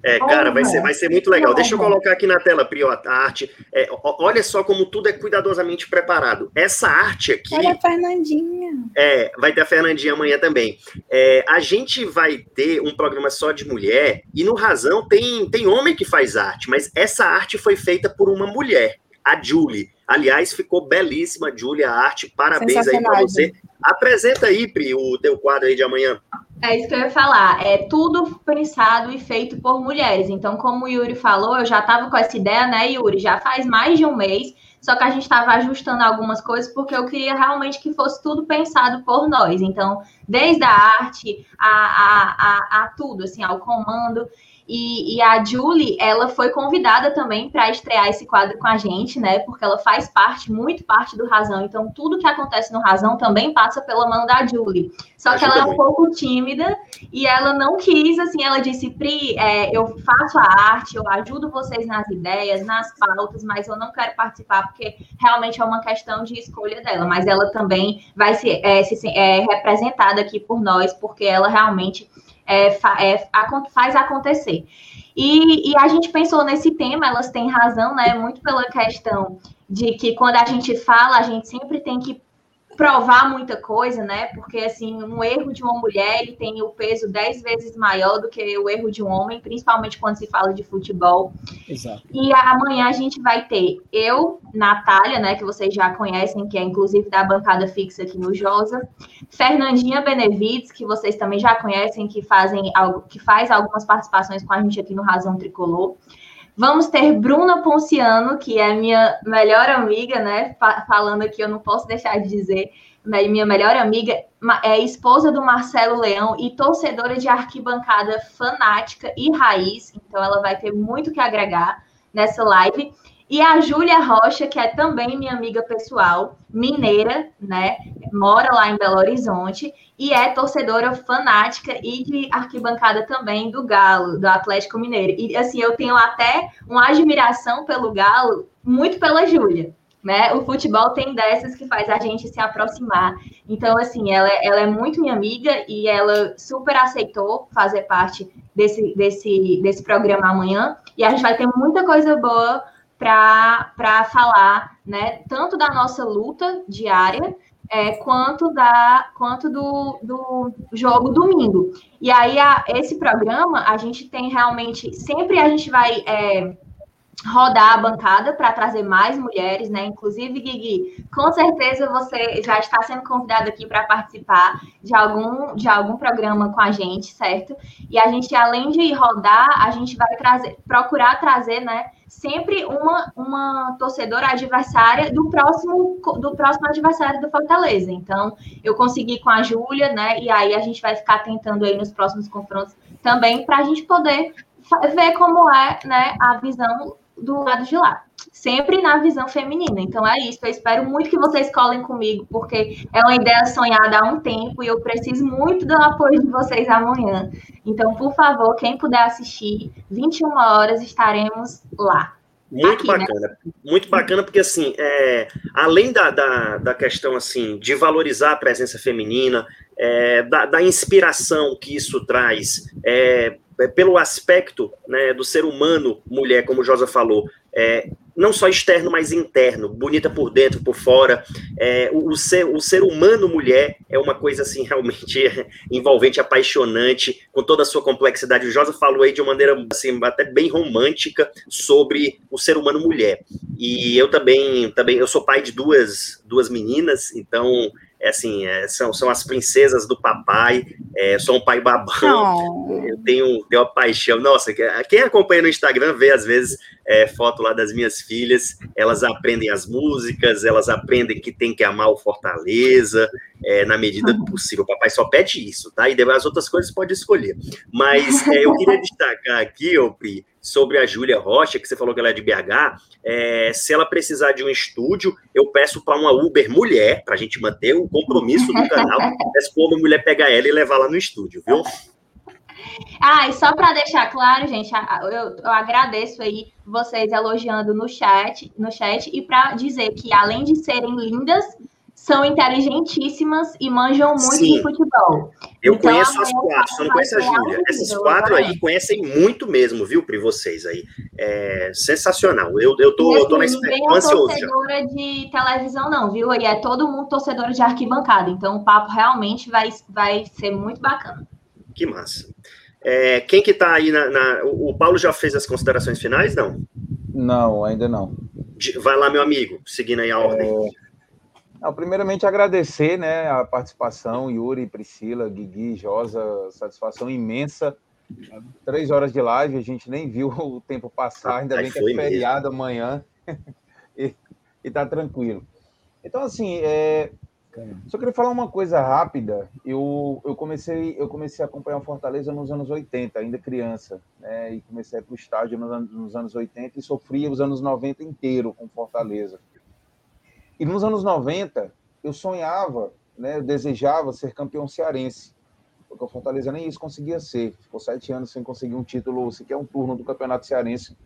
É, cara, vai ser, vai ser muito legal. Deixa eu colocar aqui na tela, Pri, a arte. É, olha só como tudo é cuidadosamente preparado. Essa arte aqui. Olha a Fernandinha. É, vai ter a Fernandinha amanhã também. É, a gente vai ter um programa só de mulher, e no Razão tem, tem homem que faz arte, mas essa arte foi feita por uma mulher, a Julie. Aliás, ficou belíssima, Julie, a arte. Parabéns aí para você. Apresenta aí, Pri, o teu quadro aí de amanhã. É isso que eu ia falar. É tudo pensado e feito por mulheres. Então, como o Yuri falou, eu já estava com essa ideia, né, Yuri? Já faz mais de um mês. Só que a gente estava ajustando algumas coisas porque eu queria realmente que fosse tudo pensado por nós. Então, desde a arte a, a, a, a tudo, assim, ao comando. E, e, a Julie, ela foi convidada também para estrear esse quadro com a gente, né? Porque ela faz parte, muito parte do Razão. Então, tudo que acontece no Razão também passa pela mão da Julie. Só Ajuda que ela é um pouco tímida e ela não quis, assim, ela disse, Pri, é, eu faço a arte, eu ajudo vocês nas ideias, nas pautas, mas eu não quero participar porque realmente é uma questão de escolha dela. Mas ela também vai ser é, se, é, representada aqui por nós, porque ela realmente é, é, faz acontecer. E, e, a gente pensou nesse tema, elas têm razão, né? Muito pela questão de que quando a gente fala, a gente sempre tem que provar muita coisa, né? Porque assim, um erro de uma mulher ele tem o peso dez vezes maior do que o erro de um homem, principalmente quando se fala de futebol. Exato. E amanhã a gente vai ter eu, Natália, né? Que vocês já conhecem, que é inclusive da bancada fixa aqui no Josa, Fernandinha Benevides, que vocês também já conhecem, que fazem algo, que faz algumas participações com a gente aqui no Razão Tricolor. Vamos ter Bruna Ponciano, que é minha melhor amiga, né? Falando aqui, eu não posso deixar de dizer, né? minha melhor amiga, é esposa do Marcelo Leão e torcedora de arquibancada fanática e raiz. Então, ela vai ter muito que agregar nessa live. E a Júlia Rocha, que é também minha amiga pessoal, mineira, né? Mora lá em Belo Horizonte e é torcedora fanática e de arquibancada também do Galo, do Atlético Mineiro. E assim, eu tenho até uma admiração pelo Galo, muito pela Júlia. Né? O futebol tem dessas que faz a gente se aproximar. Então, assim, ela, ela é muito minha amiga e ela super aceitou fazer parte desse, desse, desse programa amanhã. E a gente vai ter muita coisa boa para falar, né, tanto da nossa luta diária, é, quanto da quanto do, do jogo domingo. E aí, a, esse programa, a gente tem realmente, sempre a gente vai é, rodar a bancada para trazer mais mulheres, né? Inclusive, Guigui, com certeza você já está sendo convidado aqui para participar de algum, de algum programa com a gente, certo? E a gente, além de rodar, a gente vai trazer, procurar trazer, né? Sempre uma, uma torcedora adversária do próximo, do próximo adversário do Fortaleza. Então, eu consegui com a Júlia, né? E aí a gente vai ficar tentando aí nos próximos confrontos também para a gente poder ver como é né, a visão do lado de lá. Sempre na visão feminina. Então é isso. Eu espero muito que vocês colhem comigo, porque é uma ideia sonhada há um tempo e eu preciso muito do apoio de vocês amanhã. Então, por favor, quem puder assistir, 21 horas estaremos lá. Muito Aqui, né? bacana, né? muito bacana, porque assim, é, além da, da, da, questão assim de valorizar a presença feminina, é, da, da, inspiração que isso traz, é, é, pelo aspecto né, do ser humano, mulher, como Josa falou, é, não só externo, mas interno, bonita por dentro, por fora. É, o, o, ser, o ser humano mulher é uma coisa assim *laughs* realmente envolvente, apaixonante, com toda a sua complexidade. O Josa falou aí de uma maneira assim, até bem romântica sobre o ser humano mulher. E eu também, também eu sou pai de duas, duas meninas, então é assim, é, são, são as princesas do papai, é, sou um pai babão, oh. eu tenho, tenho uma paixão. Nossa, quem acompanha no Instagram vê às vezes é, foto lá das minhas filhas, elas aprendem as músicas, elas aprendem que tem que amar o Fortaleza, é, na medida do possível. O papai só pede isso, tá? E as outras coisas pode escolher. Mas é, eu queria destacar aqui, Pri, sobre a Júlia Rocha, que você falou que ela é de BH, é, se ela precisar de um estúdio, eu peço para uma Uber mulher, para a gente manter o compromisso do canal, peço para uma mulher pegar ela e levar lá no estúdio, viu? Ah, e só para deixar claro, gente, eu, eu, agradeço aí vocês elogiando no chat, no chat e para dizer que além de serem lindas, são inteligentíssimas e manjam muito Sim. de futebol. Eu então, conheço as quatro, só não conheço a Júlia. Essas quatro aí conhecem muito mesmo, viu, Pri, vocês aí. É sensacional. Eu, eu tô, eu tô na expectativa. Não é torcedora de televisão, não, viu? E é todo mundo torcedor de arquibancada. Então o papo realmente vai, vai ser muito bacana. Que massa. É, quem que tá aí na, na, O Paulo já fez as considerações finais, não? Não, ainda não. Vai lá, meu amigo, seguindo aí a ordem. É... Não, primeiramente agradecer né, a participação, Yuri, Priscila, Guigui, Josa, satisfação imensa. Três horas de live, a gente nem viu *laughs* o tempo passar, ainda bem que é feriado mesmo. amanhã *laughs* e, está tranquilo. Então, assim, é, só queria falar uma coisa rápida. Eu, eu, comecei, eu comecei a acompanhar o Fortaleza nos anos 80, ainda criança, né? E comecei para o estádio nos, nos anos 80 e sofria os anos 90 inteiro com Fortaleza. E nos anos 90, eu sonhava, né, eu desejava ser campeão cearense, porque o Fortaleza nem isso conseguia ser. Ficou sete anos sem conseguir um título, sequer um turno do Campeonato Cearense.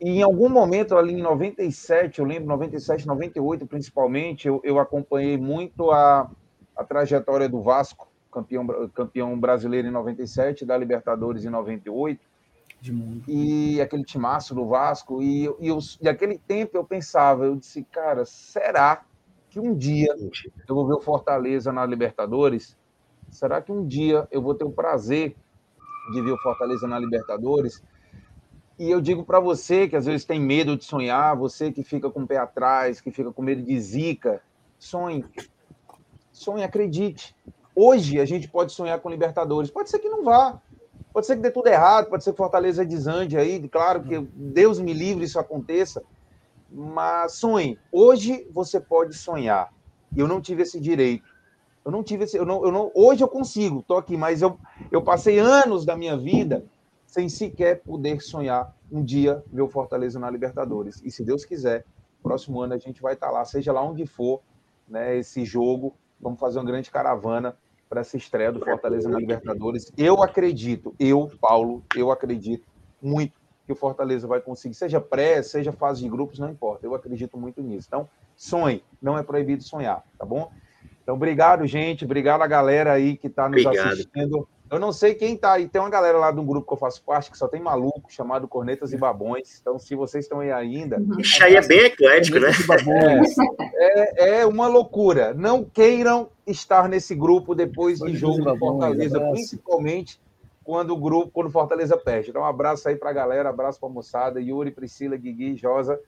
E em algum momento, ali em 97, eu lembro, 97, 98 principalmente, eu, eu acompanhei muito a, a trajetória do Vasco, campeão, campeão brasileiro em 97, da Libertadores em 98 e aquele timaço do Vasco. E, e, eu, e aquele tempo eu pensava, eu disse, cara, será que um dia eu vou ver o Fortaleza na Libertadores? Será que um dia eu vou ter o prazer de ver o Fortaleza na Libertadores? E eu digo para você que às vezes tem medo de sonhar, você que fica com o pé atrás, que fica com medo de zica, sonhe. Sonhe, acredite. Hoje a gente pode sonhar com Libertadores. Pode ser que não vá, Pode ser que dê tudo errado, pode ser que Fortaleza desande aí, claro que Deus me livre isso aconteça, mas sonhe. Hoje você pode sonhar. Eu não tive esse direito. Eu não tive esse, eu não, eu não, hoje eu consigo, tô aqui, mas eu, eu passei anos da minha vida sem sequer poder sonhar um dia ver o Fortaleza na Libertadores. E se Deus quiser, próximo ano a gente vai estar lá, seja lá onde for, né, esse jogo, vamos fazer uma grande caravana para essa estreia do Fortaleza na Libertadores. Eu acredito, eu, Paulo, eu acredito muito que o Fortaleza vai conseguir, seja pré, seja fase de grupos, não importa. Eu acredito muito nisso. Então, sonhe, não é proibido sonhar, tá bom? Então, obrigado, gente. Obrigado a galera aí que está nos obrigado. assistindo. Eu não sei quem tá aí. Tem uma galera lá de um grupo que eu faço parte que só tem maluco, chamado Cornetas e Babões. Então, se vocês estão aí ainda. Ixi, aí é bem eclético, né? É, é, uma loucura. Não queiram estar nesse grupo depois de jogo do Fortaleza, principalmente quando o grupo, quando o Fortaleza perde. Então, um abraço aí pra galera, abraço pra moçada, Yuri, Priscila, Guigui, Josa.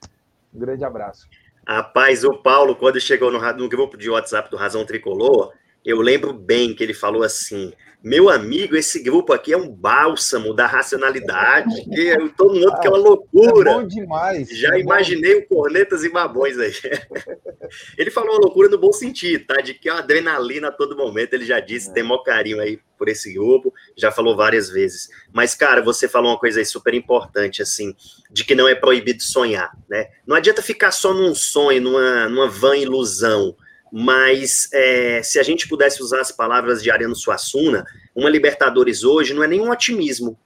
Um grande abraço. Rapaz, o Paulo, quando chegou no, no grupo de WhatsApp do Razão Tricolor, eu lembro bem que ele falou assim: meu amigo, esse grupo aqui é um bálsamo da racionalidade, *laughs* que todo mundo que é uma loucura. É bom demais. Já é imaginei bom. o cornetas e babões aí. *laughs* Ele falou uma loucura no bom sentido, tá? De que é uma adrenalina a todo momento. Ele já disse, é. tem maior carinho aí por esse grupo, já falou várias vezes. Mas, cara, você falou uma coisa aí super importante, assim, de que não é proibido sonhar, né? Não adianta ficar só num sonho, numa, numa vã ilusão mas é, se a gente pudesse usar as palavras de Ariano Suassuna, uma Libertadores hoje não é nenhum otimismo.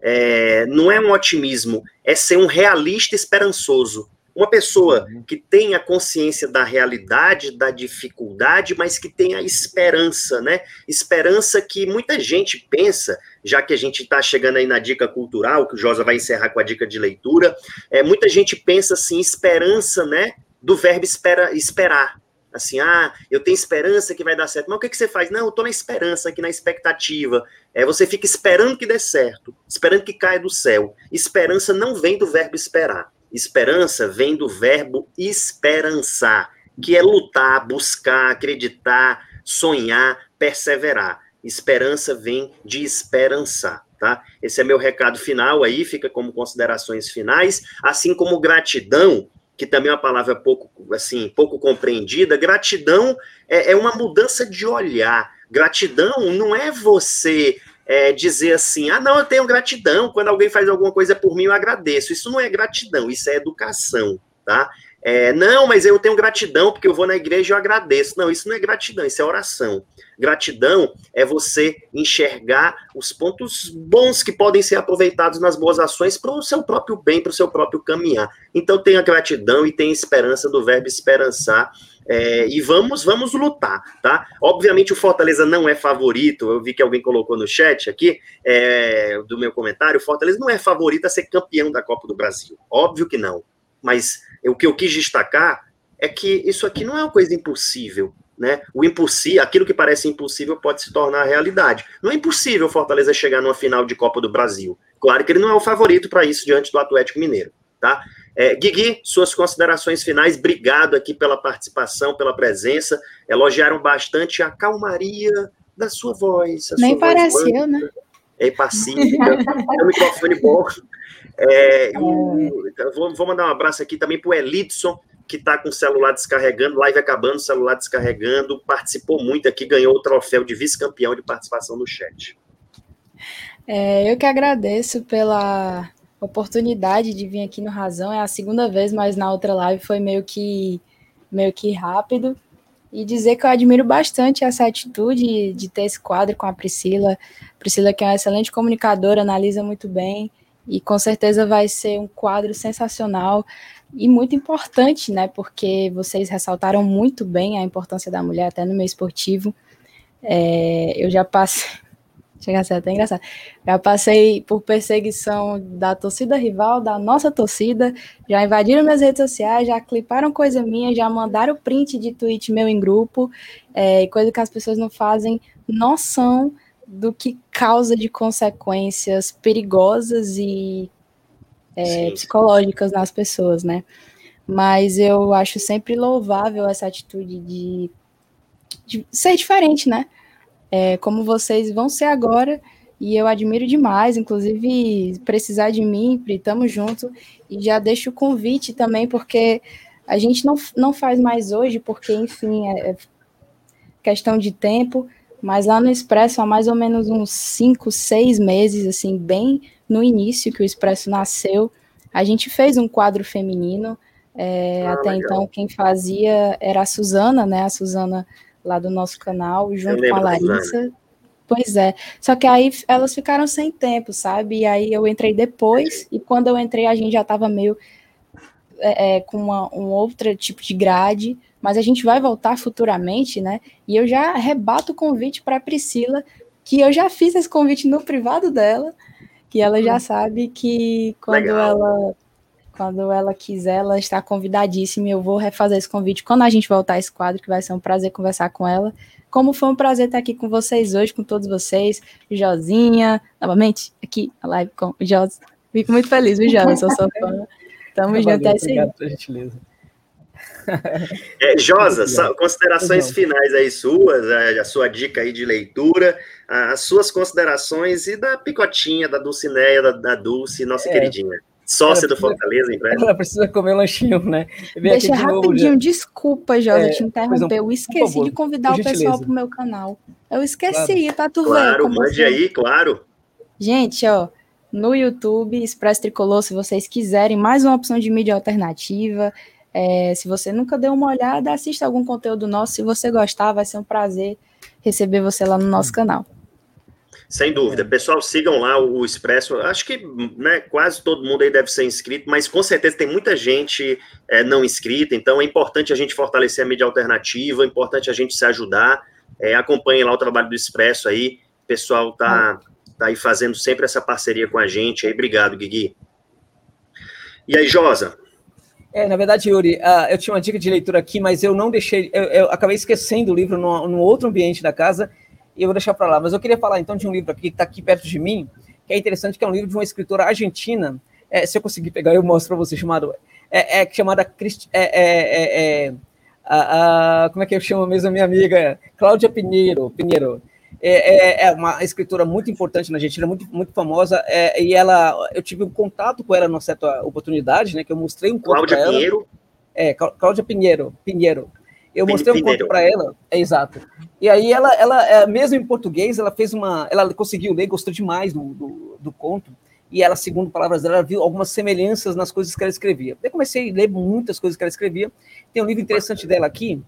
É, não é um otimismo, é ser um realista esperançoso. Uma pessoa uhum. que tem a consciência da realidade, da dificuldade, mas que tem a esperança, né? Esperança que muita gente pensa, já que a gente está chegando aí na dica cultural, que o Josa vai encerrar com a dica de leitura, é, muita gente pensa assim, esperança, né? Do verbo espera, esperar assim, ah, eu tenho esperança que vai dar certo. Mas o que, que você faz? Não, eu estou na esperança, aqui na expectativa. É, você fica esperando que dê certo, esperando que caia do céu. Esperança não vem do verbo esperar. Esperança vem do verbo esperançar, que é lutar, buscar, acreditar, sonhar, perseverar. Esperança vem de esperançar, tá? Esse é meu recado final aí, fica como considerações finais, assim como gratidão que também é uma palavra pouco, assim, pouco compreendida, gratidão é, é uma mudança de olhar. Gratidão não é você é, dizer assim, ah, não, eu tenho gratidão, quando alguém faz alguma coisa por mim, eu agradeço. Isso não é gratidão, isso é educação, tá? É, não, mas eu tenho gratidão porque eu vou na igreja e eu agradeço. Não, isso não é gratidão, isso é oração. Gratidão é você enxergar os pontos bons que podem ser aproveitados nas boas ações para o seu próprio bem, para o seu próprio caminhar. Então tenha gratidão e tenha esperança do verbo esperançar. É, e vamos, vamos lutar, tá? Obviamente o Fortaleza não é favorito. Eu vi que alguém colocou no chat aqui é, do meu comentário. O Fortaleza não é favorito a ser campeão da Copa do Brasil. Óbvio que não. Mas o que eu quis destacar é que isso aqui não é uma coisa impossível. Né? O impossível, aquilo que parece impossível pode se tornar realidade. Não é impossível o Fortaleza chegar numa final de Copa do Brasil. Claro que ele não é o favorito para isso diante do Atlético Mineiro, tá? É, Guigui, suas considerações finais. Obrigado aqui pela participação, pela presença. Elogiaram bastante a calmaria da sua voz. Nem sua pareceu, voz né? É pacífica, é um microfone bom. É, o, vou, vou, mandar um abraço aqui também para o Elidson, que está com o celular descarregando, live acabando, celular descarregando, participou muito aqui, ganhou o troféu de vice-campeão de participação no chat. É, eu que agradeço pela oportunidade de vir aqui no Razão, é a segunda vez, mas na outra live foi meio que meio que rápido. E dizer que eu admiro bastante essa atitude de ter esse quadro com a Priscila. Priscila, que é uma excelente comunicadora, analisa muito bem, e com certeza vai ser um quadro sensacional e muito importante, né? Porque vocês ressaltaram muito bem a importância da mulher até no meio esportivo. É, eu já passei, *laughs* chega a ser até engraçado, já passei por perseguição da torcida rival, da nossa torcida, já invadiram minhas redes sociais, já cliparam coisa minha, já mandaram print de tweet meu em grupo, é, coisa que as pessoas não fazem noção do que causa de consequências perigosas e é, psicológicas nas pessoas, né? Mas eu acho sempre louvável essa atitude de, de ser diferente, né? É, como vocês vão ser agora, e eu admiro demais, inclusive, precisar de mim, Pri, tamo junto, e já deixo o convite também, porque a gente não, não faz mais hoje, porque, enfim, é, é questão de tempo, mas lá no Expresso, há mais ou menos uns cinco, seis meses, assim, bem no início que o Expresso nasceu, a gente fez um quadro feminino. É, ah, até legal. então, quem fazia era a Suzana, né? A Suzana lá do nosso canal, junto com a Larissa. Pois é. Só que aí elas ficaram sem tempo, sabe? E aí eu entrei depois, e quando eu entrei, a gente já estava meio é, é, com uma, um outro tipo de grade mas a gente vai voltar futuramente, né? E eu já rebato o convite para a Priscila, que eu já fiz esse convite no privado dela, que ela já hum. sabe que quando Legal. ela quando ela quiser, ela está convidadíssima. Eu vou refazer esse convite quando a gente voltar a esse quadro, que vai ser um prazer conversar com ela. Como foi um prazer estar aqui com vocês hoje, com todos vocês. Josinha, novamente, aqui a live com o Jos. Fico muito feliz, viu, Jos? Eu sou fã. Tamo junto, é isso aí. Obrigado pela gentileza. *laughs* É, Josa, considerações finais aí suas, a, a, sua dica aí de leitura, as suas considerações e da picotinha, da Dulcineia, da, da Dulce, nossa é. queridinha. Sócia do Fortaleza, em breve. Ela precisa comer um lanchinho, né? Deixa de rapidinho, novo, desculpa, Josa, é, te interromper. Eu esqueci favor, de convidar o pessoal pro meu canal. Eu esqueci, claro. tá tu Claro, mande você... aí, claro. Gente, ó, no YouTube, Express Tricolor, se vocês quiserem mais uma opção de mídia alternativa, é, se você nunca deu uma olhada, assista algum conteúdo nosso. Se você gostar, vai ser um prazer receber você lá no nosso canal. Sem dúvida. Pessoal, sigam lá o Expresso. Acho que né, quase todo mundo aí deve ser inscrito, mas com certeza tem muita gente é, não inscrita, então é importante a gente fortalecer a mídia alternativa, é importante a gente se ajudar. É, lá o trabalho do Expresso aí. O pessoal tá, tá aí fazendo sempre essa parceria com a gente. Aí, obrigado, Guigui. E aí, Josa, é, na verdade, Yuri, uh, eu tinha uma dica de leitura aqui, mas eu não deixei, eu, eu acabei esquecendo o livro no, no, outro ambiente da casa e eu vou deixar para lá. Mas eu queria falar então de um livro aqui que está aqui perto de mim, que é interessante, que é um livro de uma escritora argentina. É, se eu conseguir pegar, eu mostro para você, chamado é, é chamada Christ, é, é, é, é a, a, como é que eu chamo mesmo a minha amiga Cláudia Pinheiro, Pinheiro é, é, é, uma escritora muito importante na Argentina, muito, muito famosa, é, e ela, eu tive um contato com ela numa certa oportunidade, né, que eu mostrei um conto para ela. Pinheiro? É, Cláudia Pinheiro, Pinheiro. Eu mostrei um conto para ela, é exato. E aí ela, ela, é, mesmo em português, ela fez uma, ela conseguiu ler, gostou demais do, do, do conto, e ela, segundo palavras dela, viu algumas semelhanças nas coisas que ela escrevia. Eu comecei a ler muitas coisas que ela escrevia. Tem um livro interessante dela aqui,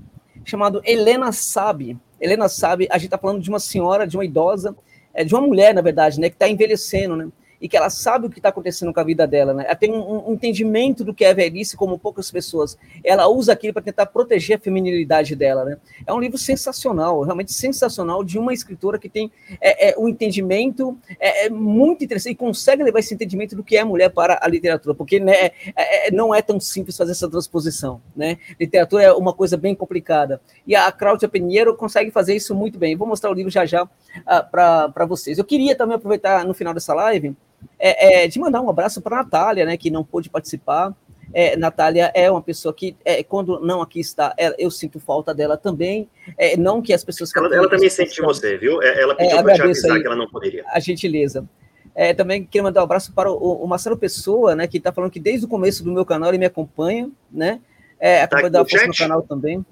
chamado Helena Sabe. Helena Sabe, a gente está falando de uma senhora, de uma idosa, é, de uma mulher, na verdade, né, que está envelhecendo, né? E que ela sabe o que está acontecendo com a vida dela, né? Ela tem um, um, entendimento do que é velhice, como poucas pessoas. Ela usa aquilo para tentar proteger a feminilidade dela, né? É um livro sensacional, realmente sensacional, de uma escritora que tem é, é, um entendimento é, é, muito interessante e consegue levar esse entendimento do que é mulher para a literatura, porque né, é, é, não é tão simples fazer essa transposição, né? Literatura é uma coisa bem complicada. E a Cláudia Pinheiro consegue fazer isso muito bem. Vou mostrar o livro já já uh, para vocês. Eu queria também aproveitar no final dessa live é, é, de mandar um abraço para a Natália, né, que não pôde participar. É, Natália é uma pessoa que, é, quando não aqui está, é, eu sinto falta dela também. É, não que as pessoas. Ela, ela também sente de você, viu? É, ela pediu para te avisar aí, que ela não poderia. A gentileza. também queria mandar um abraço para o, o Marcelo Pessoa, né, que está falando que desde o começo do meu canal ele me acompanha, né? É, acompanha tá da força no canal também.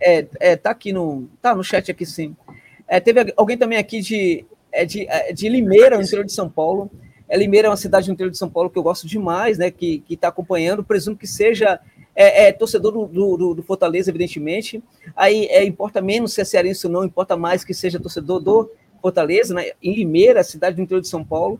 É, é, tá aqui no. Tá no chat aqui sim. teve alguém também aqui de é de, é de Limeira, no interior de São Paulo. É, Limeira é uma cidade no interior de São Paulo que eu gosto demais, né? Que está acompanhando, presumo que seja é, é torcedor do, do, do, Fortaleza, evidentemente. Aí é, importa menos se é cearense ou não, importa mais que seja torcedor do Fortaleza, né? Em Limeira, cidade do interior de São Paulo.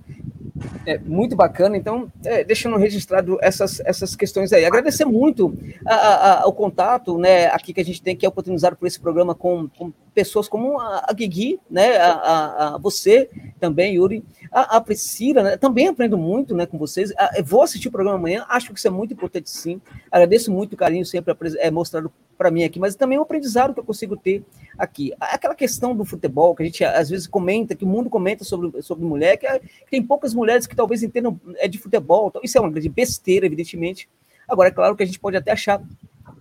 É, muito bacana, então, é, deixando registrado essas, essas questões aí. Agradecer muito a, a, ao contato né, aqui que a gente tem, que é oportunizado por esse programa com, com pessoas como a, a Guigui, né, a, a, você também, Yuri, a, a Priscila, né, também aprendo muito né, com vocês. vou assistir o programa amanhã, acho que isso é muito importante sim. Agradeço muito o carinho sempre é, mostrado para mim aqui, mas também o aprendizado que eu consigo ter aqui. Aquela questão do futebol, que a gente às vezes comenta, que o mundo comenta sobre, sobre mulher, que, é, que tem poucas mulheres que talvez entendam é de futebol. Então, isso é uma grande besteira, evidentemente. Agora, é claro que a gente pode até achar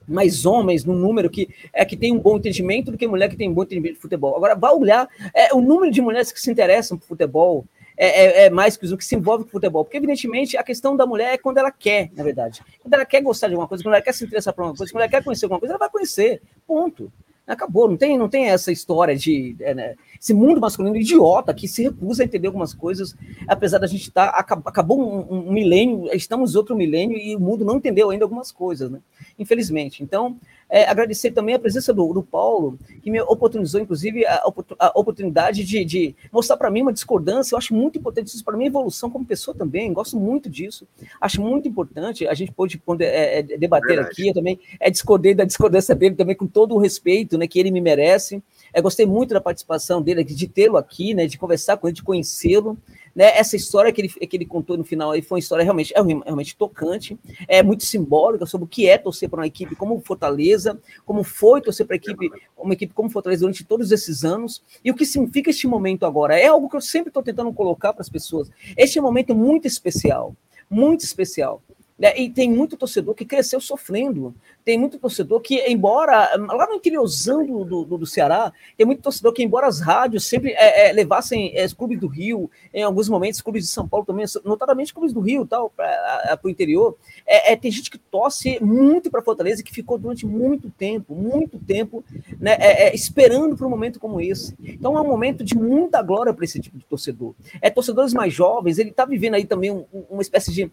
mais homens no número que é que tem um bom entendimento do que mulher que tem um bom entendimento de futebol. Agora, vá olhar é, o número de mulheres que se interessam por futebol, é, é, é, mais que o que se envolve com futebol. Porque, evidentemente, a questão da mulher é quando ela quer, na verdade. Quando ela quer gostar de alguma coisa, quando ela quer se interessar por uma coisa, quando ela quer conhecer alguma coisa, ela vai conhecer. Ponto. Acabou, não tem, não tem essa história de. É, né, esse mundo masculino idiota que se recusa a entender algumas coisas, apesar da gente estar. Tá, acabou um, um, milênio, estamos outro milênio e o mundo não entendeu ainda algumas coisas, né? Infelizmente. Então, é, agradecer também a presença do, do, Paulo, que me oportunizou, inclusive, a, a oportunidade de, de mostrar para mim uma discordância. Eu acho muito importante isso para mim, evolução como pessoa também. Gosto muito disso. Acho muito importante. A gente pode é, é, debater Verdade. aqui. Eu também é, discordei da discordância dele também com todo o respeito né, que ele me merece. É, gostei muito da participação dele, de tê-lo aqui, né, de conversar com ele, de conhecê-lo. Né? Essa história que ele, que ele contou no final aí foi uma história realmente, é realmente tocante, é muito simbólica sobre o que é torcer para uma equipe como Fortaleza, como foi torcer para equipe, uma equipe como Fortaleza durante todos esses anos, e o que significa este momento agora. É algo que eu sempre estou tentando colocar para as pessoas. Este é um momento muito especial, muito especial. Né? E tem muito torcedor que cresceu sofrendo, tem muito torcedor que, embora, lá no interiorzão do, do, do Ceará, tem muito torcedor que, embora as rádios sempre é, é, levassem é, clubes do Rio, em alguns momentos clubes de São Paulo também, notadamente clubes do Rio tal, para o interior, é, é, tem gente que torce muito para Fortaleza, que ficou durante muito tempo, muito tempo, né, é, é, esperando por um momento como esse. Então é um momento de muita glória para esse tipo de torcedor. É torcedores mais jovens, ele está vivendo aí também um, uma espécie de,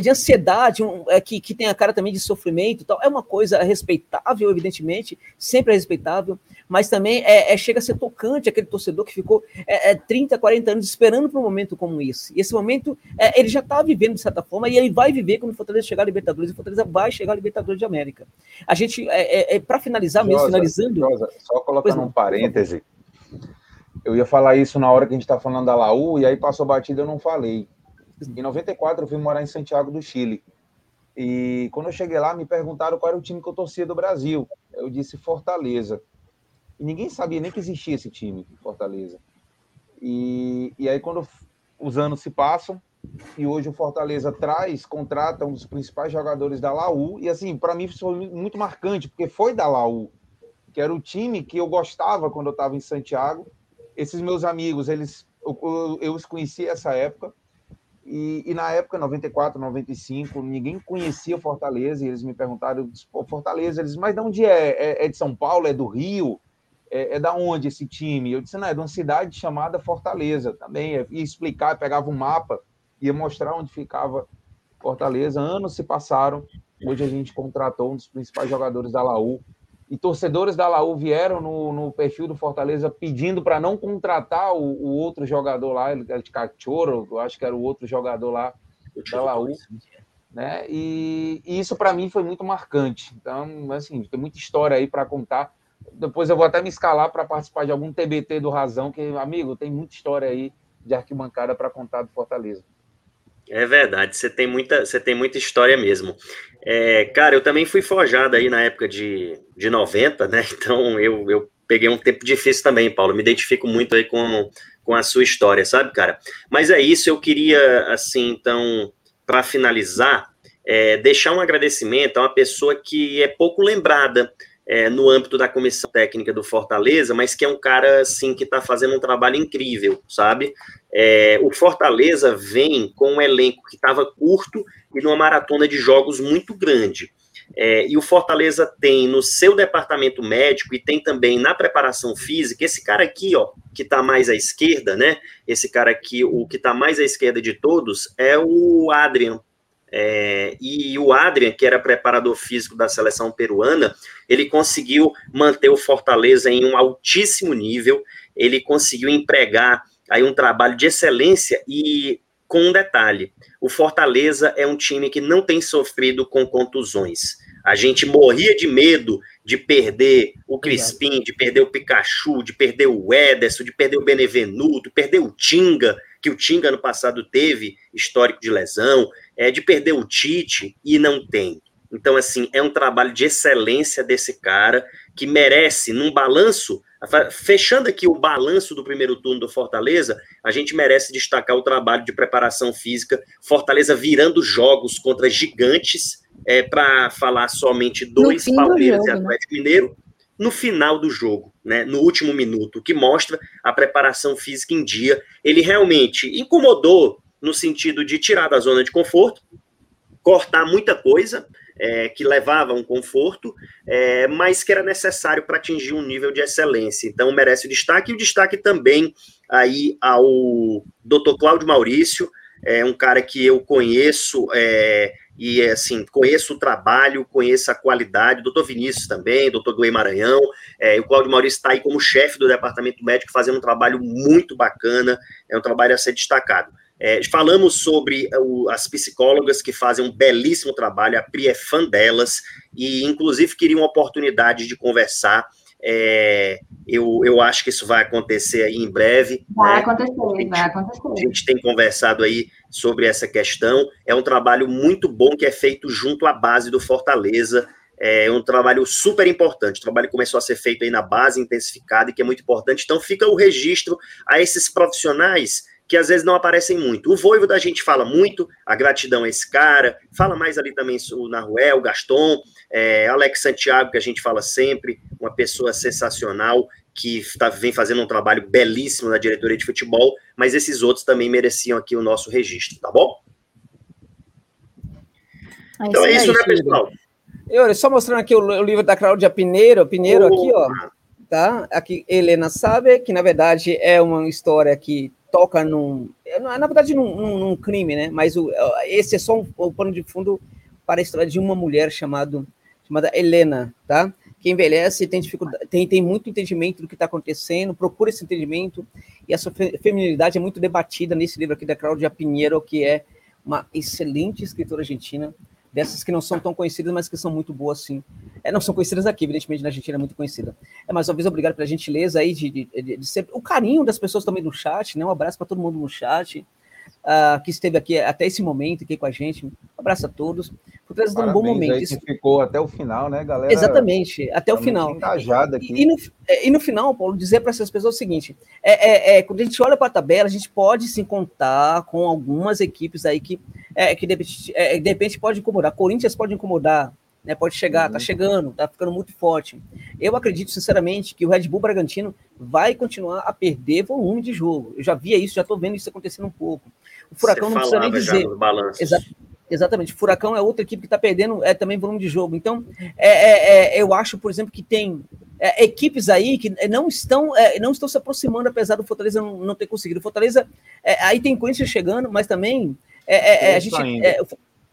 de ansiedade, um, que, que tem a cara também de sofrimento tal. É uma coisa respeitável, evidentemente, sempre é respeitável, mas também é, é chega a ser tocante aquele torcedor que ficou é, é 30, 40 anos esperando por um momento como esse. E esse momento é, ele já está vivendo de certa forma e ele vai viver quando o Fortaleza chegar a Libertadores. E o Fortaleza vai chegar a Libertadores de América. A gente, é, é, é para finalizar mesmo, finalizando. Rosa, só colocando um parêntese. Eu ia falar isso na hora que a gente está falando da Laú, e aí passou batida, eu não falei. Em 94, eu fui morar em Santiago do Chile. E quando eu cheguei lá, me perguntaram qual era o time que eu torcia do Brasil. Eu disse Fortaleza. E ninguém sabia nem que existia esse time, Fortaleza. E, e aí, quando os anos se passam, e hoje o Fortaleza traz, contrata um dos principais jogadores da Laú, e assim, para mim foi muito marcante, porque foi da Laú, que era o time que eu gostava quando eu estava em Santiago. Esses meus amigos, eles eu, eu, eu os conheci essa época, e, e, na época, 94, 95, ninguém conhecia Fortaleza, e eles me perguntaram, disse, Fortaleza, eles, mas de onde é? é? é? de São Paulo? É do Rio? É, é da onde esse time? Eu disse, não, é de uma cidade chamada Fortaleza também. E explicar, pegava um mapa, ia mostrar onde ficava Fortaleza. Anos se passaram, hoje a gente contratou um dos principais jogadores da Laú, e torcedores da Laú vieram no, no perfil do Fortaleza pedindo para não contratar o, o, outro jogador lá, ele era de Cachorro, eu acho que era o outro jogador lá da Laú. Né? E, e isso para mim foi muito marcante. Então, assim, tem muita história aí para contar. Depois eu vou até me escalar para participar de algum TBT do Razão, que, amigo, tem muita história aí de arquibancada para contar do Fortaleza. É verdade, você tem muita, você tem muita história mesmo. É, cara, eu também fui forjado aí na época de, de 90, né? *laughs* Então eu, eu peguei um tempo difícil também, Paulo. Me identifico muito aí com, com a sua história, sabe, cara? Mas é isso, eu queria, assim, então, para finalizar, é, deixar um agradecimento a uma pessoa que é pouco lembrada é, no âmbito da comissão técnica do Fortaleza, mas que é um cara assim que está fazendo um trabalho incrível, sabe? É, o Fortaleza vem com um elenco que estava curto e numa maratona de jogos muito grande. É, e o Fortaleza tem no seu departamento médico e tem também na preparação física esse cara aqui, ó, que está mais à esquerda, né? Esse cara aqui, o que está mais à esquerda de todos é o Adrian, é, e o Adrian, que era preparador físico da seleção peruana, ele conseguiu manter o Fortaleza em um altíssimo nível, ele conseguiu empregar aí um trabalho de excelência e com um detalhe, o Fortaleza é um time que não tem sofrido com contusões. A gente morria de medo de perder o Crispim, de perder o Pikachu, de perder o Ederson, de perder o Benevenuto, perder o Tinga, que o Tinga no passado teve histórico de lesão é, de perder o Tite e não tem. Então, assim, é um trabalho de excelência desse cara que merece, num balanço, fechando aqui o balanço do primeiro turno do Fortaleza, a gente merece destacar o trabalho de preparação física, Fortaleza virando jogos contra gigantes, é, para falar somente dois Palmeiras e né? Atlético né? Mineiro, no final do jogo, né, no último minuto, que mostra a preparação física em dia. Ele realmente incomodou no sentido de tirar da zona de conforto, cortar muita coisa é, que levava um conforto, é, mas que era necessário para atingir um nível de excelência. Então merece o destaque e o destaque também aí ao Dr. Cláudio Maurício, é um cara que eu conheço é, e assim conheço o trabalho, conheço a qualidade. Doutor Vinícius também, doutor Duei Maranhão, é, o Cláudio Maurício está aí como chefe do departamento médico fazendo um trabalho muito bacana, é um trabalho a ser destacado. É, falamos sobre o, as psicólogas que fazem um belíssimo trabalho, a Pri é fã delas, e inclusive queria uma oportunidade de conversar. É, eu, eu acho que isso vai acontecer aí em breve. Vai né? acontecer, gente, vai acontecer. A gente tem conversado aí sobre essa questão. É um trabalho muito bom que é feito junto à base do Fortaleza. É um trabalho super importante. O trabalho começou a ser feito aí na base, intensificado, e que é muito importante. Então, fica o registro a esses profissionais que às vezes não aparecem muito. O Voivo da gente fala muito, a gratidão a esse cara, fala mais ali também o Naruel, o Gaston, é, Alex Santiago, que a gente fala sempre, uma pessoa sensacional, que tá, vem fazendo um trabalho belíssimo na diretoria de futebol, mas esses outros também mereciam aqui o nosso registro, tá bom? É então é isso, né, pessoal? Eu, só mostrando aqui o, o livro da Cláudia Pineiro, Pineiro oh, aqui, ó, tá? Aqui, Helena sabe que, na verdade, é uma história que toca num. É, na verdade, num, num, num crime, né? Mas o, esse é só um, um pano de fundo para a história de uma mulher chamado, chamada Helena, tá? Que envelhece, tem dificuldade, tem, tem muito entendimento do que está acontecendo, procura esse entendimento, e a sua feminilidade é muito debatida nesse livro aqui da Cláudia Pinheiro, que é uma excelente escritora argentina, dessas que não são tão conhecidas, mas que são muito boas, sim. É, não são conhecidas aqui, evidentemente, na Argentina é muito conhecida. É, mais uma vez, obrigado pela gentileza aí de, de, de, de ser, o carinho das pessoas também no chat, né? Um abraço para todo mundo no chat, uh, que esteve aqui até esse momento aqui com a gente. Um abraço a todos. Fortaleza dando um bom momento. Aí Isso... ficou até o final, né, galera? Exatamente, até o final. Engajada aqui. E, e, no, é, e no final, Paulo, dizer para essas pessoas o seguinte: é, é, é, quando a gente olha para a tabela, a gente pode se contar com algumas equipes aí que, é, que de, repente, é, de repente pode incomodar. Corinthians pode incomodar, né, pode chegar, tá uhum. chegando, tá ficando muito forte. Eu acredito, sinceramente, que o Red Bull Bragantino vai continuar a perder volume de jogo. Eu já via isso, já tô vendo isso acontecendo um pouco. O Furacão Você não precisa nem dizer. Exatamente. Furacão é outra equipe que está perdendo é, também volume de jogo. Então, é, é, é, eu acho, por exemplo, que tem é, equipes aí que não estão, é, não estão se aproximando, apesar do Fortaleza não, não ter conseguido. Fortaleza, é, aí tem Corinthians chegando, mas também é, é, é a gente.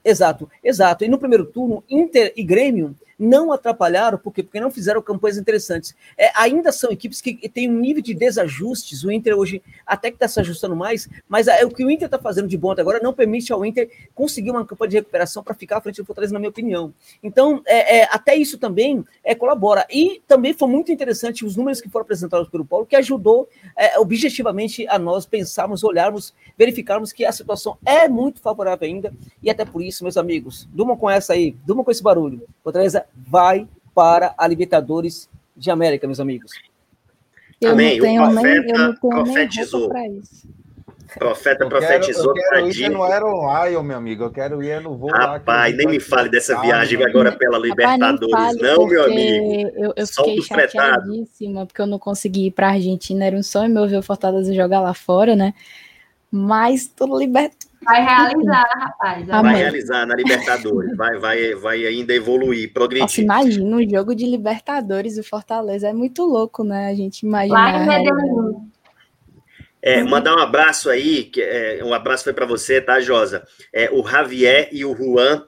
Exato, exato. E no primeiro turno, Inter e Grêmio não atrapalharam, porque, porque não fizeram campanhas interessantes. É, ainda são equipes que têm um nível de desajustes. O Inter hoje até que está se ajustando mais, mas é, o que o Inter está fazendo de bom até agora não permite ao Inter conseguir uma campanha de recuperação para ficar à frente do Fortaleza, na minha opinião. Então, é, é, até isso também é, colabora. E também foi muito interessante os números que foram apresentados pelo Paulo, que ajudou é, objetivamente a nós pensarmos, olharmos, verificarmos que a situação é muito favorável ainda. E até por isso, meus amigos, durmam com essa aí, durmam com esse barulho. Fortaleza vai para a Libertadores de América, meus amigos. Eu Amém. Não tenho o profeta nem, eu não tenho profetizou. Nem Profeta eu profetizou quero, eu quero ir no Iron Lion, meu amigo. Eu quero ir no voo Rapaz, nem me fale dessa viagem agora pela Libertadores, Rapaz, não, meu amigo. Eu, eu fiquei chateadíssima porque eu não consegui ir para a Argentina. Era um sonho meu ver o Fortaleza jogar lá fora, né? Mas tô liber... Vai realizar, rapaz. Vai realizar na Libertadores. Vai, vai, vai ainda evoluir, progredir. Nossa, imagina um jogo de Libertadores, o Fortaleza. É muito louco, né? A gente imagina. Vai, é, mandar um abraço aí, que, é, um abraço foi para você, tá, Josa? É, o Javier e o Juan,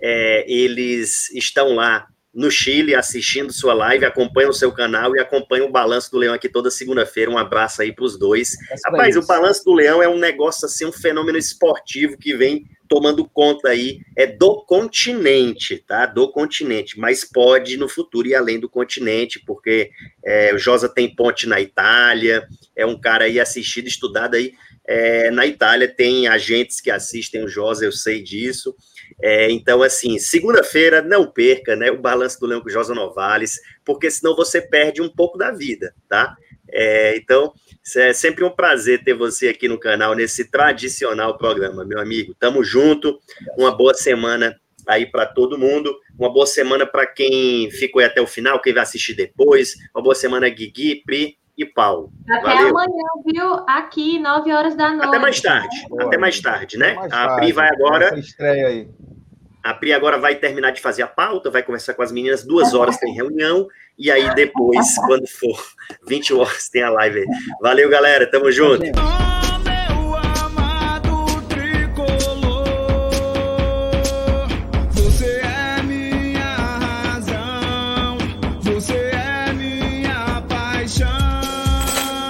é, eles estão lá no Chile assistindo sua live, acompanham o seu canal e acompanham o Balanço do Leão aqui toda segunda-feira. Um abraço aí para os dois. Rapaz, o Balanço do Leão é um negócio assim, um fenômeno esportivo que vem tomando conta aí é do continente, tá? Do continente, mas pode no futuro ir além do continente, porque é, o Josa tem ponte na Itália, é um cara aí assistido, estudado aí é, na Itália, tem agentes que assistem o Josa, eu sei disso. É, então, assim, segunda-feira, não perca, né? O balanço do Leão com Josa Novales, porque senão você perde um pouco da vida, tá? É, então, é sempre um prazer ter você aqui no canal, nesse tradicional programa, meu amigo. Tamo junto, uma boa semana aí para todo mundo, uma boa semana para quem ficou até o final, quem vai assistir depois, uma boa semana, Guigui, Pri e Paulo. Até Valeu. amanhã, viu? Aqui, 9 horas da noite. Até mais tarde, Boa. até mais tarde, né? Mais a Pri vai agora. Estreia aí. A Pri agora vai terminar de fazer a pauta, vai conversar com as meninas, duas horas tem reunião, e aí depois, quando for *laughs* 20 horas, tem a live aí. Valeu, galera, tamo junto.